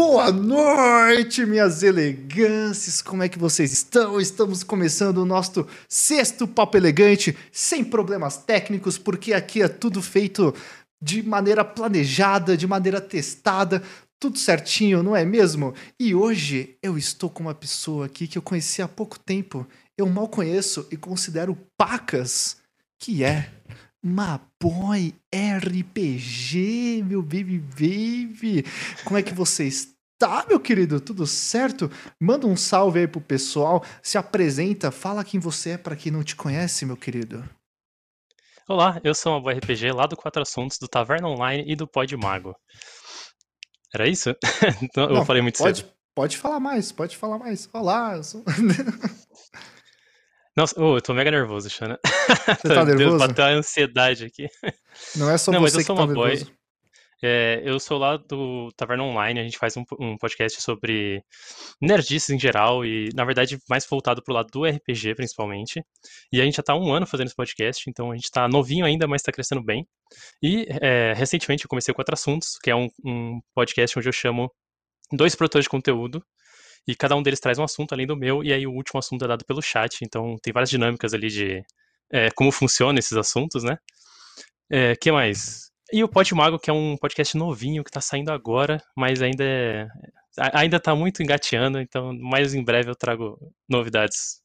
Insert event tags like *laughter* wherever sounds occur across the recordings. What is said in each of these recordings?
Boa noite, minhas elegâncias. Como é que vocês estão? Estamos começando o nosso sexto papo elegante, sem problemas técnicos, porque aqui é tudo feito de maneira planejada, de maneira testada, tudo certinho, não é mesmo? E hoje eu estou com uma pessoa aqui que eu conheci há pouco tempo. Eu mal conheço e considero pacas, que é Maboy RPG, meu baby baby. Como é que você está, meu querido? Tudo certo? Manda um salve aí pro pessoal, se apresenta, fala quem você é para quem não te conhece, meu querido. Olá, eu sou Maboy RPG lá do Quatro Assuntos, do Taverna Online e do Pod Mago. Era isso? *laughs* Então, eu falei muito pode, cedo. Pode falar mais, pode falar mais. Olá, eu sou... *laughs* Nossa, oh, eu tô mega nervoso, Xana. Você tá *laughs* nervoso? Bateu a ansiedade aqui. Não é só Não, você que tá nervoso. Boy. É, eu sou lá do Taverna Online, a gente faz um, um, podcast sobre nerdices em geral e, na verdade, mais voltado pro lado do RPG, principalmente. E a gente já tá há um ano fazendo esse podcast, então a gente tá novinho ainda, mas tá crescendo bem. E, é, recentemente, eu comecei com Quatro Assuntos, que é um, um podcast onde eu chamo dois produtores de conteúdo e cada um deles traz um assunto além do meu, e aí o último assunto é dado pelo chat, então tem várias dinâmicas ali de é, como funcionam esses assuntos, né? É, que mais? E o Pod Mago, que é um podcast novinho que tá saindo agora, mas ainda é, ainda tá muito engateando, então mais em breve eu trago novidades.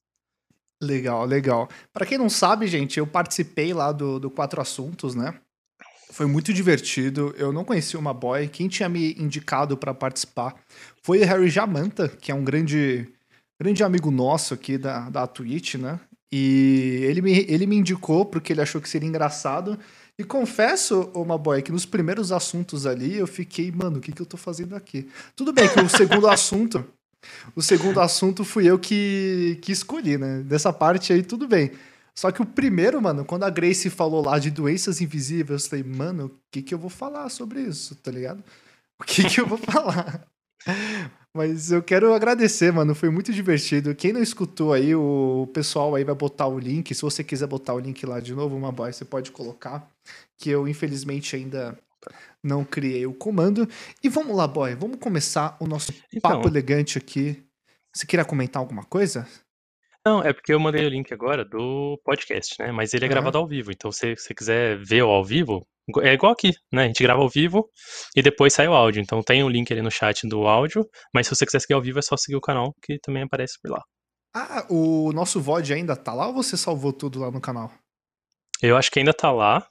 Legal, legal. Para quem não sabe, gente, eu participei lá do, do Quatro Assuntos, né? Foi muito divertido. Eu não conhecia uma boy. Quem tinha me indicado para participar foi o Harry Jamanta, que é um grande, grande amigo nosso aqui da, da Twitch, né? E ele me, ele me indicou porque ele achou que seria engraçado. E confesso, uma boy, que nos primeiros assuntos ali eu fiquei, mano, o que, que eu tô fazendo aqui? Tudo bem que o segundo assunto, o segundo assunto fui eu que, que escolhi, né? Dessa parte aí, tudo bem. Só que o primeiro, mano, quando a Grace falou lá de doenças invisíveis, eu falei, mano, o que que eu vou falar sobre isso, tá ligado? O que que eu vou *laughs* falar? Mas eu quero agradecer, mano, foi muito divertido. Quem não escutou aí, o pessoal aí vai botar o link. Se você quiser botar o link lá de novo, uma boy, você pode colocar. Que eu, infelizmente, ainda não criei o comando. E vamos lá, boy, vamos começar o nosso então, papo elegante aqui. Você queria comentar alguma coisa? Não, é porque eu mandei o link agora do podcast, né? Mas ele é gravado ao vivo. Então, se você quiser ver o ao vivo, é igual aqui, né? A gente grava ao vivo e depois sai o áudio. Então, tem o um link ali no chat do áudio. Mas se você quiser seguir ao vivo, é só seguir o canal, que também aparece por lá. Ah, o nosso VOD ainda tá lá ou você salvou tudo lá no canal? Eu acho que ainda tá lá.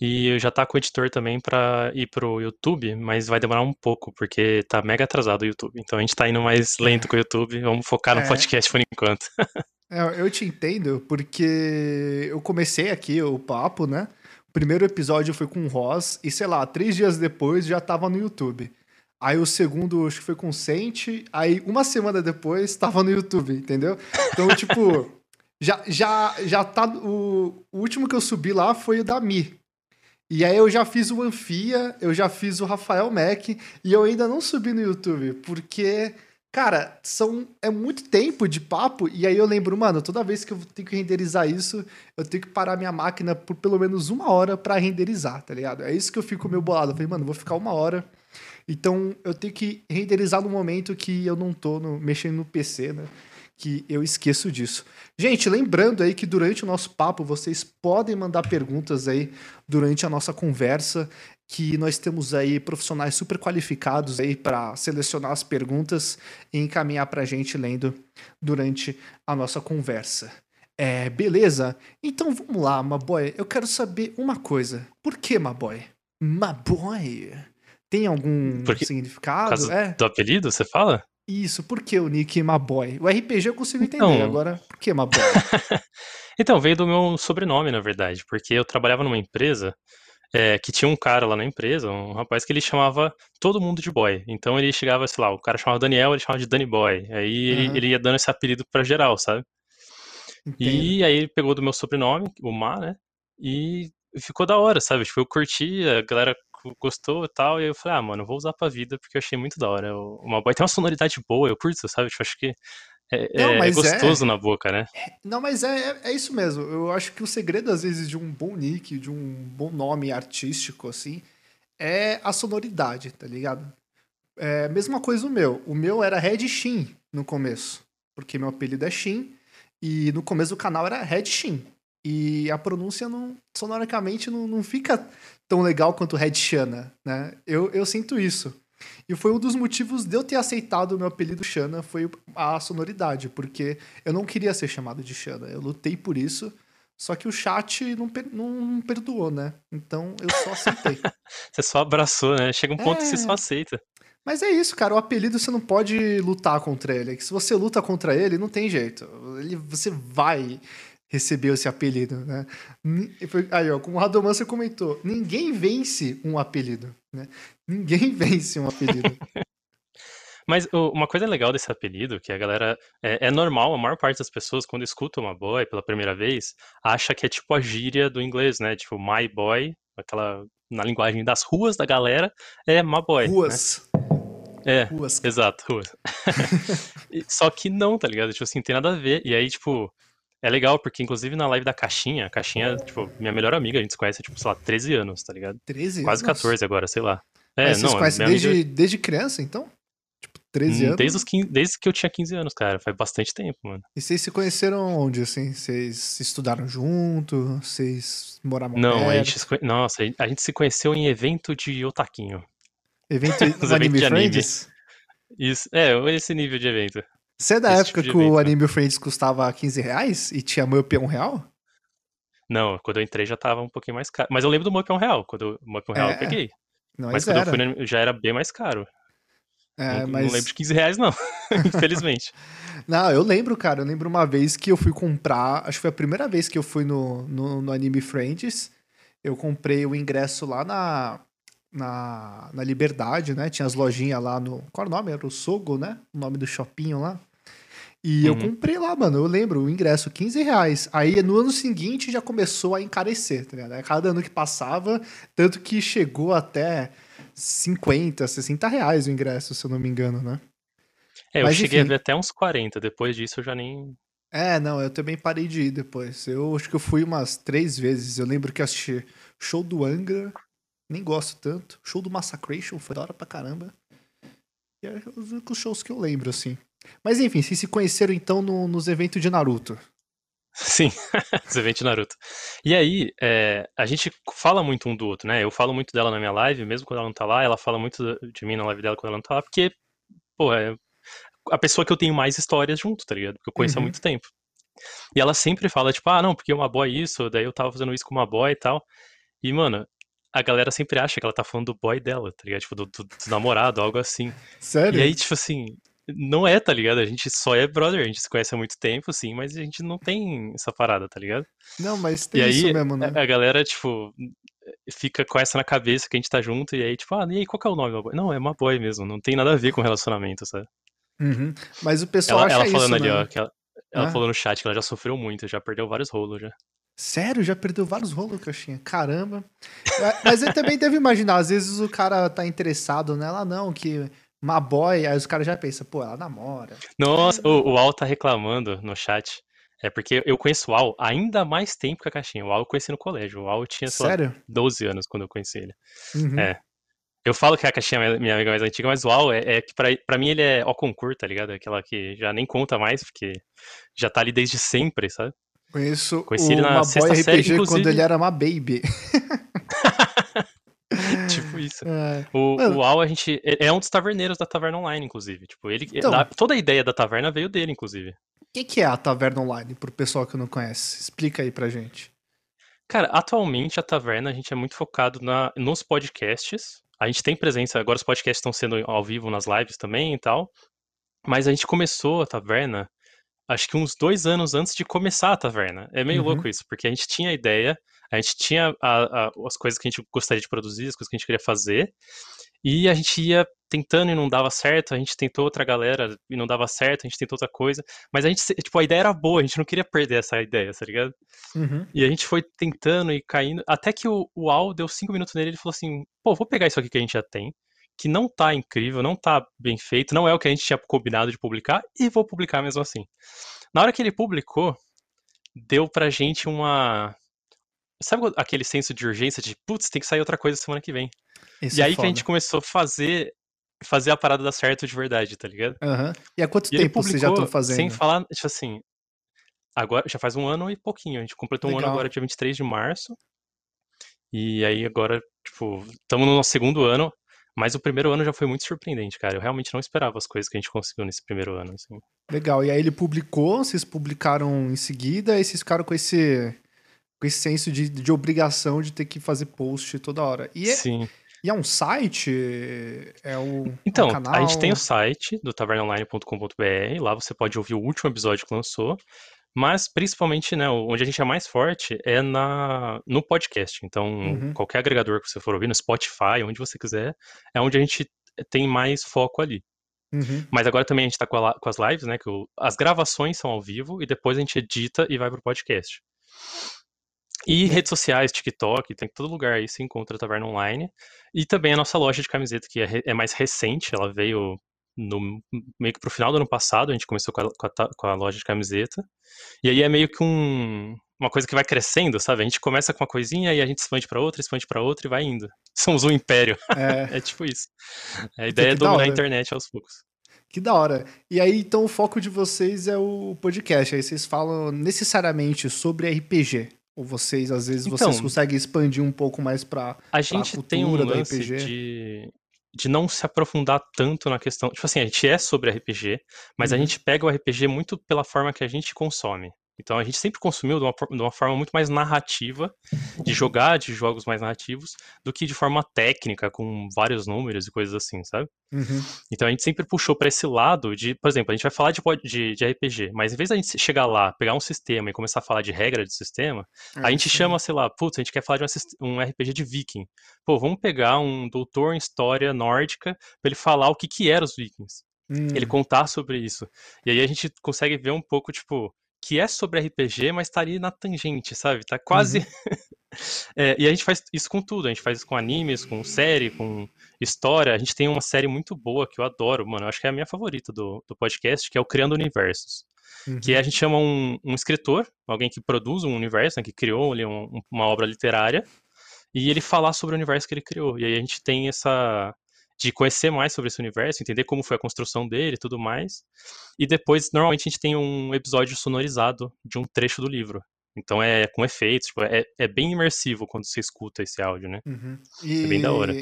E já tá com o editor também para ir pro YouTube, mas vai demorar um pouco, porque tá mega atrasado o YouTube. Então a gente tá indo mais lento com o YouTube, vamos focar no é. podcast por enquanto. *laughs* é, eu te entendo, porque eu comecei aqui o papo, né? O primeiro episódio foi com o Ross, e sei lá, três dias depois já tava no YouTube. Aí o segundo, acho que foi com o Sente, aí uma semana depois tava no YouTube, entendeu? Então, tipo, *laughs* já, já, já tá. O, o último que eu subi lá foi o da Mi. E aí eu já fiz o Anfia, eu já fiz o Rafael Mac e eu ainda não subi no YouTube, porque, cara, são é muito tempo de papo e aí eu lembro, mano, toda vez que eu tenho que renderizar isso, eu tenho que parar minha máquina por pelo menos uma hora para renderizar, tá ligado? É isso que eu fico meio bolado. Eu falei, mano, vou ficar uma hora. Então eu tenho que renderizar no momento que eu não tô no, mexendo no PC, né? Que eu esqueço disso. Gente, lembrando aí que durante o nosso papo vocês podem mandar perguntas aí durante a nossa conversa, que nós temos aí profissionais super qualificados aí para selecionar as perguntas e encaminhar para a gente lendo durante a nossa conversa. É, beleza? Então vamos lá, Maboy. Eu quero saber uma coisa. Por que Maboy? Maboy? Tem algum Porque, significado? É? Do apelido, você fala? Isso, por que o nick Maboy? O RPG eu consigo entender, então... agora por que Maboy? *laughs* então, veio do meu sobrenome, na verdade, porque eu trabalhava numa empresa é, que tinha um cara lá na empresa, um rapaz que ele chamava todo mundo de boy. Então ele chegava, sei lá, o cara chamava Daniel, ele chamava de Danny Boy. Aí uhum. ele, ele, ia dando esse apelido pra geral, sabe? Entendo. E aí ele pegou do meu sobrenome, o Ma, né? E ficou da hora, sabe? Tipo, eu curti, a galera gostou e tal. E eu falei, ah, mano, vou usar pra vida porque eu achei muito da hora. Uma boy tem uma sonoridade boa, eu curto, sabe? Tipo, acho que é, não, é, é gostoso é... na boca, né? Não, mas é, é, é isso mesmo. Eu acho que o segredo, às vezes, de um bom nick, de um bom nome artístico, assim, é a sonoridade, tá ligado? É, mesma coisa o meu. O meu era Red Shin no começo, porque meu apelido é Shin, e no começo do canal era Red Shin. E a pronúncia não, sonoricamente não, não fica tão legal quanto Red Shana, né? Eu, eu sinto isso. E foi um dos motivos de eu ter aceitado o meu apelido Shana, foi a sonoridade, porque eu não queria ser chamado de Shana. Eu lutei por isso, só que o chat não, não, não perdoou, né? Então eu só aceitei. *laughs* você só abraçou, né? Chega um ponto é... que você só aceita. Mas é isso, cara. O apelido você não pode lutar contra ele. Se você luta contra ele, não tem jeito. Ele, você vai recebeu esse apelido, né? Aí, ó, como o Radomancer comentou, ninguém vence um apelido, né? Ninguém *laughs* vence um apelido. *laughs* Mas uma coisa legal desse apelido, que a galera. É, é, normal, a maior parte das pessoas, quando escuta uma boy pela primeira vez, acha que é tipo a gíria do inglês, né? Tipo, my boy, aquela. Na linguagem das ruas da galera, é my boy. Né? Ruas. Né? É, ruas. exato, ruas. *laughs* Só que não, tá ligado? Tipo assim, tem nada a ver. E aí, tipo, é legal, porque inclusive na live da Caixinha, a Caixinha, tipo, minha melhor amiga, a gente se conhece tipo, sei lá, 13 anos, tá ligado? 13 Quase anos? 14 agora, sei lá. É, Mas não, vocês conhecem desde, amiga... desde criança, então? Tipo, 13 hum, anos? Desde, os 15, desde que eu tinha 15 anos, cara. Faz bastante tempo, mano. E vocês se conheceram onde, assim? Vocês estudaram junto? Vocês moravam Não, perto? a gente se, nossa, a gente se conheceu em evento de otaquinho. Evento *laughs* de Anime Friends? Isso, é, esse nível de evento. Você é da Esse época tipo que evento, o Anime Friends custava 15 reais e tinha Mup um real? Não, quando eu entrei já tava um pouquinho mais caro. Mas eu lembro do Mup um real. Quando o Mup um real é, eu peguei. Mas quando era. eu fui já era bem mais caro. É, não, mas... não lembro de 15 reais, não. *laughs* Infelizmente. Não, eu lembro, cara. Eu lembro uma vez que eu fui comprar. Acho que foi a primeira vez que eu fui no, no, no Anime Friends. Eu comprei o ingresso lá na, na, na Liberdade, né? Tinha as lojinhas lá no. Qual era o nome? Era o Sogo, né? O nome do shopping lá. E uhum. eu comprei lá, mano. Eu lembro, o ingresso, 15 reais. Aí no ano seguinte já começou a encarecer, tá ligado? Cada ano que passava, tanto que chegou até 50, 60 reais o ingresso, se eu não me engano, né? É, eu Mas, cheguei enfim. a ver até uns 40. Depois disso eu já nem. É, não, eu também parei de ir depois. Eu acho que eu fui umas três vezes. Eu lembro que assisti show do Angra, nem gosto tanto. Show do Massacration foi da hora pra caramba. E é os únicos shows que eu lembro, assim. Mas enfim, vocês se conheceram então no, nos eventos de Naruto. Sim, *laughs* os eventos de Naruto. E aí, é, a gente fala muito um do outro, né? Eu falo muito dela na minha live, mesmo quando ela não tá lá, ela fala muito de mim na live dela quando ela não tá lá, porque, pô, é a pessoa que eu tenho mais histórias junto, tá ligado? Porque eu conheço uhum. há muito tempo. E ela sempre fala, tipo, ah, não, porque uma boy isso, daí eu tava fazendo isso com uma boy e tal. E, mano, a galera sempre acha que ela tá falando do boy dela, tá ligado? Tipo, do, do, do namorado, algo assim. Sério? E aí, tipo assim, não é, tá ligado? A gente só é brother, a gente se conhece há muito tempo, sim, mas a gente não tem essa parada, tá ligado? Não, mas tem e isso aí, mesmo, né? A, galera, tipo, fica com essa na cabeça que a gente tá junto, e aí, tipo, ah, e aí, qual que é o nome? Não, é uma boy mesmo, não tem nada a ver com relacionamento, sabe? Uhum. Mas o pessoal ela, acha ela falando isso, ali, né? ó, que ela, ela ah. falou no chat que ela já sofreu muito, já perdeu vários rolos já. Sério? Já perdeu vários rolos, Caixinha? Caramba. Mas ele também deve imaginar, às vezes o cara tá interessado nela, não, que uma boy, aí os caras já pensam, pô, ela namora. Nossa, o, o Al tá reclamando no chat. É porque eu conheço o Al ainda mais tempo que a Caixinha. O Al eu conheci no colégio. O Al tinha só Sério? 12 anos quando eu conheci ele. Uhum. É. Eu falo que a Caixinha é minha amiga mais antiga, mas o Al é, é que pra, pra mim ele é o concurso, tá ligado? Aquela que já nem conta mais, porque já tá ali desde sempre, sabe? Conheço Conheci o uma boy RPG série, inclusive... quando ele era uma baby. *laughs* *laughs* tipo isso. É. O, o Al, a gente. É, é um dos taverneiros da Taverna Online, inclusive. Tipo, ele. Então, toda a ideia da taverna veio dele, inclusive. O que, que é a Taverna Online, pro pessoal que não conhece? Explica aí pra gente. Cara, atualmente a taverna a gente é muito focado na, nos podcasts. A gente tem presença, agora os podcasts estão sendo ao vivo nas lives também e tal. Mas a gente começou a taverna acho que uns dois anos antes de começar a taverna. É meio uhum. louco isso, porque a gente tinha a ideia, a gente tinha a, a, as coisas que a gente gostaria de produzir, as coisas que a gente queria fazer, e a gente ia tentando e não dava certo, a gente tentou outra galera e não dava certo, a gente tentou outra coisa, mas a gente, tipo, a ideia era boa, a gente não queria perder essa ideia, tá ligado? Uhum. E a gente foi tentando e caindo, até que o, o Al deu cinco minutos nele e ele falou assim, pô, vou pegar isso aqui que a gente já tem, que não tá incrível, não tá bem feito, não é o que a gente tinha combinado de publicar, e vou publicar mesmo assim. Na hora que ele publicou, deu pra gente uma. Sabe aquele senso de urgência de, putz, tem que sair outra coisa semana que vem. Isso e é aí foda. que a gente começou a fazer fazer a parada dar certo de verdade, tá ligado? Aham. E há quanto E tempo vocês já estão publicou, sem fazendo? falar, tipo assim, agora já faz um ano e pouquinho. A gente completou um ano agora, Legal. dia 23 de março. E aí agora, tipo, estamos no nosso segundo ano, mas o primeiro ano já foi muito surpreendente, cara. Eu realmente não esperava as coisas que a gente conseguiu nesse primeiro ano, assim. Legal. E aí ele publicou, vocês publicaram em seguida, e vocês ficaram com esse, com esse senso de, de obrigação de ter que fazer post toda hora. E é, Sim. e é um site? É o, é Então, um canal? a gente tem o site do tavernaonline.com.br, lá você pode ouvir o último episódio que lançou, mas principalmente, né, onde a gente é mais forte é na, no podcast. Então, Uhum. qualquer agregador que você for ouvir, no Spotify, onde você quiser, é onde a gente tem mais foco ali. Uhum. Mas agora também a gente tá com, com as lives, né, que o- as gravações são ao vivo e depois a gente edita e vai pro podcast. E redes sociais, TikTok, tem todo lugar aí se encontra a Taverna Online. E também a nossa loja de camiseta, que é, é mais recente, ela veio no, meio que pro final do ano passado, a gente começou com a, com a com a loja de camiseta. E aí é meio que um, uma coisa que vai crescendo, sabe? A gente começa com uma coisinha e a gente expande pra outra, expande pra outra e vai indo. *laughs* Somos um império. É, *laughs* É tipo isso. A ideia é dominar a internet aos poucos. que da hora. E aí, então, o foco de vocês é o podcast. Aí vocês falam necessariamente sobre RPG. Ou vocês, às vezes, vocês Então- conseguem expandir um pouco mais pra. A gente tem um cultura do lance RPG. de, de não se aprofundar tanto na questão. Tipo assim, a gente é sobre RPG, mas a Uhum. gente pega o RPG muito pela forma que a gente consome. Então a gente sempre consumiu de uma, de uma forma muito mais narrativa, de jogar de jogos mais narrativos, do que de forma técnica, com vários números e coisas assim, sabe? Uhum. Então a gente sempre puxou pra esse lado de, por exemplo, a gente vai falar de, de, de RPG, mas em vez da gente chegar lá, pegar um sistema e começar a falar de regra de sistema, a É, gente sim. chama, sei lá, putz, a gente quer falar de um, um RPG de viking. Pô, vamos pegar um doutor em história nórdica pra ele falar o que que eram os vikings. Hum, Ele contar sobre isso. E aí a gente consegue ver um pouco, tipo, que é sobre RPG, mas tá ali na tangente, sabe? Tá quase... Uhum. *laughs* É, e a gente faz isso com tudo, a gente faz isso com animes, com série, com história. A gente tem uma série muito boa que eu adoro, mano. Eu acho que é a minha favorita do, do podcast, que é o Criando Universos. uhum. Que a gente chama um, um escritor, alguém que produz um universo, né, que criou ali um- um- uma obra literária, e ele falar sobre o universo que ele criou. E aí a gente tem essa. De conhecer mais sobre esse universo, entender como foi a construção dele e tudo mais. E depois, normalmente, a gente tem um episódio sonorizado de um trecho do livro. Então é com efeitos, tipo, é, é bem imersivo quando você escuta esse áudio, né? Uhum. É bem da hora.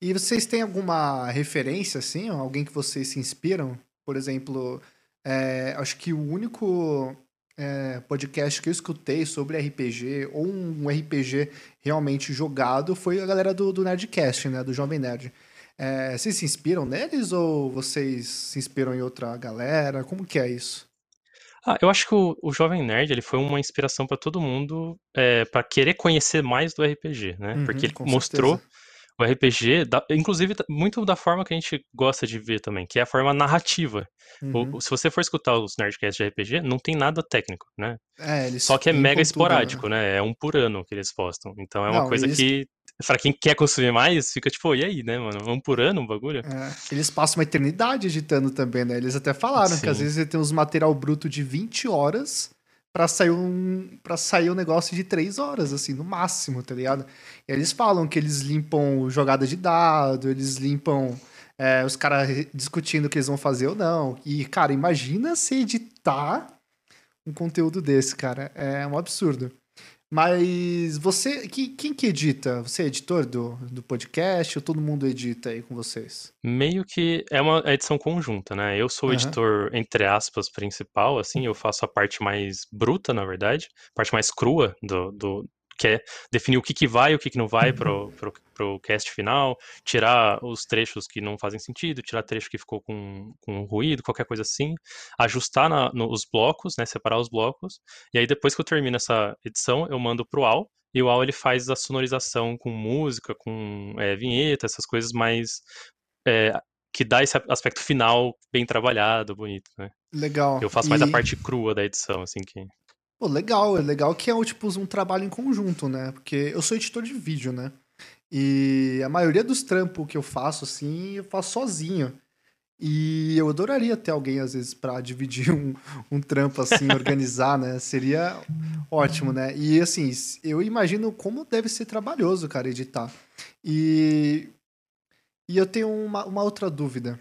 E vocês têm alguma referência, assim? Alguém que vocês se inspiram? Por exemplo, é, acho que o único é, podcast que eu escutei sobre RPG, ou um RPG realmente jogado, foi a galera do, do Nerdcast, né? Do Jovem Nerd. É, vocês se inspiram neles ou vocês se inspiram em outra galera? Como que é isso? Ah, eu acho que o, o Jovem Nerd ele foi uma inspiração pra todo mundo é, para querer conhecer mais do RPG, né? Uhum, Porque ele mostrou certeza. o RPG, da- inclusive muito da forma que a gente gosta de ver também, que é a forma narrativa. Uhum. o- se você for escutar os Nerdcasts de RPG, não tem nada técnico, né? É, eles Só que é mega né? esporádico, né? É um por ano que eles postam. Então é uma Não, coisa eles- que, pra quem quer consumir mais, fica tipo, e aí, né, mano? Um por ano um bagulho? É, eles passam uma eternidade editando também, né? Eles até falaram que às Sim. vezes ele tem uns material bruto de 20 horas pra sair um para sair um negócio de 3 horas, assim, no máximo, tá ligado? E eles falam que eles limpam jogada de dado, eles limpam é, os caras discutindo o que eles vão fazer ou não. E, cara, imagina se editar um conteúdo desse, cara. É um absurdo. Mas você. que- quem que edita? Você é editor do, do podcast ou todo mundo edita aí com vocês? Meio que é uma edição conjunta, né? Eu sou o Aham. editor, entre aspas, principal, assim, eu faço a parte mais bruta, na verdade, a parte mais crua do, do que é definir o que, que vai e o que, que não vai pro, pro, pro cast final, tirar os trechos que não fazem sentido, tirar trecho que ficou com, com ruído, qualquer coisa assim, ajustar na, no- os blocos, né? Separar os blocos, e aí depois que eu termino essa edição, eu mando pro Al, e o Al ele faz a sonorização com música, com é, vinheta, essas coisas mais é, que dá esse aspecto final bem trabalhado, bonito, né? Legal. Eu faço mais a E- parte crua da edição, assim, que... Pô, legal, é legal que é tipo, um trabalho em conjunto, né? Porque eu sou editor de vídeo, né? E a maioria dos trampos que eu faço, assim, eu faço sozinho. E eu adoraria ter alguém, às vezes, pra dividir *laughs* um, um trampo assim, organizar, né? Seria ótimo, né? E assim, eu imagino como deve ser trabalhoso, cara, editar. E, E eu tenho uma, uma outra dúvida.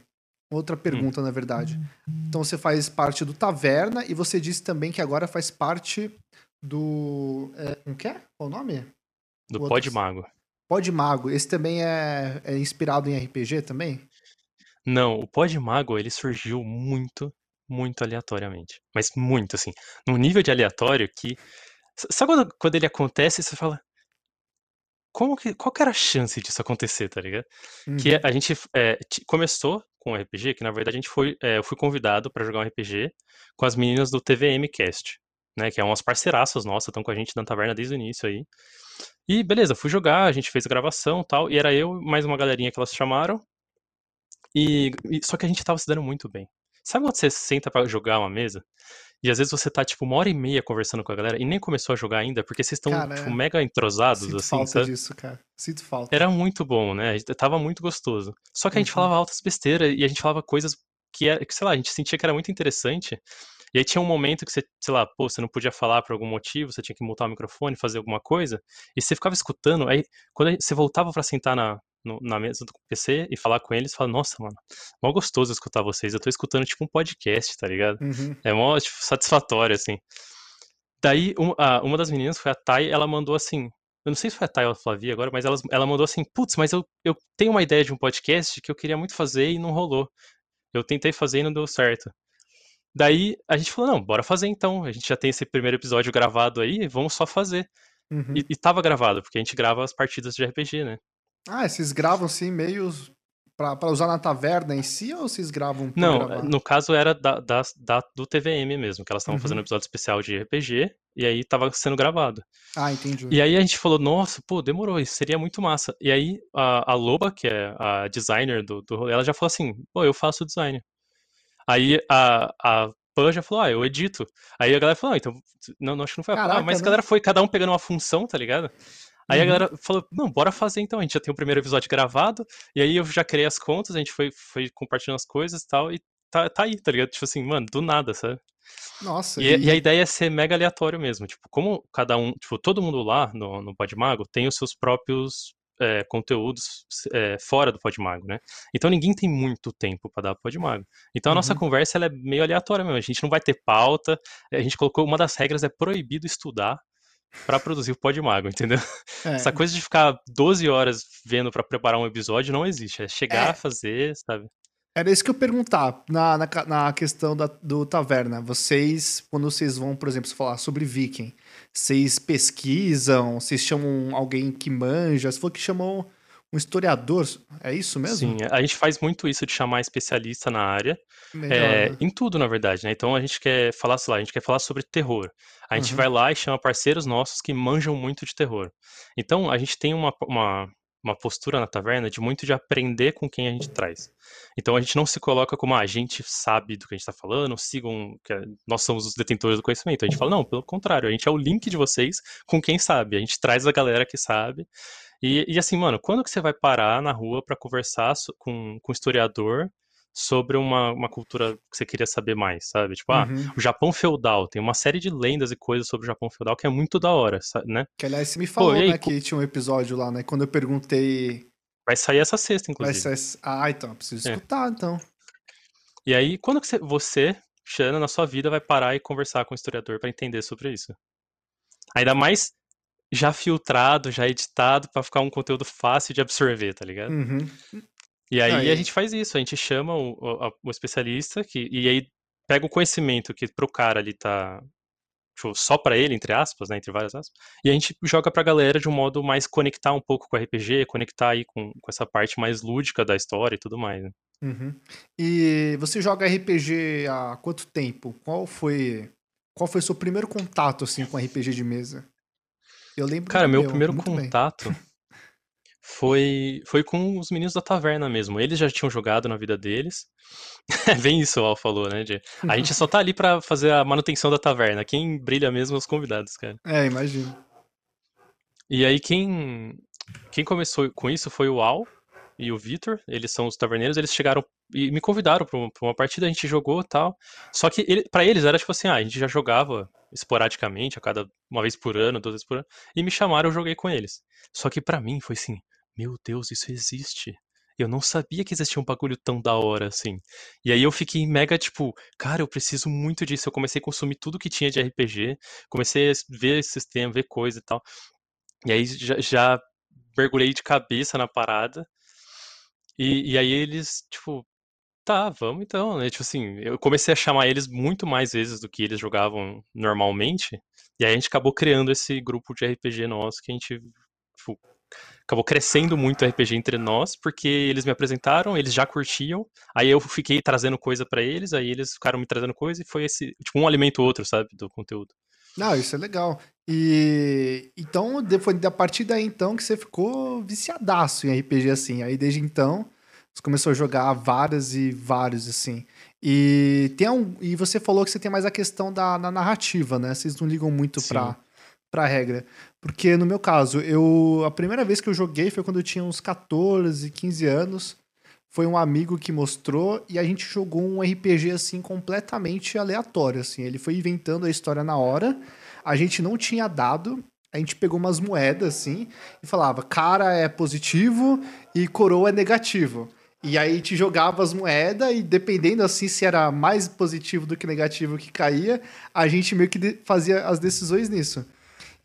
Outra pergunta, hum. na verdade. Então você faz parte do Taverna e você disse também que agora faz parte do. É, como que é? Qual o nome? Do Pod Mago. Pod Mago. Esse também é, é inspirado em RPG também? Não, o Pod Mago ele surgiu muito, muito aleatoriamente. Mas muito, assim. Num nível de aleatório que. Sabe quando, quando ele acontece você fala. Como que, qual que era a chance disso acontecer, tá ligado? Uhum. Que a gente é, começou com RPG, que na verdade a gente foi, é, eu fui convidado para jogar um RPG com as meninas do TVM Cast, né? Que é umas parceiraças nossas, estão com a gente na taverna desde o início aí. E beleza, fui jogar, a gente fez a gravação tal, e era eu mais uma galerinha que elas chamaram. E, e só que a gente tava se dando muito bem. Sabe quando você senta para jogar uma mesa? E às vezes você tá, tipo, uma hora e meia conversando com a galera e nem começou a jogar ainda, porque vocês estão, tipo, é. mega entrosados, Sinto assim, falta sabe? disso, cara. Sinto falta. Era muito bom, né? Tava muito gostoso. Só que a gente uhum. falava altas besteiras e a gente falava coisas que, é, que, sei lá, a gente sentia que era muito interessante. E aí tinha um momento que você, sei lá, pô, você não podia falar por algum motivo, você tinha que mutar o microfone, fazer alguma coisa, e você ficava escutando, aí quando você voltava para sentar na, no, na mesa do PC e falar com eles, fala, nossa, mano, mó gostoso escutar vocês. Eu tô escutando tipo um podcast, tá ligado? Uhum. É mó tipo, satisfatório, assim. Daí, um, a, uma das meninas foi a Thay, ela mandou assim. Eu não sei se foi a Thay ou a Flavia agora, mas ela, ela mandou assim: Putz, mas eu, eu tenho uma ideia de um podcast que eu queria muito fazer e não rolou. Eu tentei fazer e não deu certo. Daí a gente falou: Não, bora fazer então. A gente já tem esse primeiro episódio gravado aí, vamos só fazer. Uhum. E, e tava gravado, porque a gente grava as partidas de RPG, né? Ah, vocês gravam assim, meio para usar na taverna em si ou vocês gravam Não, gravar? no caso era da, da, da do TVM mesmo, que elas estavam uhum. fazendo um episódio especial de RPG e aí tava sendo gravado. Ah, entendi. E aí a gente falou, nossa, pô, demorou, isso seria muito massa. E aí a, a Loba, que é a designer do, do rolê, ela já falou assim, pô, eu faço design. Aí a, a Pan já falou, ah, eu edito. Aí a galera falou, ah, então, não, não acho que não foi a Pan, mas a né? galera foi cada um pegando uma função, tá ligado? Aí uhum. a galera falou, não, bora fazer então. A gente já tem o primeiro episódio gravado, e aí eu já criei as contas, a gente foi, foi compartilhando as coisas e tal, e tá, tá aí, tá ligado? Tipo assim, mano, do nada, sabe? Nossa. E, e... e, a ideia é ser mega aleatório mesmo. Tipo, como cada um, tipo, todo mundo lá no, no Podmago tem os seus próprios é, conteúdos é, fora do Podmago, né? Então ninguém tem muito tempo para dar pro Podmago. Então a nossa uhum. conversa ela é meio aleatória mesmo. A gente não vai ter pauta. A gente colocou uma das regras é proibido estudar para produzir o Podmago, entendeu? É. Essa coisa de ficar 12 horas vendo para preparar um episódio não existe. É chegar é. a fazer, sabe? Era isso que eu perguntar na, na, na questão da, do Taverna. Vocês, quando vocês vão, por exemplo, falar sobre Viking, vocês pesquisam, vocês chamam alguém que manja, se for que chamou um historiador, é isso mesmo? Sim, a gente faz muito isso de chamar especialista na área, é, em tudo, na verdade, né? Então a gente quer falar, sei lá, a gente quer falar sobre terror. A gente uhum. vai lá e chama parceiros nossos que manjam muito de terror. Então a gente tem uma, uma, uma postura na taverna de muito de aprender com quem a gente traz. Então a gente não se coloca como ah, a gente sabe do que a gente está falando, sigam, que é, nós somos os detentores do conhecimento. A gente fala, não, pelo contrário, a gente é o link de vocês com quem sabe. A gente traz a galera que sabe. E, e assim, mano, quando que você vai parar na rua para conversar com, com um historiador sobre uma, uma cultura que você queria saber mais, sabe? Tipo, ah, uhum. o Japão feudal, tem uma série de lendas e coisas sobre o Japão feudal que é muito da hora, né? Que aliás, você me falou, Pô, aí, né, que tinha um episódio lá, né? Quando eu perguntei. Vai sair essa sexta, inclusive. Vai sair... Ah, então, preciso é. escutar, então. E aí, quando que você, você, Xana, na sua vida, vai parar e conversar com o historiador para entender sobre isso? Ainda mais já filtrado, já editado, para ficar um conteúdo fácil de absorver, tá ligado? Uhum. E aí, aí, a gente faz isso, a gente chama o, o, o, especialista que, e aí pega o conhecimento que pro cara ali tá tipo, só para ele, entre aspas, né, entre várias aspas, e a gente joga pra galera de um modo mais conectar um pouco com o RPG, conectar aí com, com essa parte mais lúdica da história e tudo mais. Né? Uhum. E você joga RPG há quanto tempo? Qual foi qual foi o seu primeiro contato assim com RPG de mesa? Eu lembro Cara, meu, meu primeiro contato foi, foi com os meninos da taverna mesmo. Eles já tinham jogado na vida deles. É *laughs* bem isso o Al falou, né? De, a gente só tá ali para fazer a manutenção da taverna. Quem brilha mesmo é os convidados, cara. É, imagino. E aí quem, quem começou com isso foi o Al e o Vitor. Eles são os taverneiros. Eles chegaram e me convidaram pra uma partida, a gente jogou tal. Só que ele, para eles era tipo assim, ah, a gente já jogava esporadicamente, a cada uma vez por ano, duas vezes por ano, e me chamaram, eu joguei com eles. Só que para mim foi assim, meu Deus, isso existe. eu não sabia que existia um bagulho tão da hora assim. E aí eu fiquei mega tipo, cara, eu preciso muito disso. Eu comecei a consumir tudo que tinha de RPG, comecei a ver sistema, ver coisa e tal. E aí já, já mergulhei de cabeça na parada. E, e aí eles, tipo, tá, vamos então, né? Tipo assim, eu comecei a chamar eles muito mais vezes do que eles jogavam normalmente. E aí a gente acabou criando esse grupo de RPG nosso que a gente tipo, acabou crescendo muito o RPG entre nós, porque eles me apresentaram, eles já curtiam, aí eu fiquei trazendo coisa para eles, aí eles ficaram me trazendo coisa e foi esse, tipo, um alimento outro, sabe, do conteúdo. Não, isso é legal. E então, foi a partir daí então que você ficou viciadaço em RPG assim. Aí desde então, você começou a jogar vários e vários assim. E tem um, e você falou que você tem mais a questão da, da narrativa, né? Vocês não ligam muito para para regra. Porque no meu caso, eu a primeira vez que eu joguei foi quando eu tinha uns 14, 15 anos. Foi um amigo que mostrou e a gente jogou um RPG assim completamente aleatório assim. Ele foi inventando a história na hora. A gente não tinha dado, a gente pegou umas moedas assim e falava: "Cara é positivo e coroa é negativo". E aí gente jogava as moedas e dependendo assim se era mais positivo do que negativo que caía, a gente meio que fazia as decisões nisso.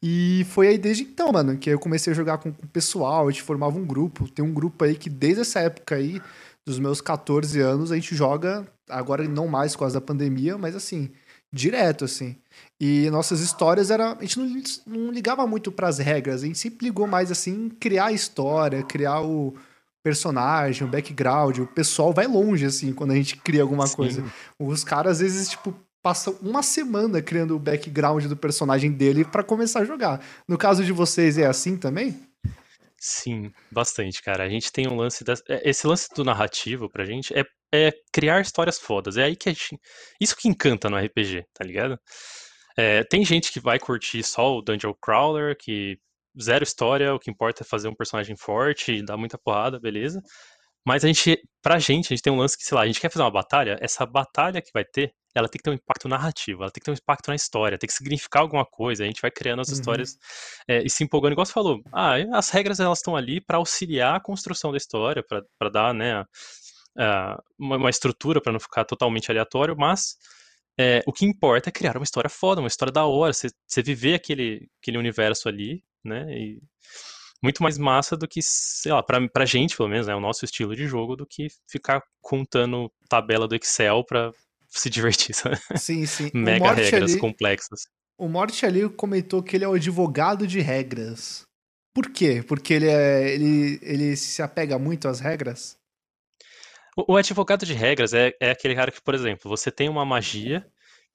E foi aí desde então, mano, que eu comecei a jogar com o pessoal, a gente formava um grupo. Tem um grupo aí que desde essa época aí, dos meus 14 anos, a gente joga, agora não mais por causa da pandemia, mas assim, direto, assim. E nossas histórias era. A gente não, não ligava muito para as regras, a gente sempre ligou mais assim, criar a história, criar o personagem, o background. O pessoal vai longe, assim, quando a gente cria alguma Sim. coisa. Os caras, às vezes, tipo, passa uma semana criando o background do personagem dele para começar a jogar. No caso de vocês, é assim também? Sim, bastante, cara. A gente tem um lance. Das... É, esse lance do narrativo pra gente é, é criar histórias fodas. É aí que a gente. Isso que encanta no RPG, tá ligado? É, tem gente que vai curtir só o Dungeon Crawler, que zero história, o que importa é fazer um personagem forte, dar muita porrada, beleza. Mas a gente, pra gente, a gente tem um lance que, sei lá, a gente quer fazer uma batalha, essa batalha que vai ter, ela tem que ter um impacto narrativo, ela tem que ter um impacto na história, tem que significar alguma coisa, a gente vai criando as uhum. histórias é, e se empolgando, igual você falou, ah, as regras elas estão ali para auxiliar a construção da história, para dar, né, uh, uma, uma, estrutura para não ficar totalmente aleatório, mas é, o que importa é criar uma história foda, uma história da hora, você, você viver aquele, aquele universo ali, né, e muito mais massa do que, sei lá, pra, pra gente, pelo menos, né, o nosso estilo de jogo, do que ficar contando tabela do Excel pra *laughs* se divertir, sabe? Sim, sim. Mega regras ali, complexas. O Morte ali comentou que ele é o advogado de regras. Por quê? Porque ele, é, ele, ele se apega muito às regras? O, o advogado de regras é, é aquele cara que, por exemplo, você tem uma magia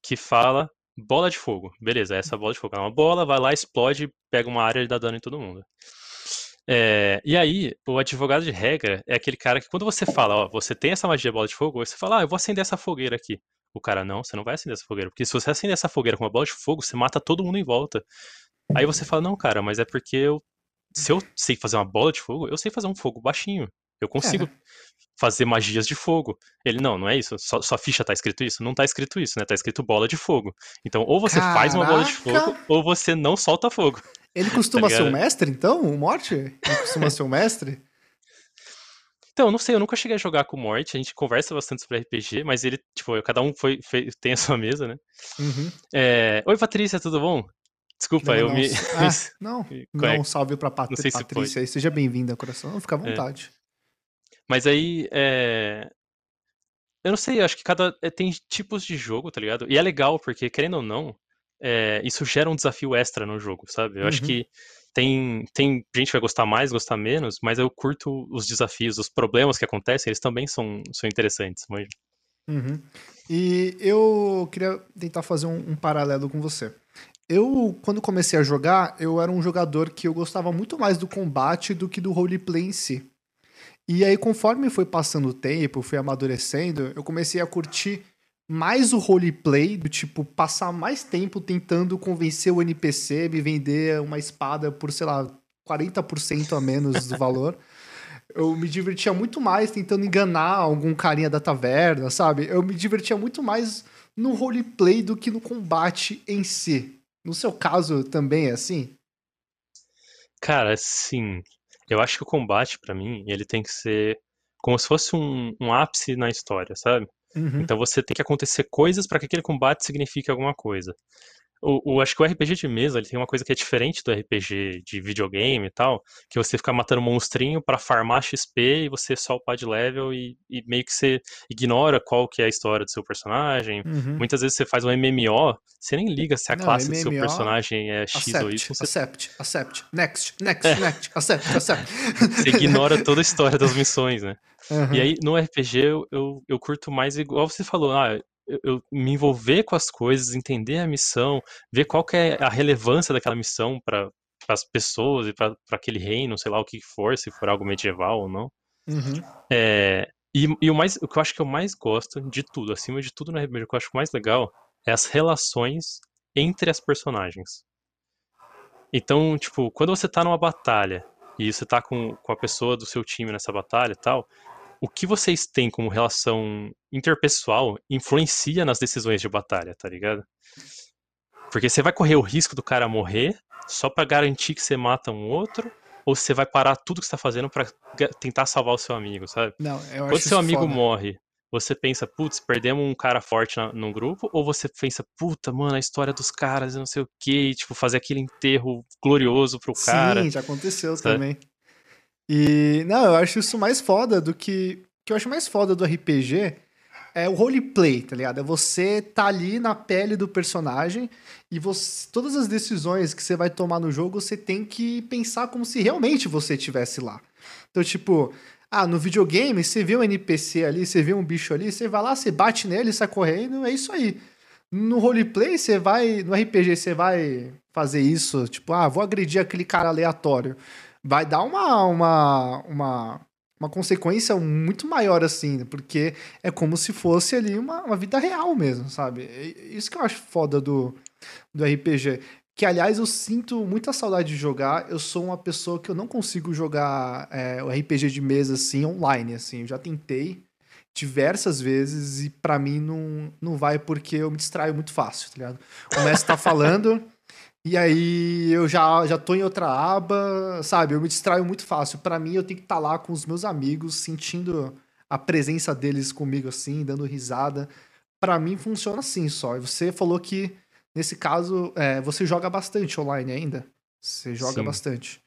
que fala bola de fogo. Beleza, essa bola de fogo é uma bola, vai lá, explode, pega uma área e dá dano em todo mundo. É, e aí, o advogado de regra é aquele cara que quando você fala, ó, você tem essa magia bola de fogo, você fala, ah, eu vou acender essa fogueira aqui. O cara, não, você não vai acender essa fogueira, porque se você acender essa fogueira com uma bola de fogo, você mata todo mundo em volta. Aí você fala, não, cara, mas é porque eu, se eu sei fazer uma bola de fogo, eu sei fazer um fogo baixinho. Eu consigo é. fazer magias de fogo. Ele, não, não é isso. Só, sua ficha tá escrito isso? Não tá escrito isso, né? Tá escrito bola de fogo. Então, ou você Caraca. faz uma bola de fogo, ou você não solta fogo. Ele costuma tá ser um mestre, então? O Morte? Ele costuma ser um mestre? *laughs* Então, não sei, eu nunca cheguei a jogar com o Morte, a gente conversa bastante sobre RPG, mas ele, tipo, cada um foi, foi tem a sua mesa, né? Uhum. É... Oi, Patrícia, tudo bom? Desculpa, não, eu não, *laughs* me. Ah, não, *laughs* não, um salve pra Pat Patrícia aí. Seja bem-vinda, coração. Fica à é. vontade. É. Mas aí, é... eu não sei, eu acho que cada. É, tem tipos de jogo, tá ligado? E é legal, porque, querendo ou não, é, isso gera um desafio extra no jogo, sabe? Eu uhum. acho que tem, tem gente que vai gostar mais, gostar menos, mas eu curto os desafios, os problemas que acontecem, eles também são, são interessantes. Mas... Uhum. E eu queria tentar fazer um, um, paralelo com você. Eu, quando comecei a jogar, eu era um jogador que eu gostava muito mais do combate do que do roleplay em si. E aí, conforme foi passando o tempo, fui amadurecendo, eu comecei a curtir mais o roleplay, do tipo, passar mais tempo tentando convencer o NPC, me vender uma espada por, sei lá, 40% a menos do valor. *laughs* Eu me divertia muito mais tentando enganar algum carinha da taverna, sabe? Eu me divertia muito mais no roleplay do que no combate em si. No seu caso também é assim? Cara, sim. Eu acho que o combate, para mim, ele tem que ser como se fosse um, um ápice na história, sabe? Uhum. Então você tem que acontecer coisas para que aquele combate signifique alguma coisa. O, o, acho que o RPG de mesa ele tem uma coisa que é diferente do RPG de videogame e tal, que você fica matando monstrinho para farmar XP e você só upar de level e, e, meio que você ignora qual que é a história do seu personagem. Uhum. Muitas vezes você faz um MMO, você nem liga se a Não, classe do MMO, seu personagem é X Accept, ou Y, você, accept, accept, next, next, next, accept, accept. *laughs* você ignora toda a história das missões, né? Uhum. E aí, no RPG, eu, eu, eu curto mais, igual você falou, ah, eu, me envolver com as coisas, entender a missão, ver qual que é a relevância daquela missão para as pessoas e para aquele reino, sei lá o que for, se for algo medieval ou não. Uhum. É, e, e o, mais, o que eu acho que eu mais gosto de tudo, acima de tudo no RPG, o que eu acho mais legal é as relações entre as personagens. Então, tipo, quando você tá numa batalha e você tá com, com a pessoa do seu time nessa batalha e tal, o que vocês têm como relação interpessoal influencia nas decisões de batalha, tá ligado? Porque você vai correr o risco do cara morrer só para garantir que você mata um outro, ou você vai parar tudo que você tá fazendo para tentar salvar o seu amigo, sabe? Não, eu Quando acho seu amigo foda. morre, você pensa, putz, perdemos um cara forte na, no grupo, ou você pensa, puta, mano, a história dos caras, não sei o quê, e, tipo, fazer aquele enterro glorioso pro cara. Sim, já aconteceu sabe? também. E, não, eu acho isso mais foda do que. O que eu acho mais foda do RPG é o roleplay, tá ligado? É você tá ali na pele do personagem e você, todas as decisões que você vai tomar no jogo, você tem que pensar como se realmente você estivesse lá. Então, tipo, ah, no videogame, você vê um NPC ali, você vê um bicho ali, você vai lá, você bate nele, sai correndo, é isso aí. No roleplay, você vai. No RPG, você vai fazer isso, tipo, ah, vou agredir aquele cara aleatório. Vai dar uma, uma, uma, uma consequência muito maior, assim, porque é como se fosse ali uma, uma vida real mesmo, sabe? Isso que eu acho foda do, do RPG. Que, aliás, eu sinto muita saudade de jogar. Eu sou uma pessoa que eu não consigo jogar é, o RPG de mesa, assim, online, assim. Eu já tentei diversas vezes e pra mim não, não vai porque eu me distraio muito fácil, tá ligado? O mestre tá falando *laughs* e aí eu já, já tô em outra aba, sabe? Eu me distraio muito fácil. Pra mim eu tenho que estar lá com os meus amigos, sentindo a presença deles comigo assim, dando risada. Pra mim funciona assim só. E você falou que nesse caso é, você joga bastante online ainda. Você joga Sim. bastante.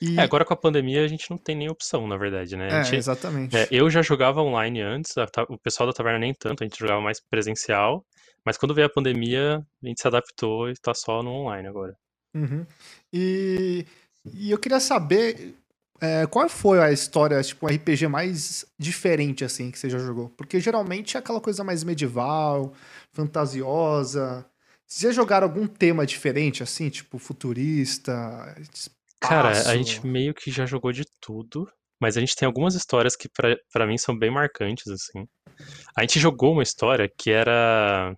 E, É, agora com a pandemia a gente não tem nem opção, na verdade, né? É, gente- exatamente. é, eu já jogava online antes, a o pessoal da taverna nem tanto, a gente jogava mais presencial, mas quando veio a pandemia, a gente se adaptou e tá só no online agora. Uhum. E, e eu queria saber é, qual foi a história, tipo, um RPG mais diferente, assim, que você já jogou? Porque geralmente é aquela coisa mais medieval, fantasiosa. Vocês já jogaram algum tema diferente, assim, tipo, futurista, Cara, a espaço? gente meio que já jogou de tudo, mas a gente tem algumas histórias que pra mim são bem marcantes, assim. A gente jogou uma história que era.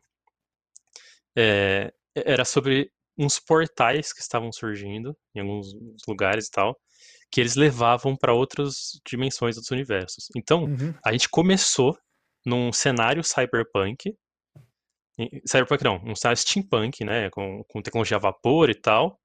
É, era sobre uns portais que estavam surgindo em alguns lugares e tal, que eles levavam pra outras dimensões dos universos. Então, Uhum. a gente começou num cenário cyberpunk. Cyberpunk não, um cenário steampunk, né? Com, com tecnologia a vapor e tal.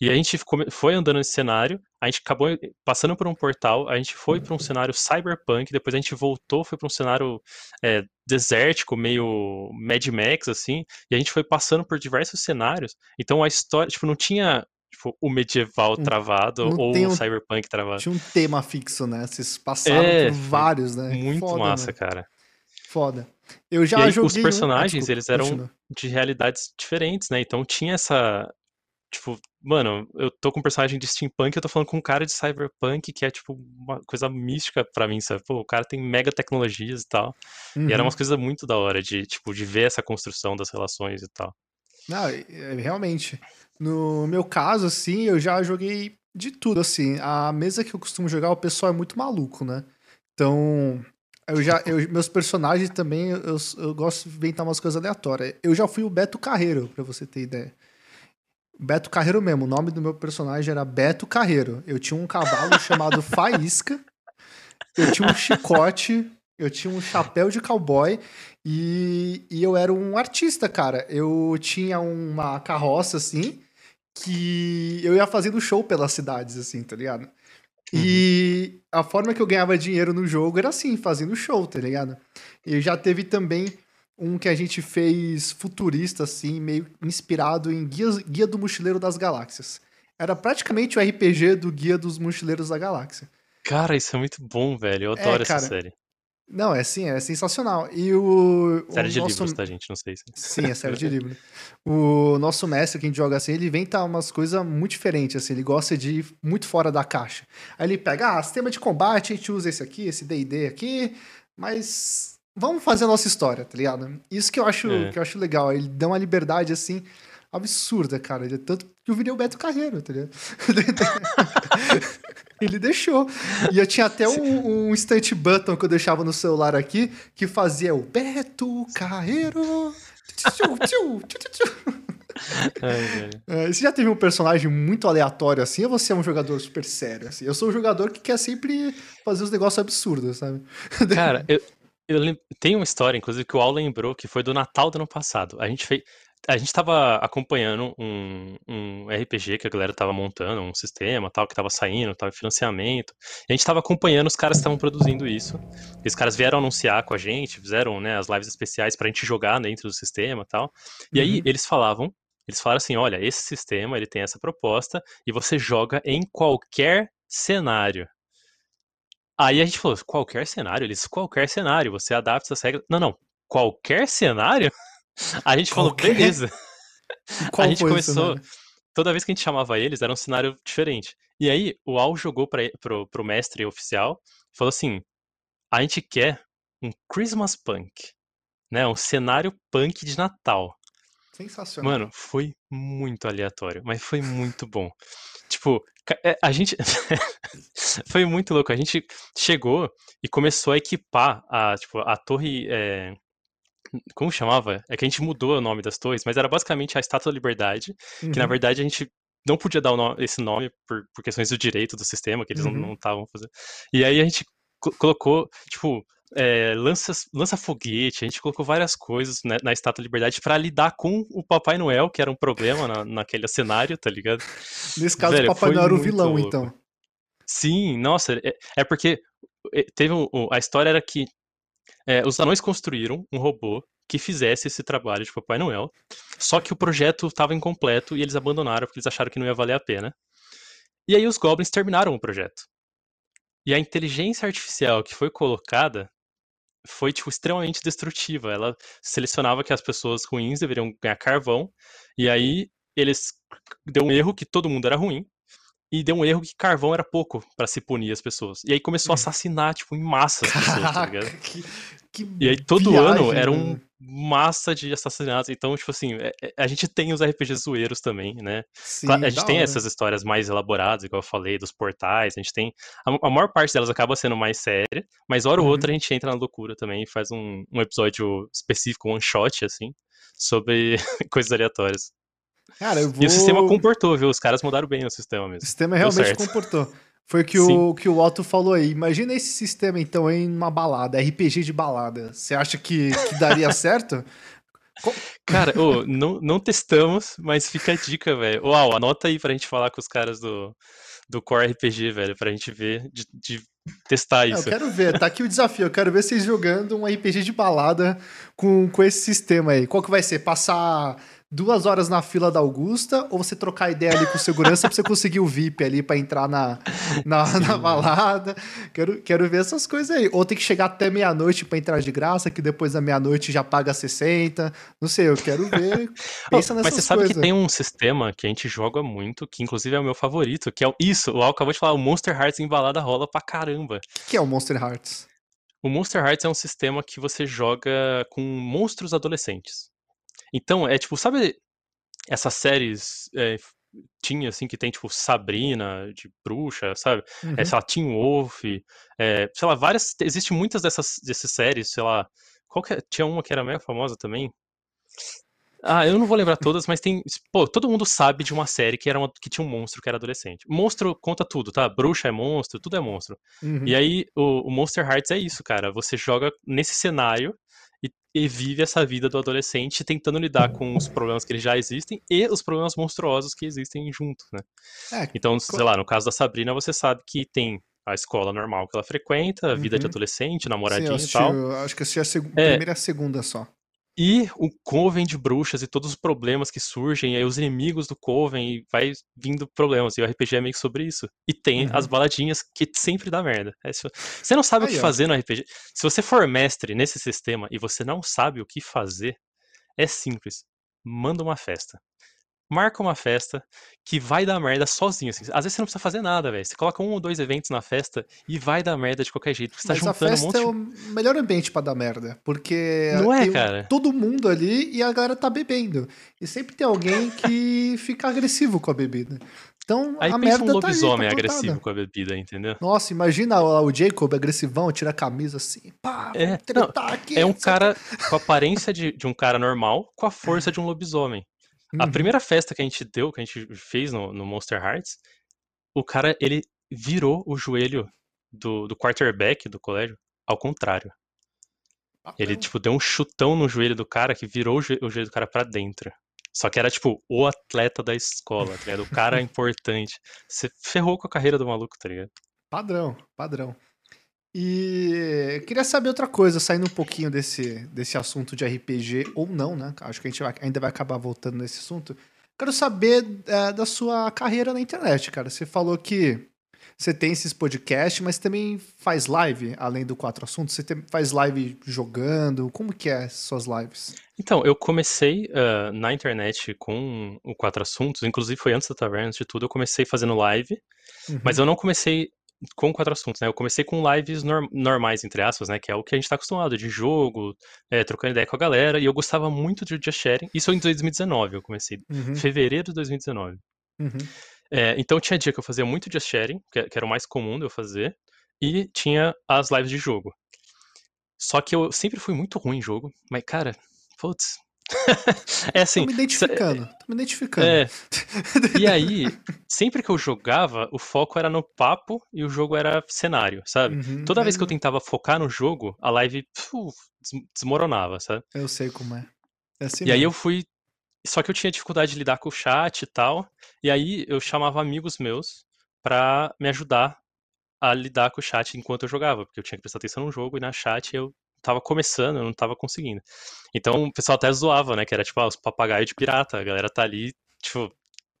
E a gente come- foi andando nesse cenário, a gente acabou passando por um portal, a gente foi para um cenário cyberpunk, depois a gente voltou, foi para um cenário é, desértico, meio Mad Max, assim, e a gente foi passando por diversos cenários. Então a história, tipo, não tinha tipo, o medieval Não- travado não ou o um- cyberpunk travado. Tinha um tema fixo, né? Vocês passaram É, por vários, né? Muito Foda, massa, mano. cara. Foda. Eu já E aí, joguei os um- Ah, personagens, desculpa, eles eram continua. de realidades diferentes, né? Então tinha essa. Tipo, mano, eu tô com um personagem de steampunk, eu tô falando com um cara de cyberpunk que é, tipo, uma coisa mística pra mim, sabe? Pô, o cara tem mega tecnologias e tal. E era Uhum. umas coisas muito da hora de, tipo, de ver essa construção das relações e tal. Não, é, realmente. No meu caso, assim, eu já joguei de tudo, assim. A mesa que eu costumo jogar, o pessoal é muito maluco, né? Então, eu já, eu- meus personagens também, eu, eu gosto de inventar umas coisas aleatórias. Eu já fui o Beto Carreiro, pra você ter ideia. Beto Carreiro mesmo, o nome do meu personagem era Beto Carreiro. Eu tinha um cavalo *laughs* chamado Faísca, eu tinha um chicote, eu tinha um chapéu de cowboy e, e eu era um artista, cara. Eu tinha uma carroça, assim, que eu ia fazendo show pelas cidades, assim, tá ligado? Uhum. E a forma que eu ganhava dinheiro no jogo era assim, fazendo show, tá ligado? E já teve também um que a gente fez futurista, assim, meio inspirado em Guia, Guia do Mochileiro das Galáxias. Era praticamente o RPG do Guia dos Mochileiros da Galáxia. Cara, isso é muito bom, velho. Eu é, adoro é, cara, essa série. Não, é sim, é sensacional. E o. Série o de nosso... livros, tá, gente? Não sei se. Sim, é série de *laughs* livros. O nosso mestre que a gente joga assim, ele inventa umas coisas muito diferentes, assim, ele gosta de ir muito fora da caixa. Aí ele pega, ah, sistema de combate, a gente usa esse aqui, esse DD aqui, mas vamos fazer a nossa história, tá ligado? Isso que eu acho, é. que eu acho legal. Ele dá uma liberdade assim absurda, cara. Ele, é tanto eu virei o Beto Carreiro, tá ligado? *laughs* Ele deixou. E eu tinha até um, um instant button que eu deixava no celular aqui que fazia o Beto Carreiro. É, você já teve um personagem muito aleatório assim ou você é um jogador super sério? Assim? Eu sou um jogador que quer sempre fazer os negócios absurdos, sabe? *laughs* Cara, eu, eu lembro, tem uma história, inclusive, que o Al lembrou que foi do Natal do ano passado. A gente fez a gente estava acompanhando um, um, RPG que a galera estava montando, um sistema tal, que estava saindo, estava em financiamento. E a gente estava acompanhando os caras que estavam produzindo isso. E os caras vieram anunciar com a gente, fizeram né, as lives especiais para a gente jogar dentro do sistema tal. E uhum. aí eles falavam, eles falaram assim, olha, esse sistema ele tem essa proposta e você joga em qualquer cenário. Aí a gente falou, qualquer cenário? Eles, qualquer cenário, você adapta as regras. Não, não, qualquer cenário? A gente falou, beleza. *laughs* a gente começou. Toda vez que a gente chamava eles, era um cenário diferente. E aí, o Al jogou pra, pro, pro mestre oficial falou assim: a gente quer um Christmas punk, né? Um cenário punk de Natal. Sensacional. Mano, foi muito aleatório, mas foi muito bom. Tipo, é, a gente. *laughs* foi muito louco. A gente chegou e começou a equipar a, tipo, a torre. É... Como chamava? É que a gente mudou o nome das torres, mas era basicamente a Estátua da Liberdade, uhum. que na uhum. verdade a gente não podia dar nome, esse nome por, por, questões do direito do sistema, que eles uhum. não estavam fazendo. E aí a gente colocou, tipo, é, lança, lança foguete, a gente colocou várias coisas né, na Estátua da Liberdade para lidar com o Papai Noel, que era um problema na, naquele cenário, tá ligado? Nesse caso, Velho, o Papai Noel era o vilão, louco. então. Sim, nossa, é, é porque é, teve um, a história era que é, os anões construíram um robô que fizesse esse trabalho de Papai Noel, só que o projeto estava incompleto e eles abandonaram porque eles acharam que não ia valer a pena. E aí os goblins terminaram o projeto. E a inteligência artificial que foi colocada foi tipo extremamente destrutiva. Ela selecionava que as pessoas ruins deveriam ganhar carvão e aí eles deu um erro que todo mundo era ruim e deu um erro que carvão era pouco para se punir as pessoas. E aí começou a hum. assassinar, tipo, em massa as pessoas, tá ligado? Que, que e aí todo viagem, ano era um massa de assassinatos. Então, tipo assim, é, é, a gente tem os RPGs zoeiros também, né? Sim, a gente tem hora. essas histórias mais elaboradas, igual eu falei, dos portais. A gente tem. A, a maior parte delas acaba sendo mais séria, mas hora ou uhum. outra a gente entra na loucura também e faz um, um episódio específico, one shot, assim, sobre *laughs* coisas aleatórias. Cara, eu vou... E o sistema comportou, viu? Os caras mudaram bem o sistema mesmo. O sistema realmente comportou. Foi o que o, que o Otto falou aí. Imagina esse sistema, então, aí numa balada, RPG de balada. Você acha que, que daria *laughs* certo? Cara, não, não testamos, mas fica a dica, velho. Uau, anota aí pra gente falar com os caras do, do Core RPG, velho, pra gente ver, de, de testar isso. eu quero ver, tá aqui o desafio. Eu quero ver vocês jogando um RPG de balada com, com esse sistema aí. Qual que vai ser? Passar duas horas na fila da Augusta ou você trocar ideia ali com segurança pra você conseguir o VIP ali pra entrar na, na, na, balada. Quero, quero ver essas coisas aí. Ou tem que chegar até meia-noite pra entrar de graça, que depois da meia-noite já paga 60. Não sei, eu quero ver. *laughs* Pensa nessas Mas você sabe que tem um sistema que a gente joga muito, que inclusive é o meu favorito, que é isso, o Al acabou de falar, o Monster Hearts em balada rola pra caramba. O que é o Monster Hearts? O Monster Hearts é um sistema que você joga com monstros adolescentes. Então, é tipo, sabe essas séries é, tinha, assim, que tem, tipo, Sabrina, de bruxa, sabe? Uhum. É, sei lá, Teen Wolf, é, sei lá, várias, existem muitas dessas, dessas séries, sei lá, qual que, é, tinha uma que era mega famosa também, ah, eu não vou lembrar todas, mas tem. Pô, todo mundo sabe de uma série que, era uma, que tinha um monstro que era adolescente. Monstro conta tudo, tá? Bruxa é monstro, tudo é monstro. Uhum. E aí, o, o, Monster Hearts é isso, cara. Você joga nesse cenário e vive essa vida do adolescente tentando lidar com os problemas que já existem e os problemas monstruosos que existem junto, né? É, então, sei lá, no caso da Sabrina, você sabe que tem a escola normal que ela frequenta, a vida uhum. de adolescente, namoradinho Sim, e tal. Acho que assisti a seg é, primeira e a segunda só. E o Coven de bruxas e todos os problemas que surgem, e aí os inimigos do Coven, e vai vindo problemas. E o RPG é meio que sobre isso. E tem uhum. as baladinhas que sempre dá merda. É, você não sabe aí, o que ó. fazer no RPG. Se você for mestre nesse sistema e você não sabe o que fazer, é simples. Manda uma festa marca uma festa que vai dar merda sozinho. Assim. Às vezes você não precisa fazer nada, velho. Você coloca um ou dois eventos na festa e vai dar merda de qualquer jeito. Você tá Mas tá juntando a festa um monte é o melhor ambiente para dar merda. Porque não é, cara? todo mundo ali e a galera tá bebendo. E sempre tem alguém que *laughs* fica agressivo com a bebida. Então, aí a pensa merda um lobisomem tá aí, agressivo com a bebida, entendeu? Nossa, imagina o Jacob agressivão, tira a camisa assim, pá, é, não, aqui, é um cara com a aparência de, de um cara normal, com a força de um lobisomem. Uhum. A primeira festa que a gente deu, que a gente fez no, no Monster Hearts, o cara, ele virou o joelho do, do quarterback do colégio ao contrário. Ah, ele, tipo, deu um chutão no joelho do cara que virou o joelho do cara para dentro. Só que era, tipo, o atleta da escola, tá ligado? O cara *laughs* importante. Você ferrou com a carreira do maluco, tá ligado? Padrão, padrão. E queria saber outra coisa, saindo um pouquinho desse, desse assunto de RPG, ou não, né? Acho que a gente vai, ainda vai acabar voltando nesse assunto. Quero saber é, da sua carreira na internet, cara. Você falou que você tem esses podcasts, mas também faz live, além do Quatro Assuntos? Você tem, faz live jogando? Como que é suas lives? Então, eu comecei uh, na internet com o Quatro Assuntos, inclusive foi antes da Taverna, antes de tudo, eu comecei fazendo live, uhum. mas eu não comecei com quatro assuntos, né? Eu comecei com lives norm normais, entre aspas, né? Que é o que a gente tá acostumado, de jogo, é, trocando ideia com a galera, e eu gostava muito de just sharing. Isso em 2019, eu comecei. Uhum. Fevereiro de 2019. Uhum. É, então tinha dia que eu fazia muito just sharing, que, que era o mais comum de eu fazer, e tinha as lives de jogo. Só que eu sempre fui muito ruim em jogo, mas, cara, putz, *laughs* é assim. Tô me identificando, tô me identificando. É. E *laughs* aí, sempre que eu jogava, o foco era no papo e o jogo era cenário, sabe? Uhum, Toda vez que eu tentava focar no jogo, a live puf, desmoronava, sabe? Eu sei como é. é assim e mesmo. aí eu fui. Só que eu tinha dificuldade de lidar com o chat e tal. E aí eu chamava amigos meus pra me ajudar a lidar com o chat enquanto eu jogava, porque eu tinha que prestar atenção no jogo e na chat eu tava começando, eu não tava conseguindo. Então o pessoal até zoava, né? Que era tipo, ah, os papagaios de pirata. A galera tá ali, tipo,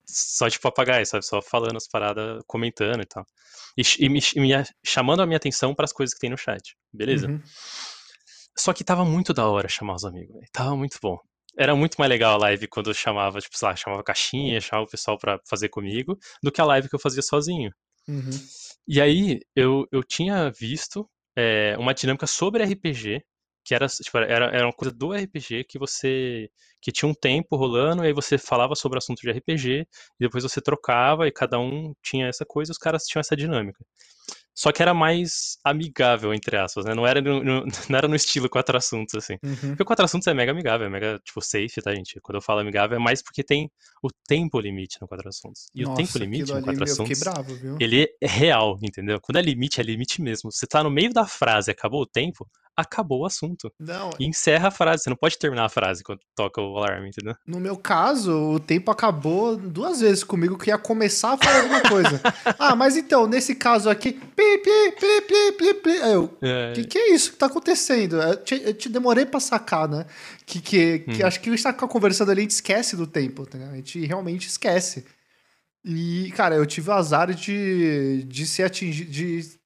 só de papagaio, sabe? Só falando as paradas, comentando e tal. E, e, me, me, chamando a minha atenção para as coisas que tem no chat. Beleza? Uhum. Só que tava muito da hora chamar os amigos, véio. Tava muito bom. Era muito mais legal a live quando eu chamava, tipo, sei lá, chamava caixinha, chamava o pessoal para fazer comigo, do que a live que eu fazia sozinho. Uhum. E aí, eu, eu tinha visto é, uma dinâmica sobre RPG, que era, tipo, era, era uma coisa do RPG que você que tinha um tempo rolando, e aí você falava sobre assunto de RPG, e depois você trocava, e cada um tinha essa coisa, e os caras tinham essa dinâmica. Só que era mais amigável, entre aspas, né? Não era no, no *laughs* não era no estilo quatro assuntos, assim. Uhum. Porque o quatro assuntos é mega amigável, é mega, tipo, safe, tá, gente? Quando eu falo amigável, é mais porque tem o tempo limite no quatro assuntos. E Nossa, o tempo limite no quatro assuntos, bravo, ele é real, entendeu? Quando é limite, é limite mesmo. Você tá no meio da frase, acabou o tempo, acabou o assunto. Não. E encerra a frase. Você não pode terminar a frase quando toca o alarme, entendeu? No meu caso, o tempo acabou duas vezes comigo que ia começar a falar alguma coisa. *laughs* ah, mas então, nesse caso aqui, pi, pi, pi, pi, pi, pi. Eu, é. que que é isso que tá acontecendo? Eu te, eu te demorei pra sacar, né? Que, que, que hum. acho que a gente tá conversando ali, a gente esquece do tempo, tá? A gente realmente esquece. E, cara, eu tive o azar de, de ser atingido, de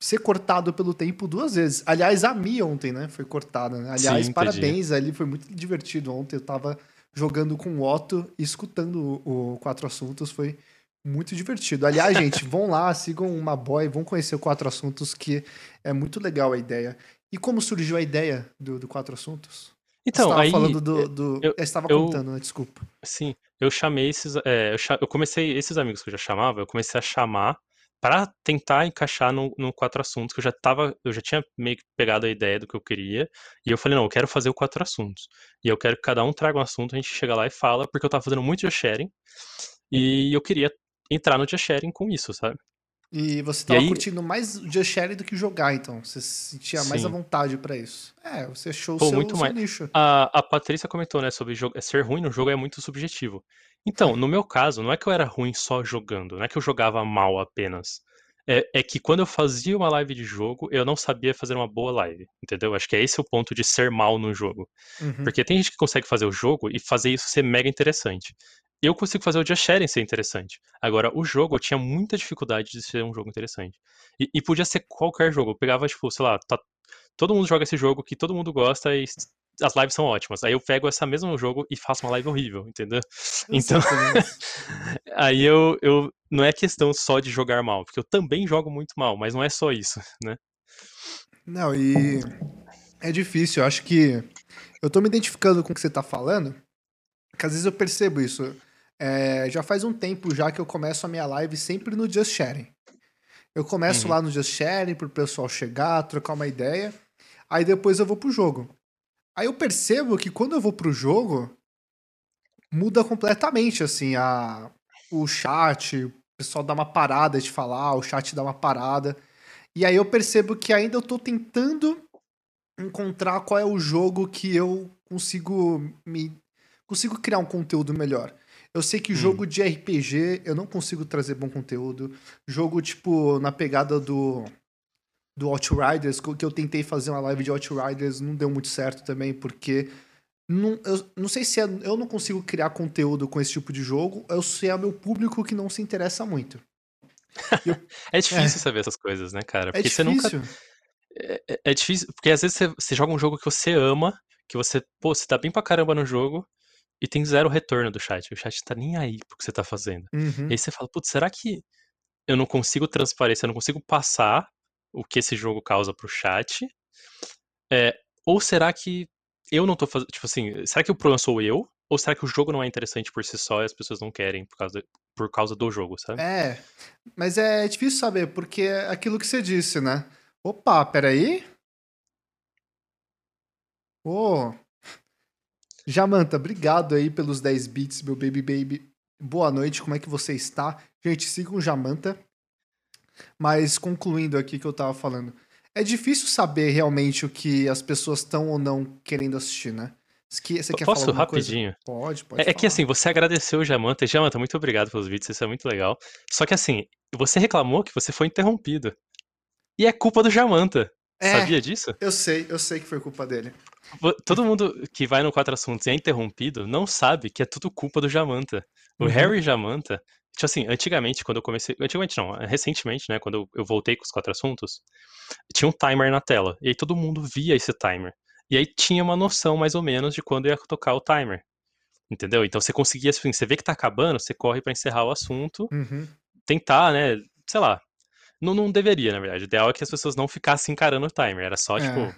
ser cortado pelo tempo duas vezes. Aliás, a Mi ontem, né? Foi cortada. Né? Aliás, Sim, parabéns ali, foi muito divertido ontem. Eu tava jogando com o Otto e escutando o, o Quatro Assuntos, foi muito divertido. Aliás, *laughs* gente, vão lá, sigam uma boy, vão conhecer o Quatro Assuntos, que é muito legal a ideia. E como surgiu a ideia do, do Quatro Assuntos? Então, Você aí. falando do. do... Eu, eu estava eu, contando, né? Desculpa. Sim, eu chamei esses. É, eu, eu comecei, esses amigos que eu já chamava, eu comecei a chamar para tentar encaixar no, no, quatro assuntos que eu já tava, eu já tinha meio que pegado a ideia do que eu queria, e eu falei, não, eu quero fazer o quatro assuntos. E eu quero que cada um traga um assunto, a gente chega lá e fala, porque eu tava fazendo muito just sharing, e eu queria entrar no just sharing com isso, sabe? E você tava aí... curtindo mais o Just Share do que jogar, então. Você sentia Sim. mais à vontade para isso. É, você achou Pô, o seu, muito seu mais. nicho. A, a Patrícia comentou, né, sobre jogo, ser ruim no jogo é muito subjetivo. Então, no meu caso, não é que eu era ruim só jogando, não é que eu jogava mal apenas. É, é, que quando eu fazia uma live de jogo, eu não sabia fazer uma boa live, entendeu? Acho que é esse o ponto de ser mal no jogo. Uhum. Porque tem gente que consegue fazer o jogo e fazer isso ser mega interessante eu consigo fazer o Just Sharing ser interessante. Agora, o jogo, eu tinha muita dificuldade de ser um jogo interessante. E, e podia ser qualquer jogo. Eu pegava, tipo, sei lá, tá, todo mundo joga esse jogo que todo mundo gosta e as lives são ótimas. Aí eu pego esse mesmo jogo e faço uma live horrível, entendeu? *laughs* Então, *laughs* aí eu, eu. Não é questão só de jogar mal, porque eu também jogo muito mal, mas não é só isso, *laughs* né? Não, e. É difícil, eu acho que. Eu tô me identificando com o que você tá falando, porque às vezes eu percebo isso. É, já faz um tempo já que eu começo a minha live sempre no Just Sharing. Eu começo uhum. lá no Just Sharing pro pessoal chegar, trocar uma ideia. Aí depois eu vou pro jogo. Aí eu percebo que quando eu vou pro jogo, muda completamente, assim, a, o chat, o pessoal dá uma parada de falar, o chat dá uma parada. E aí eu percebo que ainda eu tô tentando encontrar qual é o jogo que eu consigo me consigo criar um conteúdo melhor. Eu sei que hum. jogo de RPG eu não consigo trazer bom conteúdo. Jogo, tipo, na pegada do. Do Outriders, que eu tentei fazer uma live de Outriders, não deu muito certo também, porque. Não, eu não sei se é, eu não consigo criar conteúdo com esse tipo de jogo, ou se é o meu público que não se interessa muito. Eu, *laughs* é difícil é, saber essas coisas, né, cara? É porque é você nunca. É, é, é, difícil, porque às vezes você, você joga um jogo que você ama, que você, pô, você tá bem pra caramba no jogo, e tem zero retorno do chat. O chat tá nem aí pro que você tá fazendo. Uhum. E aí você fala, putz, será que eu não consigo transparecer, eu não consigo passar o que esse jogo causa pro chat? É, ou será que eu não tô fazendo. Tipo assim, será que o problema sou eu? Ou será que o jogo não é interessante por si só e as pessoas não querem por causa, por causa do jogo, sabe? É. Mas é difícil saber, porque é aquilo que você disse, né? Opa, peraí. Ô, oh, Jamanta, obrigado aí pelos 10 bits, meu baby baby. Boa noite, como é que você está? Gente, sigam o Jamanta. Mas concluindo aqui que eu tava falando, é difícil saber realmente o que as pessoas estão ou não querendo assistir, né? Você quer Posso falar rapidinho? Coisa? Pode, pode. É, é, que assim, você agradeceu o Jamanta. Jamanta, muito obrigado pelos vídeos, isso é muito legal. Só que assim, você reclamou que você foi interrompido. E é culpa do Jamanta. É, Sabia disso? Eu sei, eu sei que foi culpa dele. Todo mundo que vai no Quatro Assuntos e é interrompido não sabe que é tudo culpa do Jamanta. O uhum. Harry Jamanta, tipo assim, antigamente, quando eu comecei. Antigamente não, recentemente, né? Quando eu voltei com os Quatro Assuntos, tinha um timer na tela. E aí todo mundo via esse timer. E aí tinha uma noção mais ou menos de quando ia tocar o timer. Entendeu? Então você conseguia, assim, você vê que tá acabando, você corre para encerrar o assunto, uhum. tentar, né? Sei lá. Não, não deveria, na verdade. O ideal é que as pessoas não ficassem encarando o timer. Era só, é. tipo.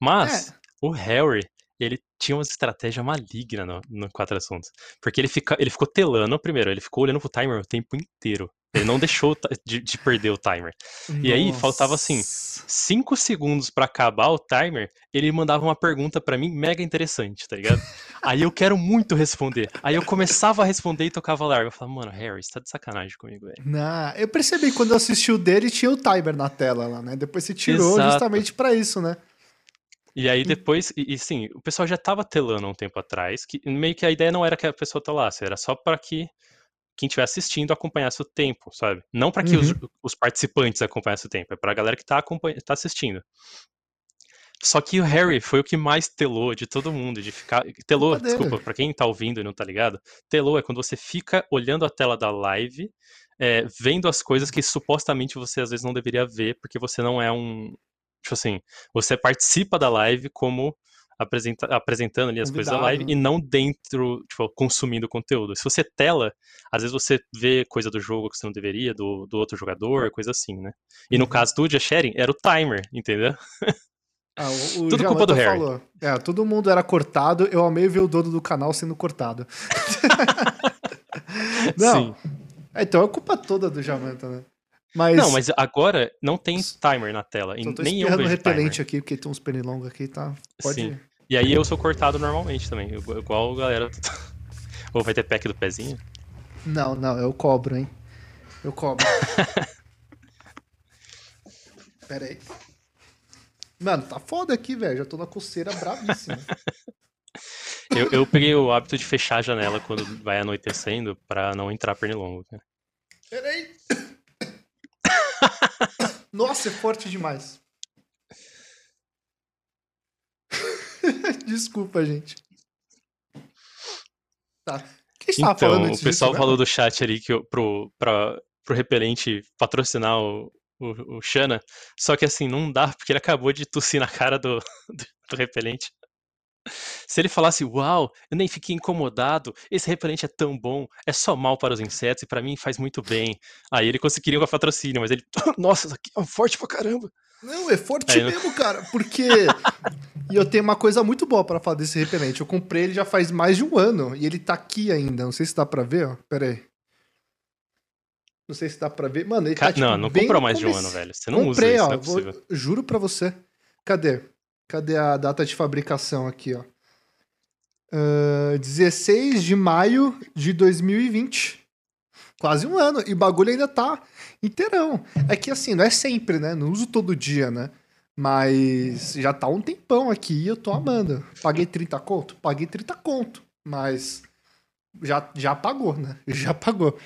Mas. É o Harry, ele tinha uma estratégia maligna no, no Quatro Assuntos. Porque ele, fica, ele ficou telando primeiro, ele ficou olhando pro timer o tempo inteiro. Ele não deixou de, de, perder o timer. Nossa. E aí, faltava assim, cinco segundos para acabar o timer, ele mandava uma pergunta para mim mega interessante, tá ligado? aí eu quero muito responder. Aí eu começava a responder e tocava largo. Eu falava, mano, Harry, você tá de sacanagem comigo, velho. Não, eu percebi quando eu assisti o dele tinha o timer na tela lá, né? Depois você tirou Exato. justamente para isso, né? E aí depois, e, e sim, o pessoal já estava telando um tempo atrás, que meio que a ideia não era que a pessoa telasse, era só para que quem estiver assistindo acompanhasse o tempo, sabe? Não para que uhum. os, os, participantes acompanhassem o tempo, é para a galera que está tá assistindo. Só que o Harry foi o que mais telou de todo mundo, de ficar. Telou, desculpa, para quem tá ouvindo e não tá ligado, telou é quando você fica olhando a tela da live, é, vendo as coisas que supostamente você às vezes não deveria ver, porque você não é um, Tipo assim, você participa da live como apresenta, apresentando ali as Convidado. coisas da live e não dentro, tipo, consumindo conteúdo. Se você tela, às vezes você vê coisa do jogo que você não deveria, do, do outro jogador, coisa assim, né? E no uhum. caso do Just Sharing, era o timer, entendeu? *laughs* Ah, o, o Tudo culpa do Harry. Falou. É, todo mundo era cortado, eu amei ver o dono do canal sendo cortado. *laughs* não. Sim. É, então é culpa toda do Jamanta, né? Mas... Não, mas agora não tem timer na tela. Só tô nem eu vejo repelente timer. aqui, porque tem uns pernilongos aqui, tá? Pode Sim. Ir. E aí eu sou cortado normalmente também, igual a galera. *laughs* Ou vai ter pack do pezinho? Não, não, eu cobro, hein? Eu cobro. *laughs* Pera aí. Mano, tá foda aqui, velho. Já tô na coceira bravíssima. *laughs* eu, eu peguei o hábito de fechar a janela quando vai anoitecendo pra não entrar pernilongo, cara. Pera aí. Nossa, é forte demais. *laughs* Desculpa, gente. Tá. O que você então, falando o pessoal disso, falou do chat ali que eu, pro, pra, pro repelente patrocinar o, o, o Shana, só que assim, não dá, porque ele acabou de tossir na cara do, *laughs* do, do repelente. Se ele falasse, uau, eu nem fiquei incomodado, esse repelente é tão bom, é só mal para os insetos e para mim faz muito bem. Aí ele conseguiria um patrocínio, mas ele, *laughs* nossa, isso aqui é forte pra caramba. Não, é forte Aí mesmo, não... cara, porque. *laughs* e eu tenho uma coisa muito boa para falar desse repelente. Eu comprei ele já faz mais de um ano e ele tá aqui ainda. Não sei se dá pra ver, ó. Pera aí. Não sei se dá pra ver. Mano, ele tá, tipo, Não, não comprou mais de um ano, velho. Você não comprei, usa isso, ó, não é vou... Juro pra você. Cadê? Cadê a data de fabricação aqui, ó? Uh, 16 de maio de 2020. Quase um ano. E o bagulho ainda tá inteirão. É que assim, não é sempre, né? Não uso todo dia, né? Mas já tá um tempão aqui e eu tô amando. Paguei 30 conto? Paguei 30 conto. Mas já, já pagou, né? *laughs* Já pagou.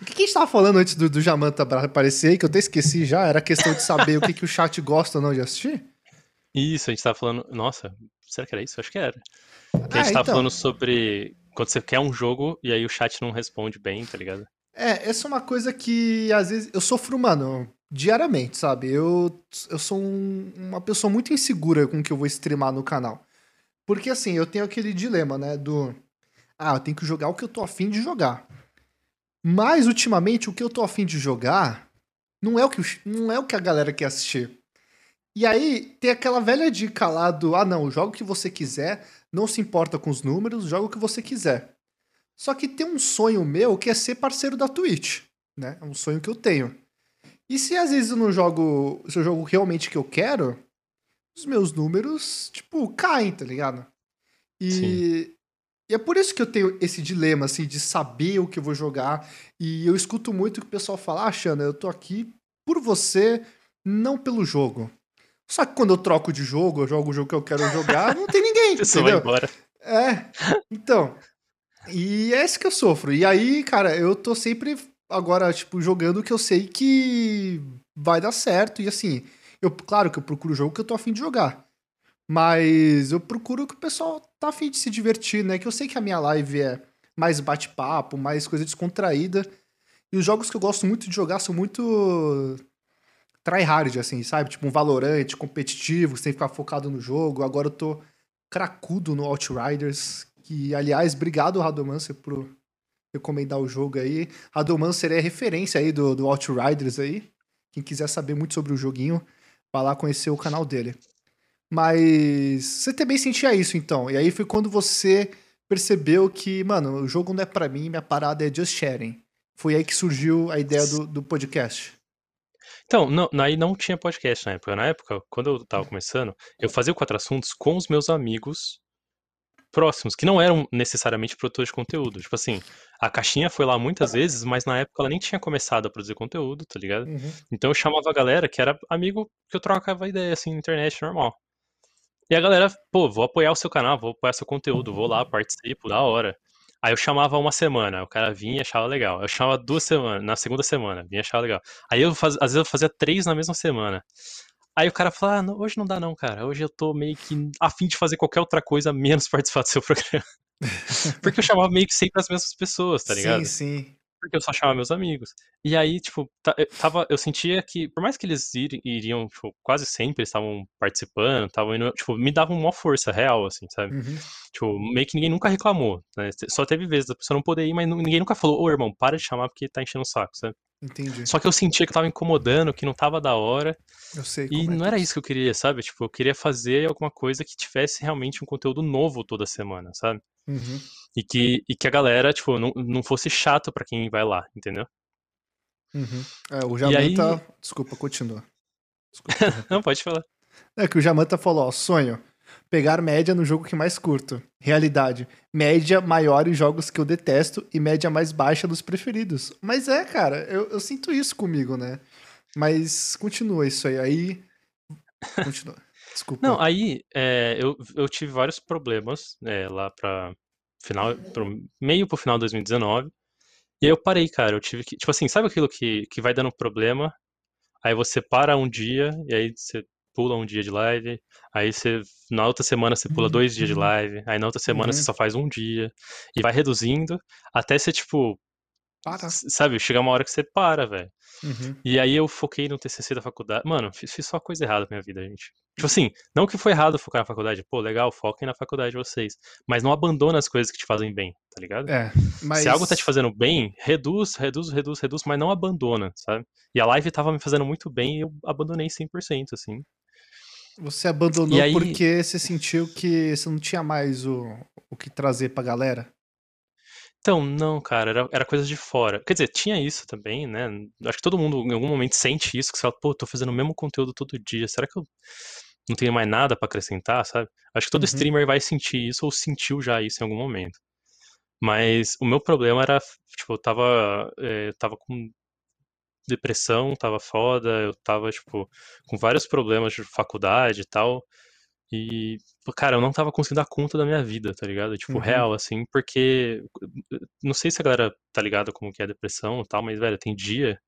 O que, que a gente tava falando antes do, do Jamanta aparecer que eu até esqueci já? Era questão de saber o que, que o chat gosta ou não de assistir? Isso, a gente tava falando. Nossa, será que era isso? Acho que era. Que a gente ah, tava então. falando sobre quando você quer um jogo e aí o chat não responde bem, tá ligado? É, essa é uma coisa que às vezes eu sofro, mano, diariamente, sabe? Eu, eu sou um, uma pessoa muito insegura com o que eu vou streamar no canal. Porque assim, eu tenho aquele dilema, né? Do. Ah, eu tenho que jogar o que eu tô afim de jogar. Mas, ultimamente, o que eu tô afim de jogar não é o que, não é o que a galera quer assistir. E aí, tem aquela velha dica lá do: ah, não, joga o que você quiser, não se importa com os números, joga o que você quiser. Só que tem um sonho meu que é ser parceiro da Twitch, né? É um sonho que eu tenho. E se às vezes eu não jogo, se eu jogo realmente o que eu quero, os meus números, tipo, caem, tá ligado? E e é por isso que eu tenho esse dilema, assim, de saber o que eu vou jogar. E eu escuto muito que o pessoal fala, ah, Xana, eu tô aqui por você, não pelo jogo. Só que quando eu troco de jogo, eu jogo o jogo que eu quero jogar, não tem ninguém, *laughs* entendeu? Vai embora. É, então. E é isso que eu sofro. E aí, cara, eu tô sempre agora, tipo, jogando o que eu sei que vai dar certo. E assim, eu, claro que eu procuro o jogo que eu tô afim de jogar. Mas eu procuro que o pessoal tá afim de se divertir, né? Que eu sei que a minha live é mais bate-papo, mais coisa descontraída. E os jogos que eu gosto muito de jogar são muito tryhard, assim, sabe? Tipo um Valorant competitivo, sem ficar focado no jogo. Agora eu tô cracudo no Outriders, que, aliás, obrigado, Radomancer, por recomendar o jogo aí. Radomancer é referência aí do, do Outriders aí. Quem quiser saber muito sobre o joguinho, vai lá conhecer o canal dele. Mas você também sentia isso, então. E aí foi quando você percebeu que, mano, o jogo não é para mim, minha parada é just sharing. Foi aí que surgiu a ideia do, do podcast. Então, não, aí não tinha podcast na época. Na época, quando eu tava começando, eu fazia o Quatro Assuntos com os meus amigos próximos, que não eram necessariamente produtores de conteúdo. Tipo assim, a caixinha foi lá muitas vezes, mas na época ela nem tinha começado a produzir conteúdo, tá ligado? Uhum. Então eu chamava a galera que era amigo que eu trocava ideia, assim, na internet normal. E a galera, pô, vou apoiar o seu canal, vou apoiar seu conteúdo, vou lá, participo, da hora. Aí eu chamava uma semana, o cara vinha e achava legal. Eu chamava duas semanas, na segunda semana, vinha e achava legal. Aí eu faz, às vezes eu fazia três na mesma semana. Aí o cara fala, ah, não, hoje não dá não, cara. Hoje eu tô meio que afim de fazer qualquer outra coisa, menos *laughs* participar do seu programa. *laughs* Porque eu chamava meio que sempre as mesmas pessoas, tá ligado? Sim, sim porque eu só chamava meus amigos. E aí, tipo, eu, tava, eu sentia que, por mais que eles ir, iriam, tipo, quase sempre estavam participando, estavam indo, tipo, me davam uma força real, assim, sabe? Uhum. Tipo, meio que ninguém nunca reclamou, né? Só teve vezes da pessoa não poder ir, mas ninguém nunca falou, ô irmão, para de chamar porque tá enchendo o saco, sabe? Entendi. Só que eu sentia que tava incomodando, que não tava da hora. Eu sei. E é não era isso que eu queria, sabe? Tipo, eu queria fazer alguma coisa que tivesse realmente um conteúdo novo toda semana, sabe? Uhum. E, que, e que a galera, tipo, não, não fosse chato para quem vai lá, entendeu? Uhum. É, o Jamanta. Aí... Desculpa, continua. *laughs* Desculpa, não, pode falar. É que o Jamanta falou, ó, sonho. Pegar média no jogo que mais curto. Realidade. Média maior em jogos que eu detesto e média mais baixa dos preferidos. Mas é, cara, eu, eu sinto isso comigo, né? Mas continua isso aí. Aí. Continua. *laughs* Desculpa. Não, aí é, eu, eu tive vários problemas é, lá pra final, pro meio pro final de 2019. E aí eu parei, cara. Eu tive que. Tipo assim, sabe aquilo que, que vai dando problema? Aí você para um dia, e aí você pula um dia de live. Aí você. Na outra semana você pula dois dias de live. Aí na outra semana Uhum. você só faz um dia. E vai reduzindo. Até você, tipo. Para. Sabe, chegar uma hora que você para, velho. Uhum. E aí eu foquei no TCC da faculdade. Mano, fiz, fiz só coisa errada na minha vida, gente. Tipo assim, não que foi errado focar na faculdade. Pô, legal, foquem na faculdade de vocês. Mas não abandona as coisas que te fazem bem, tá ligado? É. Mas. Se algo tá te fazendo bem, reduz, reduz, reduz, reduz, mas não abandona, sabe? E a live tava me fazendo muito bem e eu abandonei 100%, assim. Você abandonou aí- porque você sentiu que você não tinha mais o, o que trazer pra galera? Então, não, cara, era, era coisa de fora. Quer dizer, tinha isso também, né? Acho que todo mundo em algum momento sente isso, que você fala, pô, tô fazendo o mesmo conteúdo todo dia, será que eu não tenho mais nada pra acrescentar, sabe? Acho que todo Uhum. streamer vai sentir isso ou sentiu já isso em algum momento. Mas o meu problema era, tipo, eu tava, eh, tava com depressão, tava foda, eu tava, tipo, com vários problemas de faculdade e tal. E, cara, eu não tava conseguindo dar conta da minha vida, tá ligado? Tipo, Uhum. real, assim, porque. Não sei se a galera tá ligada como que é a depressão e tal, mas, velho, tem dia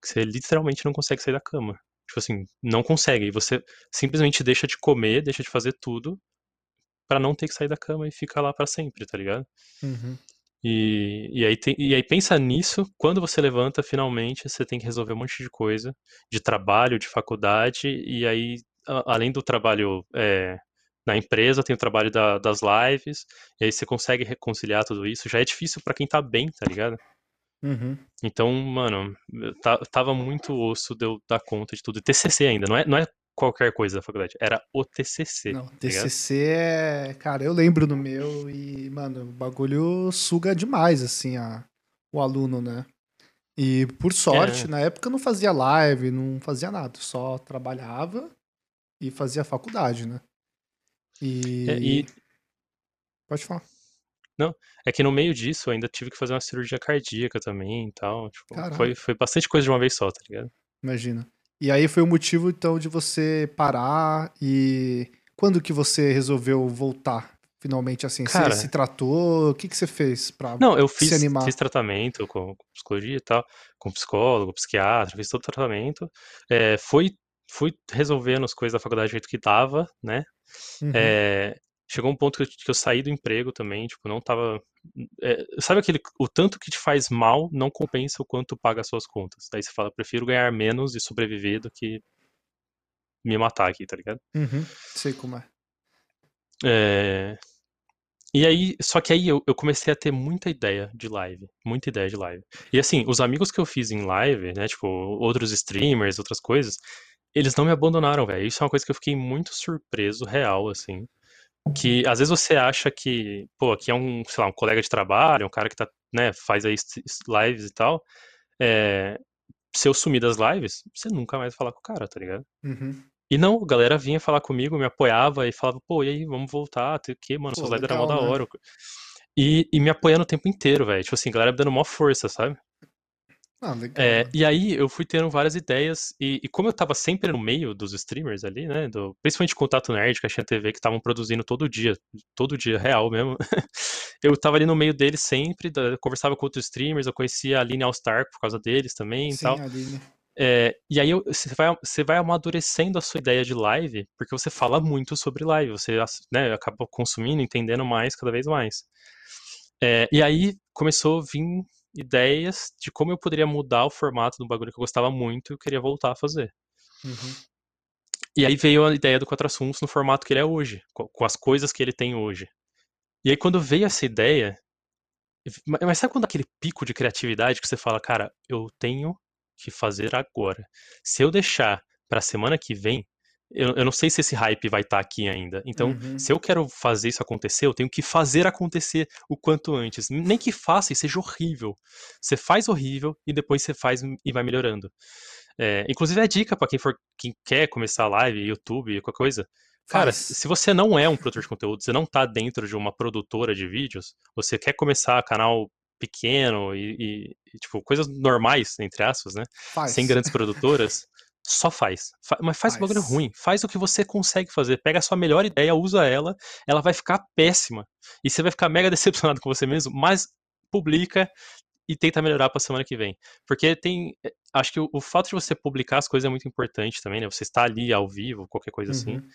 que você literalmente não consegue sair da cama. Tipo assim, não consegue. E você simplesmente deixa de comer, deixa de fazer tudo pra não ter que sair da cama e ficar lá pra sempre, tá ligado? Uhum. E, e, aí tem- e aí pensa nisso, quando você levanta, finalmente, você tem que resolver um monte de coisa, de trabalho, de faculdade, e aí, a- além do trabalho é, na empresa, tem o trabalho da- das lives, e aí você consegue reconciliar tudo isso. Já é difícil pra quem tá bem, tá ligado? Uhum. Então, mano, tava muito osso de eu dar conta de tudo. E TCC ainda, não é, não é qualquer coisa da faculdade, era o TCC. Não, tá ligado? TCC é. Cara, eu lembro no meu e, mano, o bagulho suga demais, assim, a, o aluno, né? E por sorte, É. na época eu não fazia live, não fazia nada, só trabalhava e fazia faculdade, né? E. É, e Pode falar. É que no meio disso eu ainda tive que fazer uma cirurgia cardíaca também e tal. Tipo, foi, foi bastante coisa de uma vez só, tá ligado? Imagina. E aí foi o motivo, então, de você parar e. Quando que você resolveu voltar, finalmente, assim? Cara- você se tratou? O que, que você fez pra Não, eu se fiz, animar? fiz tratamento com, com psicologia e tal, com psicólogo, psiquiatra, fiz todo o tratamento. É, fui, fui resolvendo as coisas da faculdade do jeito que tava, né? Uhum. É, chegou um ponto que eu, que eu saí do emprego também, tipo, não tava. é, sabe aquele. O tanto que te faz mal não compensa o quanto paga as suas contas. Daí você fala, prefiro ganhar menos e sobreviver do que me matar aqui, tá ligado? Uhum. Sei como é. É, E aí, só que aí eu, eu comecei a ter muita ideia de live, muita ideia de live. E assim, os amigos que eu fiz em live, né, tipo, outros streamers, outras coisas, eles não me abandonaram, velho. Isso é uma coisa que eu fiquei muito surpreso, real, assim. Que às vezes você acha que, pô, aqui é um, sei lá, um colega de trabalho, um cara que tá, né, faz aí lives e tal. É, se eu sumir das lives, você nunca mais falar com o cara, tá ligado? Uhum. E não, a galera vinha falar comigo, me apoiava e falava, pô, e aí, vamos voltar, tem o quê, mano? Pô, Suas lives eram mó da né? hora. E, e me apoiando o tempo inteiro, velho. Tipo assim, a galera me dando mó força, sabe? Ah, legal. É, e aí eu fui tendo várias ideias, e, e como eu tava sempre no meio dos streamers ali, né? Do, principalmente Contato Nerd, Caixinha TV, que estavam produzindo todo dia, todo dia, real mesmo. *laughs* eu tava ali no meio deles sempre, conversava com outros streamers, eu conhecia a Aline All-Star por causa deles também e Sim, tal. Aline. É, e aí você vai, você vai amadurecendo a sua ideia de live, porque você fala muito sobre live, você né, acaba consumindo, entendendo mais, cada vez mais. É, e aí começou a vir ideias de como eu poderia mudar o formato do bagulho que eu gostava muito e eu queria voltar a fazer. Uhum. E aí veio a ideia do Quatro Assuntos no formato que ele é hoje, co- com as coisas que ele tem hoje. E aí quando veio essa ideia, ma- mas sabe quando aquele pico de criatividade que você fala, cara, eu tenho que fazer agora. Se eu deixar pra semana que vem, eu, eu não sei se esse hype vai estar aqui ainda. Então, Uhum. se eu quero fazer isso acontecer, eu tenho que fazer acontecer o quanto antes. Nem que faça e seja horrível. Você faz horrível e depois você faz e vai melhorando. É, inclusive, é dica pra quem for quem quer começar live, YouTube, qualquer coisa. Cara, Faz. se você não é um produtor de conteúdo, você não tá dentro de uma produtora de vídeos, você quer começar canal pequeno e, e, e, tipo, coisas normais, entre aspas, né? Faz. Sem grandes produtoras, só faz. Fa mas faz, faz bagulho ruim. Faz o que você consegue fazer. Pega a sua melhor ideia, usa ela, ela vai ficar péssima. E você vai ficar mega *laughs* decepcionado com você mesmo, mas publica e tenta melhorar para semana que vem. Porque tem. Eh, acho que o, o, fato de você publicar as coisas é muito importante também, né? Você está ali ao vivo, qualquer coisa assim. uhum. assim.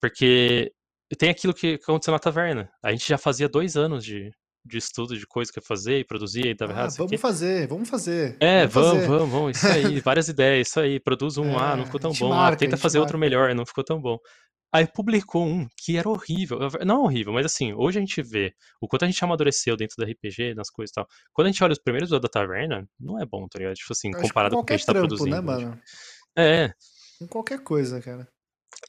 Porque tem aquilo que aconteceu na taverna. A gente já fazia dois anos de, de estudo de coisa que ia fazer e produzir e tava ah, errado. Vamos fazer, vamos fazer. É, vamos, vamos, vamos, vamos, isso aí, *laughs* várias ideias, isso aí, produz um, é, ah, não ficou tão bom, ah, marca, ah, tenta fazer marca. outro melhor, não ficou tão bom. Aí publicou um que era horrível. Não horrível, mas assim, hoje a gente vê o quanto a gente amadureceu dentro da RPG, nas coisas e tal. Quando a gente olha os primeiros da taverna, não é bom, tá ligado? Tipo assim, comparado com o que a gente tá trampo, produzindo. Né, mano? É. Com qualquer coisa, cara.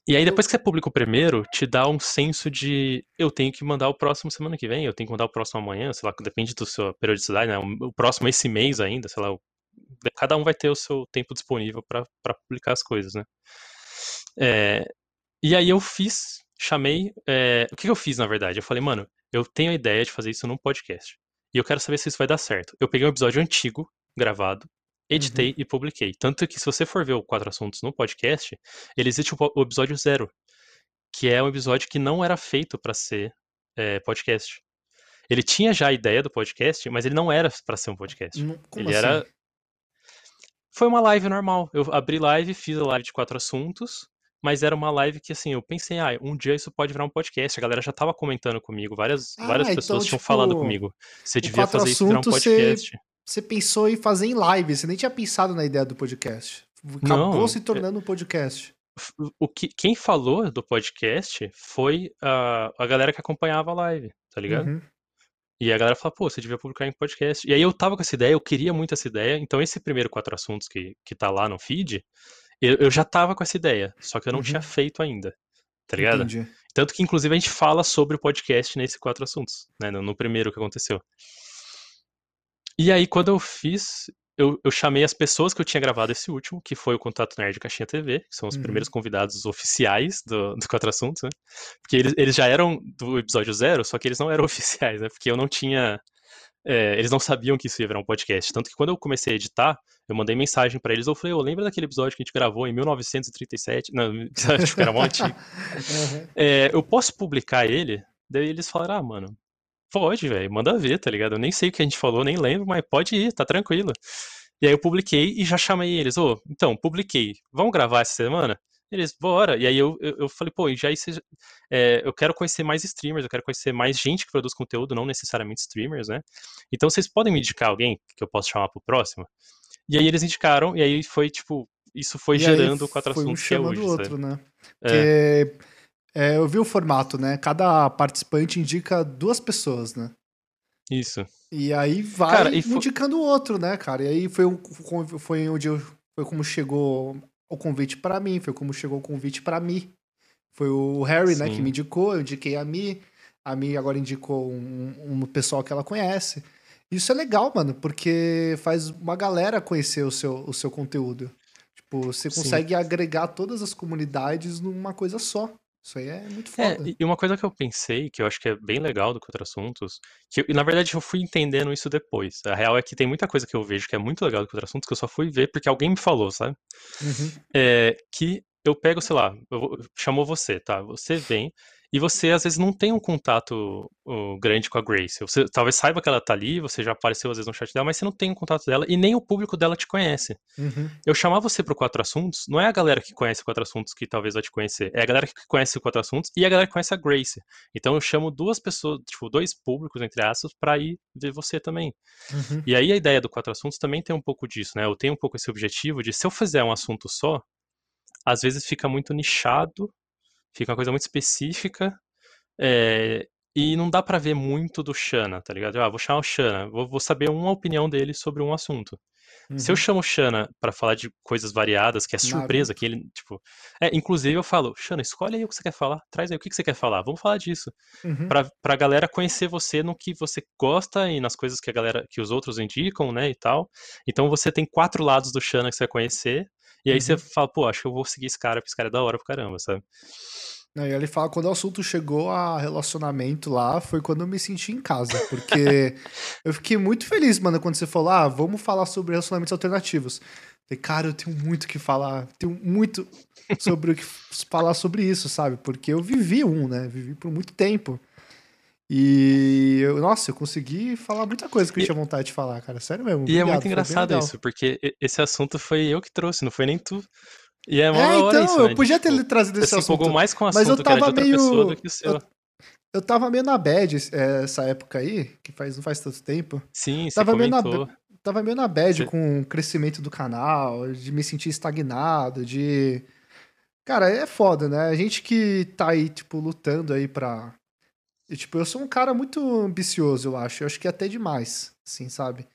E aí, depois que você publica o primeiro, te dá um senso de eu tenho que mandar o próximo semana que vem, eu tenho que mandar o próximo amanhã, sei lá, depende da sua periodicidade, né? O próximo esse mês ainda, sei lá. Cada um vai ter o seu tempo disponível para publicar as coisas, né? É, e aí eu fiz, chamei. É, o que eu fiz, na verdade? Eu falei, mano, eu tenho a ideia de fazer isso num podcast. E eu quero saber se isso vai dar certo. Eu peguei um episódio antigo, gravado, editei uhum. e publiquei. Tanto que se você for ver o Quatro Assuntos no podcast, ele existe o, episódio zero, que é um episódio que não era feito para ser é, podcast. Ele tinha já a ideia do podcast, mas ele não era para ser um podcast. Como ele assim? era. Foi uma live normal. Eu abri live, fiz a live de quatro assuntos, mas era uma live que, assim, eu pensei, ah, um dia isso pode virar um podcast. A galera já tava comentando comigo, várias, ah, várias então, pessoas tinham tipo, falado comigo. Você devia fazer isso virar um podcast. Você, você pensou em fazer em live, você nem tinha pensado na ideia do podcast. Acabou Não, se é tornando um podcast. O que, quem falou do podcast foi a, a galera que acompanhava a live, tá ligado? Uhum. E a galera falou, pô, você devia publicar em podcast. E aí eu tava com essa ideia, eu queria muito essa ideia. Então esse primeiro quatro assuntos que, que tá lá no feed, eu, eu já tava com essa ideia, só que eu não uhum. tinha feito ainda. Tá ligado? Entendi. Tanto que, inclusive, a gente fala sobre o podcast nesse quatro assuntos, né? No, no primeiro que aconteceu. E aí, quando eu fiz, eu, eu, chamei as pessoas que eu tinha gravado esse último, que foi o Contato Nerd Caixinha TV, que são os uhum. primeiros convidados oficiais do, do Quatro Assuntos, né? Porque eles, eles já eram do episódio zero, só que eles não eram *laughs* oficiais, né? Porque eu não tinha é, eles não sabiam que isso ia virar um podcast. Tanto que quando eu comecei a editar, eu mandei mensagem para eles. Eu falei, eu oh, lembra daquele episódio que a gente gravou em 1937? Não, *laughs* acho que era muito antigo. *laughs* Uhum. É, eu posso publicar ele? Daí eles falaram, ah, mano, pode, velho, manda ver, tá ligado? Eu nem sei o que a gente falou, nem lembro, mas pode ir, tá tranquilo. E aí eu publiquei e já chamei eles. Ô, oh, então, publiquei. Vamos gravar essa semana? Eles, bora. E aí eu, eu, eu falei, pô, já isso, é, eu quero conhecer mais streamers, eu quero conhecer mais gente que produz conteúdo, não necessariamente streamers, né? Então vocês podem me indicar alguém que eu posso chamar pro próximo? E aí eles indicaram, e aí foi tipo, isso foi e gerando quatro assuntos um que é hoje. outro, sabe? né? É. é, eu vi o formato, né? Cada participante indica duas pessoas, né? Isso. E aí vai cara, e indicando o outro, né, cara? E aí foi, foi onde eu, foi como chegou o convite para mim, foi como chegou o convite para mim. Foi o Harry, Sim. né, que me indicou, eu indiquei a Mi, a Mi agora indicou um, um pessoal que ela conhece. Isso é legal, mano, porque faz uma galera conhecer o seu, o seu conteúdo. Tipo, você consegue Sim. agregar todas as comunidades numa coisa só. Isso aí é muito é, foda. É, e uma coisa que eu pensei, que eu acho que é bem legal do Contra Assuntos, que eu, na verdade eu fui entendendo isso depois. A real é que tem muita coisa que eu vejo que é muito legal do Contra Assuntos que eu só fui ver porque alguém me falou, sabe? Uhum. É, que eu pego, sei lá, eu, chamou você, tá? Você vem, e você às vezes não tem um contato uh, grande com a Grace. Você talvez saiba que ela tá ali, você já apareceu às vezes no chat dela, mas você não tem um contato dela e nem o público dela te conhece. Uhum. Eu chamar você pro Quatro Assuntos, não é a galera que conhece Quatro Assuntos que talvez vai te conhecer, é a galera que conhece o Quatro Assuntos e a galera que conhece a Grace. Então eu chamo duas pessoas, tipo, dois públicos, entre aspas, pra ir ver você também. Uhum. E aí a ideia do Quatro Assuntos também tem um pouco disso, né? Eu tenho um pouco esse objetivo de se eu fizer um assunto só, às vezes fica muito nichado, fica uma coisa muito específica é, e não dá para ver muito do Shana, tá ligado? Ah, vou chamar o Shana, vou, vou saber uma opinião dele sobre um assunto. Uhum. Se eu uhum. chamo o Shana para falar de coisas variadas, que é surpresa, que ele, tipo. É, inclusive eu falo, Shana, escolhe aí o que você quer falar, traz aí o que você quer falar, vamos falar disso. Uhum. Pra, pra galera conhecer você no que você gosta e nas coisas que a galera, que os outros indicam, né, e tal. Então você tem quatro lados do Shana que você vai conhecer, e aí uhum. você fala, pô, acho que eu vou seguir esse cara, porque esse cara é da hora pro caramba, sabe? Aí ele fala quando o assunto chegou a relacionamento lá, foi quando eu me senti em casa. Porque *laughs* eu fiquei muito feliz, mano, quando você falou, ah, vamos falar sobre relacionamentos alternativos. Falei, cara, eu tenho muito o que falar, tenho muito sobre o que falar sobre isso, sabe? Porque eu vivi um, né? Vivi por muito tempo. E, eu, nossa, eu consegui falar muita coisa que eu tinha vontade de falar, cara. Sério mesmo. E é obrigado, muito foi bem engraçado isso, porque esse assunto foi eu que trouxe, não foi nem tu. E é É, então, isso, eu né? podia ter Tipo, trazido esse se empolgou assunto. mais com o Mas eu assunto era de tava meio- pessoa do que o seu. Eu tava meio na bad é, essa época aí, que faz, não faz tanto tempo. Sim, você Tava meio na comentou. Tava meio na bad Você- com o crescimento do canal, de me sentir estagnado, de. Cara, é foda, né? A gente que tá aí, tipo, lutando aí pra. E, tipo, eu sou um cara muito ambicioso, eu acho. Eu acho que é até demais, assim, sabe?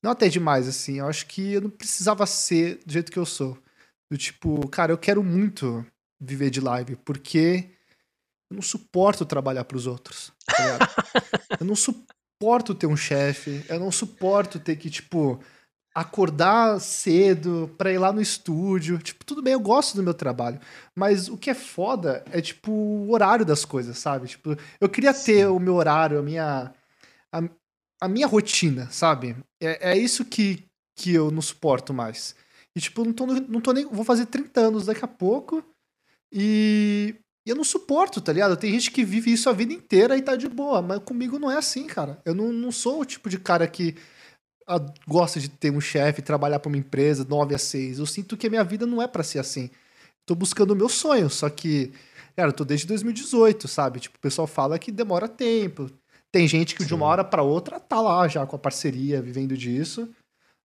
Não até demais, assim. Eu acho que eu não precisava ser do jeito que eu sou. Do tipo, cara, eu quero muito viver de live, porque eu não suporto trabalhar pros outros, tá *laughs* eu não suporto ter um chefe, eu não suporto ter que, tipo, acordar cedo pra ir lá no estúdio. Tipo, tudo bem, eu gosto do meu trabalho, mas o que é foda é, tipo, o horário das coisas, sabe? Tipo, eu queria ter Sim. o meu horário, a minha. A, a minha rotina, sabe? É, é isso que, que eu não suporto mais. E, tipo, eu não tô, não tô nem. Vou fazer 30 anos daqui a pouco. E e eu não suporto, tá ligado? Tem gente que vive isso a vida inteira e tá de boa, mas comigo não é assim, cara. Eu não, não sou o tipo de cara que gosta de ter um chefe, trabalhar pra uma empresa, 9 a 6. Eu sinto que a minha vida não é pra ser assim. Tô buscando o meu sonho, só que, cara, eu tô desde 2018, sabe? Tipo, o pessoal fala que demora tempo. Tem gente que de uma Sim. hora pra outra tá lá já com a parceria, vivendo disso.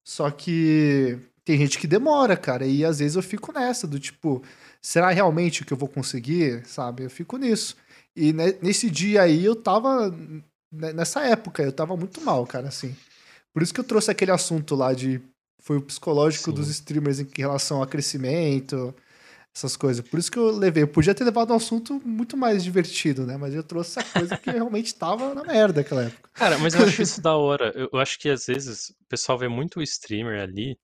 Só que tem gente que demora, cara. E às vezes eu fico nessa, do tipo, será realmente que eu vou conseguir? Sabe? Eu fico nisso. E ne- nesse dia aí eu tava. ne- Nessa época, eu tava muito mal, cara, assim. Por isso que eu trouxe aquele assunto lá de. Foi o psicológico Sim. dos streamers em relação a crescimento, essas coisas. Por isso que eu levei. Eu podia ter levado um assunto muito mais divertido, né? Mas eu trouxe essa coisa que realmente tava na merda naquela época. Cara, mas eu acho *laughs* isso da hora. Eu, acho que às vezes o pessoal vê muito o streamer ali.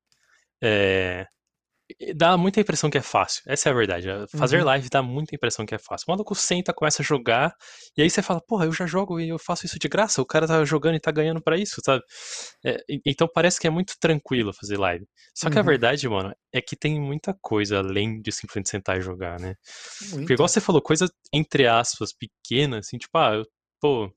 é, Dá muita impressão que é fácil. Essa é a verdade. Fazer Uhum. live dá muita impressão que é fácil. O maluco senta, começa a jogar, e aí você fala, porra, eu já jogo e eu faço isso de graça. O cara tá jogando e tá ganhando pra isso, sabe? É, então parece que é muito tranquilo fazer live. Só que a Uhum. verdade, mano, é que tem muita coisa além de simplesmente sentar e jogar, né? Porque Muito. igual você falou, coisa entre aspas, pequena, assim, tipo, ah, eu, pô,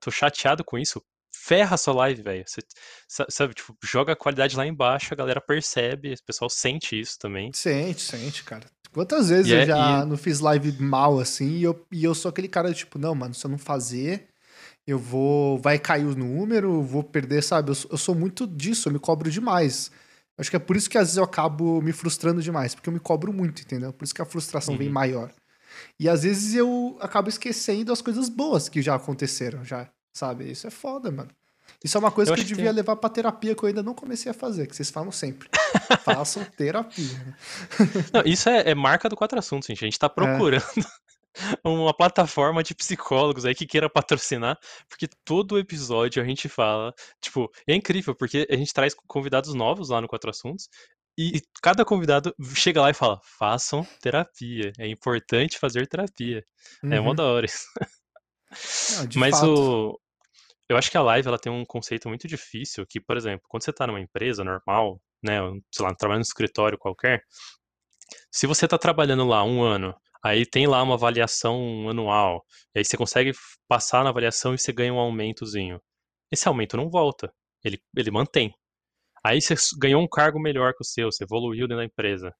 tô chateado com isso. Ferra a sua live, velho. Você, sa- sabe, tipo, joga a qualidade lá embaixo, a galera percebe, o pessoal sente isso também. Sente, sente, cara. Quantas vezes eu é- já e- não fiz live mal assim e eu, e eu sou aquele cara tipo, não, mano, se eu não fazer, eu vou. Vai cair o número, vou perder, sabe? Eu, sou- eu sou muito disso, eu me cobro demais. Acho que é por isso que às vezes eu acabo me frustrando demais, porque eu me cobro muito, entendeu? Por isso que a frustração vem Uhum. maior. E às vezes eu acabo esquecendo as coisas boas que já aconteceram, já, sabe? Isso é foda, mano. Isso é uma coisa Eu que eu que devia tem- levar pra terapia que eu ainda não comecei a fazer, que vocês falam sempre. *laughs* Façam terapia. Não, isso é, é marca do Quatro Assuntos, gente. A gente tá procurando *laughs* uma plataforma de psicólogos aí que queira patrocinar, porque todo episódio a gente fala, tipo, é incrível, porque a gente traz convidados novos lá no Quatro Assuntos, e cada convidado chega lá e fala, façam terapia, é importante fazer terapia. É mó Uhum. da hora isso. Não, Mas fato. o. Eu acho que a live ela tem um conceito muito difícil, que, por exemplo, quando você tá numa empresa normal, né, sei lá, trabalhando no escritório qualquer, se você tá trabalhando lá um ano, aí tem lá uma avaliação anual, e aí você consegue passar na avaliação e você ganha um aumentozinho. Esse aumento não volta, ele, ele mantém. Aí você ganhou um cargo melhor que o seu, você evoluiu dentro da empresa.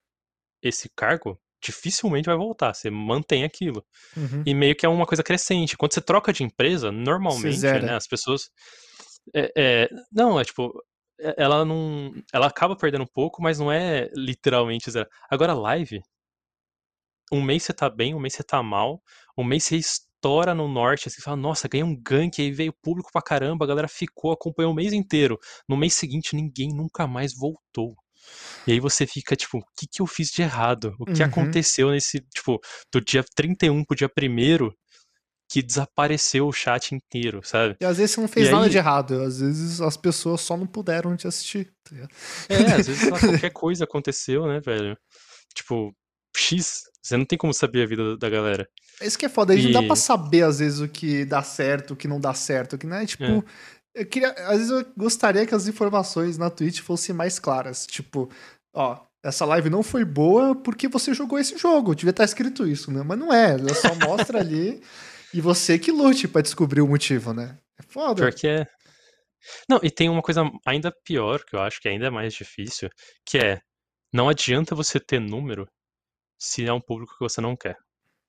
Esse cargo dificilmente vai voltar, você mantém aquilo. Uhum. E meio que é uma coisa crescente. Quando você troca de empresa, normalmente, né, as pessoas. é- é, não, é tipo. é- Ela não. Ela acaba perdendo um pouco, mas não é literalmente zero. Agora, live. Um mês você tá bem, um mês você tá mal, um mês você estoura no norte, assim, fala, nossa, ganhei um gank, aí veio público pra caramba, a galera ficou, acompanhou o mês inteiro. No mês seguinte, ninguém nunca mais voltou. E aí você fica, tipo, o que que eu fiz de errado? O que Uhum. aconteceu nesse, tipo, do dia 31 pro dia 1 que desapareceu o chat inteiro, sabe? E às vezes você não fez E nada aí- de errado. Às vezes as pessoas só não puderam te assistir. tá? É, *laughs* às vezes lá, qualquer coisa aconteceu, né, velho? Tipo, X Você não tem como saber a vida da galera. Isso que é foda, a gente E- não dá pra saber, às vezes, o que dá certo, o que não dá certo, que não é, tipo... É. Eu queria, às vezes eu gostaria que as informações na Twitch fossem mais claras, tipo, ó, essa live não foi boa porque você jogou esse jogo, devia estar escrito isso, né? Mas não é, ela só *laughs* mostra ali e você que lute pra descobrir o motivo, né? É foda. Pior que é. Não, e tem uma coisa ainda pior, que eu acho que ainda é mais difícil, que é, não adianta você ter número se é um público que você não quer.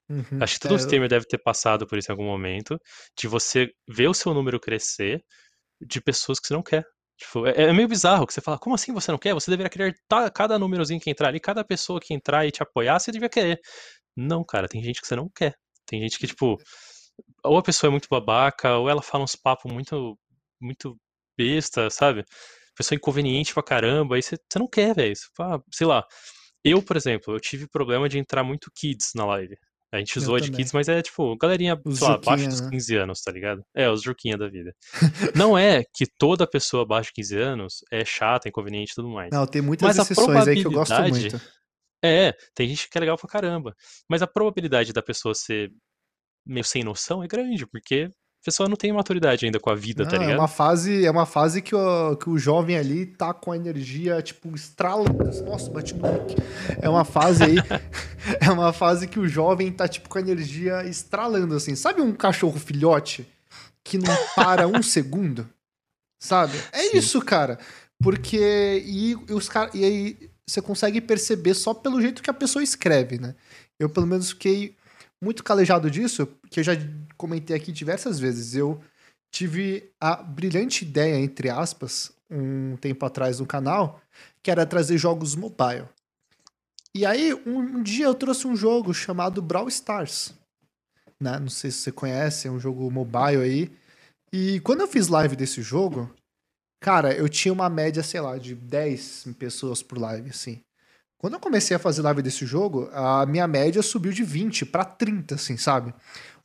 Uhum. Acho que todo É, streamer deve ter passado por isso em algum momento, de você ver o seu número crescer de pessoas que você não quer. Tipo, é, é meio bizarro que você fala, como assim você não quer? Você deveria querer cada númerozinho que entrar ali, cada pessoa que entrar e te apoiar, você devia querer. Não, cara, tem gente que você não quer. Tem gente que, tipo, ou a pessoa é muito babaca, ou ela fala uns papos muito, muito besta, sabe? Pessoa inconveniente pra caramba, aí você, você não quer, velho. Sei lá. Eu, por exemplo, eu tive problema de entrar muito kids na live. A gente Eu zoa de kids, mas é tipo, galerinha, Os sei lá, Juquinha, abaixo dos né? 15 anos, tá ligado? É, os Juquinha da vida. *laughs* Não é que toda pessoa abaixo de 15 anos é chata, inconveniente e tudo mais. Não, tem muitas Mas exceções aí que eu gosto muito. É, tem gente que é legal pra caramba. Mas a probabilidade da pessoa ser meio sem noção é grande, porque pessoa não tem maturidade ainda com a vida, Não, tá é ligado? uma fase, é uma fase que o, que o jovem ali tá com a energia, tipo, estralando. Nossa, bati no mic. É uma fase aí. *laughs* é uma fase que o jovem tá, tipo, com a energia estralando, assim. Sabe um cachorro filhote que não para um *laughs* segundo? Sabe? É Sim. isso, cara. Porque. E, e os cara, E aí você consegue perceber só pelo jeito que a pessoa escreve, né? Eu, pelo menos, fiquei muito calejado disso, que eu já comentei aqui diversas vezes. Eu tive a brilhante ideia, entre aspas, um tempo atrás no canal, que era trazer jogos mobile. E aí, um, dia eu trouxe um jogo chamado Brawl Stars. Né? Não sei se você conhece, é um jogo mobile aí. E quando eu fiz live desse jogo, cara, eu tinha uma média, sei lá, de 10 pessoas por live, assim. Quando eu comecei a fazer live desse jogo, a minha média subiu de 20 pra 30, assim, sabe?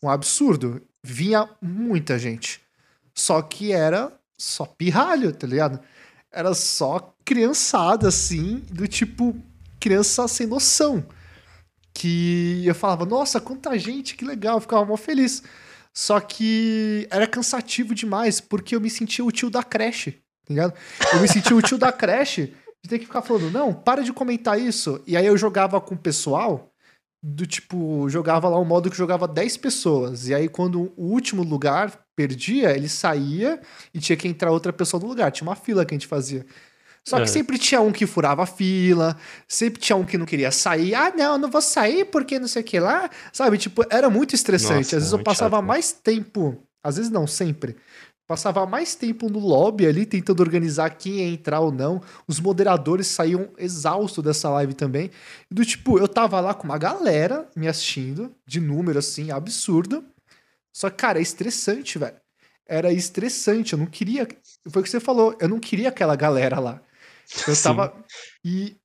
Um absurdo. Vinha muita gente. Só que era só pirralho, tá ligado? Era só criançada, assim, do tipo, criança sem noção. Que eu falava, nossa, quanta gente, que legal, eu ficava mó feliz. Só que era cansativo demais, porque eu me sentia o tio da creche, tá ligado? Eu me sentia o tio da creche de ter que ficar falando, não, para de comentar isso. E aí eu jogava com o pessoal, do tipo, jogava lá um modo que jogava 10 pessoas. E aí quando o último lugar perdia, ele saía e tinha que entrar outra pessoa no lugar. Tinha uma fila que a gente fazia. Só que É. sempre tinha um que furava a fila, sempre tinha um que não queria sair. Ah, não, eu não vou sair porque não sei o que lá. Sabe, tipo, era muito estressante. Nossa, às vezes eu passava chato, né? mais tempo, às vezes não, sempre. Passava mais tempo no lobby ali, tentando organizar quem ia entrar ou não. Os moderadores saíam exaustos dessa live também. Do tipo, eu tava lá com uma galera me assistindo, de número assim, absurdo. Só que, cara, é estressante, velho. Era estressante, eu não queria. Foi o que você falou, eu não queria aquela galera lá. Eu Sim. tava. E,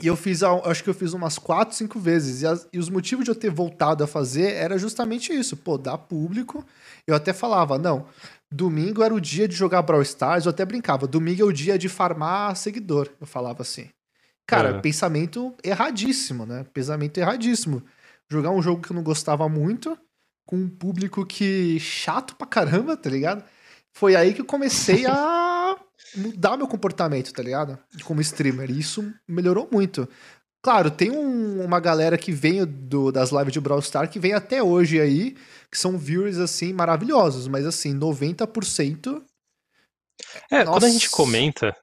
e eu fiz, acho que eu fiz umas quatro, cinco vezes. E, as- e os motivos de eu ter voltado a fazer era justamente isso. Pô, dar público. Eu até falava, não, domingo era o dia de jogar Brawl Stars. Eu até brincava, domingo é o dia de farmar seguidor. Eu falava assim. Cara, É. pensamento erradíssimo, né? Pensamento erradíssimo. Jogar um jogo que eu não gostava muito, com um público que chato pra caramba, tá ligado? Foi aí que eu comecei a *laughs* mudar meu comportamento, tá ligado? Como streamer. E isso melhorou muito. Claro, tem um- uma galera que vem do- das lives de Brawl Stars que vem até hoje aí, que são viewers, assim, maravilhosos. Mas, assim, 90% É, quando a gente Nossa. comenta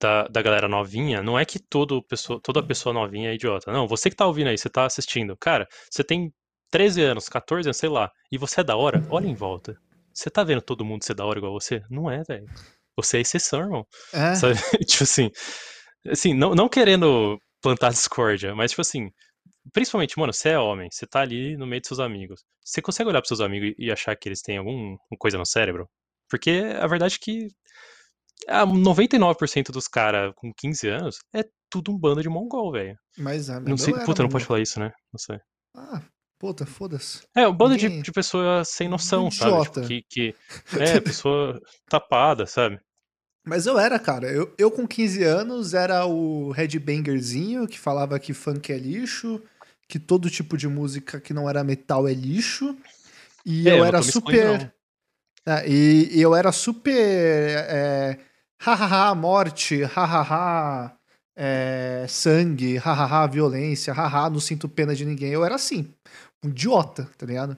da, da galera novinha, não é que todo pessoa, toda pessoa novinha é idiota. Não, você que tá ouvindo aí, você tá assistindo. Cara, você tem 13 anos, 14 anos, sei lá, e você é da hora, olha em volta. Você tá vendo todo mundo ser da hora igual você? Não é, velho. Você é exceção, irmão. é. Sabe? *laughs* tipo assim, assim, não, não querendo plantar *laughs* discórdia, mas tipo assim, principalmente, mano, você é homem, você tá ali no meio dos seus amigos. Você consegue olhar pros seus amigos e achar que eles têm alguma coisa no cérebro? Porque a verdade é que ah, 99% dos caras com 15 anos é tudo um bando de mongol, velho. Mas é, Não meu sei, puta, não pode falar isso, né? Não sei. Ah, puta, foda-se. É, um bando de, Ninguém- de pessoa sem noção, Idiota. sabe? Tipo, que, que *laughs* é, pessoa tapada, sabe? Mas eu era, cara. Eu, eu com 15 anos era o headbangerzinho que falava que funk é lixo, que todo tipo de música que não era metal é lixo. E É, eu era super. É, e, e eu era super. É, hahaha, morte, hahaha, é, sangue, hahaha, violência, hahaha, não sinto pena de ninguém. Eu era assim, um idiota, tá ligado?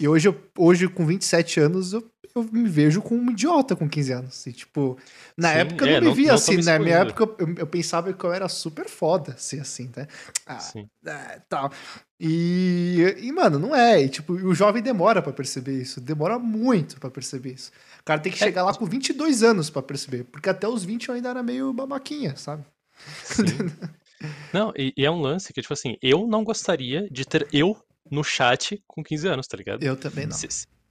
E hoje, eu- hoje com 27 anos, eu, eu me vejo como um idiota com 15 anos. E, tipo, na Sim, época eu é, não me via não assim, me na minha época eu, eu pensava que eu era super foda, ser assim, né? Ah, Sim. é, tal. E, e, mano, não é. E, tipo, o jovem demora pra perceber isso. Demora muito pra perceber isso. O cara tem que É. chegar lá com 22 anos pra perceber. Porque até os 20 eu ainda era meio babaquinha, sabe? Sim. *laughs* Não, e, e é um lance que, tipo assim, eu não gostaria de ter eu no chat com 15 anos, tá ligado? Eu também não.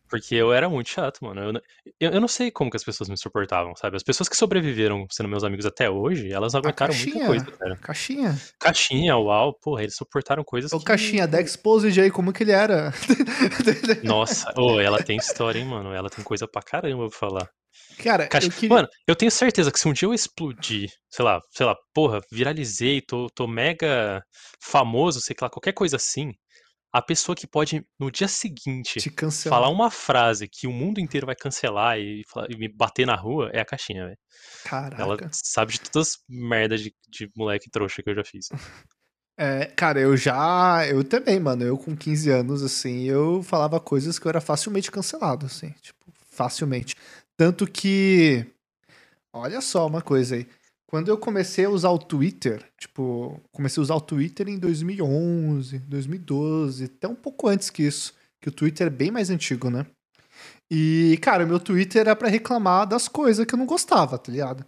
Porque eu era muito chato, mano. Eu, não- eu, eu não sei como que as pessoas me suportavam, sabe? As pessoas que sobreviveram sendo meus amigos até hoje, elas aguentaram muita caixinha. coisa, cara. Caixinha. Caixinha, uau, porra, eles suportaram coisas Ô, que... Caixinha, da Exposed aí, como que ele era? *laughs* Nossa, ô, ela tem história, hein, mano? Ela tem coisa pra caramba pra falar. Cara, Caixa- eu queria. Mano, eu tenho certeza que se um dia eu explodir, sei lá, sei lá, porra, viralizei, tô, tô mega famoso, sei lá, qualquer coisa assim, a pessoa que pode, no dia seguinte, te cancelar. falar uma frase que o mundo inteiro vai cancelar e, e me bater na rua é a caixinha, velho. Caraca. Ela sabe de todas as merdas de, de moleque trouxa que eu já fiz. É, cara, eu já. Eu também, mano. Eu com 15 anos, assim, eu falava coisas que eu era facilmente cancelado, assim. Tipo, facilmente. Tanto que. Olha só uma coisa aí. Quando eu comecei a usar o Twitter, tipo, comecei a usar o Twitter em 2011, 2012, até um pouco antes que isso, que o Twitter é bem mais antigo, né? E, cara, meu Twitter era pra reclamar das coisas que eu não gostava, tá ligado?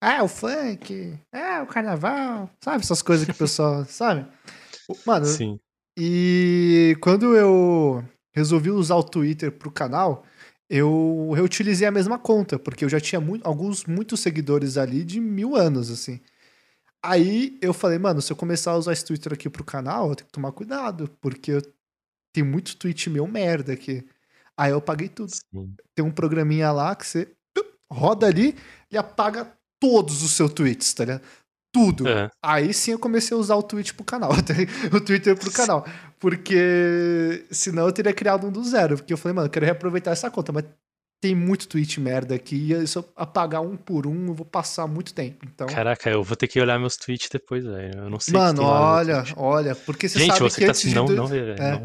Ah, o funk, ah, o carnaval, sabe? Essas coisas que o pessoal, *laughs* sabe? Mano, Sim. e quando eu resolvi usar o Twitter pro canal, eu reutilizei a mesma conta, porque eu já tinha mu- alguns, muitos seguidores ali de mil anos, assim. Aí eu falei, mano, se eu começar a usar esse Twitter aqui pro canal, eu tenho que tomar cuidado, porque tem muito tweet meu merda aqui. Aí eu apaguei tudo. Sim. Tem um programinha lá que você roda ali e apaga todos os seus tweets, tá ligado? Tudo. É. Aí sim eu comecei a usar o Twitch pro canal, *laughs* tá o Twitter pro canal. Porque senão eu teria criado um do zero. Porque eu falei, mano, eu quero reaproveitar essa conta, mas tem muito tweet merda aqui. E se eu apagar um por um, eu vou passar muito tempo. Então. Caraca, eu vou ter que olhar meus tweets depois, velho. Eu não sei mano, olha, olha. Porque você Gente, sabe você que tá antes assim, de. não, vê, velho. é. não-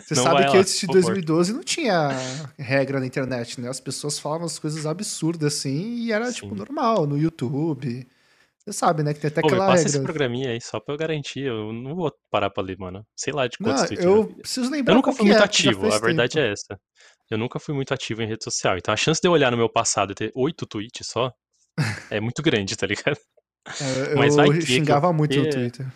Você *laughs* não sabe que lá, antes de por favor. 2012 não tinha regra na internet, né? As pessoas falavam as coisas absurdas assim e era, tipo, Sim. normal no YouTube. Você sabe, né? Que tem até Pô, me aquela passa esse regra. programinha aí só pra eu garantir. Eu não vou parar pra ler, mano. Sei lá de Não, quantos tweets eu eu preciso lembrar Eu nunca fui que muito é, ativo, a verdade tempo. é essa. Eu nunca fui muito ativo em rede social. Então a chance de eu olhar no meu passado e ter oito tweets só é *laughs* muito grande, tá ligado? É, Mas vai eu que que eu- xingava muito no é. Twitter.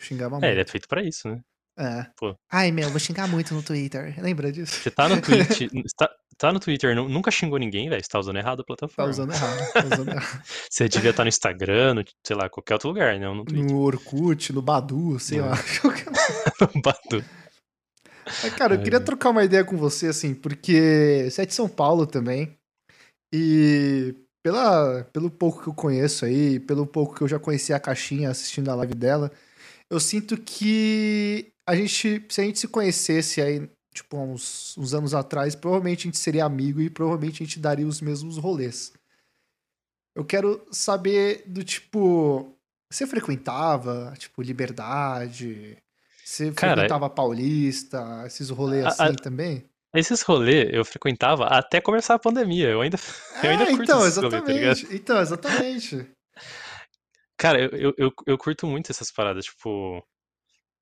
Xingava É, ele é muito. feito pra isso, né? É. Pô. Ai, meu, vou xingar muito no Twitter. Lembra disso? Você tá no Twitch, *laughs* tá, tá no Twitter, nu- nunca xingou ninguém, velho. Você tá usando errado a Tá plataforma. usando errado. Tá usando errado. *laughs* Você devia estar no Instagram, no, sei lá, qualquer outro lugar, não no Twitter. No Orkut, no Badu, sei lá. *laughs* Badu. Mas, cara, eu queria trocar uma ideia com você, assim, porque você é de São Paulo também. E pela, pelo pouco que eu conheço aí, pelo pouco que eu já conheci a caixinha assistindo a live dela, eu sinto que a gente, se a gente se conhecesse aí, tipo, uns, uns anos atrás, provavelmente a gente seria amigo e provavelmente a gente daria os mesmos rolês. Eu quero saber do tipo. Você frequentava, tipo, Liberdade? Você Cara, frequentava Paulista, esses rolês a- assim a- também? Esses rolês eu frequentava até começar a pandemia. Eu ainda, *laughs* eu ainda É, curto então, esses rolês, tá exatamente. Então, exatamente. Cara, eu, eu, eu, curto muito essas paradas, tipo.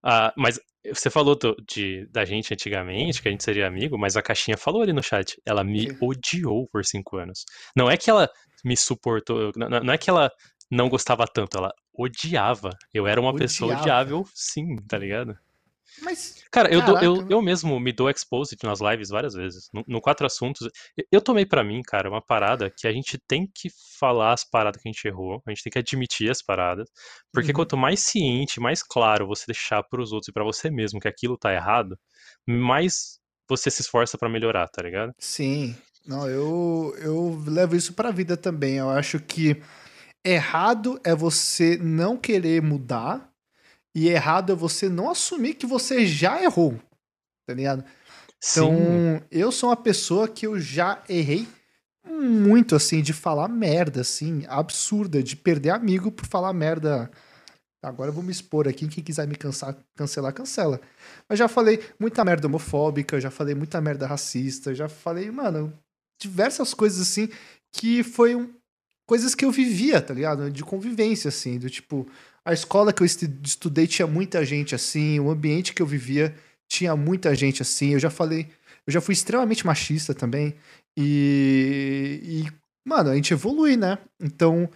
Ah, mas você falou do- de, da gente antigamente, que a gente seria amigo, mas a caixinha falou ali no chat. Ela me odiou por cinco anos. Não é que ela me suportou, não, não é que ela não gostava tanto, ela odiava. Eu era uma pessoa Odiava. odiável, sim, tá ligado? Mas, Cara, eu, dou- eu, eu mesmo me dou exposed nas lives várias vezes. No, no Quatro Assuntos. eu- tomei pra mim, cara, uma parada que a gente tem que falar as paradas que a gente errou. A gente tem que admitir as paradas. Porque Uhum. quanto mais ciente, mais claro você deixar pros outros e pra você mesmo que aquilo tá errado, mais você se esforça pra melhorar, tá ligado? sim. Não, eu, eu levo isso pra vida também. Eu acho que errado é você não querer mudar E errado é você não assumir que você já errou, tá ligado? Então, Sim. eu sou uma pessoa que eu já errei muito, assim, de falar merda, assim, absurda, de perder amigo por falar merda. Agora eu vou me expor aqui, quem quiser me cansar, cancelar, cancela. Mas já falei muita merda homofóbica, já falei muita merda racista, já falei, mano, diversas coisas assim que foi um, coisas que eu vivia, tá ligado? De convivência, assim, do tipo, a escola que eu estu- estudei tinha muita gente assim, o ambiente que eu vivia tinha muita gente assim. Eu já falei, eu já fui extremamente machista também. E, e mano, a gente evolui, né? Então,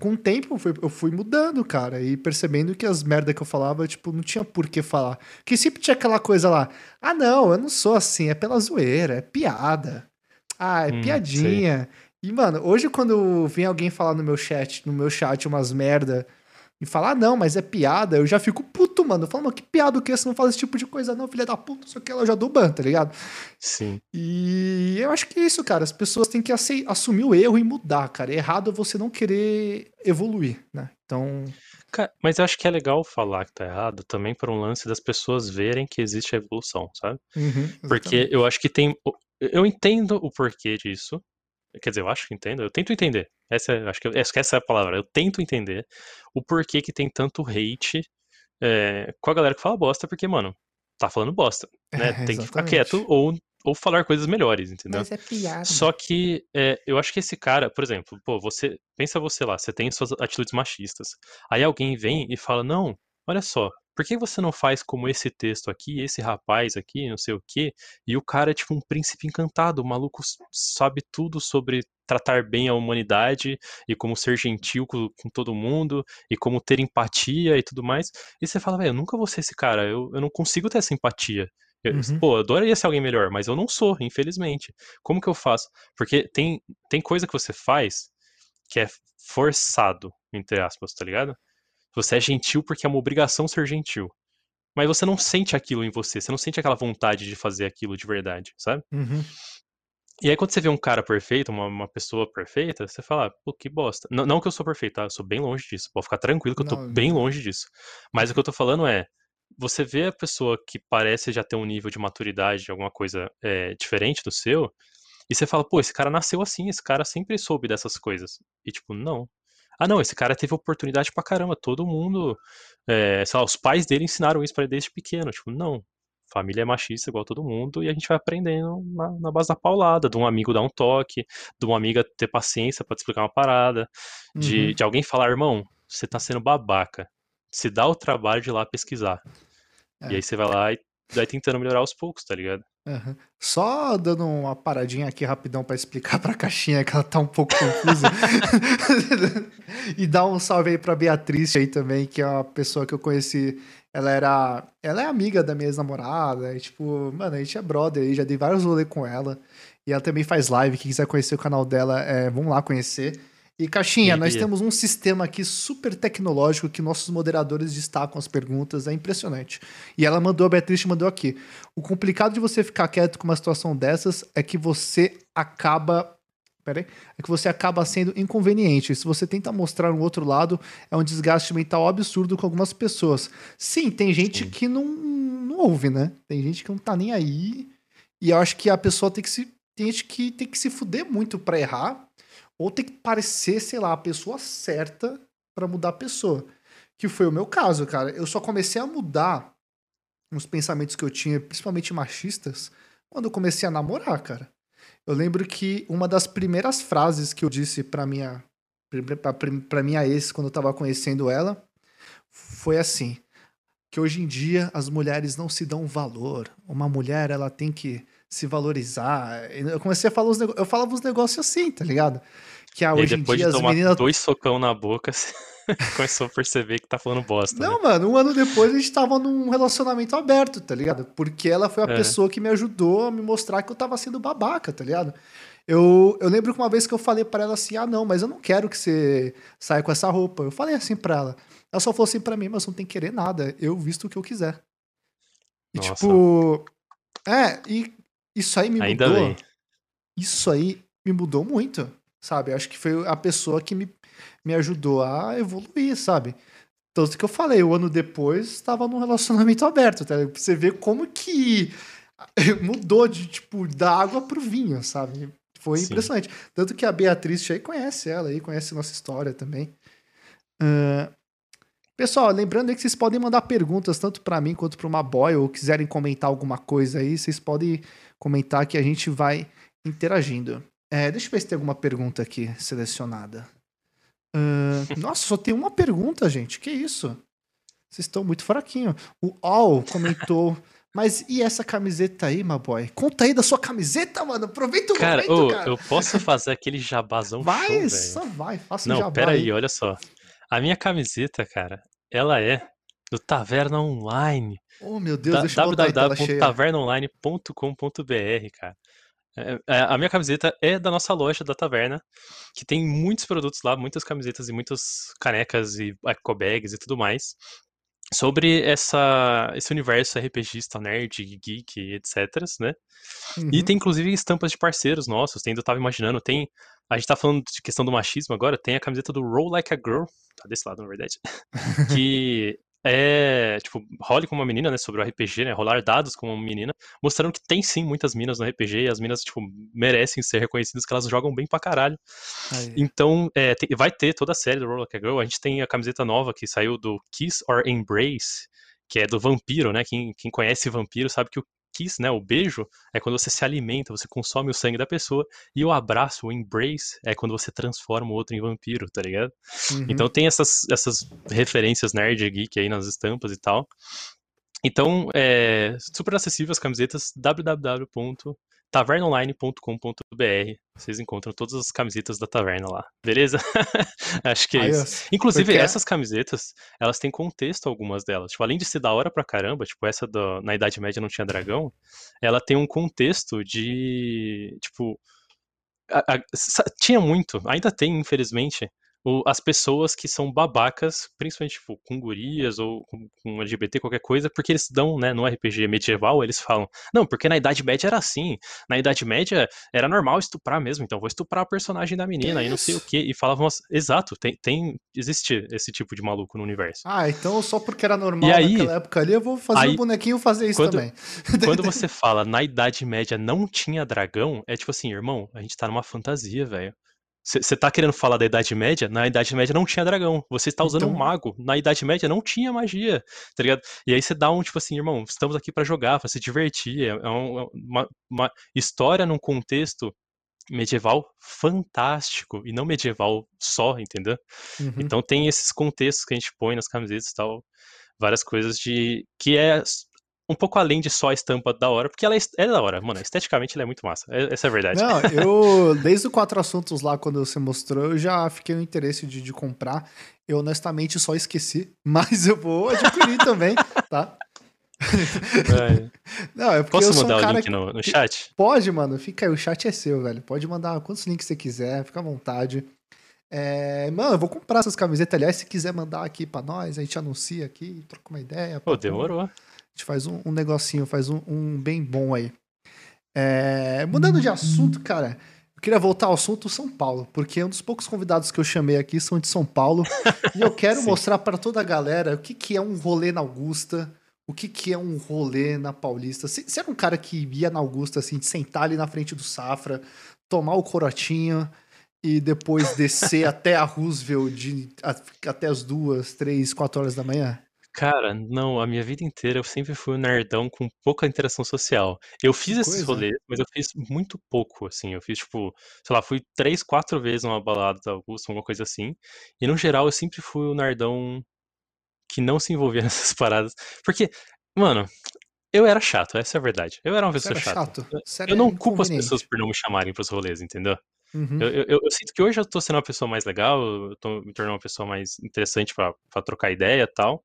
com o tempo eu fui, eu fui mudando, cara, e percebendo que as merda que eu falava, tipo, não tinha por que falar. Porque sempre tinha aquela coisa lá, ah, não, eu não sou assim, é pela zoeira, é piada. Ah, é Hum, piadinha. E, mano, hoje quando vem alguém falar no meu chat, no meu chat umas merda e falar, ah, não, mas é piada, eu já fico puto, mano. Eu falo, mano, que piada o que? Você não fala esse tipo de coisa, não, filha da puta, o que, ela já dou ban, tá ligado? Sim. E eu acho que é isso, cara. As pessoas têm que assumir o erro e mudar, cara. Errado é você não querer evoluir, né? Então. Ca- Mas eu acho que é legal falar que tá errado também por um lance das pessoas verem que existe a evolução, sabe? uhum, Porque eu acho que tem. Eu entendo o porquê disso. Quer dizer, eu acho que entendo. Eu tento entender. Essa, é- acho que, eu- acho que essa é a palavra. Eu tento entender o porquê que tem tanto hate é, com a galera que fala bosta, porque, mano, tá falando bosta, né? É, Tem que ficar quieto ou, ou falar coisas melhores, entendeu? Mas é piada. Só que é, eu acho que esse cara, por exemplo, pô, você pensa você lá, você tem suas atitudes machistas. Aí alguém vem e fala: "Não, olha só, por que você não faz como esse texto aqui, esse rapaz aqui, não sei o quê?" E o cara é tipo um príncipe encantado, o maluco sabe tudo sobre tratar bem a humanidade e como ser gentil com, com todo mundo e como ter empatia e tudo mais. E você fala, velho, eu nunca vou ser esse cara, eu, eu não consigo ter essa empatia. Eu- Uhum. Pô, eu adoraria ser alguém melhor, mas eu não sou, infelizmente. Como que eu faço? Porque tem, tem coisa que você faz que é forçado, entre aspas, tá ligado? Você é gentil porque é uma obrigação ser gentil. Mas você não sente aquilo em você, você não sente aquela vontade de fazer aquilo de verdade, sabe? Uhum. E aí quando você vê um cara perfeito, uma, uma pessoa perfeita, você fala, pô, que bosta. Não, não que eu sou perfeito, tá? Eu sou bem longe disso. Pode ficar tranquilo que eu tô Não, bem longe disso. Mas o que eu tô falando é, você vê a pessoa que parece já ter um nível de maturidade, de alguma coisa é, diferente do seu, e você fala, pô, esse cara nasceu assim, esse cara sempre soube dessas coisas. E tipo, não. Ah, não, esse cara teve oportunidade pra caramba. Todo mundo, é, sei lá, os pais dele ensinaram isso pra ele desde pequeno. Tipo, não. Família é machista igual todo mundo e a gente vai aprendendo na, na base da paulada, de um amigo dar um toque, de uma amiga ter paciência pra te explicar uma parada, de, Uhum. de alguém falar, irmão, você tá sendo babaca. Se dá o trabalho de ir lá pesquisar. É. E aí você vai lá e vai tentando melhorar aos poucos, tá ligado? Aham. Só dando uma paradinha aqui rapidão pra explicar *laughs* pra caixinha que ela tá um pouco confusa. *laughs* e dar um salve aí pra Beatriz aí também, que é uma pessoa que eu conheci. Ela era. Ela é amiga da minha ex-namorada. Tipo, mano, a gente é brother aí, já dei vários rolês com ela. E ela também faz live. Quem quiser conhecer o canal dela, é, vamos lá conhecer. E Caixinha, E- nós e- temos um sistema aqui super tecnológico que nossos moderadores destacam as perguntas, é impressionante. E ela mandou, a Beatriz mandou aqui. O complicado de você ficar quieto com uma situação dessas é que você acaba. Peraí. É que você acaba sendo inconveniente. Se você tenta mostrar um outro lado, é um desgaste mental absurdo com algumas pessoas. Sim, tem gente Sim. que não, não ouve, né? Tem gente que não tá nem aí. E eu acho que a pessoa tem que se. Tem gente que tem que se fuder muito pra errar. Ou tem que parecer, sei lá, a pessoa certa pra mudar a pessoa. Que foi o meu caso, cara. Eu só comecei a mudar uns pensamentos que eu tinha, principalmente machistas, quando eu comecei a namorar, cara. Eu lembro que uma das primeiras frases que eu disse pra minha pra minha ex quando eu tava conhecendo ela foi assim: que hoje em dia as mulheres não se dão valor. Uma mulher, ela tem que se valorizar. Eu comecei a falar os eu falava uns negócios assim, tá ligado? Que ah, hoje em dia de as tomar meninas dois socão na boca, *laughs* você começou a perceber que tá falando bosta, né? Não, mano, um ano depois a gente tava num relacionamento aberto, tá ligado? Porque ela foi a É. pessoa que me ajudou a me mostrar que eu tava sendo babaca, tá ligado? Eu, eu lembro que uma vez que eu falei pra ela assim: ah, não, mas eu não quero que você saia com essa roupa. Eu falei assim pra ela. Ela só falou assim pra mim, mas não tem que querer nada. Eu visto o que eu quiser. E Nossa. tipo. É, e isso aí me Ainda mudou. bem. Isso aí me mudou muito, sabe? Acho que foi a pessoa que me, me ajudou a evoluir, sabe? Tanto que eu falei, o ano depois estava num relacionamento *laughs* aberto, tá? Pra você ver como que *laughs* mudou de, tipo, da água pro vinho, sabe? Foi Sim. impressionante. Tanto que a Beatriz aí conhece ela aí, conhece nossa história também. Uh, pessoal, lembrando aí que vocês podem mandar perguntas tanto para mim quanto para uma boy, ou quiserem comentar alguma coisa aí, vocês podem comentar que a gente vai interagindo. É, deixa eu ver se tem alguma pergunta aqui selecionada. Uh, nossa, só tem uma pergunta, gente. Que isso? Vocês estão muito fraquinho. O All comentou. *laughs* Mas e essa camiseta aí, my boy? Conta aí da sua camiseta, mano. Aproveita o cara, momento, ô, cara. Eu posso fazer aquele jabazão vai, show, só vai. Faça Não, um jabá pera aí, olha só. A minha camiseta, cara, ela é do Taverna Online. Oh, meu Deus, da, deixa eu www.tavernaonline.com.br, cara. É, é, a minha camiseta é da nossa loja da taverna, que tem muitos produtos lá, muitas camisetas e muitas canecas e eco bags e tudo mais. Sobre essa, esse universo RPGista, nerd, geek, etc, né? Uhum. E tem inclusive estampas de parceiros nossos, tem, eu tava imaginando, tem. A gente tá falando de questão do machismo agora, tem a camiseta do Roll Like a Girl, tá desse lado, na verdade. *laughs* que é, tipo, role com uma menina, né, sobre o RPG, né, rolar dados com uma menina, mostrando que tem sim muitas minas no RPG e as minas, tipo, merecem ser reconhecidas que elas jogam bem pra caralho. Aí. Então, é, tem, vai ter toda a série do Roll Like a Girl, a gente tem a camiseta nova que saiu do Kiss or Embrace, que é do vampiro, né, quem, quem conhece vampiro sabe que o kiss, né, o beijo, é quando você se alimenta, você consome o sangue da pessoa, e o abraço, o embrace, é quando você transforma o outro em vampiro, tá ligado? Uhum. Então tem essas, essas referências nerd geek aí nas estampas e tal. Então, é super acessível as camisetas www tavernaonline.com.br. Vocês encontram todas as camisetas da taverna lá, beleza? *laughs* Acho que é isso. Inclusive, Porque... essas camisetas, elas têm contexto algumas delas. Tipo, além de ser da hora pra caramba, tipo, essa do, na Idade Média não tinha dragão, ela tem um contexto de, tipo, a, a, tinha muito, ainda tem, infelizmente, o, as pessoas que são babacas, principalmente tipo, com gurias ou com, com, LGBT, qualquer coisa, porque eles dão, né, no RPG medieval, eles falam, não, porque na Idade Média era assim, na Idade Média era normal estuprar mesmo, então vou estuprar a personagem da menina e não sei o que, e falavam, exato, tem, tem, existe esse tipo de maluco no universo. Ah, então só porque era normal e aí, naquela época ali, eu vou fazer aí, um bonequinho fazer isso quando, também. *laughs* quando você fala, na Idade Média não tinha dragão, é tipo assim, irmão, a gente tá numa fantasia, velho. Você tá querendo falar da Idade Média? Na Idade Média não tinha dragão. Você está usando então... um mago. Na Idade Média não tinha magia, tá ligado? E aí você dá um, tipo assim, irmão, estamos aqui para jogar, pra se divertir. É, é, é uma, uma história num contexto medieval fantástico e não medieval só, entendeu? Uhum. Então tem esses contextos que a gente põe nas camisetas e tal, várias coisas de que é um pouco além de só a estampa da hora, porque ela é, é da hora, mano. Esteticamente ela é muito massa. É, essa é a verdade. Não, eu, *laughs* desde o Quatro Assuntos lá, quando você mostrou, eu já fiquei no interesse de, de comprar. Eu honestamente só esqueci, *laughs* mas eu vou adquirir também, tá? *laughs* Não, é porque Posso mandar um o link no, no chat? Pode, mano. Fica aí, o chat é seu, velho. Pode mandar quantos links você quiser, fica à vontade. É, mano, eu vou comprar essas camisetas. Aliás, se quiser mandar aqui pra nós, a gente anuncia aqui, troca uma ideia. Pô, demorou. A gente faz um, um negocinho, faz um, um, bem bom aí. É, mudando de assunto, cara, eu queria voltar ao assunto São Paulo, porque um dos poucos convidados que eu chamei aqui são de São Paulo. e eu quero *laughs* mostrar para toda a galera o que, que é um rolê na Augusta, o que, que é um rolê na Paulista. Você era um cara que ia na Augusta, assim, de sentar ali na frente do Safra, tomar o corotinho e depois descer *laughs* até a Roosevelt de, até as duas, três, quatro horas da manhã? Cara, não, a minha vida inteira eu sempre fui um nerdão com pouca interação social. Eu fiz esses coisa. rolês, mas eu fiz muito pouco, assim. Eu fiz, tipo, sei lá, fui três, quatro vezes numa balada da Augusta, alguma coisa assim. E no geral eu sempre fui o nerdão que não se envolvia *laughs* nessas paradas. Porque, mano, eu era chato, essa é a verdade. Eu era uma pessoa era chata. chato. Eu não culpo as pessoas por não me chamarem pros rolês, entendeu? Uhum. Eu, eu, eu sinto que hoje eu tô sendo uma pessoa mais legal, eu tô me tornando uma pessoa mais interessante pra trocar ideia e tal.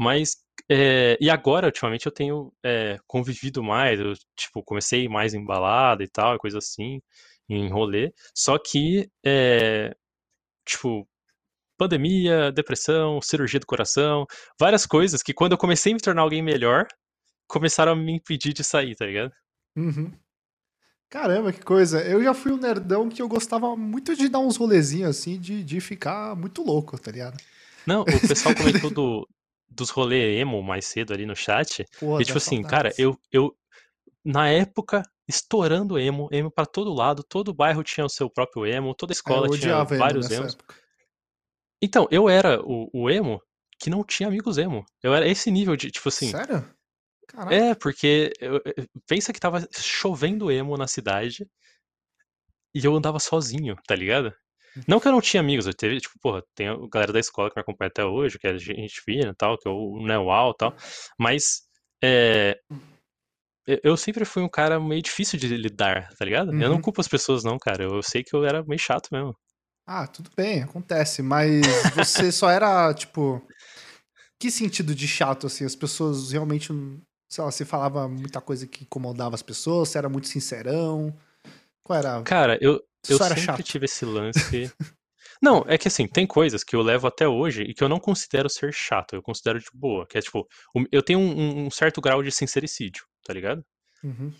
Mas, é, e agora, ultimamente, eu tenho é, convivido mais, eu, tipo, comecei mais em balada e tal, coisa assim, em rolê, só que, é, tipo, pandemia, depressão, cirurgia do coração, várias coisas que quando eu comecei a me tornar alguém melhor, começaram a me impedir de sair, tá ligado? Uhum. Caramba, que coisa. Eu já fui um nerdão que eu gostava muito de dar uns rolezinhos assim, de, de ficar muito louco, tá ligado? Não, o pessoal comentou do, dos rolê emo mais cedo ali no chat. Pô, e tipo assim, cara, eu, eu. Na época, estourando emo, emo pra todo lado, todo bairro tinha o seu próprio emo, toda É, escola tinha emo vários nessa emos. época. Então, eu era o, o emo que não tinha amigos emo. Eu era esse nível de, tipo assim. Sério? Caraca. É, porque eu- pensa que tava chovendo emo na cidade e eu andava sozinho, tá ligado? Não que eu não tinha amigos, eu teve, tipo, porra, tem a galera da escola que me acompanha até hoje, que é gente fina e tal, que é o né, UAU e tal, mas é, eu- eu sempre fui um cara meio difícil de lidar, tá ligado? Eu não Uhum. culpo as pessoas não, cara, eu sei que eu era meio chato mesmo. Ah, tudo bem, acontece. Mas você só era, tipo. Que sentido de chato, assim? As pessoas realmente. Sei lá, você falava muita coisa que incomodava as pessoas, você era muito sincerão. Qual era? Cara, eu, eu sempre chato. tive esse *laughs* lance. Não, é que assim, tem coisas que eu levo até hoje e que eu não considero ser chato, eu considero de boa. Que é tipo, eu tenho um, um- certo grau de sincericídio, tá ligado? Uhum.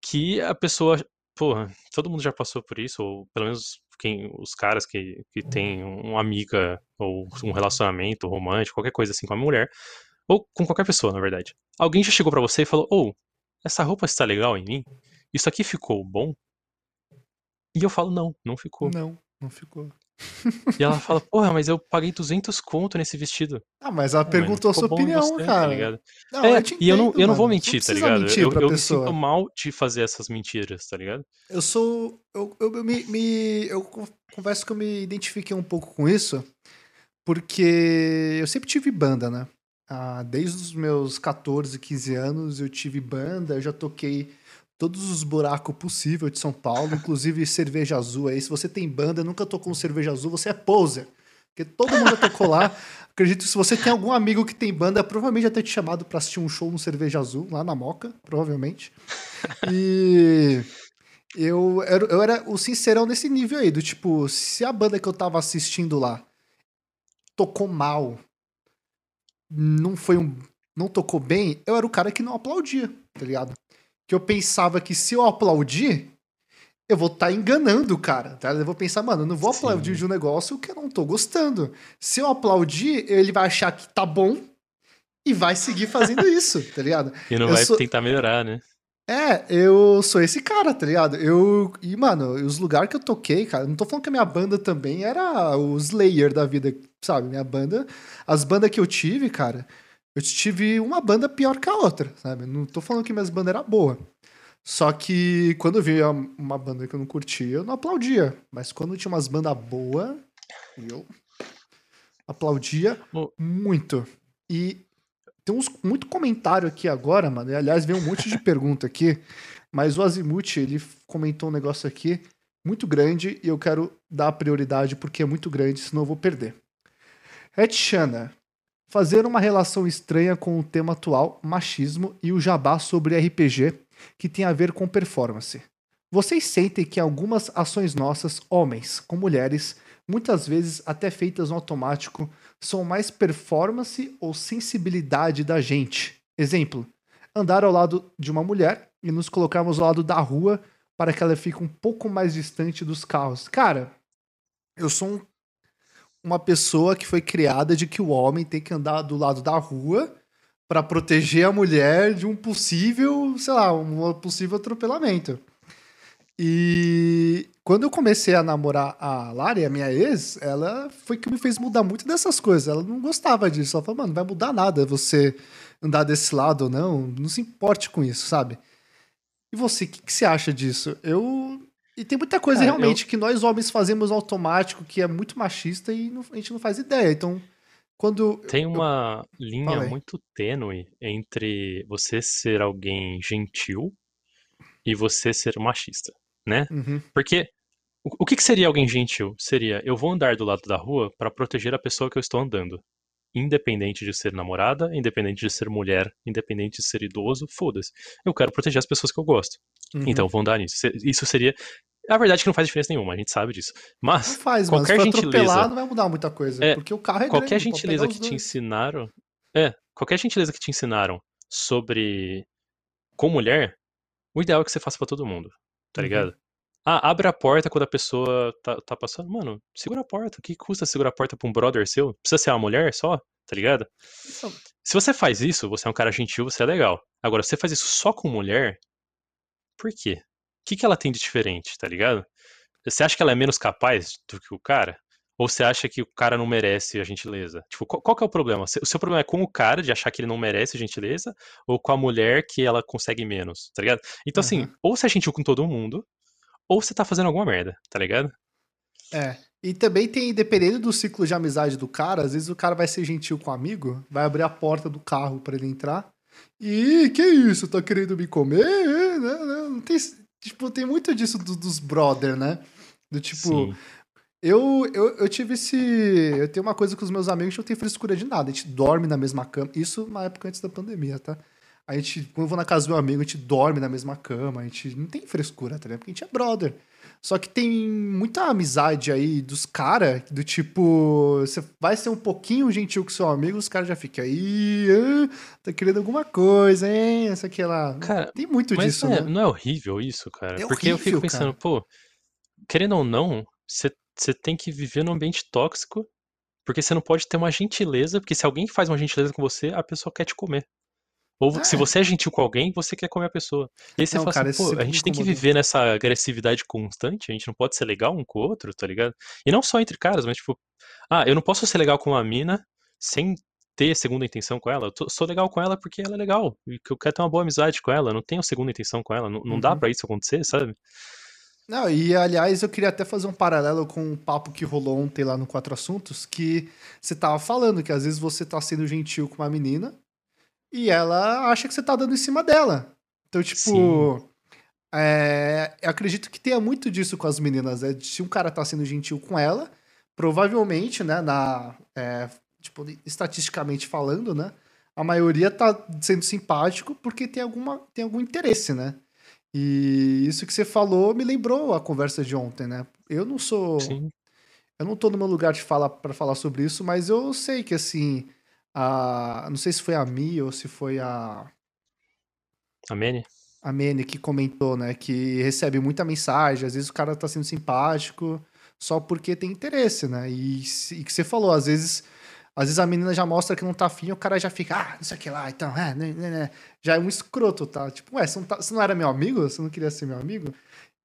Que a pessoa. Porra, todo mundo já passou por isso, ou pelo menos quem, os caras que, que têm uma amiga ou um relacionamento romântico, qualquer coisa assim com a mulher, ou com qualquer pessoa, na verdade. Alguém já chegou pra você e falou: Ô, essa roupa está legal em mim? Isso aqui ficou bom? E eu falo: Não, não ficou. Não, não ficou. *laughs* E ela fala, porra, mas eu paguei 200 conto nesse vestido. Ah, mas ela mano, perguntou a sua opinião, você, tá cara. ligado? Não, É, eu te e eu não, entendo, eu não vou mentir, tá não precisa ligado? mentir Eu, eu me sinto mal de fazer essas mentiras, tá ligado? Eu sou. Eu, eu, eu me, me- Eu co- confesso que eu me identifiquei um pouco com isso, porque eu sempre tive banda, né? Ah, desde os meus 14, 15 anos eu tive banda, eu já toquei todos os buracos possíveis de São Paulo, inclusive cerveja azul aí. Se você tem banda, nunca tocou um cerveja azul, você é poser. Porque todo mundo tocou lá. Acredito que se você tem algum amigo que tem banda, provavelmente já ter te chamado pra assistir um show no Cerveja Azul, lá na Moca, provavelmente. E eu era, eu era o sincerão nesse nível aí, do tipo, se a banda que eu tava assistindo lá tocou mal, não foi um. não tocou bem, eu era o cara que não aplaudia, tá ligado? Que eu pensava que se eu aplaudir, eu vou estar enganando o cara, tá? Eu vou pensar, mano, eu não vou Sim. aplaudir de um negócio que eu não tô gostando. Se eu aplaudir, ele vai achar que tá bom e vai seguir fazendo *laughs* isso, tá ligado? E não Eu vai sou- tentar melhorar, né? É, eu sou esse cara, tá ligado? Eu. E, mano, os lugares que eu toquei, cara, não tô falando que a minha banda também era o Slayer da vida, sabe? Minha banda. As bandas que eu tive, cara, eu tive uma banda pior que a outra, sabe? Não tô falando que minhas bandas eram boas. Só que quando eu via uma banda que eu não curtia, eu não aplaudia. Mas quando tinha umas bandas boas, eu aplaudia Ô. muito. E tem uns muito comentário aqui agora, mano. E, aliás, veio um monte de pergunta aqui. Mas o Azimuth, ele comentou um negócio aqui muito grande e eu quero dar prioridade porque é muito grande, senão eu vou perder. Etchana, fazer uma relação estranha com o tema atual, machismo, e o jabá sobre RPG, que tem a ver com performance. Vocês sentem que algumas ações nossas, homens com mulheres, muitas vezes até feitas no automático, são mais performance ou sensibilidade da gente? Exemplo, andar ao lado de uma mulher e nos colocarmos ao lado da rua para que ela fique um pouco mais distante dos carros. Cara, eu sou um- uma pessoa que foi criada de que o homem tem que andar do lado da rua para proteger a mulher de um possível, sei lá, um possível atropelamento. E quando eu comecei a namorar a Lari, a minha ex, ela foi que me fez mudar muito dessas coisas. Ela não gostava disso. Ela falou, mano, não vai mudar nada você andar desse lado ou não. Não se importe com isso, sabe? E você, o que, que você acha disso? Eu. E tem muita coisa Cara, realmente que nós homens fazemos automático que é muito machista e não- a gente não faz ideia. Então, quando. Tem uma linha Fala aí. muito tênue entre você ser alguém gentil e você ser machista, né? Uhum, Porque o, o que, que seria alguém gentil? Seria eu vou andar do lado da rua para proteger a pessoa que eu estou andando. Independente de ser namorada, independente de ser mulher, independente de ser idoso, foda-se. Eu quero proteger as pessoas que eu gosto. uhum. Então eu vou andar nisso. Isso seria. A verdade é que não faz diferença nenhuma, a gente sabe disso. Não Mas faz, mano. Se qualquer for gentileza- não vai mudar muita coisa. É, porque o carro é qualquer grande, gentileza que te ensinaram. É, qualquer gentileza que te ensinaram sobre com mulher, o ideal é que você faça pra todo mundo, tá Uhum. ligado? Ah, abre a porta quando a pessoa tá, tá passando. Mano, segura a porta. O que custa segurar a porta pra um brother seu? Precisa ser uma mulher só, tá ligado? Se você faz isso, você é um cara gentil, você é legal. Agora, você faz isso só com mulher, por quê? O que, que ela tem de diferente, tá ligado? Você acha que ela é menos capaz do que o cara? Ou você acha que o cara não merece a gentileza? Tipo, qual, qual que é o problema? O seu problema é com o cara, de achar que ele não merece a gentileza, ou com a mulher que ela consegue menos, tá ligado? Então, assim, Uhum. ou você é gentil com todo mundo, ou você tá fazendo alguma merda, tá ligado? É. E também tem, dependendo do ciclo de amizade do cara, às vezes o cara vai ser gentil com o amigo, vai abrir a porta do carro pra ele entrar. E que isso? Tá querendo me comer? É, né, né? Não tem, tipo, tem muito disso do- dos brother, né? Do tipo, Sim. eu, eu, eu tive esse. Eu tenho uma coisa com os meus amigos, gente não tem frescura de nada. A gente dorme na mesma cama. Isso na época antes da pandemia, tá? A gente, quando eu vou na casa do meu amigo, a gente dorme na mesma cama. A gente não tem frescura, tá ligado? Porque a gente é brother. Só que tem muita amizade aí dos caras, do tipo, você vai ser um pouquinho gentil com seu amigo, os caras já ficam aí, ah, tá querendo alguma coisa, hein? Essa aqui lá. Cara, Tem muito disso, é, né? não é horrível isso, cara? É Porque eu fico horrível, pensando, cara. pô, querendo ou não, você tem que viver num ambiente tóxico, porque você não pode ter uma gentileza, porque se alguém faz uma gentileza com você, a pessoa quer te comer. Ou se É. você é gentil com alguém, você quer comer a pessoa. E aí você Não, fala cara, assim, pô, a gente tem que viver nessa agressividade constante, a gente não pode ser legal um com o outro, tá ligado? E não só entre caras, mas tipo, ah, eu não posso ser legal com uma mina sem ter segunda intenção com ela. Eu tô- sou legal com ela porque ela é legal, e que eu quero ter uma boa amizade com ela, eu não tenho segunda intenção com ela, não, não dá Uhum. pra isso acontecer, sabe? Não, e aliás, eu queria até fazer um paralelo com um papo que rolou ontem lá no Quatro Assuntos, que você tava falando que às vezes você tá sendo gentil com uma menina e ela acha que você tá dando em cima dela. Então, tipo, é, eu acredito que tenha muito disso com as meninas, né? Se um cara tá sendo gentil com ela, provavelmente, né, na, é, tipo, estatisticamente falando, né, a maioria tá sendo simpático porque tem, alguma, tem algum interesse, né? E isso que você falou me lembrou a conversa de ontem, né? Eu não sou. Sim. Eu não tô no meu lugar de falar para falar sobre isso, mas eu sei que assim. A, não sei se foi a Mi ou se foi a, A Manny? a Mene que comentou, né? Que recebe muita mensagem, às vezes o cara tá sendo simpático só porque tem interesse, né? E, e que você falou, às vezes. Às vezes a menina já mostra que não tá afim, o cara já fica, ah, não sei o que lá, então, é, né, né, né. Já é um escroto, tá? Tipo, ué, você não, tá- você não era meu amigo? Você não queria ser meu amigo?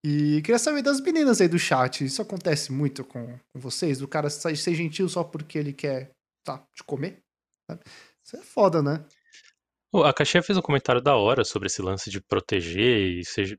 E queria saber das meninas aí do chat. Isso acontece muito com, com vocês? Do cara ser gentil só porque ele quer, tá, te comer? Isso é foda, né? A Caixinha fez um comentário da hora sobre esse lance de proteger e ser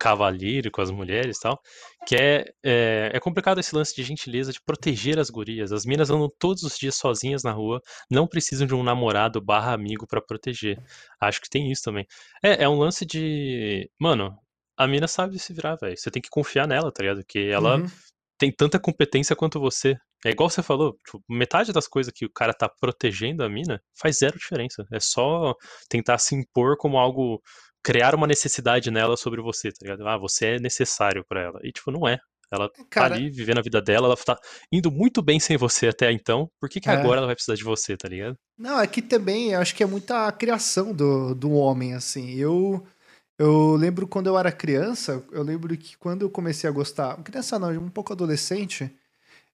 cavalheiro com as mulheres e tal. Que é, é, é complicado esse lance de gentileza, de proteger as gurias. As minas andam todos os dias sozinhas na rua, não precisam de um namorado barra amigo pra proteger. Acho que tem isso também. É, é um lance de. Mano, a mina sabe se virar, velho. Você tem que confiar nela, tá ligado? Porque ela Uhum. tem tanta competência quanto você. É igual você falou, tipo, metade das coisas que o cara tá protegendo a mina faz zero diferença. É só tentar se impor como algo. criar uma necessidade nela sobre você, tá ligado? Ah, você é necessário pra ela. E, tipo, não é. Ela tá Cara, ali vivendo a vida dela, ela tá indo muito bem sem você até então. Por que, que É. agora ela vai precisar de você, tá ligado? Não, aqui também eu acho que é muita criação do, do homem, assim. Eu, eu lembro quando eu era criança, eu lembro que quando eu comecei a gostar. Criança não, um pouco adolescente.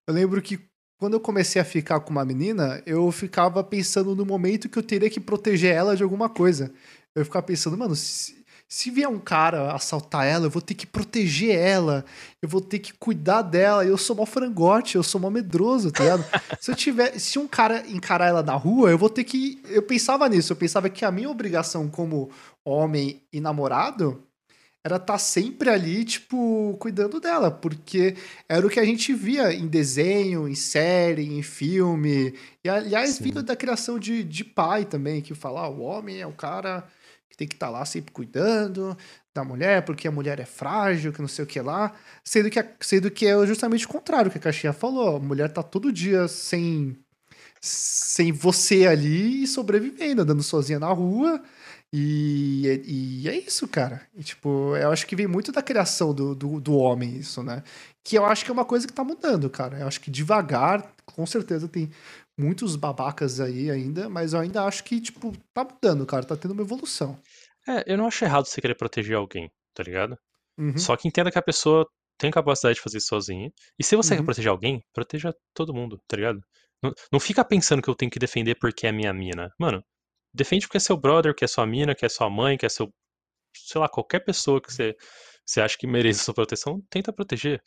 Eu lembro que quando eu comecei a ficar com uma menina, eu ficava pensando no momento que eu teria que proteger ela de alguma coisa. Eu ficava pensando, mano, se, se vier um cara assaltar ela, eu vou ter que proteger ela, eu vou ter que cuidar dela, eu sou mó frangote, eu sou mó medroso, tá ligado? *laughs* se eu tiver, se um cara encarar ela na rua, eu vou ter que. Eu pensava nisso, eu pensava que a minha obrigação como homem e namorado era estar sempre ali, tipo, cuidando dela, porque era o que a gente via em desenho, em série, em filme, e aliás, Sim. vindo da criação de, de pai também, que fala, ah, o homem é o cara que tem que estar lá sempre cuidando da mulher, porque a mulher é frágil, que não sei o que lá, sendo que, sendo que é justamente o contrário que a Caixinha falou, a mulher tá todo dia sem, sem você ali e sobrevivendo, andando sozinha na rua, e, e é isso, cara. E, tipo, eu acho que vem muito da criação do, do, do homem, isso, né? Que eu acho que é uma coisa que tá mudando, cara. Eu acho que devagar, com certeza tem muitos babacas aí ainda, mas eu ainda acho que, tipo, tá mudando, cara. Tá tendo uma evolução. É, eu não acho errado você querer proteger alguém, tá ligado? Uhum. Só que entenda que a pessoa tem capacidade de fazer isso sozinha. E se você quer Uhum. proteger alguém, proteja todo mundo, tá ligado? Não, não fica pensando que eu tenho que defender porque é minha mina. Mano, defende porque é seu brother, que é sua mina, que é sua mãe, que é seu. Sei lá, qualquer pessoa que você, você acha que merece sua proteção, tenta proteger.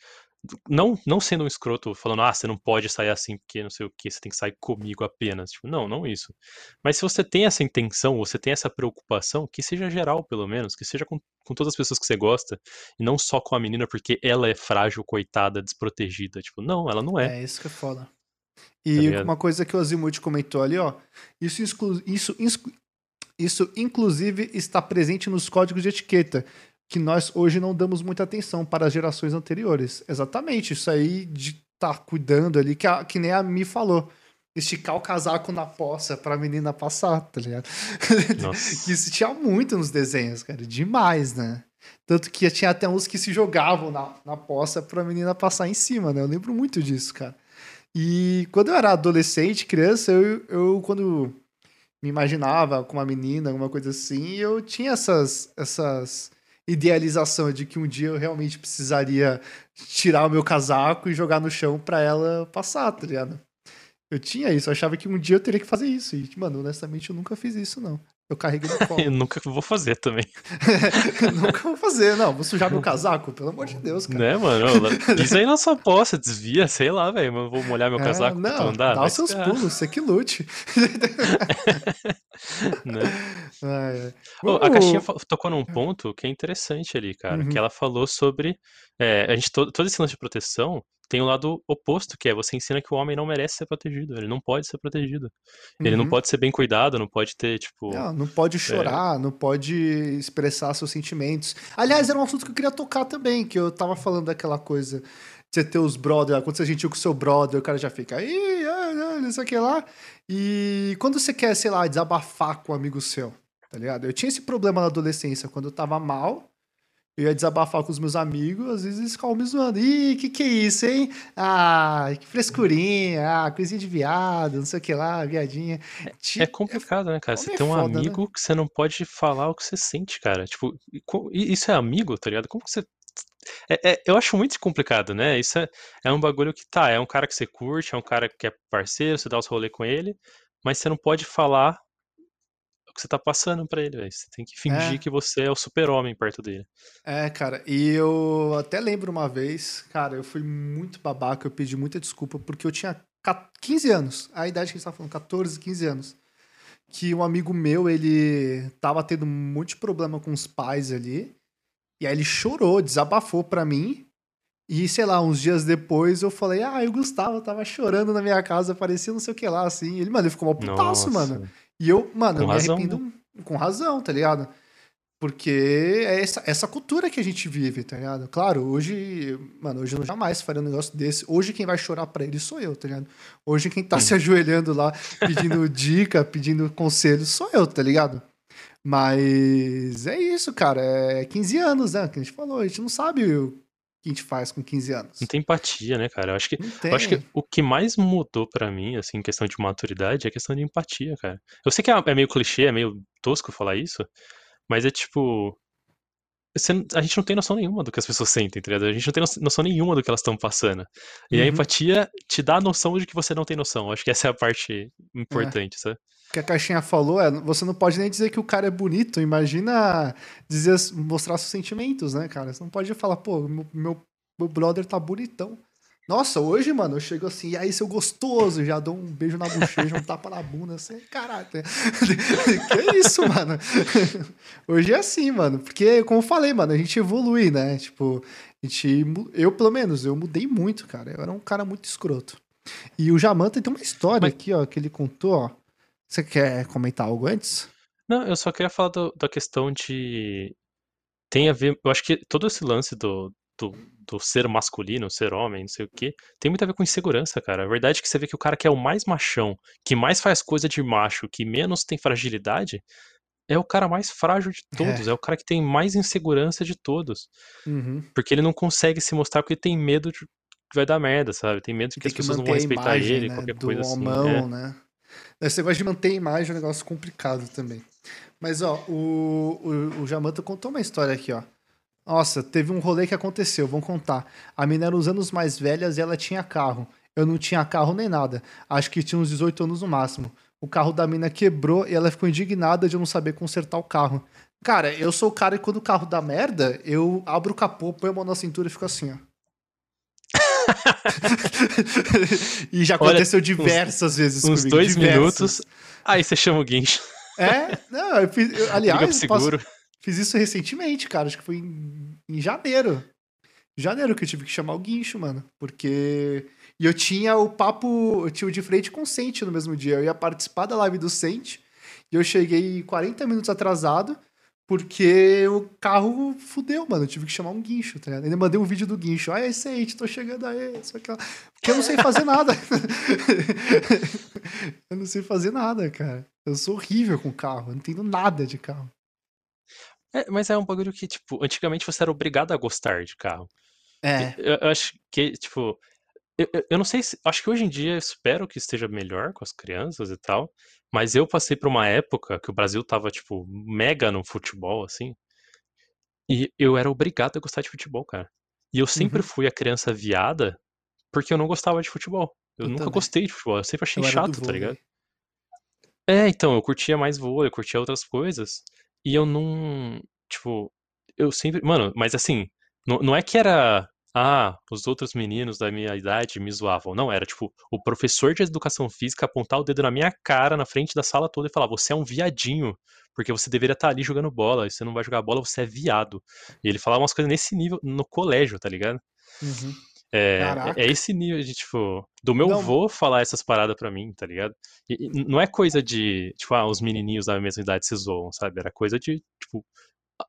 Não, não sendo um escroto falando, ah, você não pode sair assim porque não sei o que, você tem que sair comigo apenas. Tipo, não, não isso. Mas se você tem essa intenção, você tem essa preocupação, que seja geral, pelo menos, que seja com, com todas as pessoas que você gosta, e não só com a menina porque ela é frágil, coitada, desprotegida. Tipo, não, ela não é. É, isso que é foda. Tá E ligado? uma coisa que o Azimuth comentou ali, ó. Isso, exclu- isso, exclu- isso, inclusive, está presente nos códigos de etiqueta, que nós hoje não damos muita atenção para as gerações anteriores. Exatamente, isso aí de estar cuidando ali, que, a- que nem a Mi falou. Esticar o casaco na poça pra menina passar, tá ligado? *laughs* Isso tinha muito nos desenhos, cara. Demais, né? Tanto que tinha até uns que se jogavam na, na poça pra menina passar em cima, né? Eu lembro muito disso, cara. E quando eu era adolescente, criança, eu, eu quando me imaginava com uma menina, alguma coisa assim, eu tinha essas, essas idealização de que um dia eu realmente precisaria tirar o meu casaco e jogar no chão pra ela passar, tá ligado? Eu tinha isso, eu achava que um dia eu teria que fazer isso. E, mano, honestamente, eu nunca fiz isso, não. Eu carreguei no *laughs* colo. Eu nunca vou fazer também. *laughs* nunca vou fazer, não. Vou sujar meu casaco, pelo amor de Deus, cara. Né, mano? *laughs* Isso aí na sua poça, desvia, sei lá, velho. Mas vou molhar meu É, casaco pra não, andar. dá os seus se ferrar, pulos, você que lute. né? Ai, ai. Ô, a Vamos- caixinha tocou num ponto que é interessante ali, cara. Uhum. Que ela falou sobre. é, a gente, todo, todo esse lance de proteção tem o lado oposto, que é você ensina que o homem não merece ser protegido. Ele não pode ser protegido. Ele não Uhum. pode ser bem cuidado, não pode ter, tipo. Não, não pode chorar, não pode expressar seus sentimentos. Aliás, era um assunto que eu queria tocar também, que eu tava falando daquela coisa de você ter os brother, quando você é gentil com o seu brother, o cara já fica, ah, ah, não sei o que lá. E quando você quer, sei lá, desabafar com um amigo seu, tá ligado? Eu tinha esse problema na adolescência, quando eu tava mal, eu ia desabafar com os meus amigos, às vezes eles ficavam me zoando. Ih, que que é isso, hein? Ah, que frescurinha, ah, coisinha de viado, não sei o que lá, viadinha. Ti- É complicado, né, cara? Você é tem um foda, né? amigo que você não pode falar o que você sente, cara. Tipo, isso é amigo, tá ligado? Como que você. É- é- eu acho muito complicado, né? Isso é, é um bagulho que tá, é um cara que você curte, é um cara que é parceiro, você dá os rolê com ele, mas você não pode falar o que você tá passando pra ele, velho. Você tem que fingir É. que você é o super-homem perto dele. É, cara, e eu até lembro uma vez, cara, eu fui muito babaca, eu pedi muita desculpa, porque eu tinha ca- 15 anos, a idade que a gente tá falando, 14, 15 anos. Que um amigo meu, ele tava tendo de problema com os pais ali, e aí ele chorou, desabafou pra mim, e sei lá, uns dias depois eu falei, ah, o Gustavo tava chorando na minha casa, parecia não sei o que lá, assim. Ele, mano, ele ficou mal putaço, Nossa. mano. E eu, mano, Com eu me razão, arrependo com razão, tá ligado? Porque é essa, essa cultura que a gente vive, tá ligado? Claro, hoje, mano, hoje eu jamais faria um negócio desse. Hoje quem vai chorar pra ele sou eu, tá ligado? Hoje quem tá se ajoelhando lá pedindo *laughs* dica, pedindo conselho sou eu, tá ligado? Mas é isso, cara. É 15 anos, né? Que a gente falou. A gente não sabe que a gente faz com 15 anos. Não tem empatia, né, cara? Eu acho que. Eu acho que o que mais mudou pra mim, assim, em questão de maturidade, é a questão de empatia, cara. Eu sei que é é meio clichê, é meio tosco falar isso, mas é tipo. você a gente não tem noção nenhuma do que as pessoas sentem, tá ligado? A gente não tem noção- nenhuma do que elas estão passando. E a Uhum. empatia te dá a noção de que você não tem noção. Eu Acho que essa é a parte importante, sabe? Que a caixinha falou é, você não pode nem dizer que o cara é bonito, imagina dizer, mostrar seus sentimentos, né, cara? Você não pode falar, pô, meu, meu, meu brother tá bonitão. Nossa, hoje, mano, eu chego assim, e aí, seu gostoso, já dou um beijo na bochecha, um tapa na bunda, assim, caralho. *laughs* que isso, mano? Hoje é assim, mano, porque, como eu falei, mano, a gente evolui, né? Tipo, a gente, eu, pelo menos, eu mudei muito, cara. Eu era um cara muito escroto. E o Jamanta tem uma história Mas- aqui, ó, que ele contou, ó. Você quer comentar algo antes? Não, eu só queria falar do- da questão de. Tem a ver. Eu acho que todo esse lance do, do, do ser masculino, ser homem, não sei o quê, tem muito a ver com insegurança, cara. A verdade é que você vê que o cara que é o mais machão, que mais faz coisa de macho, que menos tem fragilidade, é o cara mais frágil de todos. É, o cara que tem mais insegurança de todos. Uhum. Porque ele não consegue se mostrar porque tem medo de que vai dar merda, sabe? Tem medo de que Tem as que pessoas não vão respeitar imagem, ele, né, qualquer do coisa assim. homão, é. né? Esse negócio de manter a imagem é um negócio complicado também. Mas, ó, o, o, o Jamanta contou uma história aqui, ó. Nossa, teve um rolê que aconteceu, vamos contar. A mina era os anos mais velhas e ela tinha carro. Eu não tinha carro nem nada. Acho que tinha uns 18 anos no máximo. O carro da mina quebrou e ela ficou indignada de eu não saber consertar o carro. Cara, eu sou o cara que quando o carro dá merda, eu abro o capô, ponho a mão na cintura e fico assim, ó. *laughs* e já aconteceu Olha, diversas uns, vezes uns comigo. dois diversas. minutos, aí você chama o guincho. É? Não, eu fiz. Eu, *laughs* aliás, seguro. Posso, fiz isso recentemente, cara. Acho que foi em, em janeiro. Em janeiro que eu tive que chamar o guincho, mano. Porque. E eu tinha o papo. Eu tinha o de frente com o Sente no mesmo dia. Eu ia participar da live do Sente. E eu cheguei 40 minutos atrasado. Porque o carro fudeu, mano. Eu tive que chamar um guincho, tá ligado? Ainda mandei um vídeo do guincho. Ah, esse aí, tô chegando aí. Só que... Porque eu não sei fazer nada. *laughs* eu não sei fazer nada, cara. Eu sou horrível com carro. Eu não entendo nada de carro. É, mas é um bagulho que, tipo, antigamente você era obrigado a gostar de carro. É. Eu, eu acho que, tipo. Eu, eu não sei se. Acho que hoje em dia eu espero que esteja melhor com as crianças e tal. Mas eu passei por uma época que o Brasil tava, tipo, mega no futebol, assim. E eu era obrigado a gostar de futebol, cara. E eu sempre uhum. fui a criança viada porque eu não gostava de futebol. Eu, eu nunca também. gostei de futebol, eu sempre achei chato, tá ligado? É, então, eu curtia mais vôlei, eu curtia outras coisas. E eu não. Tipo, eu sempre. Mano, mas assim, não, não é que era ah, os outros meninos da minha idade me zoavam. Não, era tipo, o professor de educação física apontar o dedo na minha cara, na frente da sala toda e falar: você é um viadinho, porque você deveria estar ali jogando bola, e você não vai jogar bola, você é viado. E ele falava umas coisas nesse nível no colégio, tá ligado? Uhum. É, é, esse nível de, tipo, do meu não. vô falar essas paradas pra mim, tá ligado? E, e, não é coisa de, tipo, ah, os menininhos da mesma idade se zoam, sabe? Era coisa de, tipo,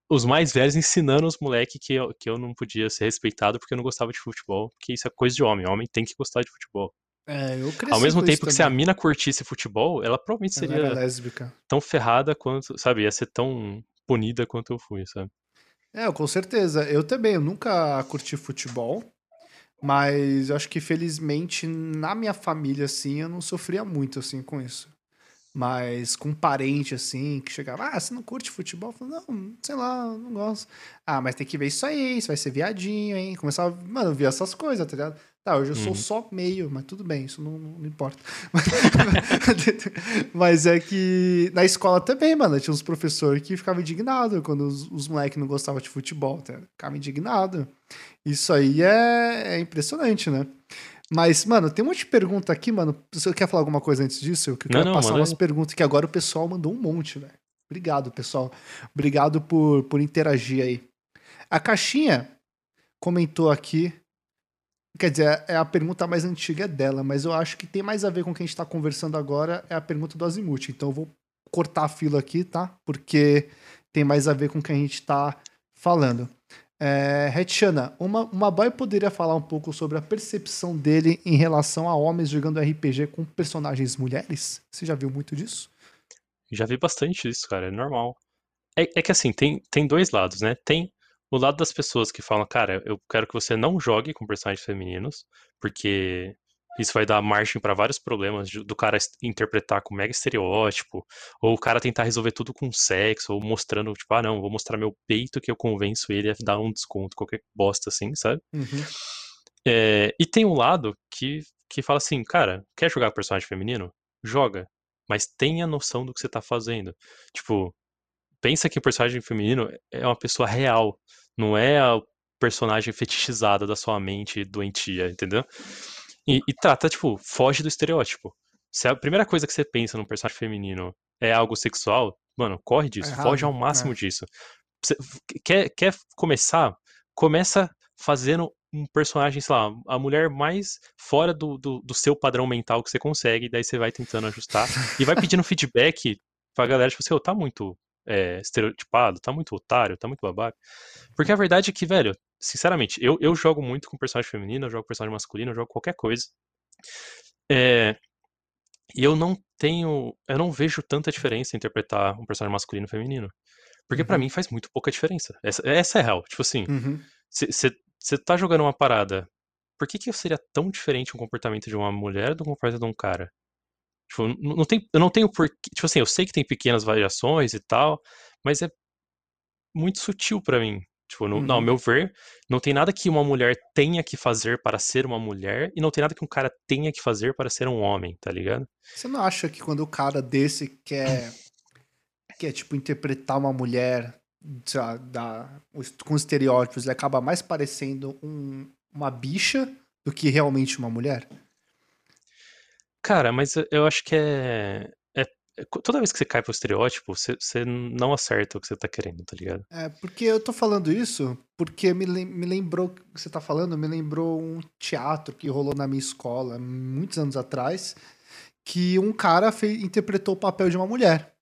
os mais velhos ensinando os moleques que eu, que eu não podia ser respeitado porque eu não gostava de futebol, porque isso é coisa de homem. Homem tem que gostar de futebol. É, eu cresci Ao mesmo tempo que se a mina curtisse futebol, ela provavelmente seria lésbica. tão ferrada quanto, sabe, ia ser tão punida quanto eu fui, sabe? É, com certeza. Eu também, eu nunca curti futebol, mas eu acho que felizmente na minha família, assim, eu não sofria muito, assim, com isso. Mas com um parente assim, que chegava, ah, você não curte futebol? Eu falei, não, sei lá, não gosto. Ah, mas tem que ver isso aí, isso vai ser viadinho, hein? Começava, mano, ver essas coisas, tá ligado? Tá, hoje eu sou uhum. só meio, mas tudo bem, isso não, não importa. *laughs* mas é que na escola também, mano, tinha uns professores que ficavam indignados quando os, os moleques não gostavam de futebol, tá? Ficavam indignados. Isso aí é, é impressionante, né? Mas, mano, tem um monte de pergunta aqui, mano. Você quer falar alguma coisa antes disso? Eu quero não, não, passar umas perguntas que agora o pessoal mandou um monte, velho. Obrigado, pessoal. Obrigado por, por interagir aí. A Caixinha comentou aqui. Quer dizer, é a pergunta mais antiga dela, mas eu acho que tem mais a ver com o que a gente tá conversando agora. É a pergunta do Azimuth. Então eu vou cortar a fila aqui, tá? Porque tem mais a ver com o que a gente tá falando. É, uma, uma boy poderia falar um pouco sobre a percepção dele em relação a homens jogando RPG com personagens mulheres? Você já viu muito disso? Já vi bastante disso, cara, é normal. É, é que assim, tem, tem dois lados, né? Tem o lado das pessoas que falam, cara, eu quero que você não jogue com personagens femininos, porque isso vai dar margem para vários problemas do cara interpretar com mega estereótipo, ou o cara tentar resolver tudo com sexo, ou mostrando, tipo, ah, não, vou mostrar meu peito que eu convenço ele a dar um desconto, qualquer bosta assim, sabe? Uhum. É, e tem um lado que, que fala assim, cara, quer jogar personagem feminino? Joga, mas tenha noção do que você tá fazendo. Tipo, pensa que o personagem feminino é uma pessoa real, não é a personagem fetichizada da sua mente doentia, entendeu? E, e trata, tipo, foge do estereótipo. Se a primeira coisa que você pensa num personagem feminino é algo sexual, mano, corre disso, é foge ao máximo é. disso. Você quer, quer começar? Começa fazendo um personagem, sei lá, a mulher mais fora do, do, do seu padrão mental que você consegue, daí você vai tentando ajustar e vai pedindo feedback pra galera, tipo assim, oh, tá muito é, estereotipado, tá muito otário, tá muito babaca. Porque a verdade é que, velho, sinceramente, eu, eu jogo muito com personagem feminino, eu jogo com personagem masculino, eu jogo qualquer coisa. É, e eu não tenho. Eu não vejo tanta diferença em interpretar um personagem masculino e feminino. Porque uhum. para mim faz muito pouca diferença. Essa, essa é real. Tipo assim, você uhum. tá jogando uma parada. Por que, que seria tão diferente um comportamento de uma mulher do comportamento de um cara? Tipo, não, não tem, eu não tenho porquê. Tipo assim, eu sei que tem pequenas variações e tal, mas é muito sutil para mim. Tipo, no, uhum. ao meu ver, não tem nada que uma mulher tenha que fazer para ser uma mulher e não tem nada que um cara tenha que fazer para ser um homem, tá ligado? Você não acha que quando o cara desse quer, quer tipo, interpretar uma mulher lá, da, com estereótipos, ele acaba mais parecendo um, uma bicha do que realmente uma mulher? Cara, mas eu acho que é, toda vez que você cai pro estereótipo, você, você não acerta o que você tá querendo, tá ligado? É, porque eu tô falando isso porque me, me lembrou, o que você tá falando, me lembrou um teatro que rolou na minha escola muitos anos atrás, que um cara fez, interpretou o papel de uma mulher.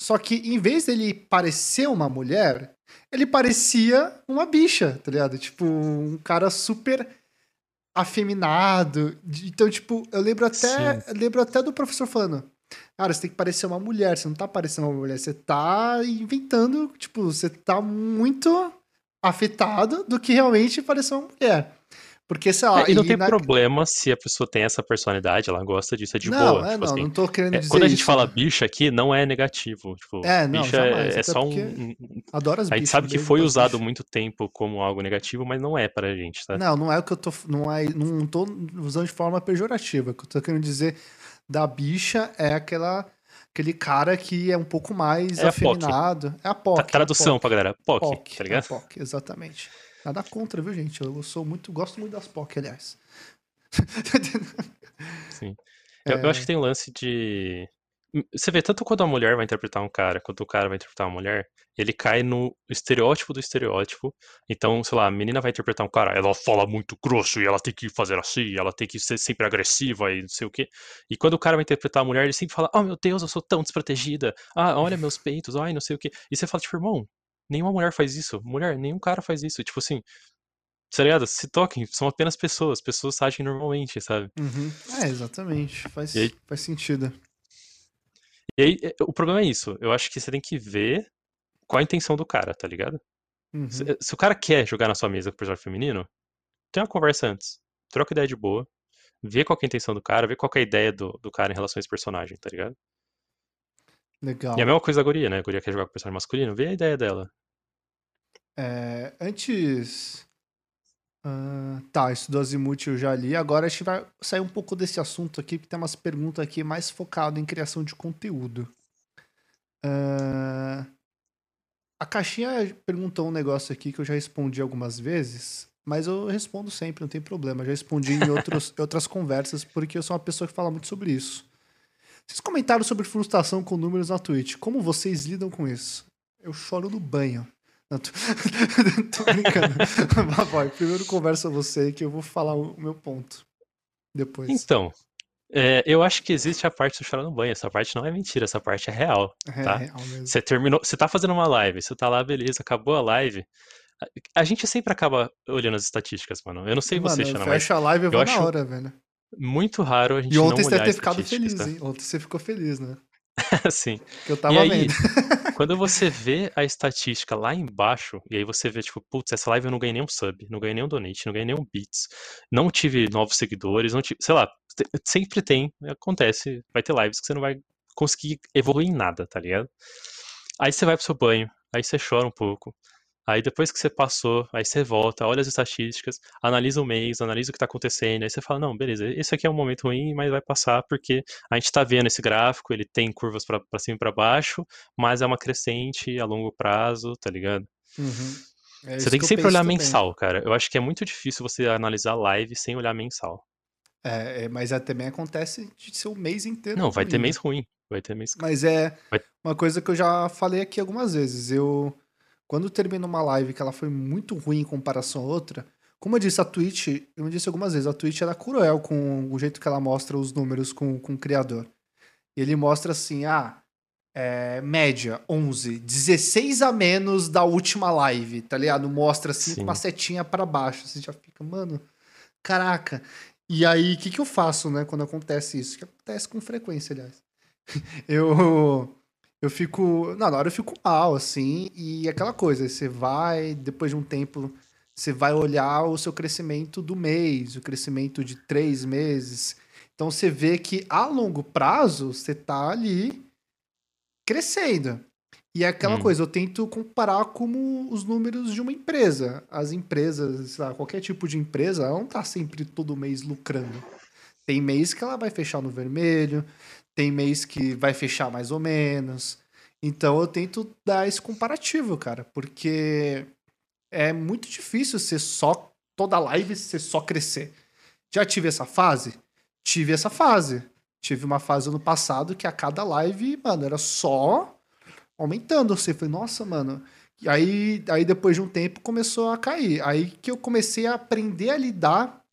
Só que em vez dele parecer uma mulher, ele parecia uma bicha, tá ligado? Tipo, um cara super afeminado. Então, tipo, eu lembro até, eu lembro até do professor falando: Cara, você tem que parecer uma mulher, você não tá parecendo uma mulher, você tá inventando, tipo, você tá muito afetado do que realmente parecer uma mulher. Porque, sei lá. É, e não e tem na... problema se a pessoa tem essa personalidade, ela gosta disso, é de não, boa. É, tipo não, assim, não tô querendo é, dizer. Quando a gente isso, fala bicha aqui, não é negativo. Tipo, é, não, bicha jamais, é, é só um. Adoro as A gente sabe que foi usado muito tempo como algo negativo, mas não é pra gente, tá? Não, não é o que eu tô. Não, é, não tô usando de forma pejorativa. O que eu tô querendo dizer da bicha é aquela aquele cara que é um pouco mais é afeminado. A é a POC. A tradução a pra galera. POC, POC, tá ligado? É POC, exatamente. Nada contra, viu, gente? Eu sou muito, gosto muito das POC, aliás. Sim. *laughs* Eu, é... eu acho que tem um lance de você vê, tanto quando a mulher vai interpretar um cara, quanto o cara vai interpretar uma mulher, ele cai no estereótipo do estereótipo. Então, sei lá, a menina vai interpretar um cara, ela fala muito grosso e ela tem que fazer assim, ela tem que ser sempre agressiva e não sei o quê. E quando o cara vai interpretar a mulher, ele sempre fala, oh meu Deus, eu sou tão desprotegida. Ah, olha meus peitos, ai, não sei o quê. E você fala, tipo, irmão, nenhuma mulher faz isso. Mulher, nenhum cara faz isso. Tipo assim, tá ligado? Se toquem, são apenas pessoas, pessoas agem normalmente, sabe? Uhum. É, exatamente. Faz, aí, faz sentido. E aí, é, o problema é isso. Eu acho que você tem que ver qual a intenção do cara, tá ligado? Uhum. Se, se, o cara quer jogar na sua mesa com o personagem feminino, tem uma conversa antes. Troca ideia de boa. Vê qual é a intenção do cara, vê qual é a ideia do, do cara em relação a esse personagem, tá ligado? Legal. E a mesma coisa da guria, né? A guria quer jogar com o personagem masculino, vê a ideia dela. É, antes Uh, tá, isso do Azimuth eu já li. Agora a gente vai sair um pouco desse assunto aqui, porque tem umas perguntas aqui mais focadas em criação de conteúdo. Uh, a caixinha perguntou um negócio aqui que eu já respondi algumas vezes, mas eu respondo sempre, não tem problema. Já respondi em *laughs* outros, outras conversas, porque eu sou uma pessoa que fala muito sobre isso. Vocês comentaram sobre frustração com números na Twitch. Como vocês lidam com isso? Eu choro no banho. Não, tô... *laughs* tô brincando. *laughs* Vai, primeiro conversa você que eu vou falar o meu ponto. Depois. Então, é, eu acho que existe a parte do chorar no banho. Essa parte não é mentira, essa parte é real. É tá? real mesmo. Você terminou, você tá fazendo uma live, você tá lá, beleza, acabou a live. A, a gente sempre acaba olhando as estatísticas, mano. Eu não sei mano, você, Xana, mas. Fecha a live e eu vou na hora, velho. Muito raro a gente E ontem você deve ter ficado feliz, tá? hein? Ontem você ficou feliz, né? *laughs* Sim. Que eu tava e aí, vendo. *laughs* quando você vê a estatística lá embaixo, e aí você vê, tipo, putz, essa live eu não ganhei nenhum sub, não ganhei nenhum donate, não ganhei nenhum beats, não tive novos seguidores, não tive, sei lá, sempre tem, acontece, vai ter lives que você não vai conseguir evoluir em nada, tá ligado? Aí você vai pro seu banho, aí você chora um pouco, Aí depois que você passou, aí você volta, olha as estatísticas, analisa o mês, analisa o que está acontecendo, aí você fala, não, beleza, esse aqui é um momento ruim, mas vai passar porque a gente está vendo esse gráfico, ele tem curvas para cima e para baixo, mas é uma crescente a longo prazo, tá ligado? Uhum. É você tem que, que sempre olhar também. mensal, cara. Eu acho que é muito difícil você analisar live sem olhar mensal. É, é mas é, também acontece de ser o mês inteiro. Não, vai ter mês ruim. Vai ter mês. Mas é vai... uma coisa que eu já falei aqui algumas vezes. Eu quando termina uma live que ela foi muito ruim em comparação a outra, como eu disse, a Twitch, eu disse algumas vezes, a Twitch era cruel com o jeito que ela mostra os números com, com o criador. E ele mostra assim, ah, é, média 11, 16 a menos da última live, tá ligado? Mostra assim com uma setinha para baixo. Você já fica, mano, caraca. E aí, o que, que eu faço, né, quando acontece isso? Que acontece com frequência, aliás. *laughs* eu eu fico. Não, na hora eu fico mal, assim, e aquela coisa, você vai, depois de um tempo, você vai olhar o seu crescimento do mês, o crescimento de três meses. Então você vê que a longo prazo você tá ali crescendo. E é aquela Hum. coisa, eu tento comparar como os números de uma empresa. As empresas, sei lá, qualquer tipo de empresa, ela não tá sempre todo mês lucrando. Tem mês que ela vai fechar no vermelho, tem mês que vai fechar mais ou menos. Então eu tento dar esse comparativo, cara, porque é muito difícil ser só toda live ser só crescer. Já tive essa fase? Tive essa fase. Tive uma fase no passado que a cada live, mano, era só aumentando. Você foi, nossa, mano. E aí, aí depois de um tempo começou a cair. Aí que eu comecei a aprender a lidar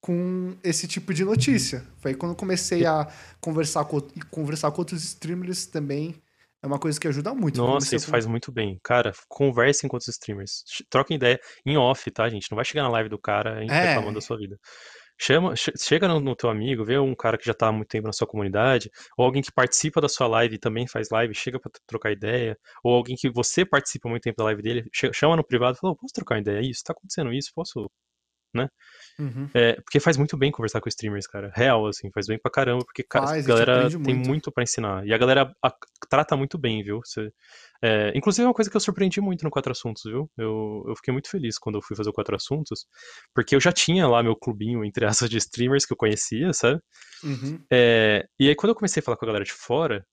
com esse tipo de notícia. Foi quando eu comecei a conversar com, conversar com outros streamers também. É uma coisa que ajuda muito. Nossa, isso com- faz muito bem. Cara, conversem com outros streamers. Troquem ideia em off, tá, gente? Não vai chegar na live do cara e É. reclamando da sua vida. Chama, che- chega no, no teu amigo, vê um cara que já tá há muito tempo na sua comunidade, ou alguém que participa da sua live e também faz live, chega pra t- trocar ideia, ou alguém que você participa há muito tempo da live dele, chama no privado e fala, "Ô, posso trocar ideia? Isso, tá acontecendo isso, posso Uhum. É, porque faz muito bem conversar com streamers, cara. Real, assim, faz bem pra caramba, porque Faz, a galera tem muito. muito pra ensinar. E a galera a- trata muito bem, viu? É, inclusive, é uma coisa que eu surpreendi muito no Quatro Assuntos, viu? Eu, eu fiquei muito feliz quando eu fui fazer o Quatro Assuntos, porque eu já tinha lá meu clubinho, entre *laughs* aspas, de streamers que eu conhecia, sabe? Uhum. É, e aí, quando eu comecei a falar com a galera de fora,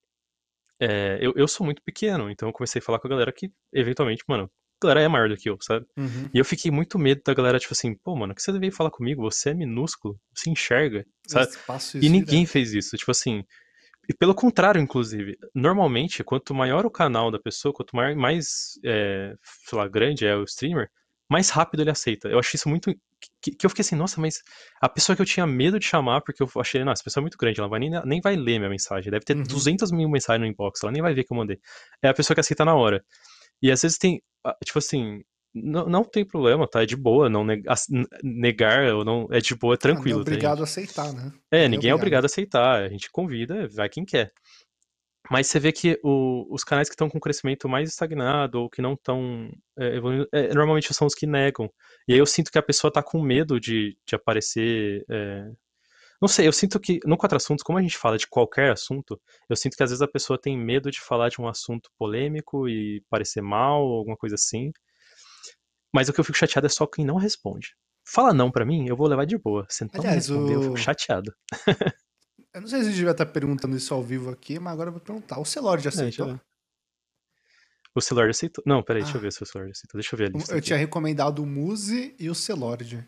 é, eu, eu sou muito pequeno, então eu comecei a falar com a galera que, eventualmente, mano, galera é maior do que eu, sabe? Uhum. E eu fiquei muito medo da galera, tipo assim, pô, mano, que você veio falar comigo? Você é minúsculo, você enxerga, sabe? E ninguém direto. fez isso, tipo assim. E pelo contrário, inclusive, normalmente, quanto maior o canal da pessoa, quanto maior, mais, é, sei lá, grande é o streamer, mais rápido ele aceita. Eu achei isso muito. Que, que eu fiquei assim, nossa, mas a pessoa que eu tinha medo de chamar, porque eu achei, nossa, essa pessoa é muito grande, ela vai nem, nem vai ler minha mensagem, deve ter Uhum. 200 mil mensagens no inbox, ela nem vai ver que eu mandei. É a pessoa que aceita na hora. E às vezes tem, ah, tipo assim, não, não tem problema, tá? É de boa, não neg- ass- n- negar ou não. É de boa, é Ah, não é tranquilo, tá, obrigado gente? a aceitar, né? É, Ninguém ninguém é obrigado a aceitar, a gente convida, vai quem quer. Mas você vê que o- os canais que estão com crescimento mais estagnado ou que não estão evoluindo, é, normalmente são os que negam. E aí eu sinto que a pessoa tá com medo de, de aparecer. é, Não sei, eu sinto que no Quatro Assuntos, como a gente fala de qualquer assunto, eu sinto que às vezes a pessoa tem medo de falar de um assunto polêmico e parecer mal alguma coisa assim. Mas o que eu fico chateado é só quem não responde. Fala não pra mim, eu vou levar de boa. Se não Aliás, responder, eu o- fico chateado. *laughs* Eu não sei se a gente devia estar perguntando isso ao vivo aqui, mas agora eu vou perguntar. O Celord já É, eu aceitou? ver. O Celord aceitou. Não, peraí, deixa eu Ah. ver se o Celord aceitou. Deixa eu ver a lista. eu aqui. tinha recomendado o Muse e o Celord.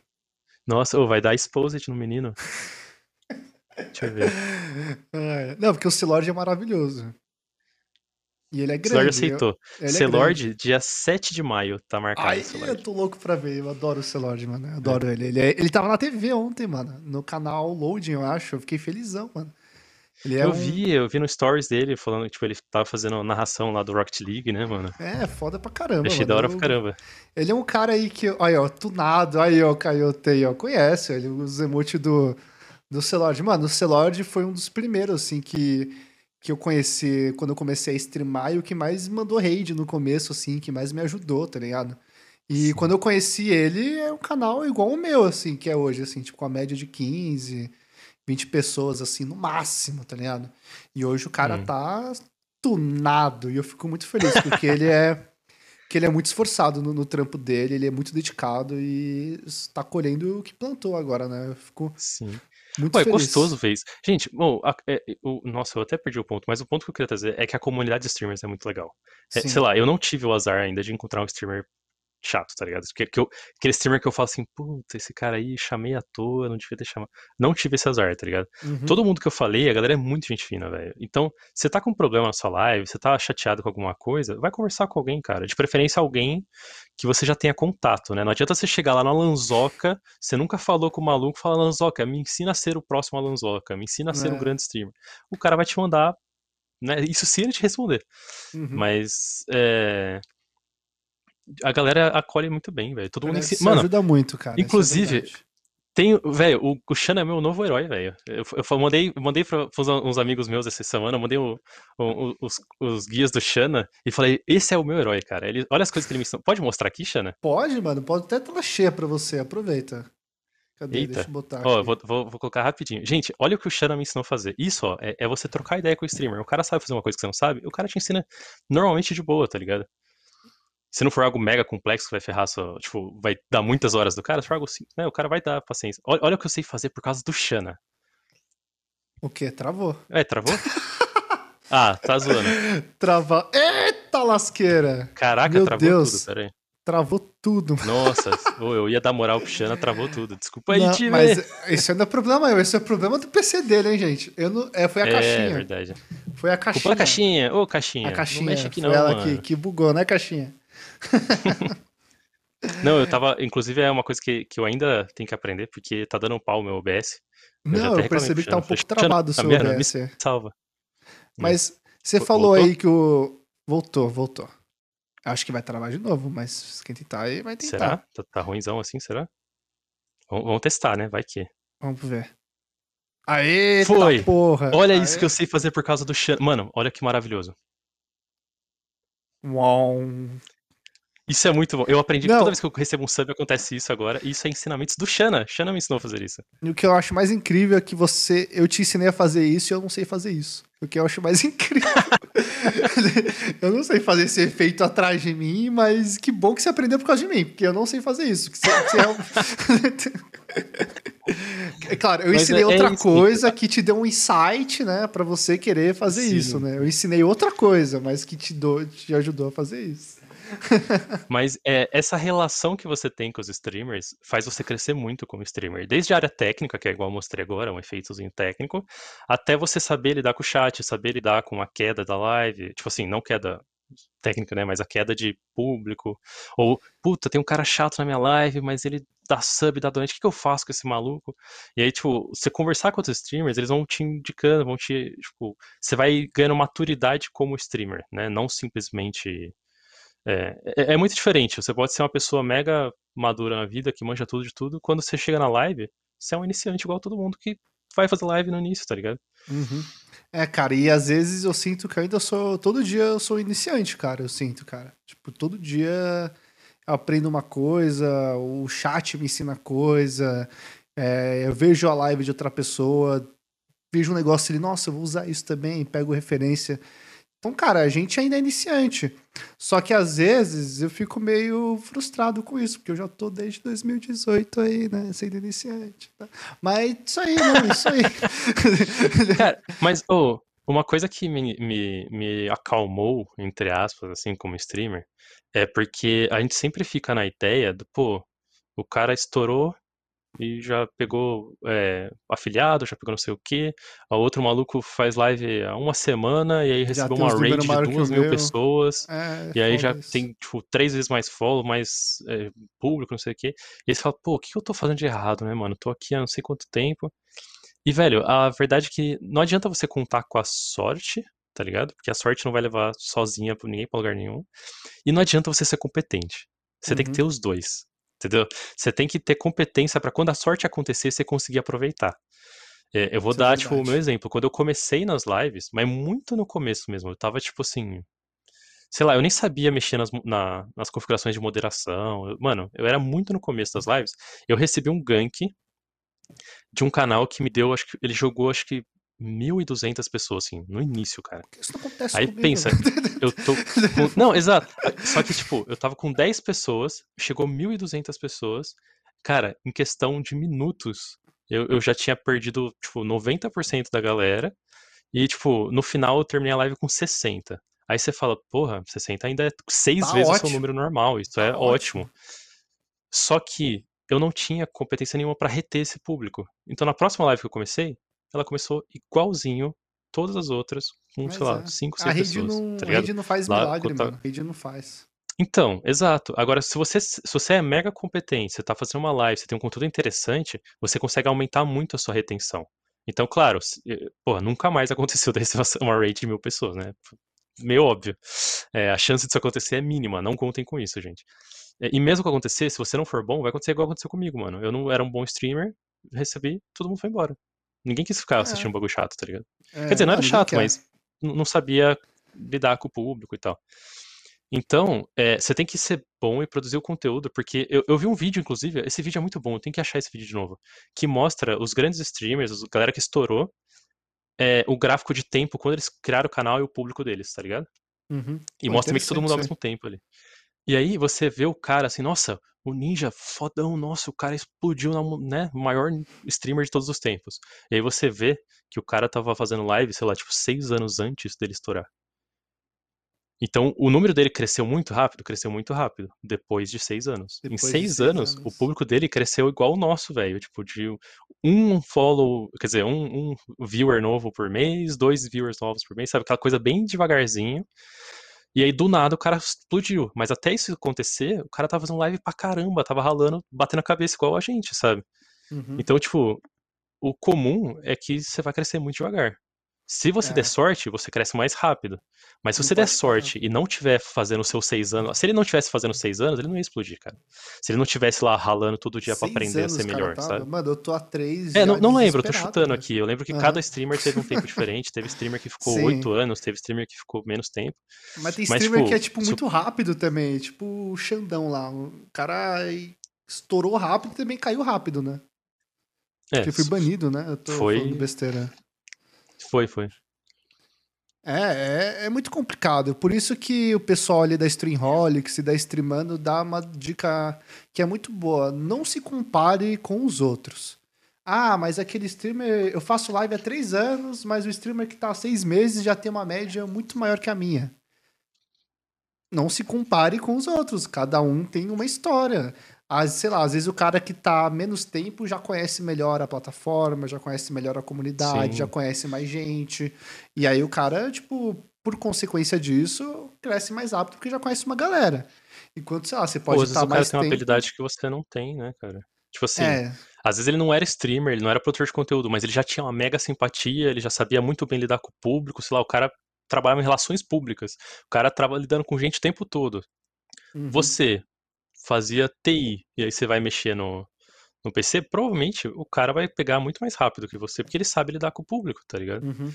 Nossa, ô, vai dar exposit no menino. *laughs* Deixa eu ver. É, Não, porque o Celord é maravilhoso. E ele é O Celord grande. eu- aceitou. ele é Celord, dia 7 de maio, tá marcado Ai, Celord. eu tô louco pra ver. Eu adoro o Celord, mano. Eu adoro ele. Ele, é- ele tava na TV ontem, mano. No canal Loading, eu acho. Eu fiquei felizão, mano. É eu um... vi, eu vi no stories dele falando, tipo, ele tava fazendo narração lá do Rocket League, né, mano? É, foda pra caramba, Achei mano. da hora Eu- pra caramba. Ele é um cara aí que, aí, ó, tunado, aí, ó, Caiote aí, ó, conhece ele, os emotes do, do Celord. Mano, o Celord foi um dos primeiros, assim, que, que eu conheci quando eu comecei a streamar e o que mais mandou raid no começo, assim, que mais me ajudou, tá ligado? E Sim. quando eu conheci ele, é um canal igual o meu, assim, que é hoje, assim, tipo, com a média de 15, 20 pessoas, assim, no máximo, tá ligado? E hoje o cara Hum. tá tunado e eu fico muito feliz, porque ele é que ele é muito esforçado no, no trampo dele, ele é muito dedicado e está colhendo o que plantou agora, né? Eu fico Sim. Muito Pô, é gostoso ver isso. Gente, bom, a- é, o- nossa, eu até perdi o ponto, mas o ponto que eu queria trazer é que a comunidade de streamers é muito legal. É, sei lá, eu não tive o azar ainda de encontrar um streamer chato, tá ligado? Que, que eu, aquele streamer que eu falo assim, puta, esse cara aí chamei à toa, não devia ter chamado. Não tive esse azar, tá ligado? Uhum. Todo mundo que eu falei, a galera é muito gente fina, velho. Então, você tá com um problema na sua live, você tá chateado com alguma coisa, vai conversar com alguém, cara. De preferência, alguém que você já tenha contato, né? Não adianta você chegar lá na Lanzoca, você nunca falou com o maluco, fala, Lanzoca, me ensina a ser o próximo Lanzoca, me ensina a ser É. um grande streamer. O cara vai te mandar, né? Isso se ele te responder. Uhum. Mas, é... A galera acolhe muito bem, velho. Todo mundo Isso ensina. Mano, ajuda muito, cara. é inclusive, verdade. tem, velho, o, o Shan é meu novo herói, velho. Eu, eu mandei, mandei pra uns, amigos meus essa semana, eu mandei o- o- os, os guias do Shana e falei, esse é o meu herói, cara. Ele, olha as coisas que ele me ensinou. Pode mostrar aqui, Shana? Pode, mano, pode até tela cheia pra você, aproveita. Cadê? Eita. Deixa eu botar Ó, vou, vou, vou colocar rapidinho. Gente, olha o que o Xana me ensinou a fazer. Isso, ó, é, é você trocar ideia com o streamer. O cara sabe fazer uma coisa que você não sabe, o cara te ensina normalmente de boa, tá ligado? Se não for algo mega complexo que vai ferrar sua. Tipo, vai dar muitas horas do cara, se for algo assim, né? O cara vai dar paciência. Olha, olha o que eu sei fazer por causa do Xana. O quê? Travou. É, travou? *laughs* ah, tá zoando. Trava. Eita lasqueira! Caraca, Meu travou Deus. tudo, peraí. Travou tudo. Nossa, eu ia dar moral pro Xana, travou tudo. Desculpa aí, Não, time. mas esse não é problema meu, esse é problema do PC dele, hein, gente? Eu não, é, foi a é caixinha. verdade. Foi a caixinha. da caixinha. Ô, caixinha. A caixinha. Não mexe aqui foi não, ela mano. que, que bugou, né, caixinha? *laughs* Não, eu tava. Inclusive, é uma coisa que, que eu ainda tenho que aprender, porque tá dando um pau o meu OBS. Eu Não, eu percebi que tá um pouco travado o "Xana, seu? OBS. Me salva. Mas você Vo- falou voltou? aí que o. Voltou, voltou. Acho que vai travar de novo, mas quem tentar aí vai tentar. Será? Tá, tá ruimzão assim, será? Vamos, vamos testar, né? Vai que. Vamos ver. Aê, Foi. porra! Olha Aê. isso que eu sei fazer por causa do. Mano, olha que maravilhoso. Uau. Isso é muito bom. Eu aprendi que Não. toda vez que eu recebo um sub acontece isso agora. E isso é ensinamentos do Xana. Xana me ensinou a fazer isso. E o que eu acho mais incrível é que você. Eu te ensinei a fazer isso e eu não sei fazer isso. O que eu acho mais *laughs* incrível. *laughs* eu não sei fazer esse efeito atrás de mim, mas que bom que você aprendeu por causa de mim, porque eu não sei fazer isso. Que você- que você *laughs* é... claro, eu Mas ensinei é- é outra isso, coisa que te deu um insight, né, Pra você querer fazer Sim. isso, né? Eu ensinei outra coisa, mas que te, do, te ajudou a fazer isso. *laughs* Mas é, essa relação que você tem com os streamers faz você crescer muito como streamer. Desde a área técnica, que é igual eu mostrei agora, um efeitozinho técnico, até você saber lidar com o chat, saber lidar com a queda da live. Tipo assim, não queda técnica, né? Mas a queda de público. Ou, puta, tem um cara chato na minha live, mas ele dá sub, dá donate, o que, que eu faço com esse maluco? E aí, tipo, você conversar com outros streamers, eles vão te indicando, vão te, tipo, você vai ganhando maturidade como streamer, né? Não simplesmente é, é, é muito diferente. Você pode ser uma pessoa mega madura na vida, que manja tudo de tudo. Quando você chega na live, você é um iniciante igual todo mundo que vai fazer live no início, tá ligado? Uhum. É, cara, e às vezes eu sinto que eu ainda sou. Todo dia eu sou iniciante, cara. Eu sinto, cara. Tipo, todo dia eu aprendo uma coisa, o chat me ensina coisa, é, eu vejo a live de outra pessoa, vejo um negócio ali, nossa, eu vou usar isso também, pego referência. Então, cara, a gente ainda é iniciante. Só que às vezes eu fico meio frustrado com isso, porque eu já tô desde 2018 aí, né, sendo iniciante. tá? Mas isso aí, não, isso aí. *laughs* Cara, mas, ô, uma coisa que me, me, me acalmou, entre aspas, assim, como streamer, é porque a gente sempre fica na ideia do, pô, o cara estourou e já pegou é, afiliado, já pegou não sei o quê. O outro maluco faz live há uma semana e aí recebeu uma raid de duas mil pessoas. É, E aí já isso. tem, tipo, três vezes mais follow, mais é, público, não sei o quê. E aí você fala, pô, o que eu tô fazendo de errado, né, mano? Tô aqui há não sei quanto tempo. E, velho, a verdade é que não adianta você contar com a sorte, tá ligado? Porque a sorte não vai levar sozinha pra ninguém pra lugar nenhum. E não adianta você ser competente. Você tem que Uhum. ter os dois, entendeu? Você tem que ter competência pra quando a sorte acontecer, você conseguir aproveitar. É, eu vou Isso é dar, tipo, o meu exemplo. Quando eu comecei nas lives, mas muito no começo mesmo, eu tava, tipo assim, sei lá, eu nem sabia mexer nas, na- nas configurações de moderação. Eu- mano, eu era muito no começo das lives. Eu recebi um gank de um canal que me deu, acho que ele jogou, acho que 1.200 pessoas, assim, no início, cara. Isso não acontece Aí comigo? pensa, Eu tô com... *laughs* Não, exato. Só que, tipo, eu tava com 10 pessoas, chegou 1.200 pessoas. Cara, em questão de minutos, eu, eu já tinha perdido, tipo, 90% da galera. E, tipo, no final eu terminei a live com 60. Aí você fala, porra, 60 ainda é seis Tá vezes o seu número normal. Isso Tá é ótimo. ótimo. Só que eu não tinha competência nenhuma pra reter esse público. Então, na próxima live que eu comecei, ela começou igualzinho todas as outras, com, Mas sei lá, é. 5, A 6 rede pessoas. não, tá a rede não faz Lá, milagre, tá- mano. A rede não faz. Então, exato. Agora, se você, se você é mega competente, você tá fazendo uma live, você tem um conteúdo interessante, você consegue aumentar muito a sua retenção. Então, claro, se- eh, porra, nunca mais *laughs* aconteceu desse uma rate de mil pessoas, né? Meio óbvio. É, a chance disso acontecer é mínima, não contem com isso, gente. É, E mesmo que acontecer, se você não for bom, vai acontecer igual aconteceu comigo, mano. Eu não era um bom streamer, recebi, todo mundo foi embora. Ninguém quis ficar assistindo um bagulho chato, tá ligado? É, Quer dizer, não era chato, quer. mas não sabia lidar com o público e tal. Então, é, você tem que ser bom e produzir o conteúdo, porque eu, eu vi um vídeo, inclusive, esse vídeo é muito bom, eu tenho que achar esse vídeo de novo, que mostra os grandes streamers, a galera que estourou, é, o gráfico de tempo quando eles criaram o canal e o público deles, tá ligado? Uhum. E Pô, mostra meio que todo mundo ao mesmo tempo ali. E aí você vê o cara assim, nossa, o Ninja, fodão, nossa, o cara explodiu na, né, maior streamer de todos os tempos. E aí você vê que o cara tava fazendo live, sei lá, tipo, seis anos antes dele estourar. Então, o número dele cresceu muito rápido, cresceu muito rápido, depois de seis anos. Depois em seis, seis anos, o anos. público dele cresceu igual o nosso, velho. Tipo, de um follow, quer dizer, um, um viewer novo por mês, dois viewers novos por mês, sabe? Aquela coisa bem devagarzinho. E aí, do nada, o cara explodiu. Mas até isso acontecer, o cara tava fazendo live pra caramba, tava ralando, batendo a cabeça igual a gente, sabe? Uhum. Então, tipo, o comum é que você vai crescer muito devagar. Se você É. der sorte, você cresce mais rápido. Mas se Não você der sorte e não tiver fazendo seus seis anos. Se ele não tivesse fazendo seis anos, ele não ia explodir, cara. Se ele não tivesse lá ralando todo dia pra Seis aprender a anos ser o cara melhor, tava? sabe? Mano, eu tô há três. É, não, não lembro, eu tô chutando velho. aqui. Eu lembro que Aham. cada streamer teve um tempo *laughs* diferente. Teve streamer que ficou oito anos, teve streamer que ficou menos tempo. Mas tem Mas, streamer tipo, que é, tipo, se muito rápido também. Tipo o Xandão lá. O cara estourou rápido e também caiu rápido, né? É, Porque foi banido, né? Eu tô Foi- falando besteira. Foi, foi. É, é, é muito complicado. Por isso que o pessoal ali da Streamholics e da Streamando dá uma dica que é muito boa. Não se compare com os outros. Ah, mas aquele streamer. Eu faço live há três anos, mas o streamer que tá há seis meses já tem uma média muito maior que a minha. Não se compare com os outros. Cada um tem uma história. Às, sei lá, às vezes o cara que tá menos tempo já conhece melhor a plataforma, já conhece melhor a comunidade, Sim. já conhece mais gente. E aí o cara, tipo, por consequência disso, cresce mais rápido porque já conhece uma galera. Enquanto, sei lá, você Pô, pode às vezes estar o cara mais tem uma habilidade que você não tem, né, cara? Tipo assim, É, Às vezes ele não era streamer, ele não era produtor de conteúdo, mas ele já tinha uma mega simpatia, ele já sabia muito bem lidar com o público, sei lá, o cara trabalhava em relações públicas, o cara trabalha lidando com gente o tempo todo. uhum. Você fazia TI, e aí você vai mexer no, no PC, provavelmente o cara vai pegar muito mais rápido que você, porque ele sabe lidar com o público, tá ligado? Uhum.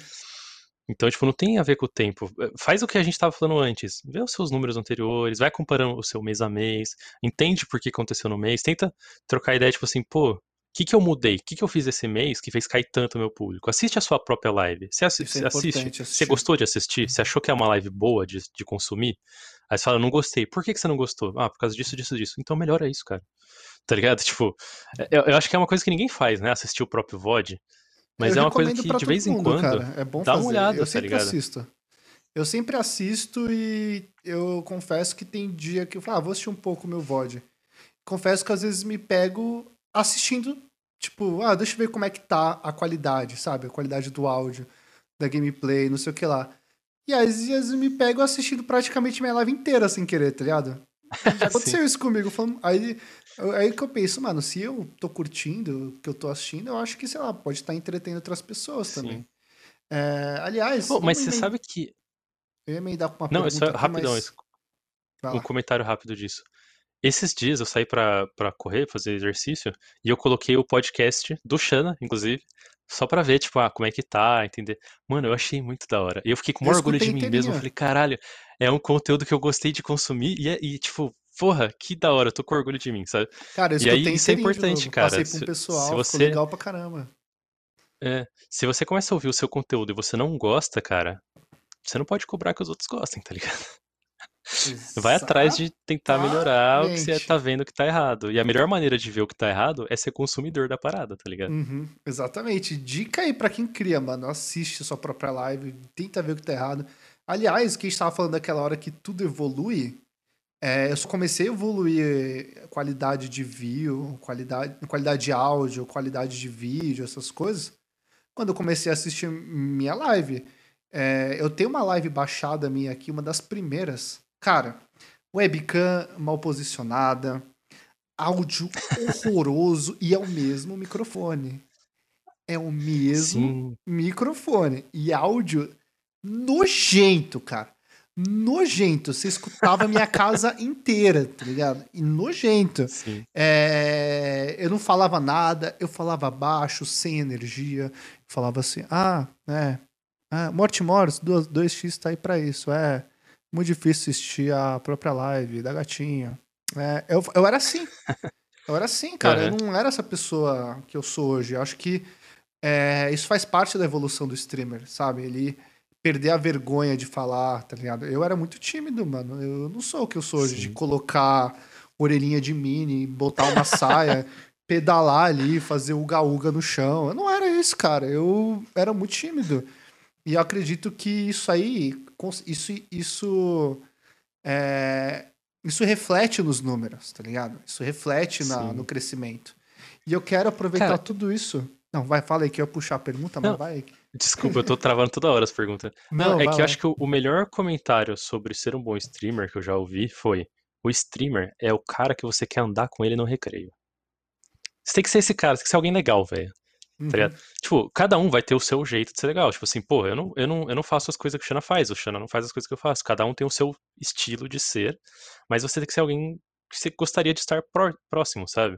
Então, tipo, não tem a ver com o tempo. Eh, Faz o que a gente tava falando antes. Vê os seus números anteriores, vai comparando o seu mês a mês, entende por que aconteceu no mês, tenta trocar ideia, tipo assim, pô, que que eu mudei? O que que eu fiz esse mês que fez cair tanto o meu público? Assiste a sua própria live. Você assi- é assiste? Você gostou de assistir? Você achou que é uma live boa de, de consumir? Aí você fala, não gostei. Por que que você não gostou? Ah, por causa disso, disso, disso. Então melhora isso, cara. Tá ligado? *laughs* Tipo, eu, eu acho que é uma coisa que ninguém faz, né? Assistir o próprio VOD. Mas eu é uma coisa que de vez em mundo, quando cara. É bom dá fazer. uma olhada, eu tá sempre ligado? assisto. Eu sempre assisto e eu confesso que tem dia que eu falo, ah, vou assistir um pouco o meu VOD. Confesso que às vezes me pego assistindo, tipo, ah, deixa eu ver como é que tá a qualidade, sabe? A qualidade do áudio, da gameplay, não sei o que lá. E às vezes me pego assistindo praticamente minha live inteira sem querer, tá ligado? *laughs* Já aconteceu isso comigo. falando- Aí, aí que eu penso, mano, se eu tô curtindo o que eu tô assistindo, eu acho que, sei lá, pode estar entretendo outras pessoas Sim. também. É, aliás, Pô, mas você sabe que. eu ia emendar com uma Não, pergunta é aqui, rapidão, mas... um comentário rápido disso. Esses dias eu saí pra, pra correr, fazer exercício, e eu coloquei o podcast do Xana, inclusive, só pra ver, tipo, ah, como é que tá, entender. Mano, eu achei muito da hora. E eu fiquei com maior orgulho de mim mesmo. Eu falei, caralho, é um conteúdo que eu gostei de consumir, e, é- e tipo, porra, que da hora, eu tô com orgulho de mim, sabe? Cara, eu E aí, isso é importante, cara. Passei pra Se, um se pessoal, ficou você. legal pra caramba. É, se você começa a ouvir o seu conteúdo e você não gosta, cara, você não pode cobrar que os outros gostem, tá ligado? Vai atrás de tentar melhorar o que você Exatamente. tá vendo que tá errado. E a melhor maneira de ver o que tá errado é ser consumidor da parada, tá ligado? Uhum, exatamente. Dica aí pra quem cria, mano. Assiste a sua própria live, tenta ver o que tá errado. Aliás, o que a gente tava falando daquela hora que tudo evolui, é, eu só comecei a evoluir a qualidade de view, qualidade, qualidade de áudio, qualidade de vídeo, essas coisas, quando eu comecei a assistir minha live. É, eu tenho uma live baixada minha aqui, uma das primeiras. Cara, webcam mal posicionada, áudio horroroso e é o mesmo microfone. É o mesmo Sim, microfone. E áudio nojento, cara. Nojento. Você escutava a minha casa *laughs* inteira, tá ligado? E nojento. É, eu não falava nada, eu falava baixo, sem energia. Falava assim, ah, é. Ah, Morte Morris, 2x tá aí pra isso, é. Muito difícil assistir a própria live da gatinha. É, eu, eu era assim. Eu era assim, *laughs* cara. Uhum. Eu não era essa pessoa que eu sou hoje. Eu acho que é, isso faz parte da evolução do streamer, sabe? Ele perder a vergonha de falar, tá ligado? Eu era muito tímido, mano. Eu não sou o que eu sou hoje, Sim. de colocar orelhinha de mini, botar uma saia, *laughs* pedalar ali, fazer uga-uga no chão. Eu não era isso, cara. Eu era muito tímido. E eu acredito que isso aí, isso, isso, é, isso reflete nos números, tá ligado? Isso reflete na, no crescimento. E eu quero aproveitar cara, tudo isso não, vai, fala aí que eu ia puxar a pergunta, mas não, vai. Desculpa, eu tô travando toda hora as perguntas. Não, não é que eu acho que o melhor comentário sobre ser um bom streamer que eu já ouvi foi: o streamer é o cara que você quer andar com ele no recreio. Você tem que ser esse cara, você tem que ser alguém legal, velho. Uhum. Tá tipo, cada um vai ter o seu jeito de ser legal. Tipo assim, pô, eu não, eu não, eu não faço as coisas que o Xana faz, o Xana não faz as coisas que eu faço. Cada um tem o seu estilo de ser, mas você tem que ser alguém que você gostaria de estar próximo, sabe?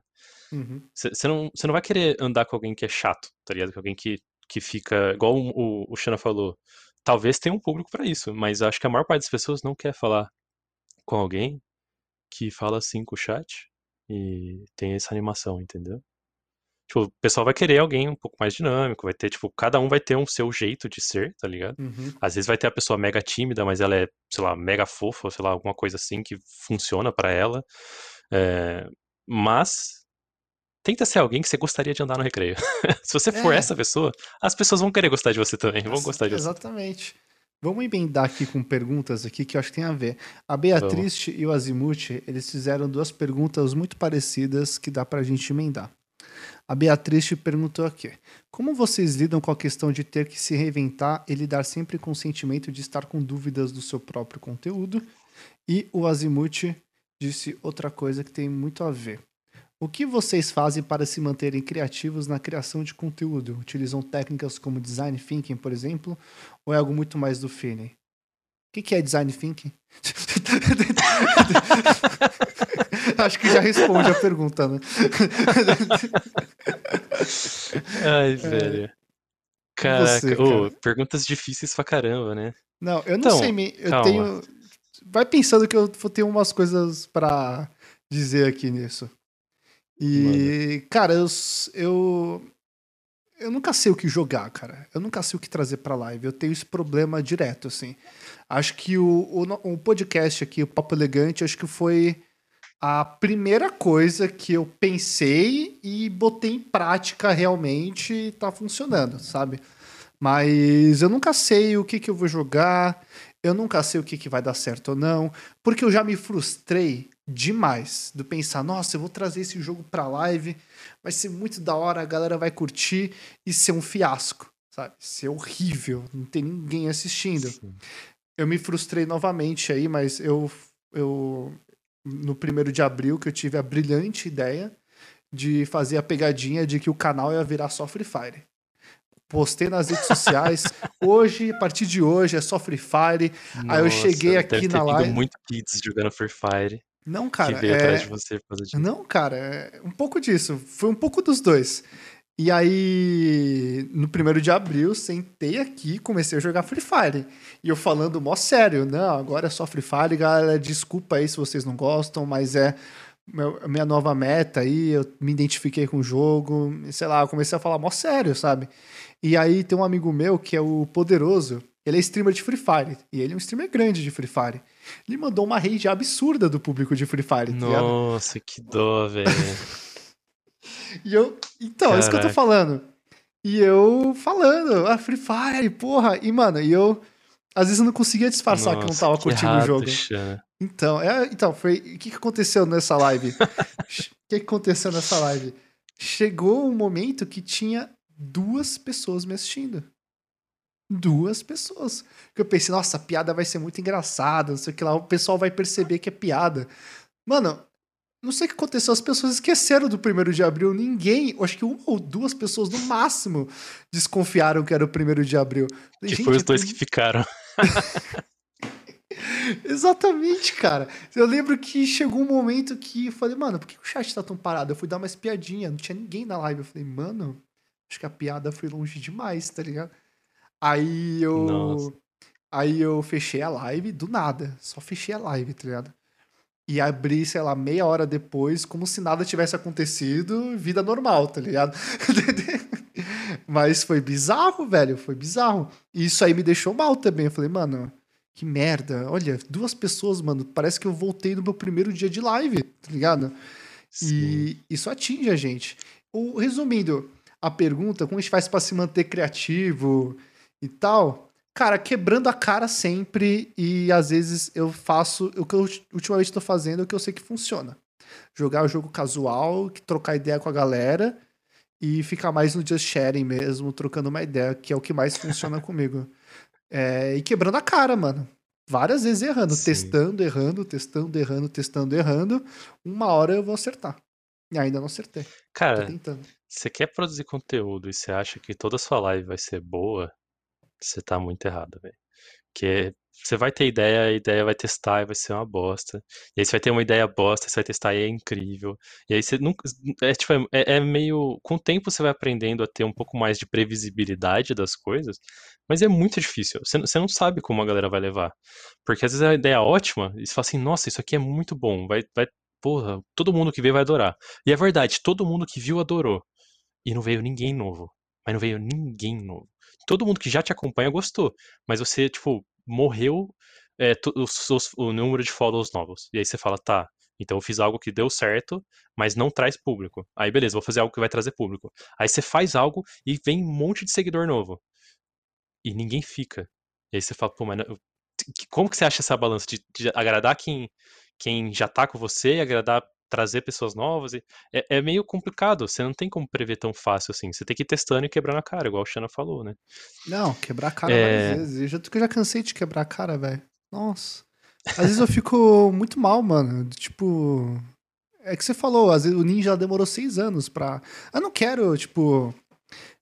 Você uhum. não, não vai querer andar com alguém que é chato, tá ligado? Com alguém que, que fica, igual o, o, o Xana falou, talvez tenha um público para isso, mas acho que a maior parte das pessoas não quer falar com alguém que fala assim com o chat e tem essa animação, entendeu? Tipo, o pessoal vai querer alguém um pouco mais dinâmico, vai ter, tipo, cada um vai ter um seu jeito de ser, tá ligado? Uhum. Às vezes vai ter a pessoa mega tímida, mas ela é, sei lá, mega fofa, sei lá, alguma coisa assim que funciona para ela. É, mas tenta ser alguém que você gostaria de andar no recreio. *laughs* Se você for é. essa pessoa, as pessoas vão querer gostar de você também, vão gostar de você. Exatamente. Vamos emendar aqui com perguntas aqui que eu acho que tem a ver. A Beatriz Vamos. e o Azimuth, eles fizeram duas perguntas muito parecidas que dá pra gente emendar. A Beatriz perguntou aqui: Como vocês lidam com a questão de ter que se reinventar e lidar sempre com o sentimento de estar com dúvidas do seu próprio conteúdo? E o Azimuth disse outra coisa que tem muito a ver. O que vocês fazem para se manterem criativos na criação de conteúdo? Utilizam técnicas como design thinking, por exemplo, ou é algo muito mais do feeling? O que, é design thinking? *laughs* *laughs* *laughs* Acho que já responde a *laughs* pergunta, né? *laughs* Ai, velho. Caraca, Você, cara? oh, perguntas difíceis pra caramba, né? Não, eu não então, sei, eu calma. tenho. Vai pensando que eu vou ter umas coisas para dizer aqui nisso. E, Mano. cara, eu, eu. Eu nunca sei o que jogar, cara. Eu nunca sei o que trazer pra live. Eu tenho esse problema direto, assim. Acho que o, o, o podcast aqui, o Papo Elegante, acho que foi a primeira coisa que eu pensei e botei em prática realmente tá funcionando, sabe? Mas eu nunca sei o que, que eu vou jogar, eu nunca sei o que, que vai dar certo ou não, porque eu já me frustrei demais do pensar, nossa, eu vou trazer esse jogo pra live, vai ser muito da hora, a galera vai curtir e ser um fiasco, sabe? Ser horrível, não tem ninguém assistindo. Sim. Eu me frustrei novamente aí, mas eu, eu no primeiro de abril que eu tive a brilhante ideia de fazer a pegadinha de que o canal ia virar só Free Fire postei nas redes sociais. *laughs* hoje, a partir de hoje, é só Free Fire. Nossa, Aí eu cheguei aqui na live. muito kids jogando Free Fire. Não, cara. Que veio é... atrás de você por causa disso. Não, cara, é um pouco disso. Foi um pouco dos dois. E aí, no primeiro de abril, sentei aqui e comecei a jogar Free Fire. E eu falando mó sério, não, agora é só Free Fire, galera, desculpa aí se vocês não gostam, mas é minha nova meta aí, eu me identifiquei com o jogo, sei lá, eu comecei a falar mó sério, sabe? E aí tem um amigo meu que é o Poderoso, ele é streamer de Free Fire. E ele é um streamer grande de Free Fire. Ele mandou uma rage absurda do público de Free Fire. Tá Nossa, que dó, velho. *laughs* e eu. Então, Caraca. é isso que eu tô falando. E eu falando, ah, Free Fire, porra. E, mano, e eu. Às vezes eu não conseguia disfarçar Nossa, que eu não tava curtindo errado, o jogo. Então, é, então, foi. O que, que aconteceu nessa live? *laughs* O que, que aconteceu nessa live? Chegou um momento que tinha duas pessoas me assistindo duas pessoas. Que eu pensei, nossa, a piada vai ser muito engraçada, não sei o que lá, o pessoal vai perceber que é piada. Mano, não sei o que aconteceu, as pessoas esqueceram do primeiro de abril. Ninguém, acho que uma ou duas pessoas no máximo desconfiaram que era o primeiro de abril. Que Gente, foi os dois que ficaram. *laughs* Exatamente, cara. Eu lembro que chegou um momento que eu falei, mano, por que o chat tá tão parado? Eu fui dar uma espiadinha, não tinha ninguém na live. Eu falei, mano, acho que a piada foi longe demais, tá ligado? Aí eu. Nossa. Aí eu fechei a live do nada. Só fechei a live, tá ligado? E abri, sei lá, meia hora depois, como se nada tivesse acontecido, vida normal, tá ligado? *laughs* Mas foi bizarro, velho. Foi bizarro. E isso aí me deixou mal também. Eu falei, mano, que merda. Olha, duas pessoas, mano. Parece que eu voltei no meu primeiro dia de live, tá ligado? Sim. E isso atinge a gente. O, resumindo, a pergunta, como a gente faz para se manter criativo e tal? Cara, quebrando a cara sempre e às vezes eu faço o que eu ultimamente estou fazendo, o que eu sei que funciona. Jogar o jogo casual, trocar ideia com a galera e ficar mais no just sharing mesmo, trocando uma ideia, que é o que mais funciona *laughs* comigo. É, e quebrando a cara, mano. Várias vezes errando, Sim. testando, errando, testando, errando, testando, errando. Uma hora eu vou acertar. E ainda não acertei. Cara, você quer produzir conteúdo e você acha que toda sua live vai ser boa, você tá muito errado, velho. Que você vai ter ideia, a ideia vai testar e vai ser uma bosta. E aí você vai ter uma ideia bosta, você vai testar e é incrível. E aí você nunca. É, tipo, é, é meio. Com o tempo você vai aprendendo a ter um pouco mais de previsibilidade das coisas, mas é muito difícil. Você, você não sabe como a galera vai levar. Porque às vezes a ideia é ótima e você fala assim, nossa, isso aqui é muito bom. Vai, vai, porra, todo mundo que vê vai adorar. E é verdade, todo mundo que viu adorou. E não veio ninguém novo. Mas não veio ninguém novo. Todo mundo que já te acompanha gostou. Mas você, tipo, morreu é, o número de follows novos. E aí você fala, tá, então eu fiz algo que deu certo, mas não traz público. Aí beleza, vou fazer algo que vai trazer público. Aí você faz algo e vem um monte de seguidor novo. E ninguém fica. E aí você fala, pô, mas como que você acha essa balança de, de agradar quem, quem já tá com você e agradar trazer pessoas novas. E é, é, meio complicado, você não tem como prever tão fácil assim. Você tem que ir testando e quebrando a cara, igual o Xana falou, né? Não, quebrar a cara é... várias vezes. Eu já, eu já cansei de quebrar a cara, velho. Nossa. Às vezes eu fico muito mal, mano. Tipo. É que você falou, às vezes o ninja demorou seis anos pra. Eu não quero, tipo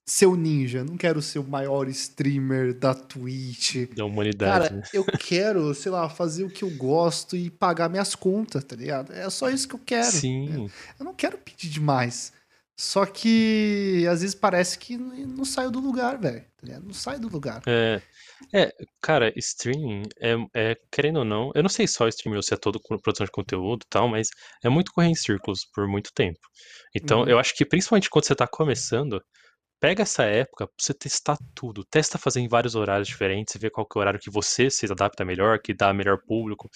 ser o ninja, não quero ser o maior streamer da Twitch. Da humanidade. Cara, eu quero, sei lá, fazer o que eu gosto e pagar minhas contas, tá ligado? É só isso que eu quero. Sim. Eu não quero pedir demais. Só que às vezes parece que não saiu do lugar, velho. Tá não sai do lugar. É. É, cara, streaming é, é, querendo ou não, eu não sei só streaming ou se é todo produção de conteúdo e tal, mas é muito correr em círculos por muito tempo. Então, uhum. eu acho que principalmente quando você tá começando, pega essa época pra você testar tudo. Testa fazer em vários horários diferentes, ver qual que é o horário que você se adapta melhor, que dá melhor público.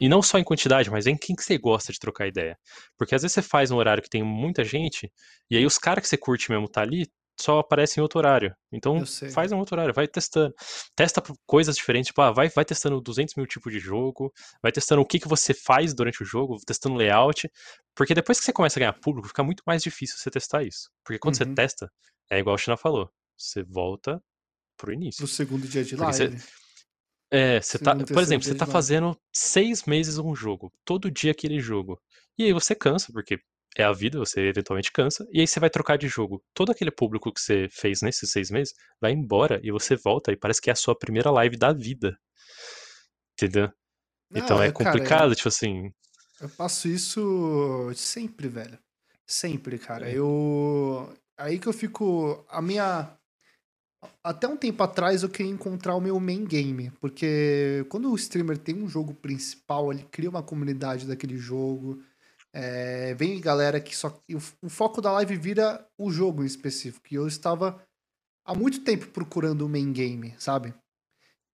E não só em quantidade, mas em quem que você gosta de trocar ideia. Porque às vezes você faz um horário que tem muita gente, e aí os caras que você curte mesmo tá ali, só aparecem em outro horário. Então faz um outro horário, vai testando. Testa coisas diferentes, tipo, ah, vai, vai testando 200 mil tipos de jogo, vai testando o que, que você faz durante o jogo, testando layout. Porque depois que você começa a ganhar público, fica muito mais difícil você testar isso. Porque quando uhum. você testa, é igual o China falou. Você volta pro início. Pro segundo dia de live. Você, é, você tá. Por exemplo, você tá fazendo seis meses um jogo. Todo dia aquele jogo. E aí você cansa, porque é a vida, você eventualmente cansa, e aí você vai trocar de jogo. Todo aquele público que você fez nesses seis meses vai embora e você volta e parece que é a sua primeira live da vida. Entendeu? Não, então é complicado, cara, tipo assim. Eu faço isso sempre, velho. Sempre, cara. É. Eu, aí que eu fico. A minha. Até um tempo atrás eu queria encontrar o meu main game, porque quando o streamer tem um jogo principal, ele cria uma comunidade daquele jogo. É, vem galera que só. O, foco da live vira o jogo em específico. E eu estava há muito tempo procurando o main game, sabe?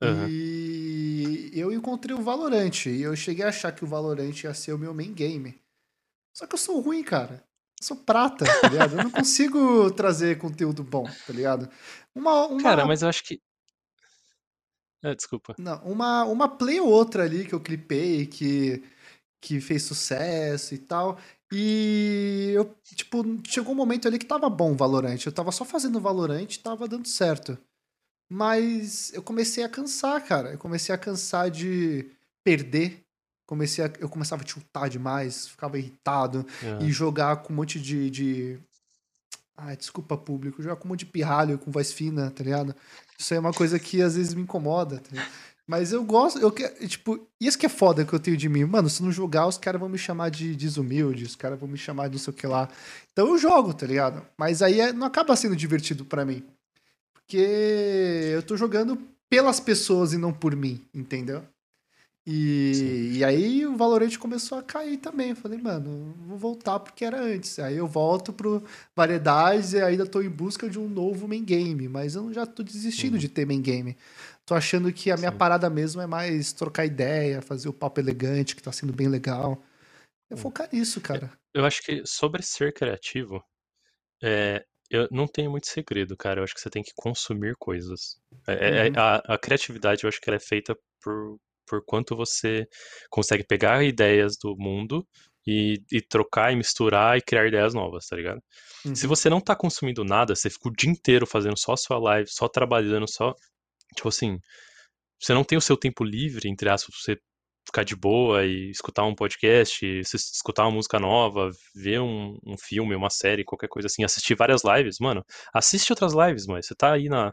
Uhum. E eu encontrei o Valorant. E eu cheguei a achar que o Valorant ia ser o meu main game. Só que eu sou ruim, cara sou prata, tá ligado? Eu não consigo trazer conteúdo bom, tá ligado? Uma, uma... Cara, mas eu acho que. Ah, desculpa. Não, uma, uma play ou outra ali que eu clipei, que, que fez sucesso e tal. E eu, tipo, chegou um momento ali que tava bom o Valorant. Eu tava só fazendo Valorant e tava dando certo. Mas eu comecei a cansar, cara. Eu comecei a cansar de perder comecei a, eu começava a tiltar demais, ficava irritado é. e jogar com um monte de, de. Ai, desculpa, público, jogar com um monte de pirralho, com voz fina, tá ligado? Isso aí é uma coisa que às vezes me incomoda, tá Mas eu gosto, eu quero, tipo, isso que é foda que eu tenho de mim. Mano, se não jogar, os caras vão me chamar de desumilde, os caras vão me chamar de não sei o que lá. Então eu jogo, tá ligado? Mas aí é, não acaba sendo divertido para mim. Porque eu tô jogando pelas pessoas e não por mim, entendeu? E, e aí o Valorant começou a cair também. Eu falei, mano, vou voltar porque era antes. Aí eu volto pro Variedades e ainda tô em busca de um novo main game. Mas eu já tô desistindo uhum. de ter main game. Tô achando que a minha Sim. parada mesmo é mais trocar ideia, fazer o papo elegante, que tá sendo bem legal. É focar nisso, cara. Eu acho que sobre ser criativo, é, eu não tenho muito segredo, cara. Eu acho que você tem que consumir coisas. É, é uhum. a, a, criatividade, eu acho que ela é feita por, por quanto você consegue pegar ideias do mundo e, e trocar e misturar e criar ideias novas, tá ligado? Uhum. Se você não tá consumindo nada, você fica o dia inteiro fazendo só sua live, só trabalhando, só. Tipo assim, você não tem o seu tempo livre, entre aspas, você ficar de boa e escutar um podcast, escutar uma música nova, ver um, um, filme, uma série, qualquer coisa assim, assistir várias lives, mano, assiste outras lives, mas você tá aí na,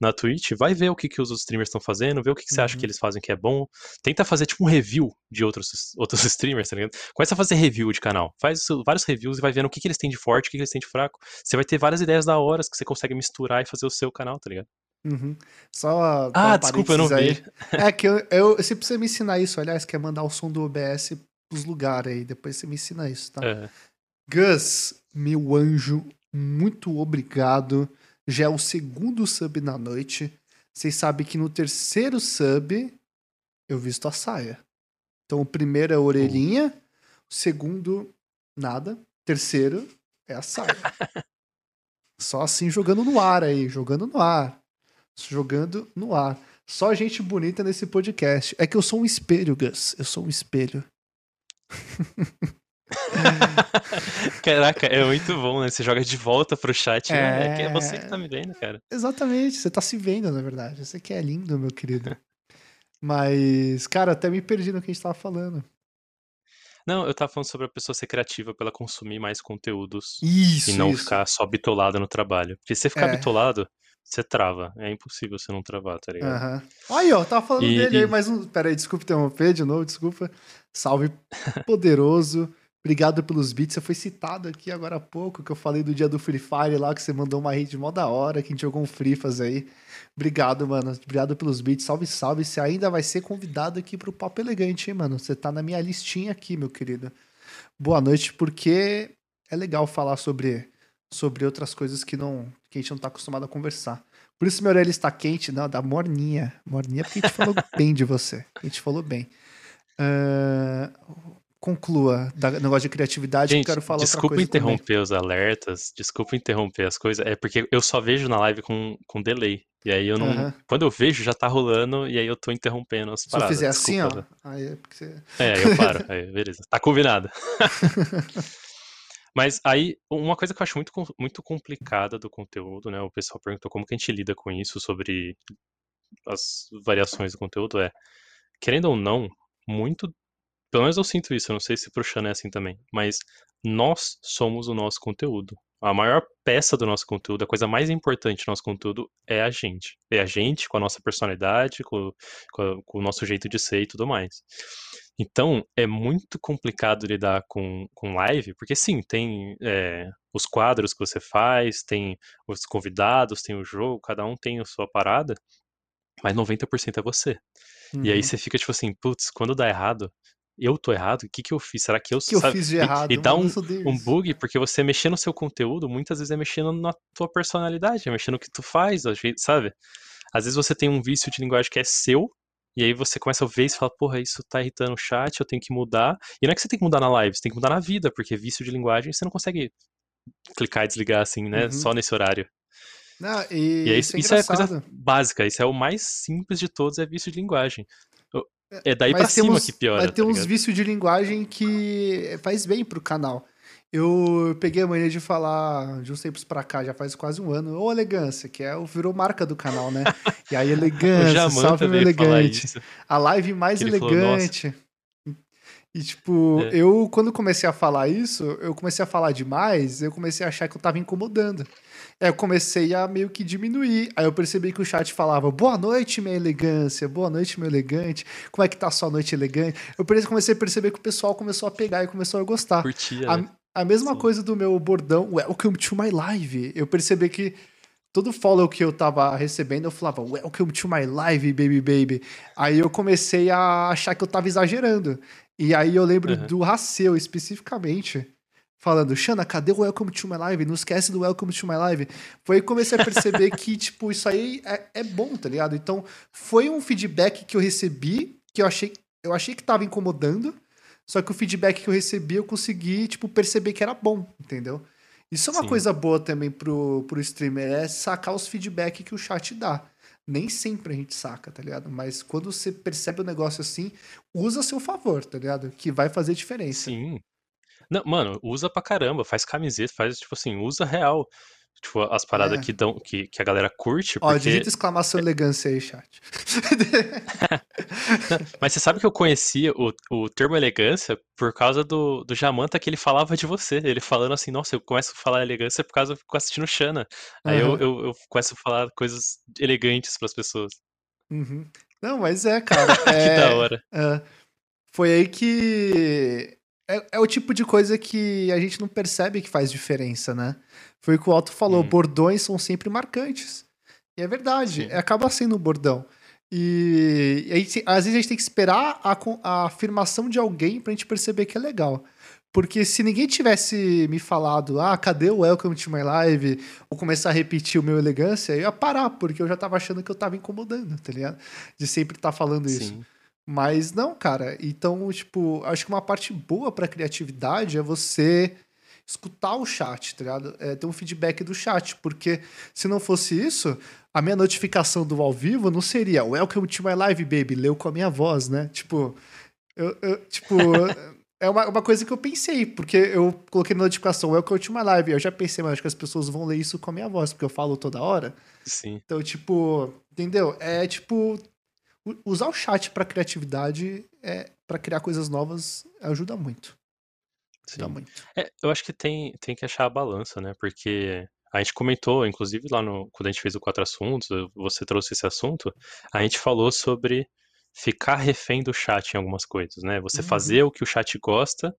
na Twitch, vai ver o que, que os streamers estão fazendo, ver o que, que você acha que uhum. eles fazem que é bom, tenta fazer tipo um review de outros, outros *laughs* streamers, tá ligado? Começa a fazer review de canal, faz vários reviews e vai vendo o que, que eles têm de forte, o que, que eles têm de fraco, você vai ter várias ideias da hora que você consegue misturar e fazer o seu canal, tá ligado? Uhum. Só ah, desculpa, eu não aí. vi. É que eu, eu, você precisa me ensinar isso, aliás, quer mandar o som do OBS pros lugares aí, depois você me ensina isso, tá? É. Gus, meu anjo, muito obrigado. Já é o segundo sub na noite. Vocês sabem que no terceiro sub eu visto a saia. Então o primeiro é a orelhinha, o segundo, nada. Terceiro é a saia. *laughs* Só assim jogando no ar aí, jogando no ar jogando no ar. Só gente bonita nesse podcast. É que eu sou um espelho, Gus. Eu sou um espelho. *laughs* Caraca, é muito bom, né? Você joga de volta pro chat, é... Né? É você que tá me vendo, cara. Exatamente, você tá se vendo, na verdade. Você que é lindo, meu querido. Mas, cara, até me perdi no que a gente tava falando. Não, eu tava falando sobre a pessoa ser criativa pela consumir mais conteúdos isso, e não isso. ficar só bitolada no trabalho. Porque se você ficar é. bitolado, você trava. É impossível você não travar, tá ligado? Uhum. Aí, ó, tava falando e, dele e... aí, mais um. Pera aí, desculpa interromper de novo, desculpa. Salve *laughs* poderoso. Obrigado pelos beats. Você foi citado aqui agora há pouco, que eu falei do dia do Free Fire lá, que você mandou uma rede mó da hora, que a gente jogou um Frifas aí. Obrigado, mano. Obrigado pelos beats. Salve, salve. Você ainda vai ser convidado aqui pro Papo Elegante, hein, mano? Você tá na minha listinha aqui, meu querido. Boa noite, porque é legal falar sobre, sobre outras coisas que não que a gente não tá acostumado a conversar. Por isso minha orelha está quente, não, da morninha. Morninha porque a gente falou *laughs* bem de você. A gente falou bem. Uh, conclua da negócio de criatividade Gente, que eu quero falar desculpa interromper também. os alertas, desculpa interromper as coisas, é porque eu só vejo na live com, com delay. E aí eu não. Uhum. Quando eu vejo, já tá rolando, e aí eu tô interrompendo as paradas. Se eu fizer assim, desculpa, assim, ó. Aí é, porque você... é, eu paro. Aí, beleza. Tá combinado. *laughs* *laughs* Mas aí, uma coisa que eu acho muito, muito complicada do conteúdo, né? O pessoal perguntou como que a gente lida com isso, sobre as variações do conteúdo, é, querendo ou não, muito. Pelo menos eu sinto isso, eu não sei se pro Chan é assim também, mas nós somos o nosso conteúdo. A maior peça do nosso conteúdo, a coisa mais importante do nosso conteúdo é a gente. É a gente com a nossa personalidade, com, com, com o nosso jeito de ser e tudo mais. Então, é muito complicado lidar com, com live, porque sim, tem é, os quadros que você faz, tem os convidados, tem o jogo, cada um tem a sua parada, mas 90% é você. Uhum. E aí uhum. você fica tipo assim, putz, quando dá errado, eu tô errado? O que que eu fiz? Será que eu... que sabe? eu fiz de errado? E, e dá um, um bug, porque você mexer no seu conteúdo, muitas vezes é mexendo na tua personalidade, é mexendo no que tu faz, sabe? Às vezes você tem um vício de linguagem que é seu, e aí você começa a ver e fala, porra, isso tá irritando o chat, eu tenho que mudar. E não é que você tem que mudar na live, você tem que mudar na vida, porque vício de linguagem você não consegue clicar e desligar assim, né? Uhum. Só nesse horário. Não, e, e é isso, isso, é, isso é coisa básica, isso é o mais simples de todos, é vício de linguagem. É, daí mas pra cima uns, que piora. Vai ter tá uns vícios de linguagem que faz bem pro canal. Eu peguei a mania de falar de uns tempos pra cá, já faz quase um ano, ô elegância, que é, virou marca do canal, né? E aí, *laughs* elegância, salve meu elegante. A live mais elegante. Falou, e tipo, é. eu quando comecei a falar isso, eu comecei a falar demais, eu comecei a achar que eu tava incomodando. Aí eu comecei a meio que diminuir. Aí eu percebi que o chat falava: Boa noite, minha elegância, boa noite, meu elegante. Como é que tá a sua noite elegante? Eu comecei a perceber que o pessoal começou a pegar e começou a gostar. Curtia, a, né? A mesma Sim. coisa do meu bordão, Welcome to my live. Eu percebi que todo follow que eu tava recebendo, eu falava, welcome to my live, baby baby. Aí eu comecei a achar que eu tava exagerando. E aí eu lembro uhum. do Raceu especificamente, falando, Xana, cadê o welcome to my live? Não esquece do welcome to my live. Foi aí que comecei a perceber *laughs* que, tipo, isso aí é, é bom, tá ligado? Então, foi um feedback que eu recebi, que eu achei, eu achei que tava incomodando, só que o feedback que eu recebi, eu consegui, tipo, perceber que era bom, entendeu? Isso é uma Sim. coisa boa também pro, pro streamer, é sacar os feedback que o chat dá. Nem sempre a gente saca, tá ligado? Mas quando você percebe o um negócio assim, usa a seu favor, tá ligado? Que vai fazer diferença. Sim. Não, mano, usa pra caramba, faz camiseta, faz, tipo assim, usa real. Tipo, as paradas é. que, dão, que, que a galera curte. Ó, porque... digita exclamação elegância aí, chat. *laughs* Mas você sabe que eu conhecia o, o termo elegância por causa do, do Jamanta que ele falava de você. Ele falando assim, nossa, eu começo a falar elegância por causa que eu fico assistindo Xana. Aí uhum. eu, eu, eu, começo a falar coisas elegantes pras pessoas. Uhum. Não, mas é, cara. É, *laughs* que da hora. É, foi aí que. É, é o tipo de coisa que a gente não percebe que faz diferença, né? Foi o que o Otto falou, hum. bordões são sempre marcantes. E é verdade, Sim. acaba sendo um bordão. E, e às vezes a gente tem que esperar a, a afirmação de alguém pra gente perceber que é legal. Porque se ninguém tivesse me falado, ah, cadê o Welcome to My Live? Ou começar a repetir o meu elegância, eu ia parar, porque eu já tava achando que eu tava incomodando, tá ligado? De sempre estar tá falando Sim. isso. Mas não, cara. Então, tipo, acho que uma parte boa pra criatividade é você escutar o chat, tá ligado? É, ter um feedback do chat, porque se não fosse isso, a minha notificação do ao vivo não seria Welcome to my live, baby, leu com a minha voz, né? Tipo, eu, eu tipo, *laughs* é uma, uma coisa que eu pensei, porque eu coloquei na notificação Welcome to my live, eu já pensei, mas acho que as pessoas vão ler isso com a minha voz, porque eu falo toda hora. Sim. Então, tipo, entendeu? É tipo usar o chat para criatividade é para criar coisas novas ajuda muito. Sim. muito. É, eu acho que tem, tem que achar a balança, né? Porque a gente comentou, inclusive lá no quando a gente fez o quatro assuntos, você trouxe esse assunto, a gente falou sobre ficar refém do chat em algumas coisas, né? Você uhum. fazer o que o chat gosta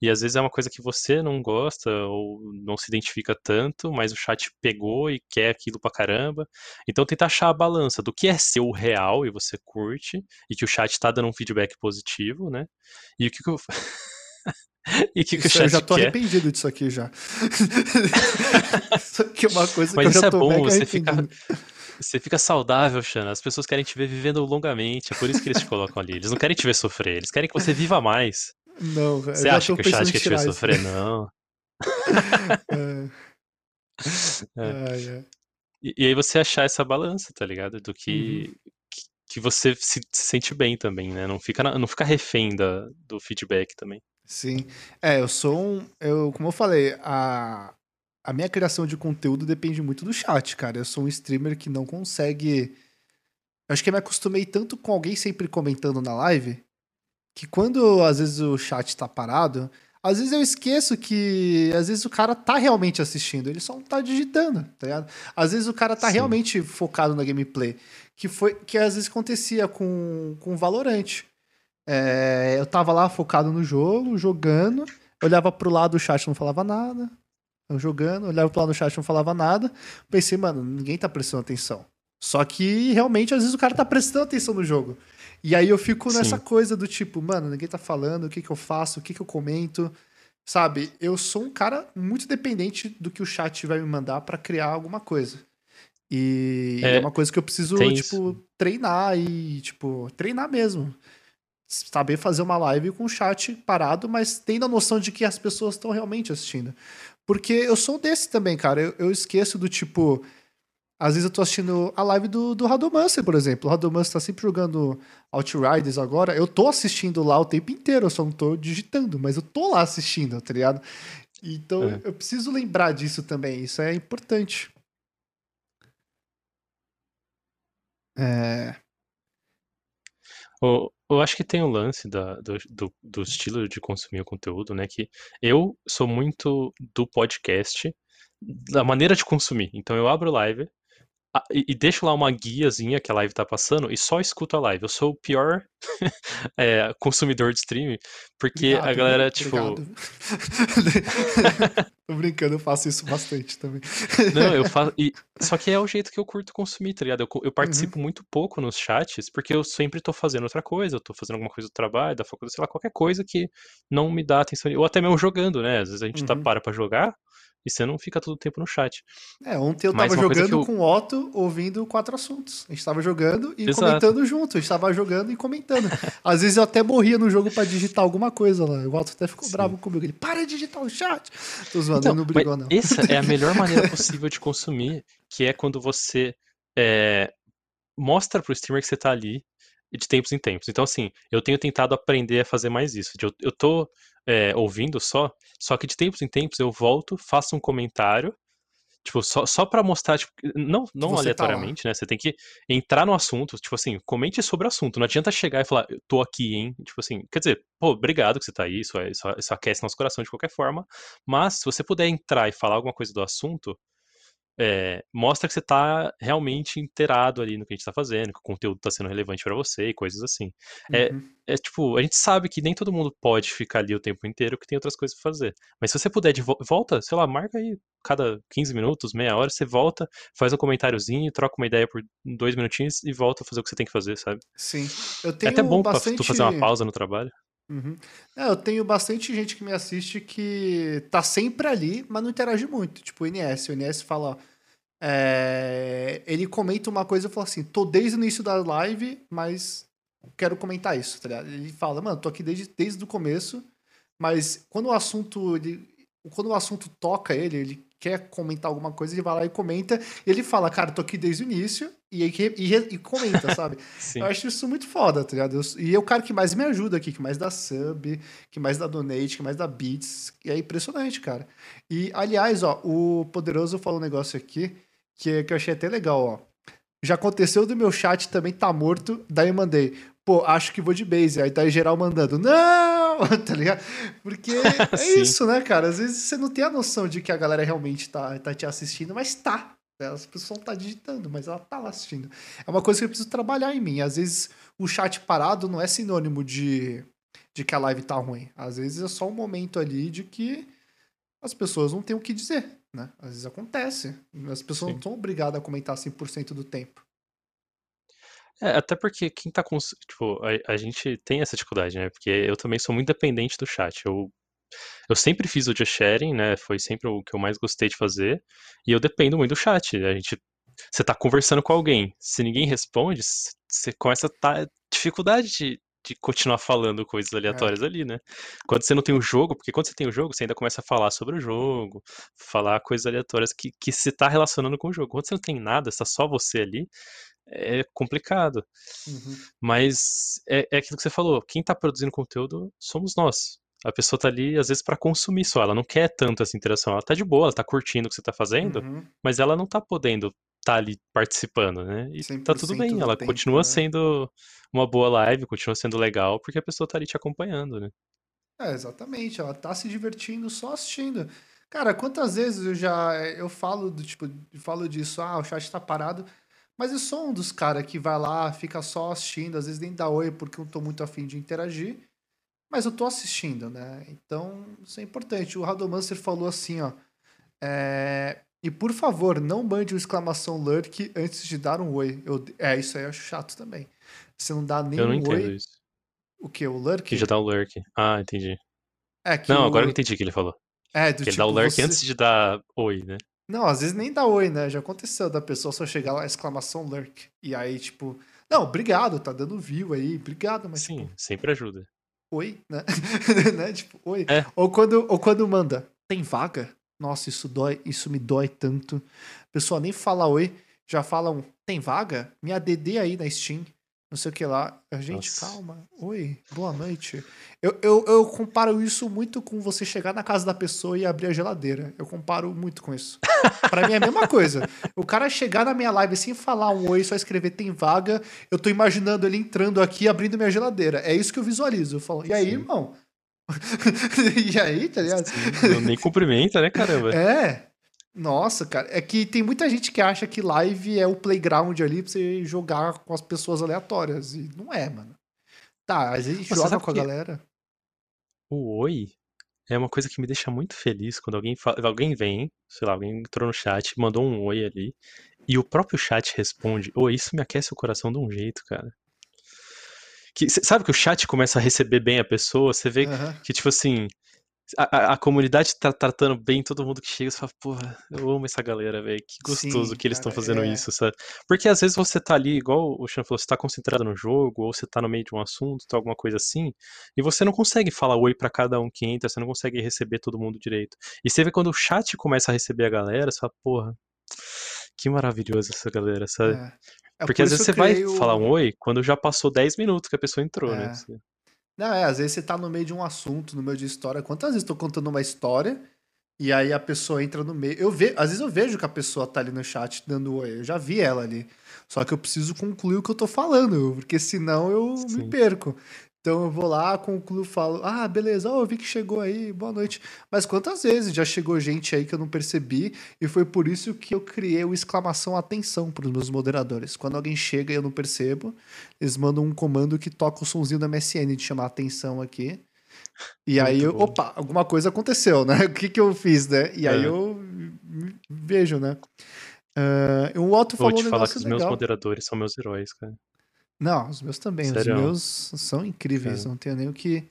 e às vezes é uma coisa que você não gosta ou não se identifica tanto, mas o chat pegou e quer aquilo pra caramba. Então tentar achar a balança do que é seu real e você curte e que o chat tá dando um feedback positivo, né? E o que, que eu *laughs* E que, que o chat Eu já tô quer? arrependido disso aqui já. *laughs* isso aqui é uma coisa Mas que eu já é tô bom, você fica, você fica saudável, Xana. As pessoas querem te ver vivendo longamente. É por isso que eles te colocam ali. Eles não querem te ver sofrer, eles querem que você viva mais. Não, Você acha que o chat quer te ver sofrer? Não. *laughs* é. É. E, e, aí você achar essa balança, tá ligado? Do que, uhum. que, que, você se, se, sente bem também, né? Não fica, não fica refém da, do feedback também. Sim. É, eu sou um. Eu, como eu falei, a, a minha criação de conteúdo depende muito do chat, cara. Eu sou um streamer que não consegue. Eu acho que eu me acostumei tanto com alguém sempre comentando na live que quando às vezes o chat tá parado, às vezes eu esqueço que às vezes o cara tá realmente assistindo, ele só não tá digitando, tá ligado? Às vezes o cara tá Sim. realmente focado na gameplay, que foi que às vezes acontecia com com Valorant. É, eu tava lá focado no jogo, jogando, olhava pro lado, o chat não falava nada. Eu jogando, olhava pro lado do chat não falava nada. Pensei, mano, ninguém tá prestando atenção. Só que realmente, às vezes, o cara tá prestando atenção no jogo. E aí eu fico nessa Sim. coisa do tipo, mano, ninguém tá falando, o que que eu faço, o que que eu comento. Sabe, eu sou um cara muito dependente do que o chat vai me mandar para criar alguma coisa. E é, é, uma coisa que eu preciso, tipo, isso. treinar e, tipo, treinar mesmo saber fazer uma live com o chat parado, mas tendo a noção de que as pessoas estão realmente assistindo. Porque eu sou desse também, cara. Eu, eu, esqueço do tipo. Às vezes eu tô assistindo a live do, do Radomancer, por exemplo. O Radomancer tá sempre jogando Outriders agora. Eu tô assistindo lá o tempo inteiro, eu só não tô digitando, mas eu tô lá assistindo, tá ligado? Então é. eu preciso lembrar disso também. Isso é importante. É. O, eu acho que tem o lance da, do, do, do, estilo de consumir o conteúdo, né? Que eu sou muito do podcast, da maneira de consumir. Então eu abro live, e, e deixo lá uma guiazinha que a live tá passando e só escuto a live. Eu sou o pior é, *laughs* consumidor de stream, porque obrigado, a galera, tipo. *laughs* Tô brincando, eu faço isso bastante também. Não, eu faço. *laughs* E... Só que é o jeito que eu curto consumir, tá ligado? Eu, eu uhum. participo uhum. muito pouco nos chats, porque eu sempre tô fazendo outra coisa, eu tô fazendo alguma coisa do trabalho, da faculdade, sei lá, qualquer coisa que não me dá atenção. Ou até mesmo jogando, né? Às vezes a gente tá, uhum. tá para pra jogar, e você não fica todo o tempo no chat. É, ontem eu tava jogando eu... com o Otto, ouvindo quatro assuntos. A gente tava jogando e Exato. comentando junto. A gente tava jogando e comentando. Às vezes eu até morria no jogo para digitar alguma coisa lá. O Otto até ficou Sim. bravo comigo. Ele, para de digitar o chat. Tô zoando, então, não brigou, não. Essa é a *laughs* melhor maneira possível de consumir, que é quando você é, mostra pro streamer que você tá ali de tempos em tempos. Então, assim, eu tenho tentado aprender a fazer mais isso. Eu, eu tô é, ouvindo só, só que de tempos em tempos eu volto, faço um comentário, tipo, só, só pra mostrar, tipo, não, não tá aleatoriamente, tá né? Você tem que entrar no assunto, tipo assim, comente sobre o assunto. Não adianta chegar e falar, eu tô aqui, hein? Tipo assim, quer dizer, pô, obrigado que você tá aí, isso, é, isso, isso aquece nosso coração de qualquer forma, mas se você puder entrar e falar alguma coisa do assunto, é, mostra que você está realmente inteirado ali no que a gente está fazendo, que o conteúdo está sendo relevante para você e coisas assim. É, uhum. É, é, tipo, a gente sabe que nem todo mundo pode ficar ali o tempo inteiro, que tem outras coisas para fazer. Mas se você puder de vo volta, sei lá, marca aí cada 15 minutos, meia hora, você volta, faz um comentáriozinho, troca uma ideia por dois minutinhos e volta a fazer o que você tem que fazer, sabe? Sim. Eu tenho é até bom bastante... pra tu fazer uma pausa no trabalho. Uhum. É, eu tenho bastante gente que me assiste que tá sempre ali, mas não interage muito. Tipo, o INS. O INS fala. É... Ele comenta uma coisa e fala assim: tô desde o início da live, mas quero comentar isso, tá ligado? Ele fala, mano, tô aqui desde, desde o começo, mas quando o assunto. Ele, quando o assunto toca ele, ele quer comentar alguma coisa, ele vai lá e comenta. E ele fala, cara, tô aqui desde o início. E, e, e, e comenta, sabe? *laughs* eu acho isso muito foda, tá ligado? Eu, e é o cara que mais me ajuda aqui, que mais dá sub, que mais dá donate, que mais dá beats. E é impressionante, cara. E, aliás, ó, o Poderoso falou um negócio aqui que, que eu achei até legal, ó. Já aconteceu do meu chat também tá morto, daí eu mandei, pô, acho que vou de base. Aí tá em geral mandando, não! *laughs* tá ligado? Porque *laughs* é isso, né, cara? Às vezes você não tem a noção de que a galera realmente tá, tá te assistindo, mas tá. As pessoas não tá digitando, mas ela tá lá assistindo. É uma coisa que eu preciso trabalhar em mim. Às vezes o chat parado não é sinônimo de, de que a live tá ruim. Às vezes é só um momento ali de que as pessoas não têm o que dizer, né? Às vezes acontece. As pessoas Sim. não estão obrigadas a comentar 100% do tempo. É, até porque quem tá com. Tipo, a, a, gente tem essa dificuldade, né? Porque eu também sou muito dependente do chat. Eu, eu sempre fiz o just sharing, né? Foi sempre o que eu mais gostei de fazer. E eu dependo muito do chat. A gente. Você tá conversando com alguém. Se ninguém responde, você começa a tá dificuldade de, de continuar falando coisas é. aleatórias é. ali, né? Quando você não tem o jogo, porque quando você tem o jogo, você ainda começa a falar sobre o jogo, falar coisas aleatórias que, que se tá relacionando com o jogo. Quando você não tem nada, está só você ali, é complicado. Uhum. Mas é, é aquilo que você falou, quem tá produzindo conteúdo somos nós. A pessoa tá ali, às vezes, para consumir só. Ela não quer tanto essa interação. Ela tá de boa, ela tá curtindo o que você tá fazendo, uhum. mas ela não tá podendo estar tá ali participando, né? E tá tudo bem, ela tempo, continua né? sendo uma boa live, continua sendo legal, porque a pessoa tá ali te acompanhando, né? É, exatamente. Ela tá se divertindo só assistindo. Cara, quantas vezes eu já eu falo do tipo, falo disso, ah, o chat tá parado. Mas eu sou um dos caras que vai lá, fica só assistindo, às vezes nem dá oi porque eu não tô muito afim de interagir. Mas eu tô assistindo, né? Então, isso é importante. O Radomancer falou assim, ó. É... E por favor, não mande uma exclamação lurk antes de dar um oi. Eu... É, isso aí eu acho chato também. Você não dá nem eu não um entendo oi. Isso. O que? O lurk? Que já dá o lurk. Ah, entendi. É, não, o... agora eu entendi o que ele falou. É, do que tipo, ele dá o tipo, lurk você... antes de dar oi, né? Não, às vezes nem dá oi, né? Já aconteceu da pessoa só chegar lá, exclamação lurk. E aí, tipo, não, obrigado, tá dando view aí, obrigado, mas. Sim, tipo, sempre ajuda. Oi, né? *laughs* né? Tipo, oi. É. Ou, quando, ou quando manda, tem vaga? Nossa, isso dói, isso me dói tanto. A pessoa nem fala oi, já falam, tem vaga? Me ADD aí na Steam não sei o que lá. Gente, Nossa. calma. Oi, boa noite. Eu, eu, eu comparo isso muito com você chegar na casa da pessoa e abrir a geladeira. Eu comparo muito com isso. para mim é a mesma coisa. O cara chegar na minha live sem falar um oi, só escrever tem vaga, eu tô imaginando ele entrando aqui e abrindo minha geladeira. É isso que eu visualizo. Eu falo, e aí, Sim. irmão? *laughs* e aí, tá ligado? Sim, nem cumprimenta, né, caramba? É. Nossa, cara, é que tem muita gente que acha que live é o playground ali pra você jogar com as pessoas aleatórias. E não é, mano. Tá, às vezes a gente Você joga com a galera. o oi é uma coisa que me deixa muito feliz quando alguém fala, alguém vem, sei lá, alguém entrou no chat, mandou um oi ali, e o próprio chat responde. Oi, isso me aquece o coração de um jeito, cara. Que, sabe que o chat começa a receber bem a pessoa, você vê Aham. que, tipo assim, a, a- comunidade tá tratando bem todo mundo que chega, você fala, porra, eu amo essa galera, velho, que gostoso Sim, que eles estão fazendo é. isso, sabe? Porque às vezes você tá ali, igual o Xan falou, você tá concentrado no jogo, ou você tá no meio de um assunto, tá alguma coisa assim, e você não consegue falar oi pra cada um que entra, você não consegue receber todo mundo direito. E você vê quando o chat começa a receber a galera, você fala, porra, que maravilhoso essa galera, sabe? É. É Porque por às vezes você vai o- falar um oi quando já passou 10 minutos que a pessoa entrou, né? É. Você- Não, é, às vezes você tá no meio de um assunto, no meio de história. Quantas vezes eu tô contando uma história e aí a pessoa entra no meio. Eu ve... Às vezes eu vejo que a pessoa tá ali no chat dando oi. Eu já vi ela ali. Só que eu preciso concluir o que eu tô falando, porque senão eu me Sim. perco. Então eu vou lá, concluo, falo, ah, beleza, ó, eu vi que chegou aí, boa noite. Mas quantas vezes já chegou gente aí que eu não percebi e foi por isso que eu criei o exclamação atenção para os meus moderadores. Quando alguém chega e eu não percebo, eles mandam um comando que toca o sonzinho da MSN de chamar atenção aqui. E aí, eu, opa, alguma coisa aconteceu, né? *laughs* O que que eu fiz, né? E aí É. eu vejo, né? Ah, o Otto Vou falou um te falar que os meus legal. moderadores são meus heróis, cara. Não, os meus também. Sério? Os meus são incríveis, Sério. não tenho nem o que,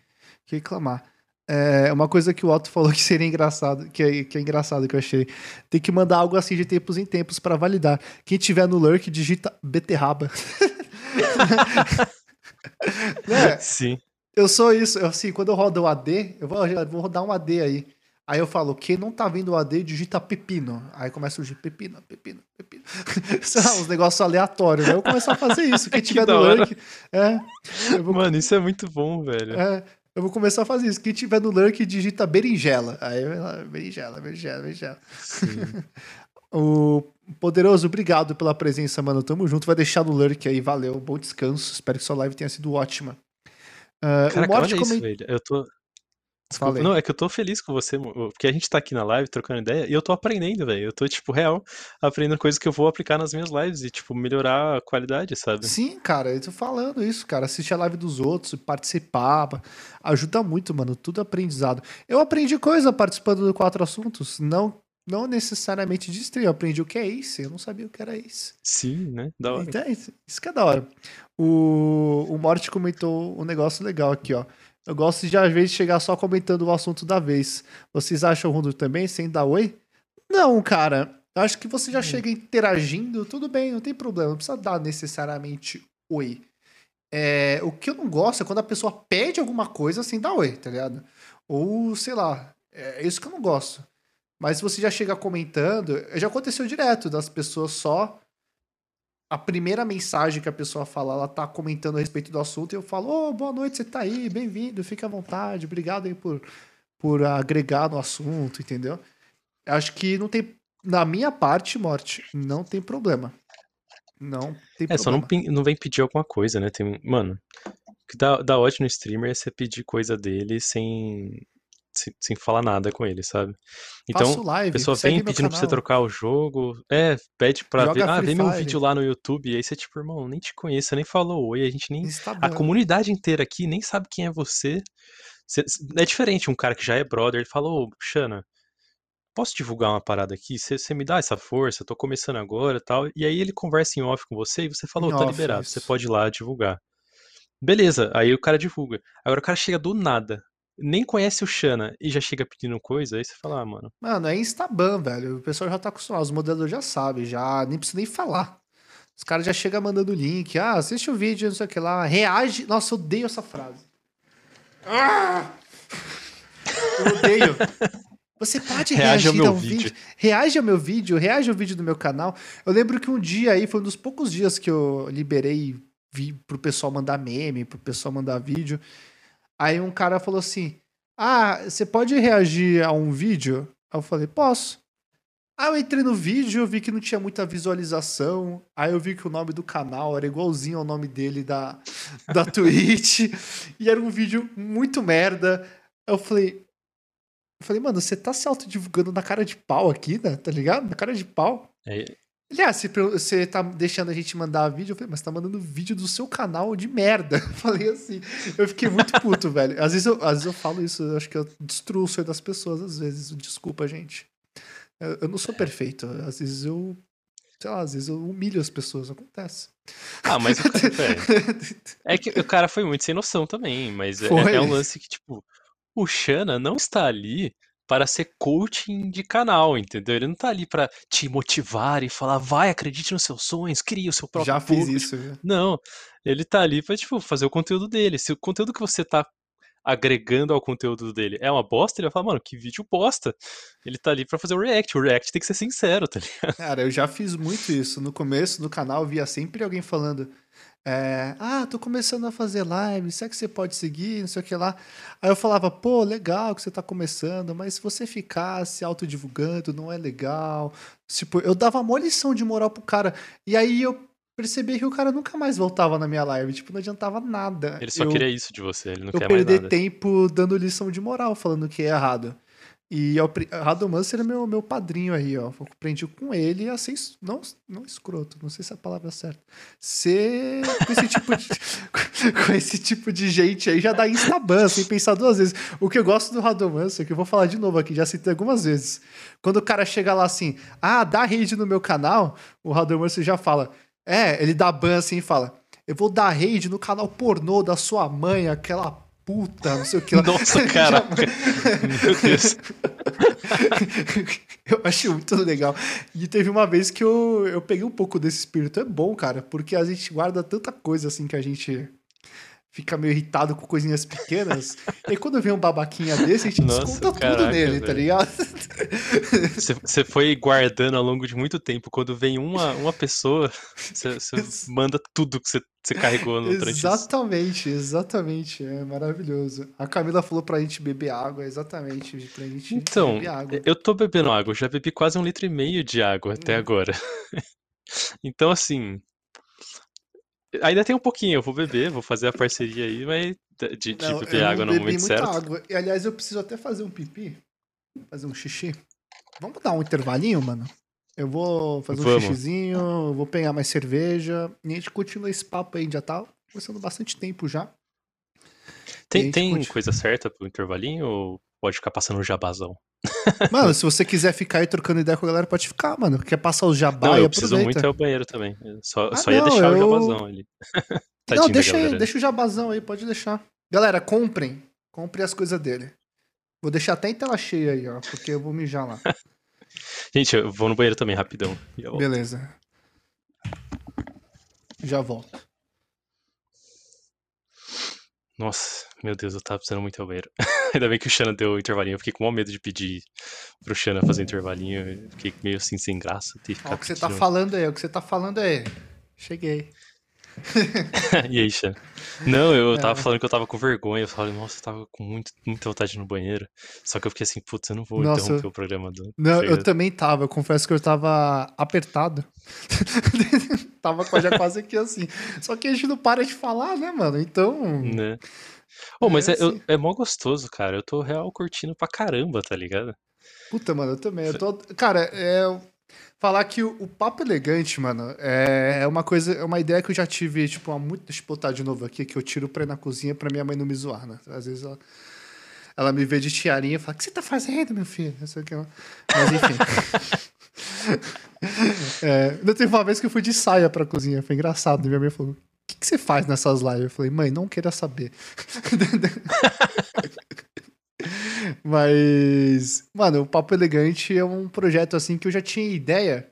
que reclamar. É, uma coisa que o Otto *laughs* falou que seria engraçado, que é, que é engraçado que eu achei. Tem que mandar algo assim de tempos em tempos pra validar. Quem tiver no lurk, digita beterraba. *laughs* né? Sim. Eu sou isso, eu, assim, quando eu rodo o AD, eu vou, eu vou rodar um AD aí. Aí eu falo, quem não tá vendo o AD, digita pepino. Aí começa a surgir pepino, pepino, pepino. *laughs* Sei lá, uns negócios aleatórios. Aí eu começo a fazer isso. Quem *laughs* Que tiver da no lurk, é. Eu vou, Mano, isso é muito bom, velho. é, eu vou começar a fazer isso. Quem tiver no lurk, digita berinjela. Aí vai lá, berinjela, berinjela, berinjela. *laughs* O Poderoso, obrigado pela presença, mano. Tamo junto. Vai deixar no lurk aí. Valeu. Bom descanso. Espero que sua live tenha sido ótima. Ah, Caraca, o Morte olha isso, comen- velho. Eu tô. Desculpa. Falei. Não, é que eu tô feliz com você, porque a gente tá aqui na live trocando ideia e eu tô aprendendo, velho. Eu tô, tipo, real, aprendendo coisas que eu vou aplicar nas minhas lives e, tipo, melhorar a qualidade, sabe? Sim, cara, eu tô falando isso, cara. Assistir a live dos outros, participar, ajuda muito, mano. Tudo aprendizado. Eu aprendi coisa participando do Quatro Assuntos, não, não necessariamente de stream. Eu aprendi o que é Ace, eu não sabia o que era Ace. Sim, né? Da hora. Então, é isso isso que é da hora. O, o Morte comentou um negócio legal aqui, ó. Eu gosto de, às vezes, chegar só comentando o assunto da vez. Vocês acham ruim também, sem dar oi? Não, cara. Eu acho que você já chega interagindo, tudo bem, não tem problema. Não precisa dar necessariamente oi. É, o que eu não gosto é quando a pessoa pede alguma coisa sem dar oi, tá ligado? Ou, sei lá, é isso que eu não gosto. Mas se você já chega comentando, já aconteceu direto das pessoas só a primeira mensagem que a pessoa fala, ela tá comentando a respeito do assunto e eu falo, ô, boa noite, você tá aí, bem-vindo, fica à vontade, obrigado aí por, por agregar no assunto, entendeu? Acho que não tem, na minha parte, Morte, não tem problema. Não tem É, só não, problema. pin- não vem pedir alguma coisa, né? Tem, mano, o que dá, dá ódio no streamer é você pedir coisa dele sem, sem, sem falar nada com ele, sabe? Então, live, a pessoa vem pedindo pra você trocar o jogo, é, pede pra Joga ver, ah, vê meu vídeo lá no YouTube, e aí você, tipo, irmão, nem te conheço, você nem falou oi, a gente nem... A comunidade inteira aqui nem sabe quem é você. Cê- É diferente um cara que já é brother, ele fala, ô, Xana, posso divulgar uma parada aqui? Você me dá essa força, eu tô começando agora e tal. E aí ele conversa em off com você e você falou, Em tá liberado, você isso. pode ir lá divulgar. Beleza, aí o cara divulga. Agora o cara chega do nada, nem conhece o Xana e já chega pedindo coisa, aí você fala, ah, mano, Mano, é Instaban, velho. O pessoal já tá acostumado, os modelos já sabem, já nem precisa nem falar. Os caras já chegam mandando link. Ah, assiste o vídeo, não sei o que lá. Reage. Nossa, eu odeio essa frase. Ah! Eu odeio. Você pode Reage ao reagir meu a um vídeo. vídeo. Reage ao meu vídeo, reage ao vídeo do meu canal. Eu lembro que um dia aí, foi um dos poucos dias que eu liberei vi, pro pessoal mandar meme, pro pessoal mandar vídeo. Aí um cara falou assim: Ah, você pode reagir a um vídeo? Aí eu falei, posso. Aí eu entrei no vídeo, eu vi que não tinha muita visualização. Aí eu vi que o nome do canal era igualzinho ao nome dele da, da *laughs* Twitch. e era um vídeo muito merda. Eu falei, Eu falei, mano, você tá se autodivulgando na cara de pau aqui, né? Tá ligado? Na cara de pau. É, Ele, ah, você, tá deixando a gente mandar vídeo? Eu falei, mas tá mandando vídeo do seu canal de merda. *laughs* Eu falei assim. Eu fiquei muito puto, velho. Às vezes, eu, às vezes eu falo isso, eu acho que eu destruo o sonho das pessoas, às vezes. Desculpa, gente. Eu, eu não sou perfeito. Às vezes eu. Sei lá, às vezes eu humilho as pessoas, acontece. Ah, mas *laughs* o cara, velho, é que o cara foi muito sem noção também, mas é, é um lance que, tipo, o Xana não está ali para ser coaching de canal, entendeu? Ele não tá ali para te motivar e falar, vai, acredite nos seus sonhos, crie o seu próprio Já fiz público. isso, viu? Não, ele tá ali pra, tipo, fazer o conteúdo dele. Se o conteúdo que você tá agregando ao conteúdo dele é uma bosta, ele vai falar, mano, que vídeo bosta. Ele tá ali pra fazer o react. O react tem que ser sincero, tá ligado? Cara, eu já fiz muito isso. No começo do canal, via sempre alguém falando: é, Ah, tô começando a fazer live, será que você pode seguir? Não sei o que lá. Aí eu falava: Pô, legal que você tá começando, mas se você ficar se autodivulgando, não é legal. Tipo, eu dava uma lição de moral pro cara. E aí eu percebi que o cara nunca mais voltava na minha live. Tipo, não adiantava nada. Ele só eu, queria isso de você, ele não eu quer mais perder nada. tempo dando lição de moral, falando que é errado. E apre- Radomancer é meu, meu padrinho aí, ó. Eu aprendi com ele a ser. Não, não escroto, não sei se é a palavra certa. Ser. Com esse tipo de, *laughs* com esse tipo de gente aí já dá instaban, sem pensar duas vezes. O que eu gosto do Radomancer, que eu vou falar de novo aqui, já citei algumas vezes. Quando o cara chega lá assim, ah, dá raid no meu canal, o Radomancer já fala. É, ele dá ban assim e fala. Eu vou dar raid no canal pornô da sua mãe, aquela puta, não sei o que lá. Nossa, *laughs* caraca. Meu Deus. *laughs* eu acho muito legal. E teve uma vez que eu, eu peguei um pouco desse espírito. É bom, cara, porque a gente guarda tanta coisa assim que a gente fica meio irritado com coisinhas pequenas. e quando vem um babaquinha desse, a gente Nossa, desconta tudo caraca, nele, tá velho. ligado? Você, foi guardando ao longo de muito tempo. Quando vem uma, uma pessoa, você, manda tudo que você, carregou no. Exatamente, exatamente. É maravilhoso. A Camila falou pra gente beber água, exatamente. Pra gente Então, beber água. eu tô bebendo água, eu já bebi quase um litro e meio de água até Hum. agora. *laughs* Então, assim. Ainda tem um pouquinho, eu vou beber, vou fazer a parceria aí, mas de, de Não, beber eu água não no momento muita certo. água. E, aliás, eu preciso até fazer um pipi. Fazer um xixi. Vamos dar um intervalinho, mano? Eu vou fazer um Vamos. xixizinho, vou pegar mais cerveja. E a gente continua esse papo aí, já tá conversando bastante tempo já. Tem, tem continua. coisa certa pro intervalinho ou pode ficar passando um jabazão? *laughs* Mano, se você quiser ficar aí trocando ideia com a galera, pode ficar, mano. Quer passar os jabá Não, eu preciso muito é o banheiro também. Só, Ah, só ia não, deixar o eu- jabazão ali. Não, *laughs* deixa aí, deixa o jabazão aí, pode deixar. Galera, comprem. Comprem as coisas dele. Vou deixar até em tela cheia aí, ó, porque eu vou mijar lá. *laughs* Gente, eu vou no banheiro também, rapidão. Beleza. Já volto. Nossa, meu Deus, eu tava precisando muito ao banheiro. *laughs* Ainda bem que o Xana deu o intervalinho. Eu fiquei com maior medo de pedir pro Xana fazer intervalinho. Eu fiquei meio assim, sem graça. Ter ficar o que você tá falando aí, o que você tá falando aí. Cheguei. *laughs* E aí, Xana? Não, eu tava É. falando que eu tava com vergonha. Eu falei, nossa, eu tava com muito, muita vontade no banheiro. Só que eu fiquei assim, putz, eu não vou Nossa, interromper o programa do. Não, Chega. eu também tava. Eu confesso que eu tava apertado. *laughs* tava já quase aqui assim. Só que a gente não para de falar, né, mano? Então. Né? Oh, mas É, é, eu- assim. é mó gostoso, cara. Eu tô real curtindo pra caramba, tá ligado? Puta, mano, eu também. Eu tô... Cara, é. Falar que o, o papo elegante, mano, é é uma coisa, é uma ideia que eu já tive, tipo, há muito. Deixa eu botar de novo aqui, que eu tiro pra ir na cozinha pra minha mãe não me zoar, né? Às vezes ela, ela me vê de tiarinha e fala: O que você tá fazendo, meu filho? Não sei o que lá. Mas enfim. *laughs* é, ainda teve uma vez que eu fui de saia pra cozinha, foi engraçado. Minha mãe falou: O que, que você faz nessas lives? Eu falei: Mãe, não queira saber. *laughs* Mas, mano, o Papo Elegante é um projeto assim que eu já tinha ideia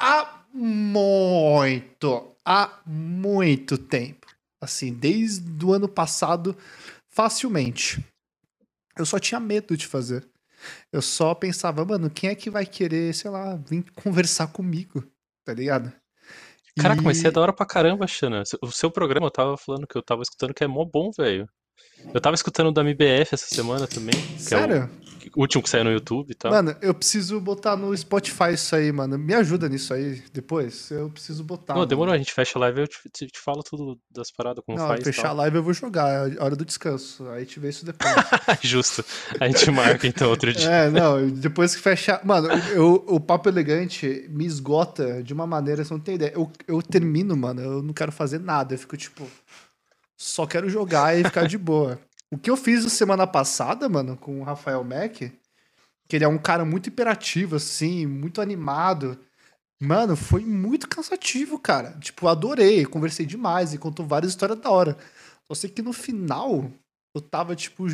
há muito, há muito tempo. Assim, desde o ano passado, facilmente. Eu só tinha medo de fazer. Eu só pensava, mano, quem é que vai querer, sei lá, vir conversar comigo, tá ligado? Caraca, E- mas você é da hora pra caramba, Xana. O seu programa eu tava falando que eu tava escutando que é mó bom, velho. Eu tava escutando o da MBF essa semana também. que é o- Sério? último que saiu no YouTube e tal. Mano, eu preciso botar no Spotify isso aí, mano. Me ajuda nisso aí depois. Eu preciso botar. Não, mano. demorou, a gente fecha a live e eu te, te- te falo tudo das paradas, como Não, faz. fechar a live eu vou jogar. É hora do descanso. Aí te vê isso depois. *laughs* Justo. A gente marca então outro dia. é, não, depois que fechar. Mano, eu, o papo elegante me esgota de uma maneira, você não tem ideia. Eu, eu termino, mano, eu não quero fazer nada. Eu fico tipo. Só quero jogar e ficar de boa. O que eu fiz semana passada, mano, com o Rafael Mack, que ele é um cara muito hiperativo, assim, muito animado. Mano, foi muito cansativo, cara. Tipo, adorei, conversei demais e contou várias histórias da hora. Só sei que no final eu tava, tipo,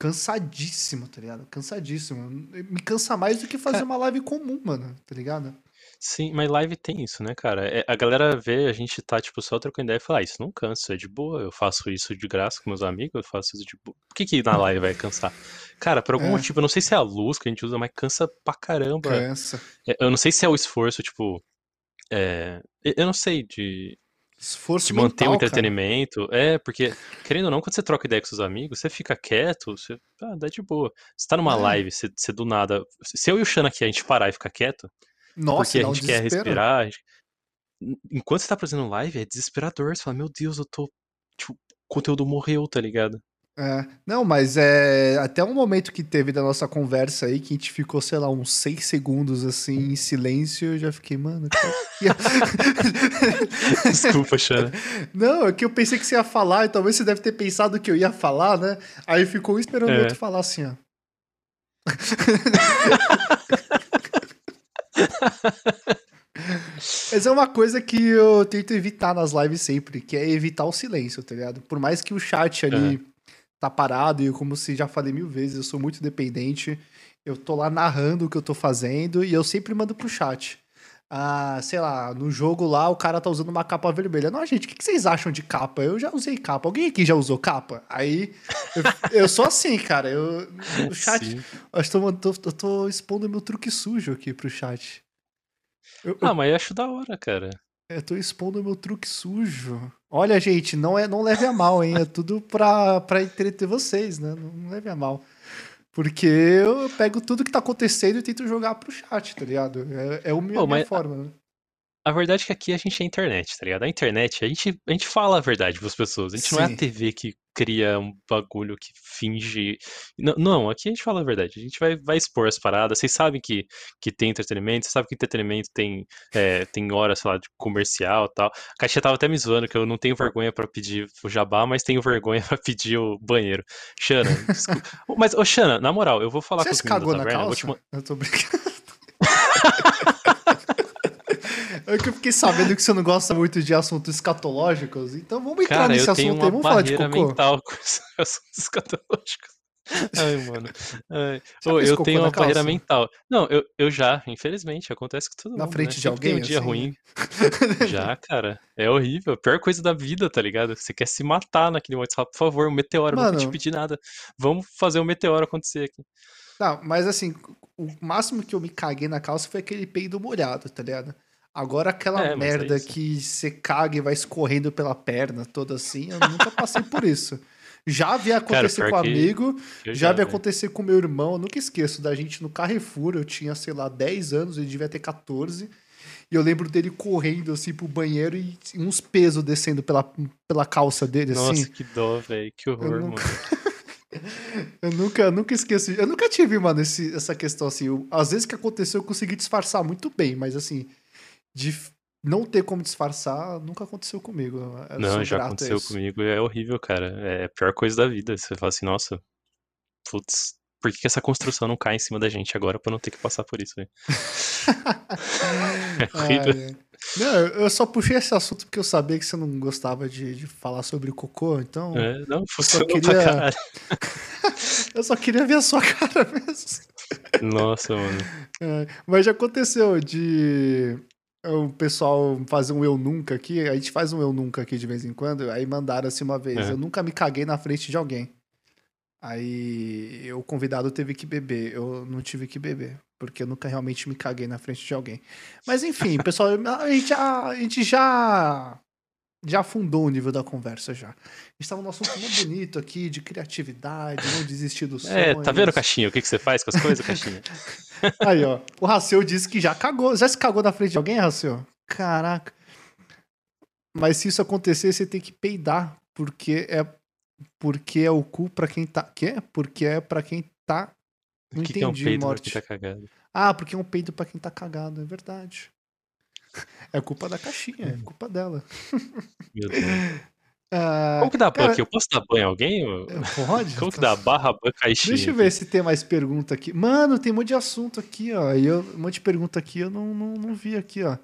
cansadíssimo, tá ligado? Cansadíssimo. Me cansa mais do que fazer Cara- uma live comum, mano, tá ligado? Sim, mas live tem isso, né, cara? É, a galera vê, a gente tá, tipo, só trocando ideia e fala, ah, isso não cansa, é de boa, eu faço isso de graça com meus amigos, eu faço isso de boa. Por que que na live vai cansar? Cara, por algum É. motivo, eu não sei se é a luz que a gente usa, mas cansa pra caramba. Cansa. É, Eu não sei se é o esforço, tipo. é, eu- não sei de, Esforço de manter o mental, cara. entretenimento. É, porque, querendo ou não, quando você troca ideia com seus amigos, você fica quieto, você ah, dá de boa. Você tá numa É. live, você, você do nada. Se eu e o Xana aqui a gente parar e ficar quieto, Nossa, porque a dá um gente quer respirar. gente- Enquanto você tá fazendo live, é desesperador. Você fala, meu Deus, eu tô. Tipo, o conteúdo morreu, tá ligado? É, não, mas é até um momento que teve da nossa conversa aí que a gente ficou, sei lá, uns seis segundos assim em silêncio, eu já fiquei, mano. que- *laughs* Desculpa, Xana. Não, é que eu pensei que você ia falar, e talvez você deve ter pensado que eu ia falar, né? Aí ficou esperando o É. outro falar assim, ó. *laughs* *laughs* Essa é uma coisa que eu tento evitar nas lives sempre, que é evitar o silêncio, tá ligado? Por mais que o chat ali tá parado, e como se já falei mil vezes, eu sou muito dependente, eu tô lá narrando o que eu tô fazendo e eu sempre mando pro chat. Ah, sei lá, no jogo lá o cara tá usando uma capa vermelha. Não, gente, o que vocês acham de capa? Eu já usei capa. Alguém aqui já usou capa? Aí eu, eu sou assim, cara. Eu, no chat, Sim. eu tô, tô, eu tô expondo meu truque sujo aqui pro chat. Eu, eu- Ah, mas eu acho da hora, cara. eu tô expondo meu truque sujo. Olha, gente, não é, não leve a mal, hein? É tudo pra, pra entreter vocês, né? Não, não leve a mal. Porque eu pego tudo que tá acontecendo e tento jogar pro chat, tá ligado? É, é a minha, Pô, minha forma, né? A verdade é que aqui a gente é internet, tá ligado? A internet, a gente, a gente fala a verdade pras pessoas. A gente não é Sim. a TV que cria um bagulho que finge. Não, não, aqui a gente fala a verdade. A gente vai, vai expor as paradas. Vocês sabem que, que tem entretenimento, vocês sabem que entretenimento tem, é, tem hora, sei lá, de comercial e tal. A Caixinha tava até me zoando que eu não tenho vergonha pra pedir o jabá, mas tenho vergonha *laughs* pra pedir o banheiro. Xana, desculpa. Mas, ô Xana, na moral, eu vou falar Você com os meninos cagou da na taverna. eu te Eu tô brincando. É que eu fiquei sabendo que você não gosta muito de assuntos escatológicos, então vamos entrar Cara, nesse assunto aí. Vamos falar de barreira cocô. mental com *laughs* assuntos escatológicos. Ai, mano. Ai. Ô, eu tenho na uma barreira calça? mental. Não, eu, eu já, infelizmente, acontece com todo Na mundo, frente né? de Sempre tem alguém, um dia assim? ruim. Já, cara. É horrível. A pior coisa da vida, tá ligado? Você quer se matar naquele fala, por favor, um meteoro, eu nunca te Mano. pedi nada. Vamos fazer um meteoro acontecer aqui. Não, mas assim, o máximo que eu me caguei na calça foi aquele peido molhado, tá ligado? Agora aquela É, é merda isso. que você caga e vai escorrendo pela perna toda assim, eu nunca passei por isso. Já vi acontecer pior com um amigo, Eu já vi acontecer com meu irmão, eu nunca esqueço da gente no Carrefour, eu tinha, sei lá, 10 anos, ele devia ter 14. E eu lembro dele correndo assim pro banheiro e uns pesos descendo pela, pela calça dele, Nossa, assim. que dó, velho. Que horror, nunca- mano. *laughs* Eu nunca, nunca esqueço. Eu nunca tive, mano, esse, essa questão assim. eu- às vezes que aconteceu, eu consegui disfarçar muito bem, mas assim, de não ter como disfarçar, nunca aconteceu comigo. Eu Não, já aconteceu comigo. É horrível, cara. É a pior coisa da vida. Você fala assim, nossa, putz, por que, que essa construção não cai em cima da gente agora pra eu não ter que passar por isso? *laughs* É horrível. Não, eu eu só puxei esse assunto porque eu sabia que você não gostava de, de falar sobre cocô, então É, não, só funcionou pra queria- *laughs* eu só queria ver a sua cara mesmo. Nossa, mano. É, mas já aconteceu de o pessoal fazer um eu nunca aqui, a gente faz um eu nunca aqui de vez em quando, aí mandaram assim uma vez, É. eu nunca me caguei na frente de alguém. Aí o convidado teve que beber, eu não tive que beber, porque eu nunca realmente me caguei na frente de alguém. Mas enfim, pessoal, *laughs* a gente já, a gente já já afundou o nível da conversa já. Estava num assunto muito bonito aqui, de criatividade, não desistir dos sonhos. É, tá vendo, Caixinha? O que, que você faz com as coisas, Caixinha? *laughs* Aí, ó. O Raceu disse que já cagou. Já se cagou na frente de alguém, Raceu? Caraca. Mas se isso acontecer, você tem que peidar, porque é porque é o cu pra quem tá. Quê? Porque é pra quem tá. Não que, entendi, que é um peido pra morte. quem tá cagado? Ah, porque é um peido pra quem tá cagado, é verdade. É culpa da caixinha, é culpa dela. Meu Deus. *laughs* Ah, Como que dá banho aqui? Eu posso dar banho em alguém? ou- Pode? Como que dá barra banho caixinha? Deixa eu ver se tem mais pergunta aqui. Mano, tem um monte de assunto aqui, ó. E eu, um monte de pergunta aqui, eu não, não, não vi aqui, ó.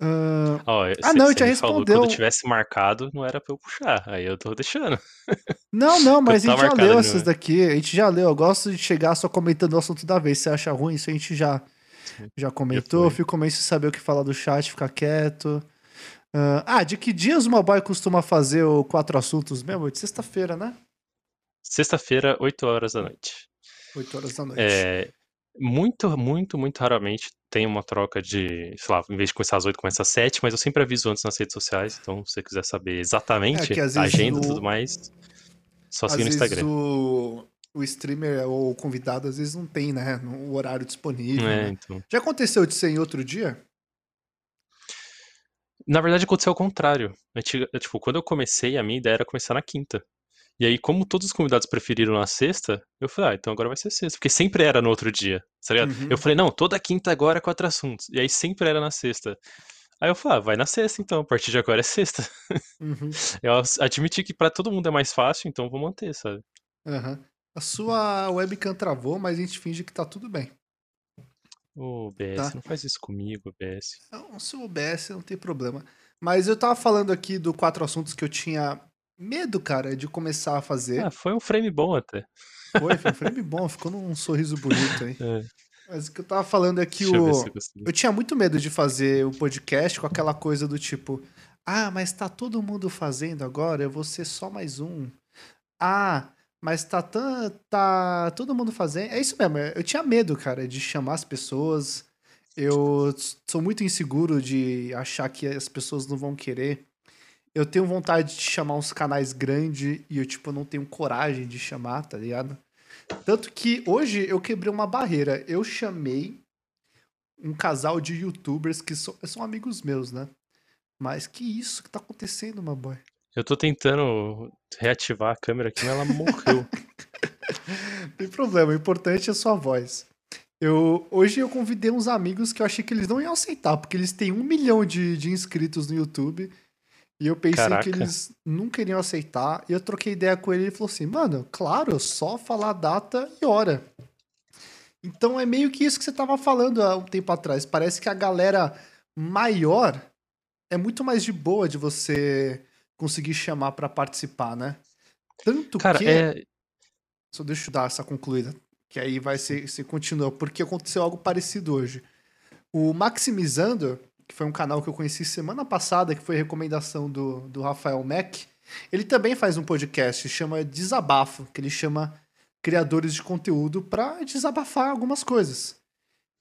Ah, Ó, Ah, cê- não, já me falou, respondeu. Quando eu tivesse marcado, não era pra eu puxar. Aí eu tô deixando. não, não, *laughs* mas a tá gente já leu essas né? daqui. A gente já leu. Eu gosto de chegar só comentando o assunto da vez. Se você acha ruim, isso a gente já, já comentou. foi. Fico meio sem saber o que falar do chat, ficar quieto. Ah, ah, de que dias o Moboy costuma fazer o Quatro Assuntos mesmo? De sexta-feira, né? Sexta-feira, 8 horas da noite. 8 horas da noite. É, muito, muito, muito raramente tem uma troca de, sei lá, em vez de começar às 8, começa às 7, mas eu sempre aviso antes nas redes sociais, então se você quiser saber exatamente É a agenda e o- tudo mais, só seguir no Instagram. o, o streamer ou o convidado às vezes não tem, né? O horário disponível. É, né? então. Já aconteceu de ser em outro dia? Na verdade, aconteceu ao contrário. Antiga- tipo, quando eu comecei, a minha ideia era começar na quinta. E aí, como todos os convidados preferiram na sexta, eu falei, ah, então agora vai ser sexta. Porque sempre era no outro dia, tá ligado? Uhum. Eu falei, não, toda quinta agora é quatro assuntos. E aí sempre era na sexta. Aí eu falei, ah, vai na sexta então, a partir de agora é sexta. Uhum. *laughs* Eu admiti que pra todo mundo é mais fácil, então vou manter, sabe? Aham. A sua webcam travou, mas a gente finge que tá tudo bem. Ô, BS, Tá. não faz isso comigo, BS. Então, se o OBS não tem problema. Mas eu tava falando aqui do quatro assuntos que eu tinha medo, cara, de começar a fazer. Ah, foi um frame bom até. Foi, foi um *laughs* frame bom, ficou num sorriso bonito aí. É, Mas o que eu tava falando é que deixa o. eu. Eu tinha muito medo de fazer o podcast com aquela coisa do tipo, ah, mas tá todo mundo fazendo agora, eu vou ser só mais um. Ah, mas tá, tan- tá todo mundo fazendo. É isso mesmo, eu tinha medo, cara, de chamar as pessoas. Eu sou muito inseguro de achar que as pessoas não vão querer. Eu tenho vontade de chamar uns canais grandes e eu, tipo, não tenho coragem de chamar, tá ligado? Tanto que hoje eu quebrei uma barreira. Eu chamei um casal de youtubers que so- são amigos meus, né? Mas que isso que tá acontecendo, my boy? Eu tô tentando reativar a câmera aqui, mas ela morreu. Não *laughs* tem problema, o importante é a sua voz. Eu, hoje eu convidei uns amigos que eu achei que eles não iam aceitar, porque eles têm um milhão de, de inscritos no YouTube. E eu pensei Caraca. que eles nunca iriam aceitar. E eu troquei ideia com ele e ele falou assim: Mano, claro, só falar data e hora. Então é meio que isso que você tava falando há um tempo atrás. Parece que a galera maior é muito mais de boa de você conseguir chamar pra participar, né? Tanto Cara, que. é. Só deixa eu dar essa concluída. Que aí vai ser. Se continua. Porque aconteceu algo parecido hoje. O Maximizando, que foi um canal que eu conheci semana passada, que foi recomendação do, do Rafael Mack, ele também faz um podcast, chama Desabafo, que ele chama criadores de conteúdo pra desabafar algumas coisas.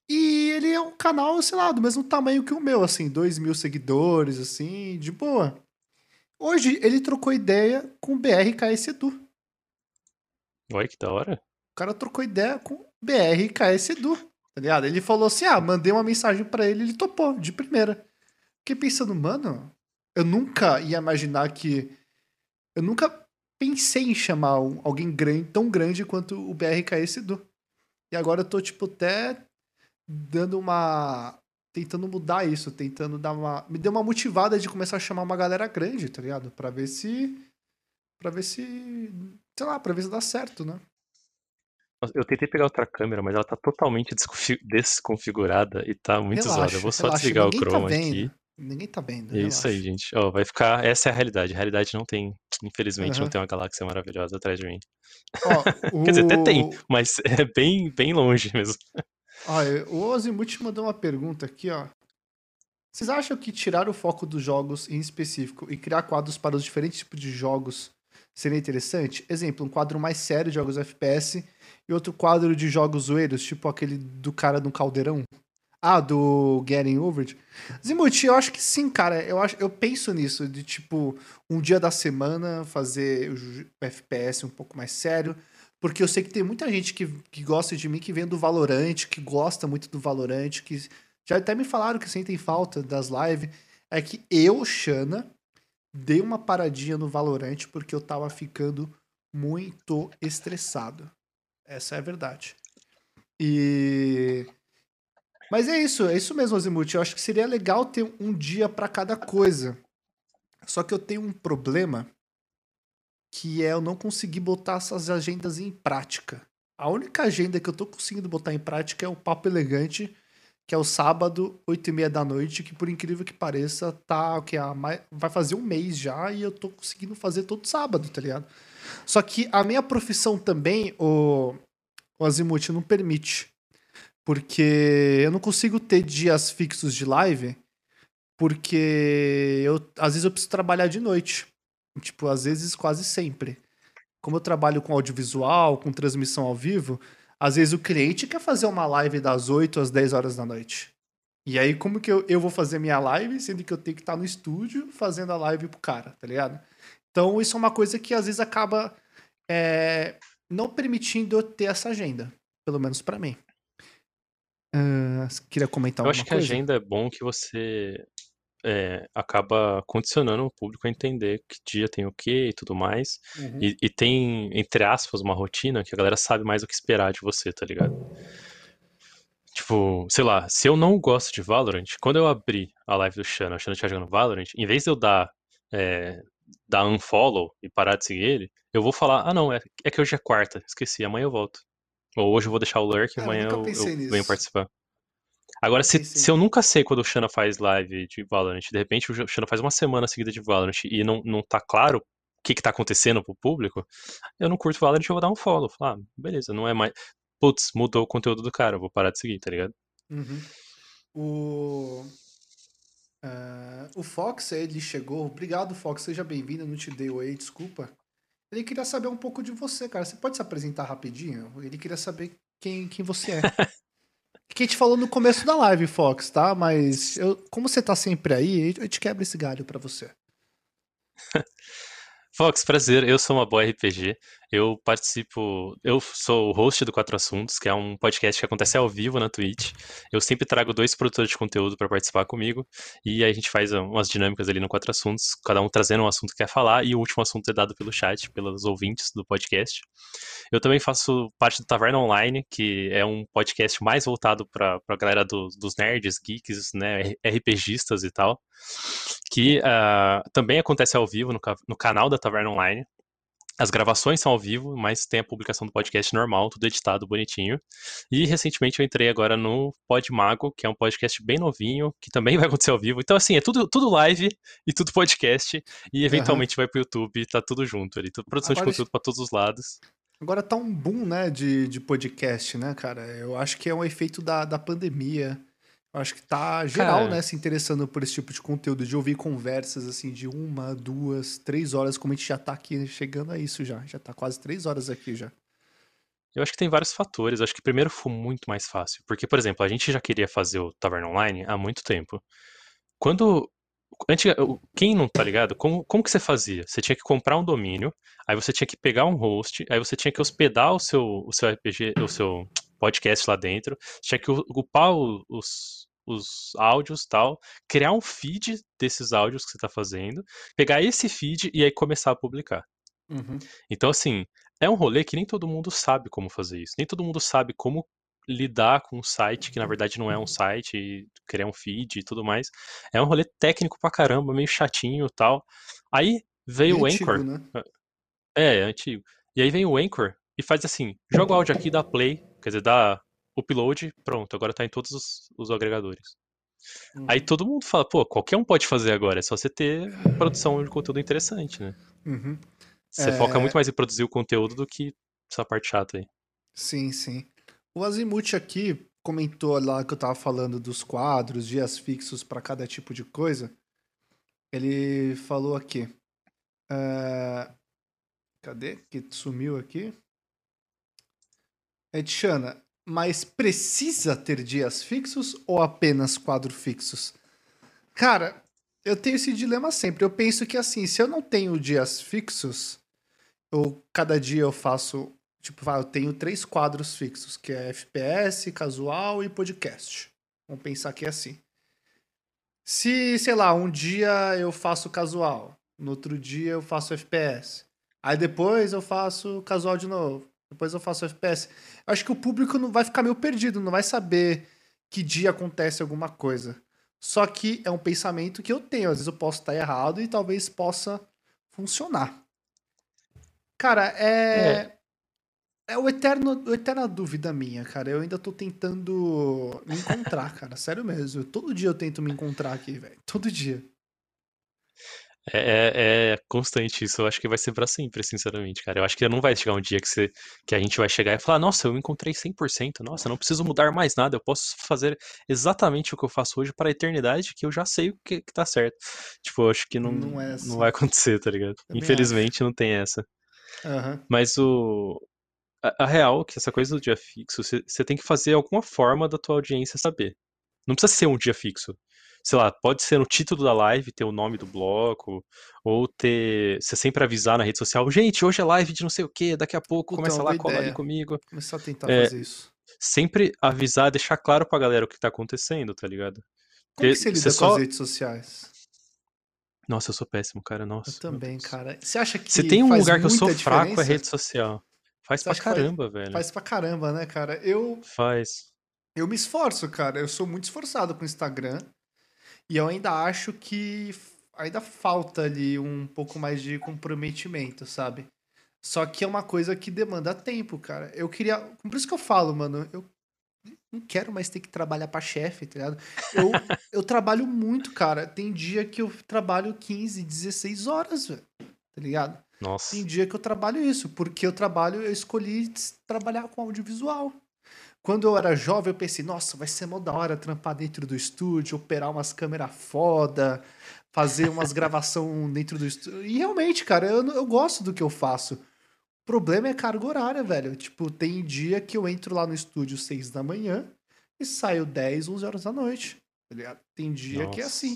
E ele é um canal, sei lá, do mesmo tamanho que o meu, assim, 2 mil seguidores, assim, de boa. Hoje ele trocou ideia com o BRKS Edu. Olha que da hora. O cara trocou ideia com o BRKS Edu, tá ligado? Ele falou assim: ah, mandei uma mensagem pra ele, ele topou, de primeira. Fiquei pensando, mano, eu nunca ia imaginar que. Eu nunca pensei em chamar alguém grande, tão grande quanto o BRKS Edu. E agora eu tô, tipo, até dando uma. Tentando mudar isso, tentando dar uma. Me deu uma motivada de começar a chamar uma galera grande, tá ligado? Pra ver se. Pra ver se. Sei lá, pra ver se dá certo, né? Eu tentei pegar outra câmera, mas ela tá totalmente desconfi- desconfigurada e tá muito Relaxa, zoada. Eu vou só relaxa, desligar o tá chroma vendo, aqui. Ninguém tá vendo. É isso aí, gente. Ó, vai ficar. Essa é a realidade. A realidade não tem. Infelizmente, Aham. não tem uma galáxia maravilhosa atrás de mim. Ó, *laughs* Quer dizer, até tem, o- mas *laughs* é bem, bem longe mesmo. Ó, o Ozimuth mandou uma pergunta aqui, ó. Vocês acham que tirar o foco dos jogos em específico e criar quadros para os diferentes tipos de jogos seria interessante? Exemplo, um quadro mais sério de jogos FPS e outro quadro de jogos zoeiros, tipo aquele do cara no caldeirão. Ah, do Getting Over It. Zimuth, eu acho que sim, cara. Eu, acho, eu penso nisso, de tipo, um dia da semana fazer o FPS um pouco mais sério. Porque eu sei que tem muita gente que, que gosta de mim, que vem do Valorante, que gosta muito do Valorante, que já até me falaram que sentem falta das lives. É que eu, Xana, dei uma paradinha no Valorante porque eu tava ficando muito estressado. Essa é a verdade. E. Mas é isso, é isso mesmo, Azimuth. Eu acho que seria legal ter um dia para cada coisa. Só que eu tenho um problema que é eu não conseguir botar essas agendas em prática. A única agenda que eu tô conseguindo botar em prática é o Papo Elegante, que é o sábado, 8 e meia da noite, que por incrível que pareça, tá, que a, vai fazer um mês já e eu tô conseguindo fazer todo sábado, tá ligado? Só que a minha profissão também, o, o Azimuth, não permite. Porque eu não consigo ter dias fixos de live, porque eu, às vezes eu preciso trabalhar de noite. Tipo, às vezes quase sempre. Como eu trabalho com audiovisual, com transmissão ao vivo, às vezes o cliente quer fazer uma live das 8 às 10 horas da noite. E aí, como que eu, eu vou fazer minha live, sendo que eu tenho que estar no estúdio fazendo a live pro cara, tá ligado? Então, isso é uma coisa que às vezes acaba é, não permitindo eu ter essa agenda. Pelo menos para mim. Uh, queria comentar Eu acho que a agenda é bom que você é, acaba condicionando o público a entender que dia tem o que e tudo mais. Uhum. E, e, tem, entre aspas, uma rotina que a galera sabe mais o que esperar de você, tá ligado? Tipo, sei lá, se eu não gosto de Valorant, quando eu abri a live do Xana, achando que jogando Valorant, em vez de eu dar, é, dar unfollow e parar de seguir ele, eu vou falar, ah não, é, é que hoje é quarta, esqueci, amanhã eu volto. Ou hoje eu vou deixar o lurk, e amanhã eu, eu venho participar. Agora, se, se eu nunca sei quando o Xana faz live de Valorant, de repente o Xana faz uma semana seguida de Valorant e não, não tá claro o que que tá acontecendo pro público, eu não curto Valorant, eu vou dar um follow. Falar, ah, beleza, não é mais... Putz, mudou o conteúdo do cara, eu vou parar de seguir, tá ligado? Uhum. O... Uh, o Fox, ele chegou. Obrigado, Fox, seja bem-vindo. Não te dei oi, desculpa. Ele queria saber um pouco de você, cara. Você pode se apresentar rapidinho? Ele queria saber quem, quem você é. *laughs* que a gente falou no começo da live, Fox, tá? Mas eu, como você tá sempre aí, eu te quebro esse galho para você. *laughs* Fox, prazer. Eu sou uma boa RPG. Eu participo. Eu sou o host do Quatro Assuntos, que é um podcast que acontece ao vivo na Twitch. Eu sempre trago dois produtores de conteúdo para participar comigo. E a gente faz umas dinâmicas ali no Quatro Assuntos, cada um trazendo um assunto que quer falar. E o último assunto é dado pelo chat, pelos ouvintes do podcast. Eu também faço parte do Taverna Online, que é um podcast mais voltado para a galera do, dos nerds, geeks, né, RPGistas e tal que uh, também acontece ao vivo no, no canal da Taverna Online. As gravações são ao vivo, mas tem a publicação do podcast normal, tudo editado, bonitinho. E recentemente eu entrei agora no Podmago, que é um podcast bem novinho, que também *laughs* vai acontecer ao vivo. Então, assim, é tudo, tudo live e tudo podcast. E eventualmente uhum. vai pro YouTube, tá tudo junto ali. Produção agora, de conteúdo para todos os lados. Agora tá um boom, né, de, de podcast, né, cara? Eu acho que é um efeito da, da pandemia. Acho que tá geral, Cara. né, se interessando por esse tipo de conteúdo, de ouvir conversas assim de uma, duas, três horas, como a gente já tá aqui chegando a isso já. Já tá quase três horas aqui já. Eu acho que tem vários fatores. Eu acho que primeiro foi muito mais fácil. Porque, por exemplo, a gente já queria fazer o Taverna Online há muito tempo. Quando. Antiga, quem não tá ligado, como, como que você fazia? Você tinha que comprar um domínio, aí você tinha que pegar um host, aí você tinha que hospedar o seu, o seu RPG, o seu podcast lá dentro, tinha que upar os, os áudios tal, criar um feed desses áudios que você está fazendo, pegar esse feed e aí começar a publicar. Uhum. Então, assim, é um rolê que nem todo mundo sabe como fazer isso. Nem todo mundo sabe como lidar com um site que na verdade não é um *laughs* site, criar um feed e tudo mais. É um rolê técnico pra caramba, meio chatinho e tal. Aí veio é o Anchor. Antigo, né? É, é antigo. E aí vem o Anchor e faz assim: joga o áudio aqui, dá play, quer dizer, dá upload, pronto, agora tá em todos os, os agregadores. Uhum. Aí todo mundo fala, pô, qualquer um pode fazer agora, é só você ter produção de conteúdo interessante, né? Uhum. Você é... foca muito mais em produzir o conteúdo do que essa parte chata aí. Sim, sim. O Azimuth aqui comentou lá que eu tava falando dos quadros, dias fixos para cada tipo de coisa. Ele falou aqui. Uh... Cadê? Que sumiu aqui? Edshana, mas precisa ter dias fixos ou apenas quadros fixos? Cara, eu tenho esse dilema sempre. Eu penso que assim, se eu não tenho dias fixos, eu, cada dia eu faço. Tipo, eu tenho três quadros fixos, que é FPS, casual e podcast. Vamos pensar que é assim. Se, sei lá, um dia eu faço casual, no outro dia eu faço FPS. Aí depois eu faço casual de novo. Depois eu faço FPS. Acho que o público não vai ficar meio perdido, não vai saber que dia acontece alguma coisa. Só que é um pensamento que eu tenho. Às vezes eu posso estar errado e talvez possa funcionar. Cara, é. É, é o eterno, a eterna dúvida minha, cara. Eu ainda tô tentando me encontrar, cara. Sério mesmo. Todo dia eu tento me encontrar aqui, velho. Todo dia. É, é, é, constante isso. Eu acho que vai ser pra sempre, sinceramente, cara. Eu acho que não vai chegar um dia que, você, que a gente vai chegar e falar: Nossa, eu encontrei 100%. Nossa, não preciso mudar mais nada. Eu posso fazer exatamente o que eu faço hoje para a eternidade, que eu já sei o que, que tá certo. Tipo, eu acho que não, não, é não vai acontecer, tá ligado? Infelizmente, acho. não tem essa. Uhum. Mas o. A, a, real, que essa coisa do dia fixo, você tem que fazer alguma forma da tua audiência saber. Não precisa ser um dia fixo sei lá, pode ser no título da live ter o nome do bloco, ou ter. Você sempre avisar na rede social, gente, hoje é live de não sei o que, daqui a pouco Puta, começa lá, cola ali comigo. Começar a tentar é, fazer isso. Sempre avisar, deixar claro pra galera o que tá acontecendo, tá ligado? Como que você lida com só... as redes sociais? Nossa, eu sou péssimo, cara. Nossa. Eu também, cara. Você acha que. Se tem um lugar que eu sou diferença? fraco, é rede social. Faz Você pra caramba, faz, velho. Faz pra caramba, né, cara? Eu. Faz. Eu me esforço, cara. Eu sou muito esforçado com o Instagram. E eu ainda acho que ainda falta ali um pouco mais de comprometimento, sabe? Só que é uma coisa que demanda tempo, cara. Eu queria. Por isso que eu falo, mano, eu não quero mais ter que trabalhar pra chefe, tá ligado? Eu, *laughs* eu trabalho muito, cara. Tem dia que eu trabalho 15, 16 horas, velho. Tá ligado? Nossa. Tem dia que eu trabalho isso, porque eu trabalho, eu escolhi trabalhar com audiovisual. Quando eu era jovem, eu pensei, nossa, vai ser mó da hora trampar dentro do estúdio, operar umas câmeras foda, fazer umas gravação dentro do estúdio. E realmente, cara, eu, eu gosto do que eu faço. O problema é carga horária, velho. Tipo, tem dia que eu entro lá no estúdio 6 da manhã e saio 10, 11 horas da noite. Tá tem dia nossa. que é assim.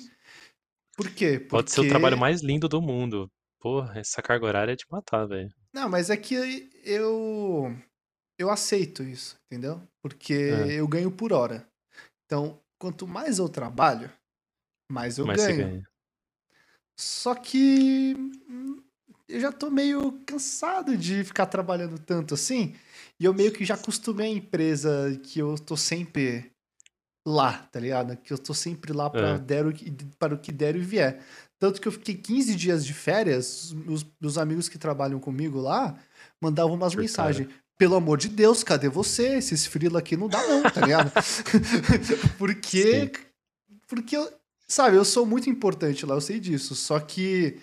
Por quê? Porque... Pode ser o trabalho mais lindo do mundo. Porra, essa carga horária é de matar, velho. Não, mas é que eu eu aceito isso, entendeu? Porque é. eu ganho por hora. Então, quanto mais eu trabalho, mais eu mais ganho. ganha. Só que hum, eu já tô meio cansado de ficar trabalhando tanto assim. E eu meio que já acostumei a empresa que eu tô sempre lá, tá ligado? Que eu tô sempre lá para, é. der o que, para o que der e vier. Tanto que eu fiquei 15 dias de férias, os, os amigos que trabalham comigo lá mandavam umas mensagens pelo amor de Deus, cadê você? Esses frila aqui não dá não, tá ligado? *laughs* porque, Sim. porque, eu, sabe, eu sou muito importante lá, eu sei disso, só que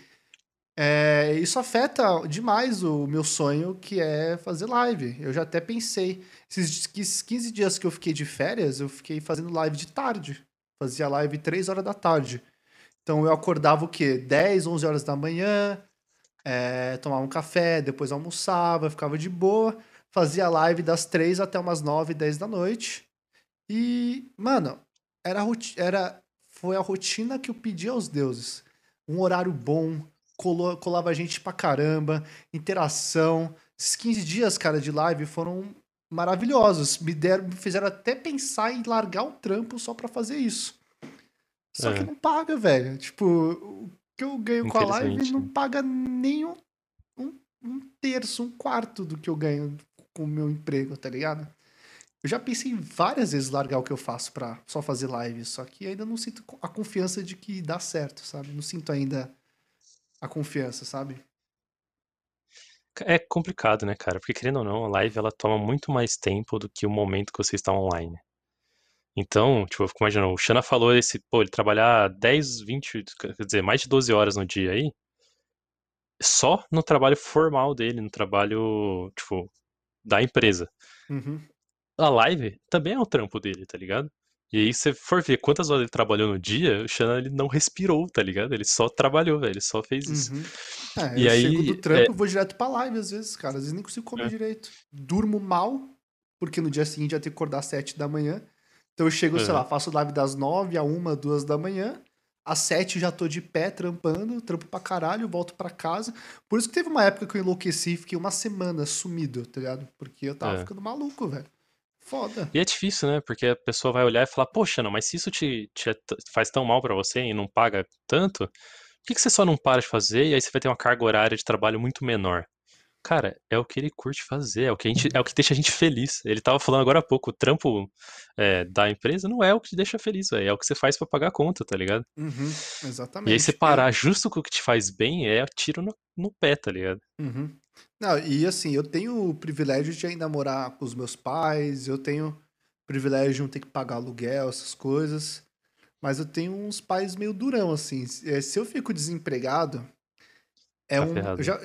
é, isso afeta demais o meu sonho, que é fazer live. Eu já até pensei, esses 15 dias que eu fiquei de férias, eu fiquei fazendo live de tarde, fazia live 3 horas da tarde. Então eu acordava o quê? 10, 11 horas da manhã, é, tomava um café, depois almoçava, ficava de boa fazia live das três até umas nove, dez da noite. E, mano, era, era foi a rotina que eu pedi aos deuses. Um horário bom, colou, colava gente pra caramba, interação. Esses 15 dias, cara, de live foram maravilhosos. Me, deram, me fizeram até pensar em largar o trampo só pra fazer isso. Só é. que não paga, velho. Tipo, o que eu ganho com a live não paga nem um, um, um terço, um quarto do que eu ganho com o meu emprego, tá ligado? Eu já pensei várias vezes largar o que eu faço para só fazer live, só que ainda não sinto a confiança de que dá certo, sabe? Não sinto ainda a confiança, sabe? É complicado, né, cara? Porque querendo ou não, a live ela toma muito mais tempo do que o momento que você está online. Então, tipo, eu fico imaginando, o Xana falou esse, pô, ele trabalhar 10, 20, quer dizer, mais de 12 horas no dia aí, só no trabalho formal dele, no trabalho, tipo, da empresa. Uhum. A live também é um trampo dele, tá ligado? E aí você for ver quantas horas ele trabalhou no dia, o Shannon ele não respirou, tá ligado? Ele só trabalhou, velho, ele só fez isso. Uhum. É, e eu aí, chego do trampo, é... vou direto pra live às vezes, cara. Às vezes nem consigo comer é. direito. Durmo mal, porque no dia seguinte ia ter que acordar às 7 da manhã. Então eu chego, sei lá, faço live das 9 a 1, 2 da manhã. Às 7 já tô de pé trampando, trampo pra caralho, volto pra casa. Por isso que teve uma época que eu enlouqueci, fiquei uma semana sumido, tá ligado? Porque eu tava É. ficando maluco, velho. Foda. E é difícil, né? Porque a pessoa vai olhar e falar, poxa, não, mas se isso te, te é faz tão mal pra você e não paga tanto, por que, que você só não para de fazer e aí você vai ter uma carga horária de trabalho muito menor? Cara, é o que ele curte fazer, é o que, a gente, é o que deixa a gente feliz. Ele tava falando agora há pouco, o trampo é, da empresa não é o que te deixa feliz, velho, é o que você faz pra pagar a conta, tá ligado? Uhum, exatamente. E aí você parar justo com o que te faz bem é tiro no, no pé, tá ligado? Uhum. Não, e assim, eu tenho o privilégio de ainda morar com os meus pais, eu tenho o privilégio de não ter que pagar aluguel, essas coisas. Mas eu tenho uns pais meio durão, assim. É, Se eu fico desempregado, é Tá um. já-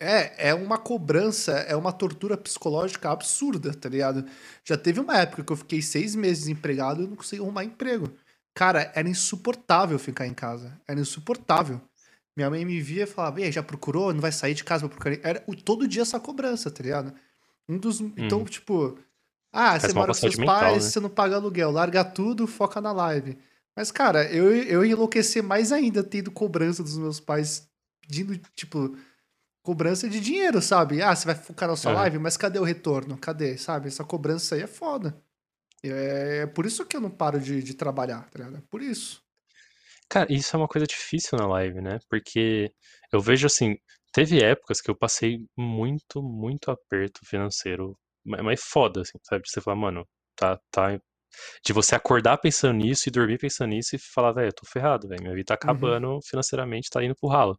é, é uma cobrança, é uma tortura psicológica absurda, tá ligado? Já teve uma época que eu fiquei seis meses desempregado e não consegui arrumar emprego. Cara, era insuportável ficar em casa. Era insuportável. Minha mãe me via e falava, e aí, já procurou? Não vai sair de casa pra procurar? Era o, todo dia essa cobrança, tá ligado? Um dos. Então, Uhum. tipo. Ah, Faz você mora com seus mental, pais, né? você não paga aluguel, larga tudo, foca na live. Mas, cara, eu, eu ia enlouquecer mais ainda tendo cobrança dos meus pais pedindo, tipo, cobrança de dinheiro, sabe? Ah, você vai focar na sua Aham. live, mas cadê o retorno? Cadê? Sabe? Essa cobrança aí é foda. É, é por isso que eu não paro de, de trabalhar, tá ligado? É por isso. Cara, isso é uma coisa difícil na live, né? Porque eu vejo assim, teve épocas que eu passei muito, muito aperto financeiro, ma- mas foda, assim, sabe? Você falar, mano, tá, tá. De você acordar pensando nisso e dormir pensando nisso e falar, velho, eu tô ferrado, velho, minha vida tá Uhum. acabando financeiramente, tá indo pro ralo.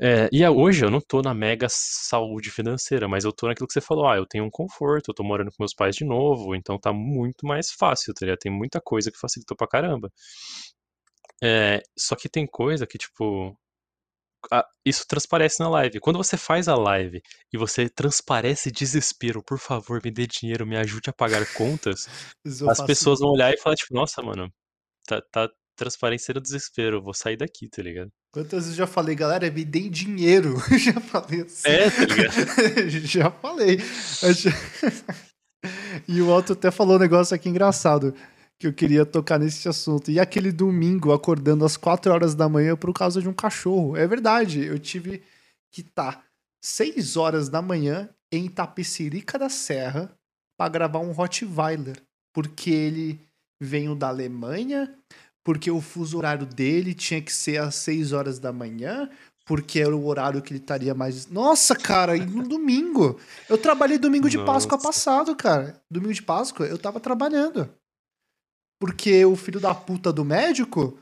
É, e hoje eu não tô na mega saúde financeira, mas eu tô naquilo que você falou, ah, eu tenho um conforto, eu tô morando com meus pais de novo, então tá muito mais fácil, tá ligado? Tem muita coisa que facilitou pra caramba. É, só que tem coisa que, tipo, a- isso transparece na live. Quando você faz a live e você transparece desespero, por favor, me dê dinheiro, me ajude a pagar contas, *laughs* as pessoas vão olhar e falar, tipo, nossa, mano, tá, tá transparecendo desespero, eu vou sair daqui, tá ligado? Quantas vezes eu já falei, galera, me deem dinheiro. *laughs* já falei assim. É, tá ligado? *laughs* já falei. *laughs* E o Otto até falou um negócio aqui engraçado que eu queria tocar nesse assunto. E aquele domingo acordando às 4 horas da manhã por causa de um cachorro. É verdade, eu tive que estar 6 horas da manhã em Tapecerica da Serra para gravar um Rottweiler, porque ele veio da Alemanha, porque o fuso horário dele tinha que ser às 6 horas da manhã, porque era o horário que ele estaria mais. Nossa, cara, e no domingo. Eu trabalhei domingo de Páscoa Nossa. passado, cara. Domingo de Páscoa eu tava trabalhando. Porque o filho da puta do médico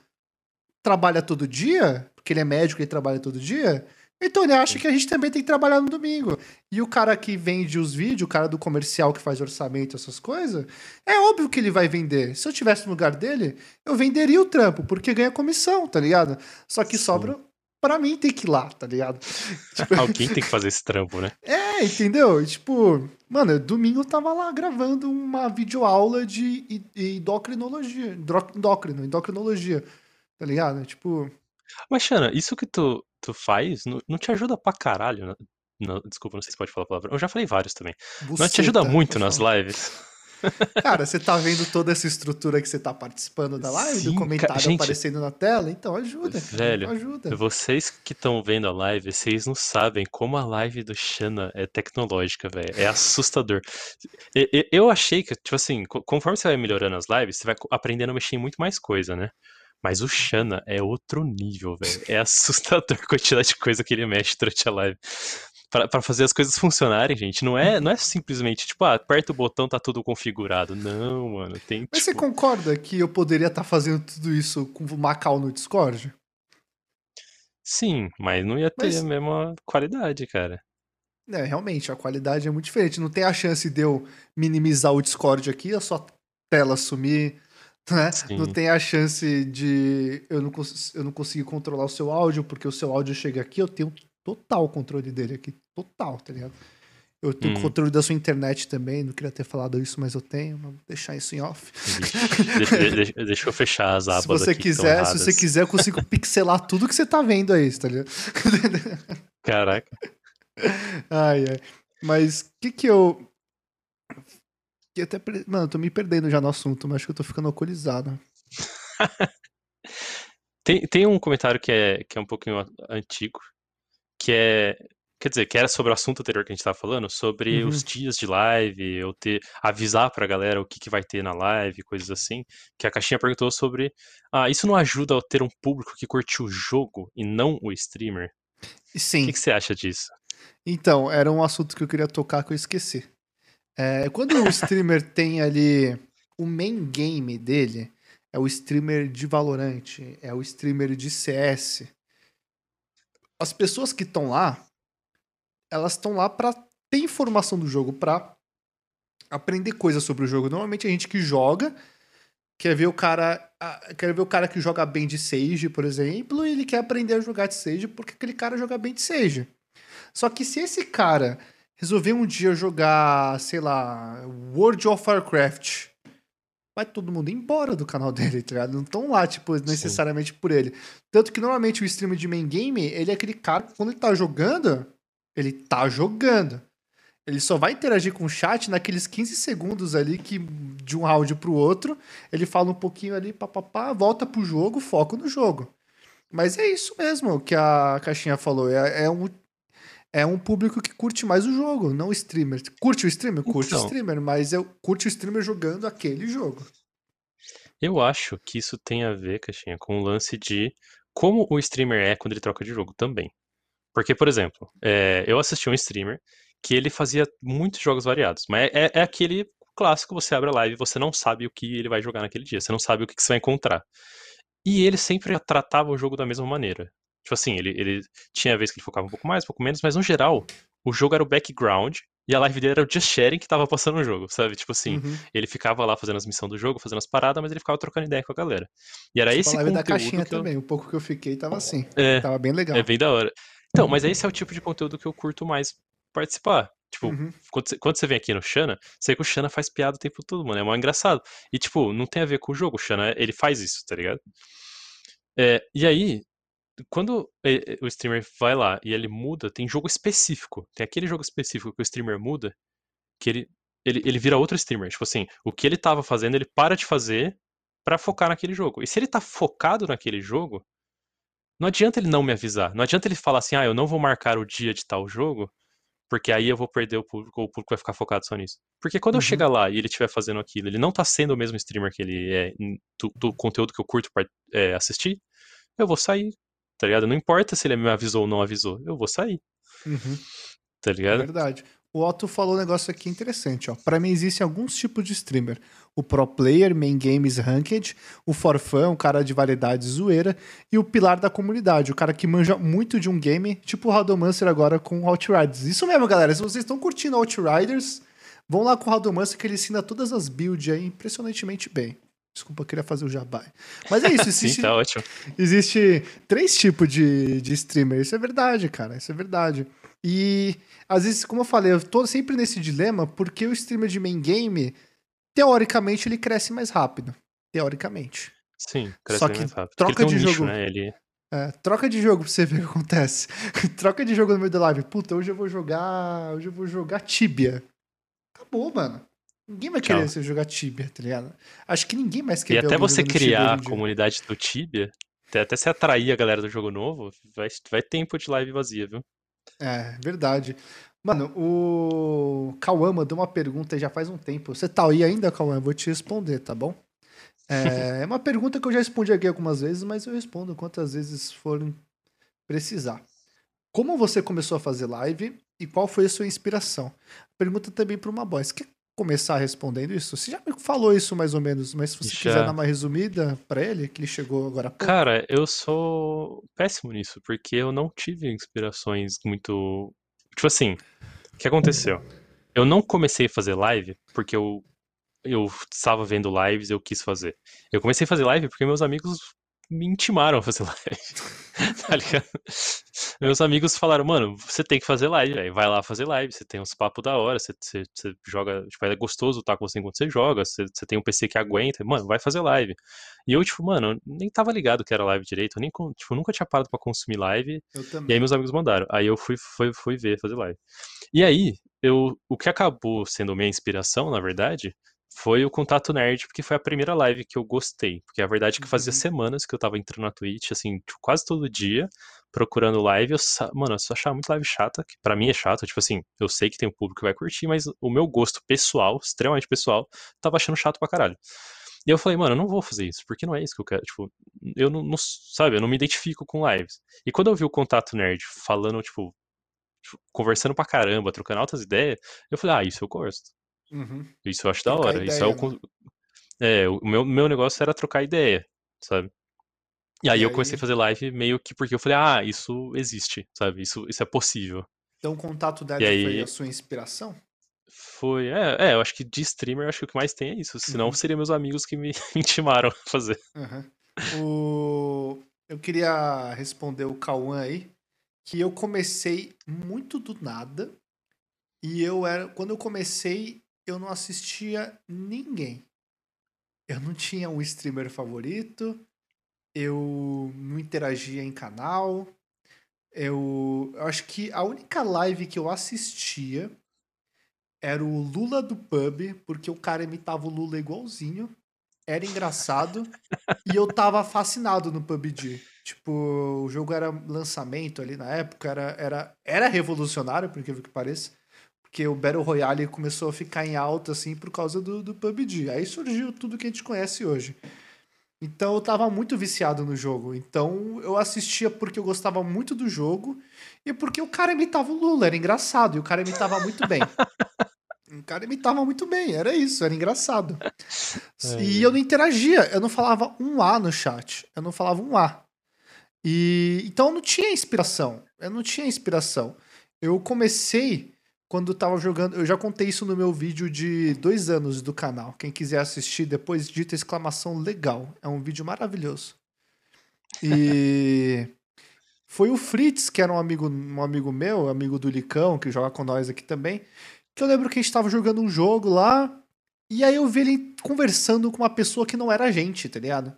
trabalha todo dia, porque ele é médico e trabalha todo dia. Então ele acha que a gente também tem que trabalhar no domingo. E o cara que vende os vídeos, o cara do comercial que faz orçamento, essas coisas, é óbvio que ele vai vender. Se eu tivesse no lugar dele, eu venderia o trampo, porque ganha comissão, tá ligado? Só que Sim. sobra pra mim ter que ir lá, tá ligado? *laughs* Tipo, Alguém tem que fazer esse trampo, né? *laughs* é, entendeu? Tipo, mano, domingo eu tava lá gravando uma videoaula de endocrinologia, endócrino, endocrinologia, tá ligado? Tipo, Mas, Xana, isso que tu, tu faz não, não te ajuda pra caralho? né? Não, desculpa, não sei se pode falar a palavra. Eu já falei vários também. Não te ajuda buceta, muito nas lives? *laughs* Cara, você tá vendo toda essa estrutura que você tá participando da live, Sim, do comentário gente, aparecendo na tela? Então ajuda, cara, Velho, ajuda. Vocês que estão vendo a live, vocês não sabem como a live do Xana é tecnológica, velho. É assustador. Eu achei que, tipo assim, co- conforme você vai melhorando as lives, você vai aprendendo a mexer em muito mais coisa, né? Mas o Xana é outro nível, velho. É assustador a quantidade de coisa que ele mexe durante a live. Pra, pra fazer as coisas funcionarem, gente, não é, não é simplesmente, tipo, ah, aperta o botão, tá tudo configurado. Não, mano, tem, Mas você tipo... concorda que eu poderia estar fazendo tudo isso com o Macau no Discord? Sim, mas não ia ter Mas- a mesma qualidade, cara. É, realmente, a qualidade é muito diferente. Não tem a chance de eu minimizar o Discord aqui, a sua tela sumir, né? Não tem a chance de eu não, eu não conseguir controlar o seu áudio, porque o seu áudio chega aqui, eu tenho total controle dele aqui. Total, tá ligado? Eu tenho Hum. controle da sua internet também, não queria ter falado isso, mas eu tenho. Vou deixar isso em off. *laughs* Deixa, deixa- eu fechar as abas se você aqui quiser, se você quiser, eu consigo pixelar tudo que você tá vendo aí, tá ligado? Caraca. *laughs* Ai, ai. Mas o que que eu. Fiquei até. Mano, eu tô me perdendo já no assunto, mas acho que eu tô ficando alcoolizado. *laughs* tem, tem um comentário que é, que é um pouquinho antigo, que é. Quer dizer, que era sobre o assunto anterior que a gente tava falando, sobre uhum. os dias de live, ou ter, avisar pra galera o que, que vai ter na live, coisas assim. Que a caixinha perguntou sobre. Ah, isso não ajuda a ter um público que curte o jogo e não o streamer? Sim. O que, que você acha disso? Então, era um assunto que eu queria tocar que eu esqueci. É, quando o streamer tem ali o main game dele, é o streamer de Valorant, é o streamer de CS. As pessoas que estão lá, elas estão lá para ter informação do jogo, para aprender coisas sobre o jogo. Normalmente a gente que joga quer ver o cara, quer ver o cara que joga bem de Sage, por exemplo, e ele quer aprender a jogar de Sage porque aquele cara joga bem de Sage. Só que se esse cara resolver um dia jogar, sei lá, World of Warcraft, vai todo mundo embora do canal *laughs* dele, tá ligado? Não estão lá, tipo, necessariamente Sim. por ele. Tanto que normalmente o streamer de main game, ele é aquele cara que quando ele tá jogando, ele tá jogando. Ele só vai interagir com o chat naqueles 15 segundos ali que de um round pro outro, ele fala um pouquinho ali, papapá, volta pro jogo, foco no jogo. Mas é isso mesmo que a caixinha falou. É, é um é um público que curte mais o jogo, não o streamer. Curte o streamer? Curte então, o streamer, mas eu curte o streamer jogando aquele jogo. Eu acho que isso tem a ver, Caixinha, com o lance de como o streamer é quando ele troca de jogo também. Porque, por exemplo, é, eu assisti um streamer que ele fazia muitos jogos variados, mas é, é aquele clássico, você abre a live e você não sabe o que ele vai jogar naquele dia, você não sabe o que, que você vai encontrar. E ele sempre tratava o jogo da mesma maneira. Tipo assim, ele, ele tinha vez que ele focava um pouco mais, um pouco menos, mas no geral, o jogo era o background e a live dele era o just sharing que tava passando no jogo, sabe? Tipo assim, uhum. ele ficava lá fazendo as missões do jogo, fazendo as paradas, mas ele ficava trocando ideia com a galera. E era tipo esse a live da caixinha eu... também, o pouco que eu fiquei tava assim. É, tava bem legal. É bem da hora. Então, mas esse é o tipo de conteúdo que eu curto mais participar. Tipo, uhum. quando, você, quando você vem aqui no Xana, você vê que o Xana faz piada o tempo todo, mano. É mó engraçado. E, tipo, não tem a ver com o jogo. O Xana, ele faz isso, tá ligado? É, e aí, quando o streamer vai lá e ele muda, tem jogo específico. Tem aquele jogo específico que o streamer muda, que ele, ele, ele vira outro streamer. Tipo assim, o que ele tava fazendo, ele para de fazer para focar naquele jogo. E se ele tá focado naquele jogo, não adianta ele não me avisar. Não adianta ele falar assim, ah, eu não vou marcar o dia de tal jogo, porque aí eu vou perder o público, o público vai ficar focado só nisso. Porque quando uhum. eu chegar lá e ele estiver fazendo aquilo, ele não tá sendo o mesmo streamer que ele é do, do conteúdo que eu curto pra, é, assistir, eu vou sair, tá ligado? Não importa se ele me avisou ou não avisou, eu vou sair. Uhum. Tá ligado? É verdade. O Otto falou um negócio aqui interessante, ó. Para mim existem alguns tipos de streamer. O pro player, main games ranked, o forfã, um cara de variedade zoeira, e o pilar da comunidade, o cara que manja muito de um game, tipo o Radomancer agora com Outriders. Isso mesmo, galera. Se vocês estão curtindo Outriders, vão lá com o Radomancer que ele ensina todas as builds aí impressionantemente bem. Desculpa, eu queria fazer o jabá. Mas é isso, *laughs* existe. Sim, tá ótimo. Existe três tipos de, de streamer. Isso é verdade, cara. Isso é verdade. E às vezes, como eu falei, eu tô sempre nesse dilema porque o streamer de main game, teoricamente, ele cresce mais rápido. Teoricamente. Sim, cresce Só que mais rápido. Troca de jogo. Né? ele... É, troca de jogo pra você *laughs* ver o que acontece. *laughs* troca de jogo no meio da live. Puta, hoje eu vou jogar. Hoje eu vou jogar Tibia. Acabou, mano. Ninguém vai querer você jogar Tibia, tá ligado? Acho que ninguém mais quer E até você criar a comunidade do Tibia, até, até se atrair a galera do jogo novo, vai, vai tempo de live vazia, viu? É, verdade. Mano, o Cauã mandou uma pergunta já faz um tempo. Você tá aí ainda, Cauã? Eu vou te responder, tá bom? É, *laughs* é uma pergunta que eu já respondi aqui algumas vezes, mas eu respondo quantas vezes forem precisar. Como você começou a fazer live e qual foi a sua inspiração? Pergunta também para uma boy. Você quer começar respondendo isso? Você já me falou isso mais ou menos, mas se você já. quiser dar uma resumida para ele, que ele chegou agora há pouco. Cara, eu sou péssimo nisso, porque eu não tive inspirações muito. Tipo assim, o que aconteceu? Eu não comecei a fazer live porque eu eu estava vendo lives e eu quis fazer. Eu comecei a fazer live porque meus amigos me intimaram a fazer *laughs* live. tá ligado? Meus amigos falaram, mano, você tem que fazer live, véio. vai lá fazer live, você tem uns papos da hora, você, você, você, joga, tipo, é gostoso estar com você enquanto você joga, você, você, tem um PC que aguenta, mano, vai fazer live. E eu, tipo, mano, nem tava ligado que era live direito, eu nem, tipo, nunca tinha parado pra consumir live, e aí meus amigos mandaram, aí eu fui, fui, fui ver, fazer live. E aí, eu, o que acabou sendo minha inspiração, na verdade, foi o Contato Nerd, porque foi a primeira live que eu gostei. Porque a verdade é que fazia Uhum. semanas que eu tava entrando na Twitch, assim, tipo, quase todo dia, procurando live. Eu, mano, eu só achava muito live chata, que pra mim é chato. Tipo assim, eu sei que tem um público que vai curtir, mas o meu gosto pessoal, extremamente pessoal, tava achando chato pra caralho. E eu falei, mano, eu não vou fazer isso, porque não é isso que eu quero. Tipo, eu não, não- sabe, eu não me identifico com lives. E quando eu vi o Contato Nerd falando, tipo, tipo, conversando pra caramba, trocando altas ideias, eu falei, ah, isso eu gosto. Uhum. Isso eu acho da Trocar hora. Isso é ideia, o. né? É, o meu, meu negócio era trocar ideia, sabe? E aí E eu comecei a aí, fazer live meio que porque eu falei, ah, isso existe, sabe? Isso, isso é possível. então o contato E nerd foi a aí sua inspiração? foi. É, é, eu acho que de streamer, eu acho que o que mais tem é isso. Senão Uhum. seriam meus amigos que me *laughs* intimaram a fazer. Uhum. O... Eu queria responder o Cauã aí, que eu comecei muito do nada, e eu era. Quando eu comecei, eu não assistia ninguém. Eu não tinha um streamer favorito, eu não interagia em canal. Eu, eu acho que a única live que eu assistia era o Lula do Pub, porque o cara imitava o Lula igualzinho. Era engraçado. *laughs* e eu tava fascinado no PUBG. Tipo, o jogo era lançamento ali na época, era, era, era revolucionário, por incrível que pareça. Porque o Battle Royale começou a ficar em alta, assim, por causa do, do PUBG. Aí surgiu tudo que a gente conhece hoje. Então eu tava muito viciado no jogo. Então eu assistia porque eu gostava muito do jogo e porque o cara imitava o Lula, era engraçado. E o cara imitava muito bem. *laughs* O cara imitava muito bem, era isso, era engraçado. É, E eu não interagia, eu não falava um A no chat. Eu não falava um A. E então eu não tinha inspiração. Eu não tinha inspiração. Eu comecei quando tava jogando. Eu já contei isso no meu vídeo de dois anos do canal. Quem quiser assistir, depois digita exclamação legal. É um vídeo maravilhoso. E *laughs* foi o Fritz, que era um amigo, um amigo meu, amigo do Licão, que joga com nós aqui também. Que eu lembro que a gente tava jogando um jogo lá. E aí eu vi ele conversando com uma pessoa que não era a gente, tá ligado?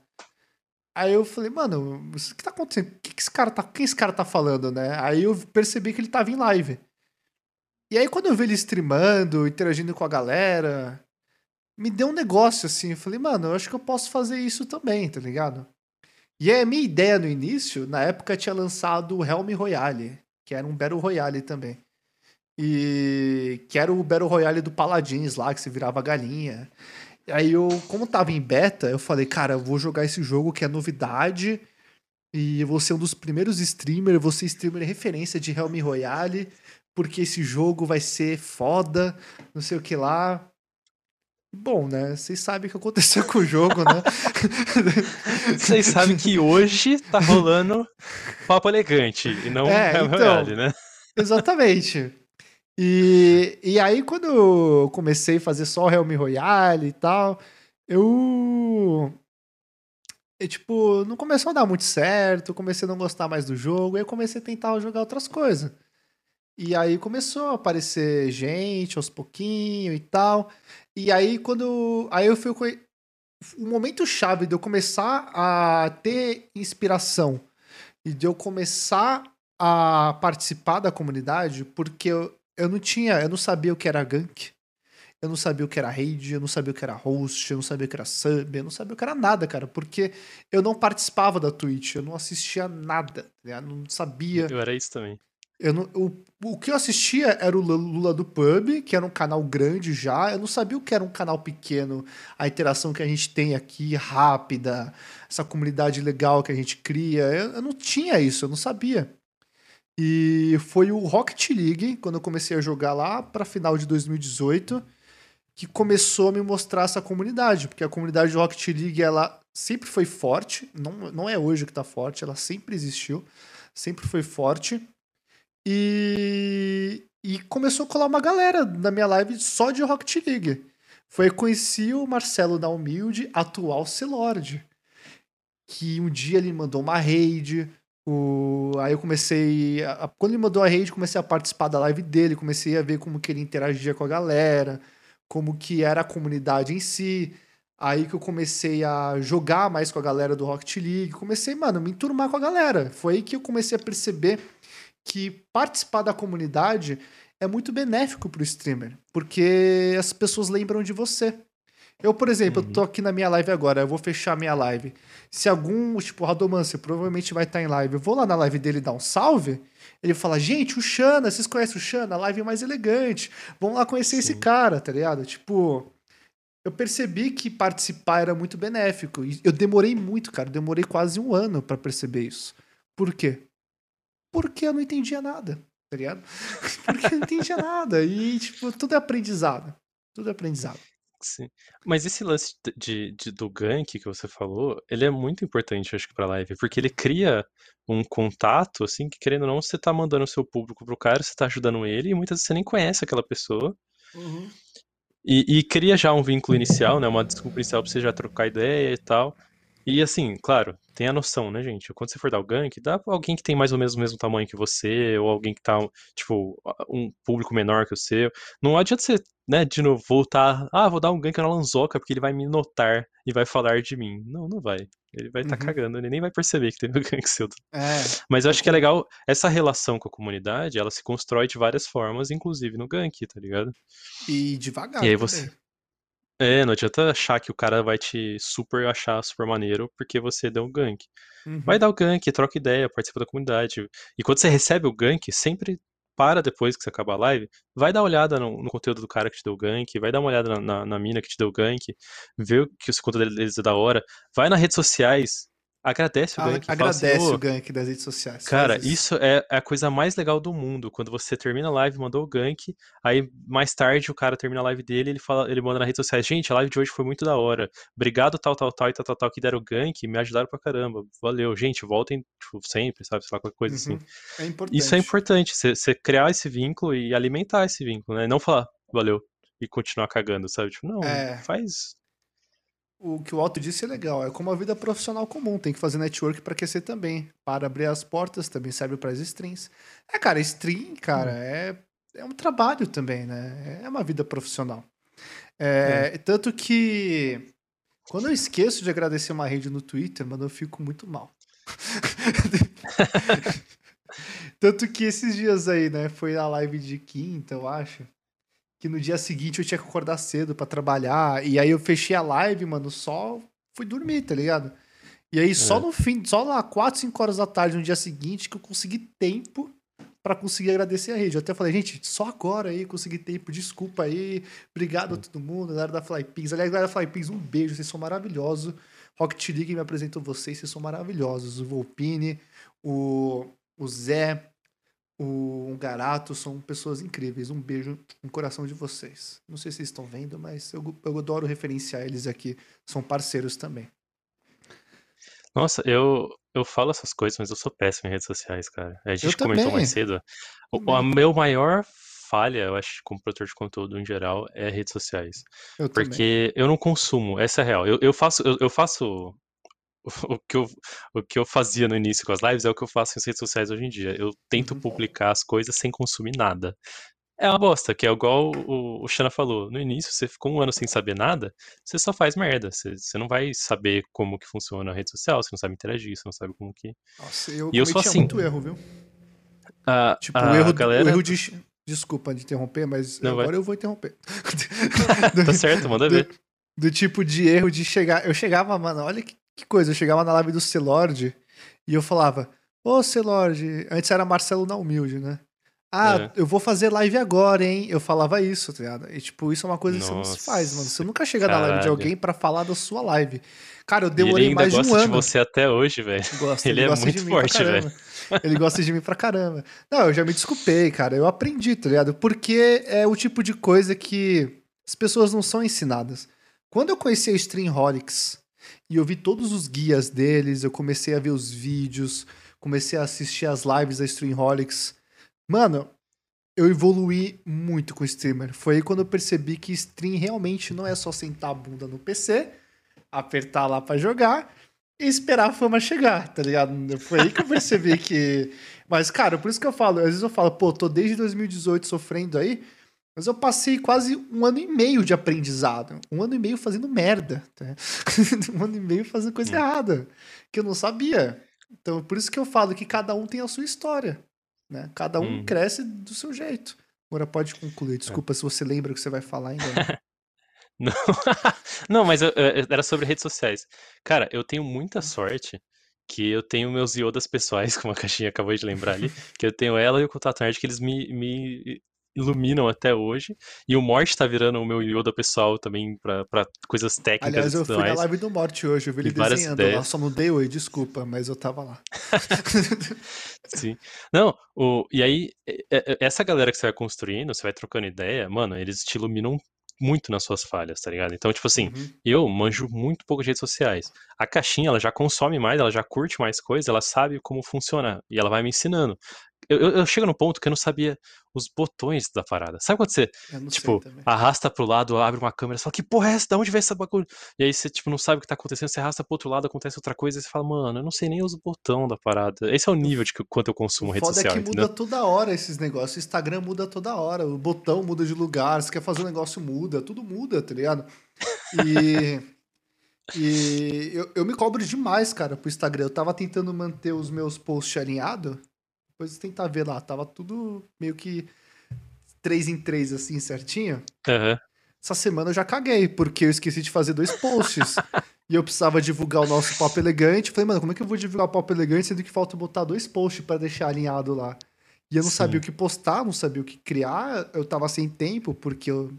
Aí eu falei, mano, o que tá acontecendo? O que, que esse cara tá, quem esse cara tá falando, né? Aí eu percebi que ele tava em live. E aí quando eu vi ele streamando, interagindo com a galera, me deu um negócio assim. Eu falei, mano, eu acho que eu posso fazer isso também, tá ligado? E aí a minha ideia no início, na época tinha lançado o Helm Royale, que era um Battle Royale também. E que era o Battle Royale do Paladins lá, que você virava galinha. Aí eu, como tava em beta, eu falei, cara, eu vou jogar esse jogo que é novidade. E eu vou ser um dos primeiros streamers, vou ser streamer referência de Helm Royale, porque esse jogo vai ser foda, não sei o que lá. Bom, né? Vocês sabem o que aconteceu *laughs* com o jogo, né? Vocês sabem que hoje tá rolando papo elegante e não É, então. verdade, né? Exatamente. E, e aí, quando eu comecei a fazer só Helm Royale e tal, eu. eu, tipo, não começou a dar muito certo, comecei a não gostar mais do jogo, aí eu comecei a tentar jogar outras coisas. E aí começou a aparecer gente aos pouquinho e tal. E aí, quando. Aí eu fui. O momento chave de eu começar a ter inspiração e de eu começar a participar da comunidade, porque eu, eu não tinha, eu não sabia o que era gank, eu não sabia o que era raid, eu não sabia o que era host, eu não sabia o que era sub, eu não sabia o que era nada, cara, porque eu não participava da Twitch, eu não assistia nada, tá ligado? não sabia. Eu era isso também. Eu não, o, o que eu assistia era o Lula do Pub, que era um canal grande já. Eu não sabia o que era um canal pequeno, a interação que a gente tem aqui, rápida, essa comunidade legal que a gente cria. Eu, eu não tinha isso, eu não sabia. E foi o Rocket League, quando eu comecei a jogar lá para final de 2018, que começou a me mostrar essa comunidade, porque a comunidade do Rocket League ela sempre foi forte, não, não é hoje que tá forte, ela sempre existiu, sempre foi forte. E, e começou a colar uma galera na minha live só de Rocket League. Foi conheci o Marcelo da Humilde, atual Celord. Que um dia ele mandou uma raid. O... Aí eu comecei. A... Quando ele mandou a raid, comecei a participar da live dele, comecei a ver como que ele interagia com a galera, como que era a comunidade em si. Aí que eu comecei a jogar mais com a galera do Rocket League. Comecei, mano, me enturmar com a galera. Foi aí que eu comecei a perceber que participar da comunidade é muito benéfico pro streamer, porque as pessoas lembram de você. Eu, por exemplo, Uhum. eu tô aqui na minha live agora, eu vou fechar minha live. Se algum, tipo, o Radomance provavelmente vai estar em live, eu vou lá na live dele dar um salve, ele fala, gente, o Xana, vocês conhecem o Xana? A live é mais elegante. Vamos lá conhecer esse Sim. cara, tá ligado? Tipo, eu percebi que participar era muito benéfico. E eu demorei muito, cara. eu Demorei quase um ano pra perceber isso. Por quê? Porque eu não entendia nada, tá ligado? *laughs* Porque eu não entendia nada. E, tipo, tudo é aprendizado. Tudo é aprendizado. Sim. Mas esse lance de, de- do gank que você falou, ele é muito importante, acho que, pra live, porque ele cria um contato, assim, que querendo ou não, você tá mandando o seu público pro cara, você tá ajudando ele, e muitas vezes você nem conhece aquela pessoa, e, e cria já um vínculo inicial, né, uma desculpa inicial pra você já trocar ideia e tal. E assim, claro, tem a noção, né, gente? Quando você for dar o gank, dá pra alguém que tem mais ou menos o mesmo tamanho que você, ou alguém que tá, tipo, um público menor que o seu. Não adianta você, né, de novo, voltar, ah, vou dar um gank na Lanzoca porque ele vai me notar e vai falar de mim. Não, não vai. Ele vai estar tá Uhum. cagando, ele nem vai perceber que teve um gank seu. É. Mas eu acho que é legal, essa relação com a comunidade, ela se constrói de várias formas, inclusive no gank, tá ligado? E devagar. E aí também. você- É, não adianta achar que o cara vai te super achar super maneiro porque você deu um gank. Uhum. Vai dar o gank, troca ideia, participa da comunidade. E quando você recebe o gank, sempre para depois que você acabar a live, vai dar uma olhada no, no conteúdo do cara que te deu o gank, vai dar uma olhada na, na, na mina que te deu o gank, vê o que o conteúdo deles é da hora, vai nas redes sociais, agradece o A- gank, assim, agradece "Ô, o gank das redes sociais. Cara, faz isso é é a coisa mais legal do mundo. Quando você termina a live, mandou o gank, aí mais tarde o cara termina a live dele, ele fala, ele manda nas redes sociais, gente, a live de hoje foi muito da hora. Obrigado tal, tal, tal e tal, tal, tal que deram o gank, me ajudaram pra caramba. Valeu, gente, voltem tipo, sempre, sabe, sei lá, qualquer coisa assim. Uhum. É importante. Isso é importante, você você criar esse vínculo e alimentar esse vínculo, né? Não falar, valeu, e continuar cagando, sabe? Tipo, não, É. faz. O que o Otto disse é legal. É como a vida profissional comum. Tem que fazer network pra aquecer também. Para abrir as portas, também serve para as streams. É, cara, stream, cara, é, é um trabalho também, né? É uma vida profissional. É, Tanto que quando eu esqueço de agradecer uma rede no Twitter, mano, eu fico muito mal. *laughs* Tanto que esses dias aí, né? Foi a live de quinta, eu acho. Que no dia seguinte eu tinha que acordar cedo pra trabalhar. E aí eu fechei a live, mano, só fui dormir, tá ligado? E aí só É. no fim, só lá 4, 5 horas da tarde no dia seguinte que eu consegui tempo pra conseguir agradecer a rede. Eu até falei, gente, só agora aí consegui tempo, desculpa aí, obrigado a todo mundo, galera da Flypins. Aliás, galera da Flypins, um beijo, vocês são maravilhosos. Rocket League me apresentou vocês, vocês são maravilhosos. O Volpini, o, o Zé, o Garato, são pessoas incríveis. Um beijo no coração de vocês. Não sei se vocês estão vendo, mas eu, eu adoro referenciar eles aqui. São parceiros também. Nossa, eu, eu falo essas coisas, mas eu sou péssimo em redes sociais, cara. A gente Eu comentou também. mais cedo. O, Também. a meu maior falha, eu acho, como produtor de conteúdo em geral, é redes sociais. Eu também. Porque eu não consumo, essa é a real. Eu, eu faço, eu, eu faço *laughs* o que eu, o que eu fazia no início com as lives é o que eu faço nas redes sociais hoje em dia. Eu tento Uhum. publicar as coisas sem consumir nada. É uma bosta, que é igual o, o Xana falou. No início, você ficou um ano sem saber nada, você só faz merda. Você, você não vai saber como que funciona a rede social, você não sabe interagir, você não sabe como que. Nossa, eu E eu sou assim. muito erro, viu? A, Tipo, a o erro, galera. o erro de. Desculpa de interromper, mas Não, vai. agora eu vou interromper. *laughs* Tá certo, manda *laughs* do, ver. do tipo de erro de chegar. Eu chegava, mano, olha que, que coisa. Eu chegava na live do Celord e eu falava: Ô Celord, antes era Marcelo na Humilde, né? Ah, É. eu vou fazer live agora, hein? Eu falava isso, tá ligado? E, tipo, isso é uma coisa que você não se faz, mano. Você nunca chega na live de caralho. alguém pra falar da sua live. Cara, eu demorei ele mais de gosta um de ano. você até hoje, velho. Gosta, Ele *laughs* é gosta muito de mim pra forte, caramba. Ele gosta de mim pra caramba. Não, eu já me desculpei, cara. Eu aprendi, tá ligado? Porque é o tipo de coisa que as pessoas não são ensinadas. Quando eu conheci a Streamholics e eu vi todos os guias deles, eu comecei a ver os vídeos, comecei a assistir as lives da Streamholics. Mano, eu evoluí muito com o streamer. Foi aí quando eu percebi que stream realmente não é só sentar a bunda no PC, apertar lá pra jogar e esperar a fama chegar, tá ligado? Foi aí que eu percebi que. Mas, cara, por isso que eu falo, às vezes eu falo, pô, tô desde 2018 sofrendo aí, mas eu passei quase um ano e meio de aprendizado. Um ano e meio fazendo merda. Tá? *laughs* um ano e meio fazendo coisa Hum. errada, que eu não sabia. Então, por isso que eu falo que cada um tem a sua história. Né? Cada um Uhum. cresce do seu jeito. Agora pode concluir. Desculpa é. se você lembra o que você vai falar ainda. Né? *laughs* Não, *laughs* não mas eu, eu, era sobre redes sociais. Cara, eu tenho muita hum. sorte que eu tenho meus iodas pessoais, como a caixinha acabou de lembrar ali, que eu tenho ela e o Contato Nerd, que eles me, me iluminam até hoje. E o Morte tá virando o meu Yoda pessoal também pra, pra coisas técnicas Aliás, eu fui mais. na live do Morte hoje, eu vi ele desenhando ideias. lá, só não dei oi, desculpa, mas eu tava lá. *laughs* *laughs* Sim. Não, o, e aí, essa galera que você vai construindo, você vai trocando ideia, mano, eles te iluminam muito nas suas falhas, tá ligado? Então, tipo assim, uhum. eu manjo muito pouco de redes sociais. A caixinha, ela já consome mais, ela já curte mais coisas, ela sabe como funciona e ela vai me ensinando. Eu, eu, eu, chego no ponto que eu não sabia os botões da parada. Sabe quando você, tipo, arrasta pro lado, abre uma câmera e fala, que porra é essa? Da onde vem essa bagulho? E aí você, tipo, não sabe o que tá acontecendo, você arrasta pro outro lado, acontece outra coisa, e você fala, mano, eu não sei nem os botões da parada. Esse é o nível de quanto eu consumo o rede foda social, é que entendeu? muda toda hora esses negócios. O Instagram muda toda hora, o botão muda de lugar, você quer fazer um negócio, muda, tudo muda, tá ligado? E... *laughs* e eu, eu me cobro demais, cara, pro Instagram. Eu tava tentando manter os meus posts alinhados, depois tentar ver lá, tava tudo meio que três em três, assim, certinho. Uhum. Essa semana eu já caguei, porque eu esqueci de fazer dois posts. *laughs* e eu precisava divulgar o nosso Papo Elegante. Falei, mano, como é que eu vou divulgar o Papo Elegante sendo que falta botar dois posts para deixar alinhado lá? E eu não Sim. sabia o que postar, não sabia o que criar. Eu tava sem tempo, porque eu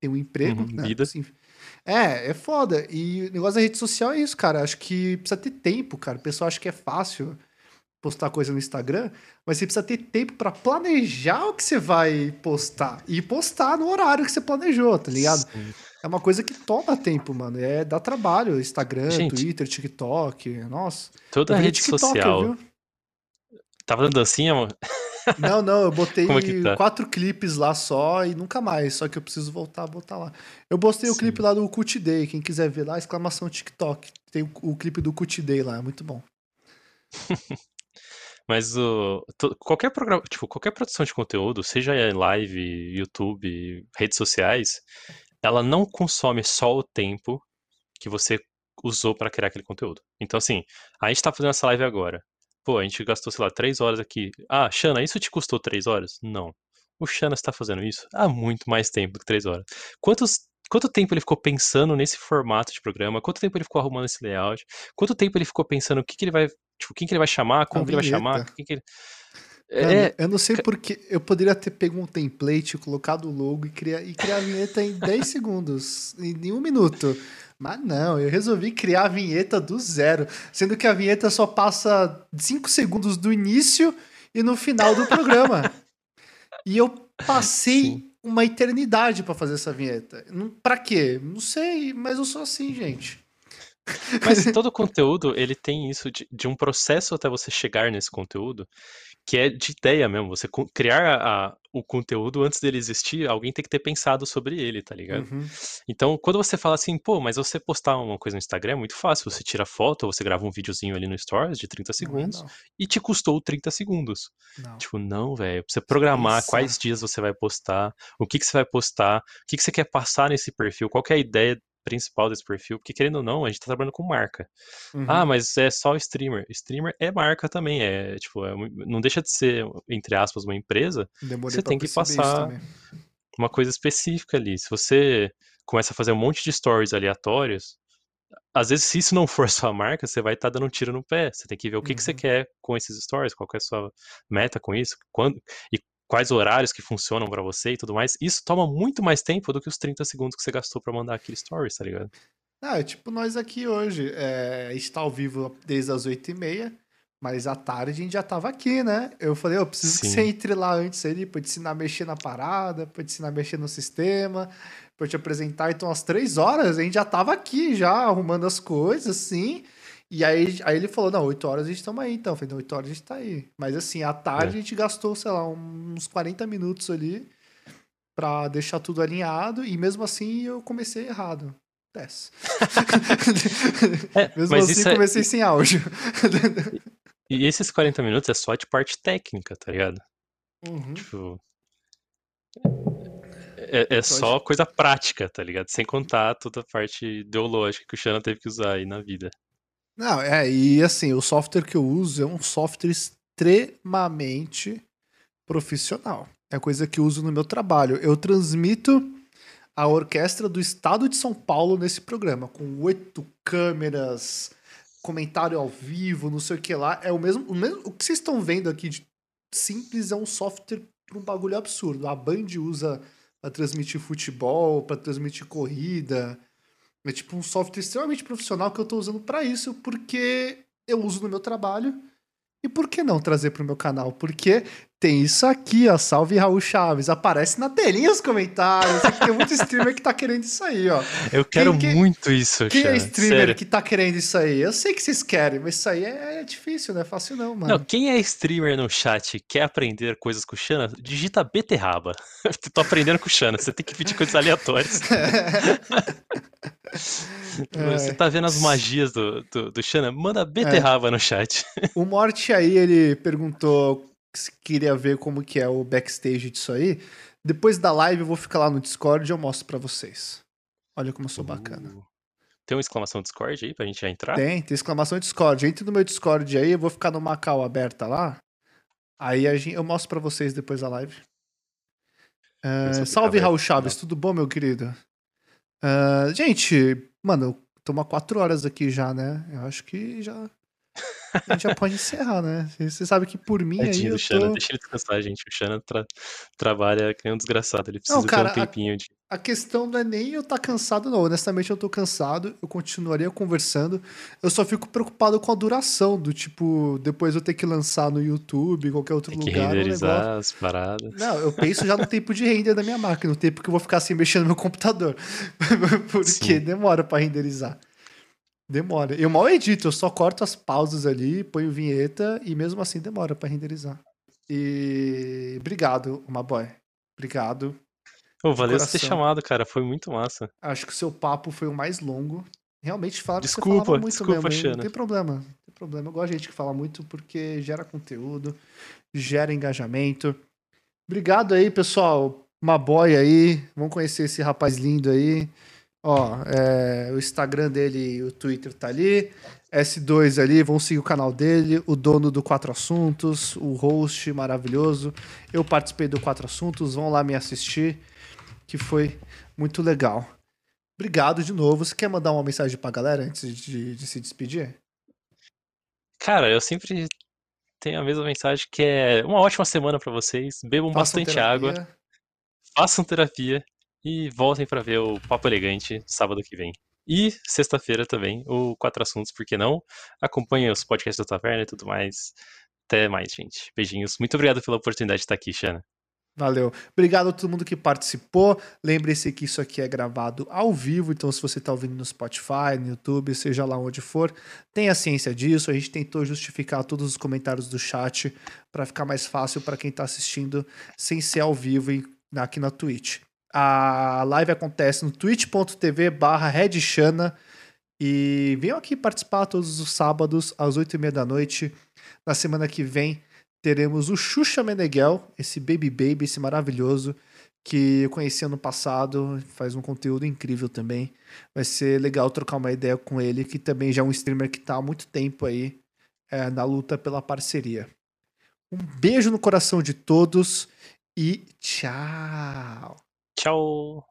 tenho um emprego, uhum, né? Vida. Assim, é, é foda. E o negócio da rede social é isso, cara. Acho que precisa ter tempo, cara. O pessoal acha que é fácil postar coisa no Instagram, mas você precisa ter tempo para planejar o que você vai postar e postar no horário que você planejou, tá ligado? Sim. É uma coisa que toma tempo, mano. É dá trabalho, Instagram, Gente, Twitter, TikTok, nossa. Toda rede social. Viu? Tava dando dancinha, mano? Não, não, eu botei é tá? quatro clipes lá só e nunca mais. Só que eu preciso voltar a botar lá. Eu postei Sim. o clipe lá do Cut Day. Quem quiser ver lá, exclamação TikTok. Tem o, o clipe do Cut Day lá, é muito bom. *laughs* Mas o, qualquer programa, tipo, qualquer produção de conteúdo, seja live, YouTube, redes sociais, ela não consome só o tempo que você usou para criar aquele conteúdo. Então, assim, a gente tá fazendo essa live agora. Pô, a gente gastou, sei lá, três horas aqui. Ah, Xana, isso te custou três horas? Não. O Xana está fazendo isso há muito mais tempo que três horas. Quantos quanto tempo ele ficou pensando nesse formato de programa, quanto tempo ele ficou arrumando esse layout, quanto tempo ele ficou pensando o que, que ele vai, tipo, quem que ele vai chamar, como que ele vai chamar, quem que ele... é, eu não sei porque eu poderia ter pego um template, colocado o logo e criar, e criar a vinheta em 10 *laughs* segundos, em um minuto. Mas não, eu resolvi criar a vinheta do zero, sendo que a vinheta só passa 5 segundos do início e no final do programa. *laughs* e eu passei Sim uma eternidade para fazer essa vinheta. Para quê? Não sei, mas eu sou assim, gente. Mas *laughs* todo conteúdo, ele tem isso de, de, um processo até você chegar nesse conteúdo, que é de ideia mesmo. Você criar a, o conteúdo antes dele existir, alguém tem que ter pensado sobre ele, tá ligado? Uhum. Então, quando você fala assim, pô, mas você postar uma coisa no Instagram é muito fácil. Você tira foto, você grava um videozinho ali no Stories de 30 segundos não é, não. e te custou 30 segundos. Não. Tipo, não, velho. Você programar Isso. quais dias você vai postar, o que, que você vai postar, o que, que você quer passar nesse perfil, qual é a ideia principal desse perfil, porque querendo ou não, a gente tá trabalhando com marca. Ah, uhum. Ah, mas é só streamer. Streamer é marca também, é tipo, é, não deixa de ser, entre aspas, uma empresa. Demorei você tem que passar uma coisa específica ali. Se você começa a fazer um monte de stories aleatórios, às vezes, se isso não for *laughs* sua marca, você vai estar tá dando um tiro no pé. Você tem que ver o que, uhum. que você uhum. quer com esses stories, qual é a sua meta com isso, quando e quais horários que funcionam para você e tudo mais, isso toma muito mais tempo do que os 30 segundos que você gastou para mandar aquele stories, tá ligado? Ah, é tipo nós aqui hoje. É, está ao vivo desde as 8h30, mas à tarde a gente já tava aqui, né? Eu falei, eu preciso Sim. que você entre lá antes ali pra te ensinar a mexer na parada, pra te ensinar a mexer no sistema, pra te apresentar. Então, às três horas a gente já tava aqui, já arrumando as coisas, assim. E aí, aí ele falou: não, 8 horas a gente estamos aí, então. Eu falei: não, 8 horas a gente tá aí. Mas assim, à tarde é. a gente gastou, sei lá, uns 40 minutos ali pra deixar tudo alinhado. E mesmo assim eu comecei errado. Desce. *laughs* É, *laughs* mesmo assim, é comecei é... sem áudio. e esses 40 minutos é só de parte técnica, tá ligado? Uhum. Tipo. É, é só coisa prática, tá ligado? Sem contar toda a parte ideológica que o Xana teve que usar aí na vida. Não, é, e assim, o software que eu uso é um software extremamente profissional. É coisa que eu uso no meu trabalho. Eu transmito a orquestra do estado de São Paulo nesse programa, com oito câmeras, comentário ao vivo, não sei o que lá. É o mesmo. O, mesmo, o que vocês estão vendo aqui de simples é um software para um bagulho absurdo. A Band usa para transmitir futebol, para transmitir corrida. É tipo um software extremamente profissional que eu estou usando para isso, porque eu uso no meu trabalho. E por que não trazer para o meu canal? Porque tem isso aqui, ó. Salve Raul Chaves. Aparece na telinha os comentários. Tem muito *laughs* streamer que tá querendo isso aí, ó. Eu quero quem, muito isso, Quem é streamer Sério? que tá querendo isso aí? Eu sei que vocês querem, mas isso aí é, é difícil, não é fácil não, mano. Não, quem é streamer no chat quer aprender coisas com o Xana, digita beterraba. *laughs* Tô aprendendo com o Xana, você tem que pedir coisas aleatórias. *laughs* Você tá vendo as magias do, do, do Xana? Manda beterraba é. no chat. O Morte aí, ele perguntou queria ver como que é o backstage disso aí. Depois da live eu vou ficar lá no Discord e eu mostro para vocês. Olha como eu sou uh. bacana. Tem uma exclamação Discord aí pra gente já entrar? Tem, tem exclamação Discord. Entre no meu Discord aí, eu vou ficar no Macau aberta lá. Aí gente, eu mostro para vocês depois da live. Uh, salve Raul Chaves, tudo bom, meu querido? Uh, gente, mano, toma quatro horas aqui já, né? Eu acho que já. A gente já pode encerrar, né? Você sabe que por mim Tadinho aí. Eu tô... deixa ele descansar, gente. O Xana tra... trabalha que nem um desgraçado. Ele precisa não, cara, ter um tempinho a, de. A questão não é nem eu estar tá cansado, não. Honestamente, eu tô cansado. Eu continuaria conversando. Eu só fico preocupado com a duração, do tipo, depois eu ter que lançar no YouTube, qualquer outro Tem que lugar. Renderizar as paradas. Não, eu penso já no tempo de render da minha máquina, no tempo que eu vou ficar assim mexendo no meu computador. *laughs* Porque Sim. demora para renderizar. Demora. Eu mal edito, eu só corto as pausas ali, ponho vinheta e mesmo assim demora para renderizar. E obrigado, uma boy. Obrigado. Oh, valeu você ter chamado, cara. Foi muito massa. Acho que o seu papo foi o mais longo. Realmente falaram desculpa, que você falava muito desculpa, mesmo. Xana. Não tem problema. Não tem problema. Eu gosto de gente que fala muito porque gera conteúdo, gera engajamento. Obrigado aí, pessoal. Uma boy aí. Vamos conhecer esse rapaz lindo aí. Ó, é, o Instagram dele e o Twitter tá ali. S2 ali, vão seguir o canal dele, o dono do Quatro Assuntos, o host maravilhoso. Eu participei do Quatro Assuntos, vão lá me assistir, que foi muito legal. Obrigado de novo. Você quer mandar uma mensagem pra galera antes de, de se despedir? Cara, eu sempre tenho a mesma mensagem que é uma ótima semana para vocês. Bebam façam bastante terapia. água. Façam terapia e voltem para ver o Papo Elegante sábado que vem. E sexta-feira também, o Quatro Assuntos, por que não? Acompanhe os podcasts da Taverna e tudo mais. Até mais, gente. Beijinhos. Muito obrigado pela oportunidade de estar aqui, Xana. Valeu. Obrigado a todo mundo que participou. Lembre-se que isso aqui é gravado ao vivo, então se você está ouvindo no Spotify, no YouTube, seja lá onde for, tenha ciência disso. A gente tentou justificar todos os comentários do chat para ficar mais fácil para quem está assistindo sem ser ao vivo aqui na Twitch. A live acontece no twitch.tv barra redchana e venham aqui participar todos os sábados às oito e meia da noite. Na semana que vem teremos o Xuxa Meneghel, esse baby baby, esse maravilhoso que eu conheci ano passado, faz um conteúdo incrível também. Vai ser legal trocar uma ideia com ele, que também já é um streamer que está há muito tempo aí é, na luta pela parceria. Um beijo no coração de todos e tchau! Tchau!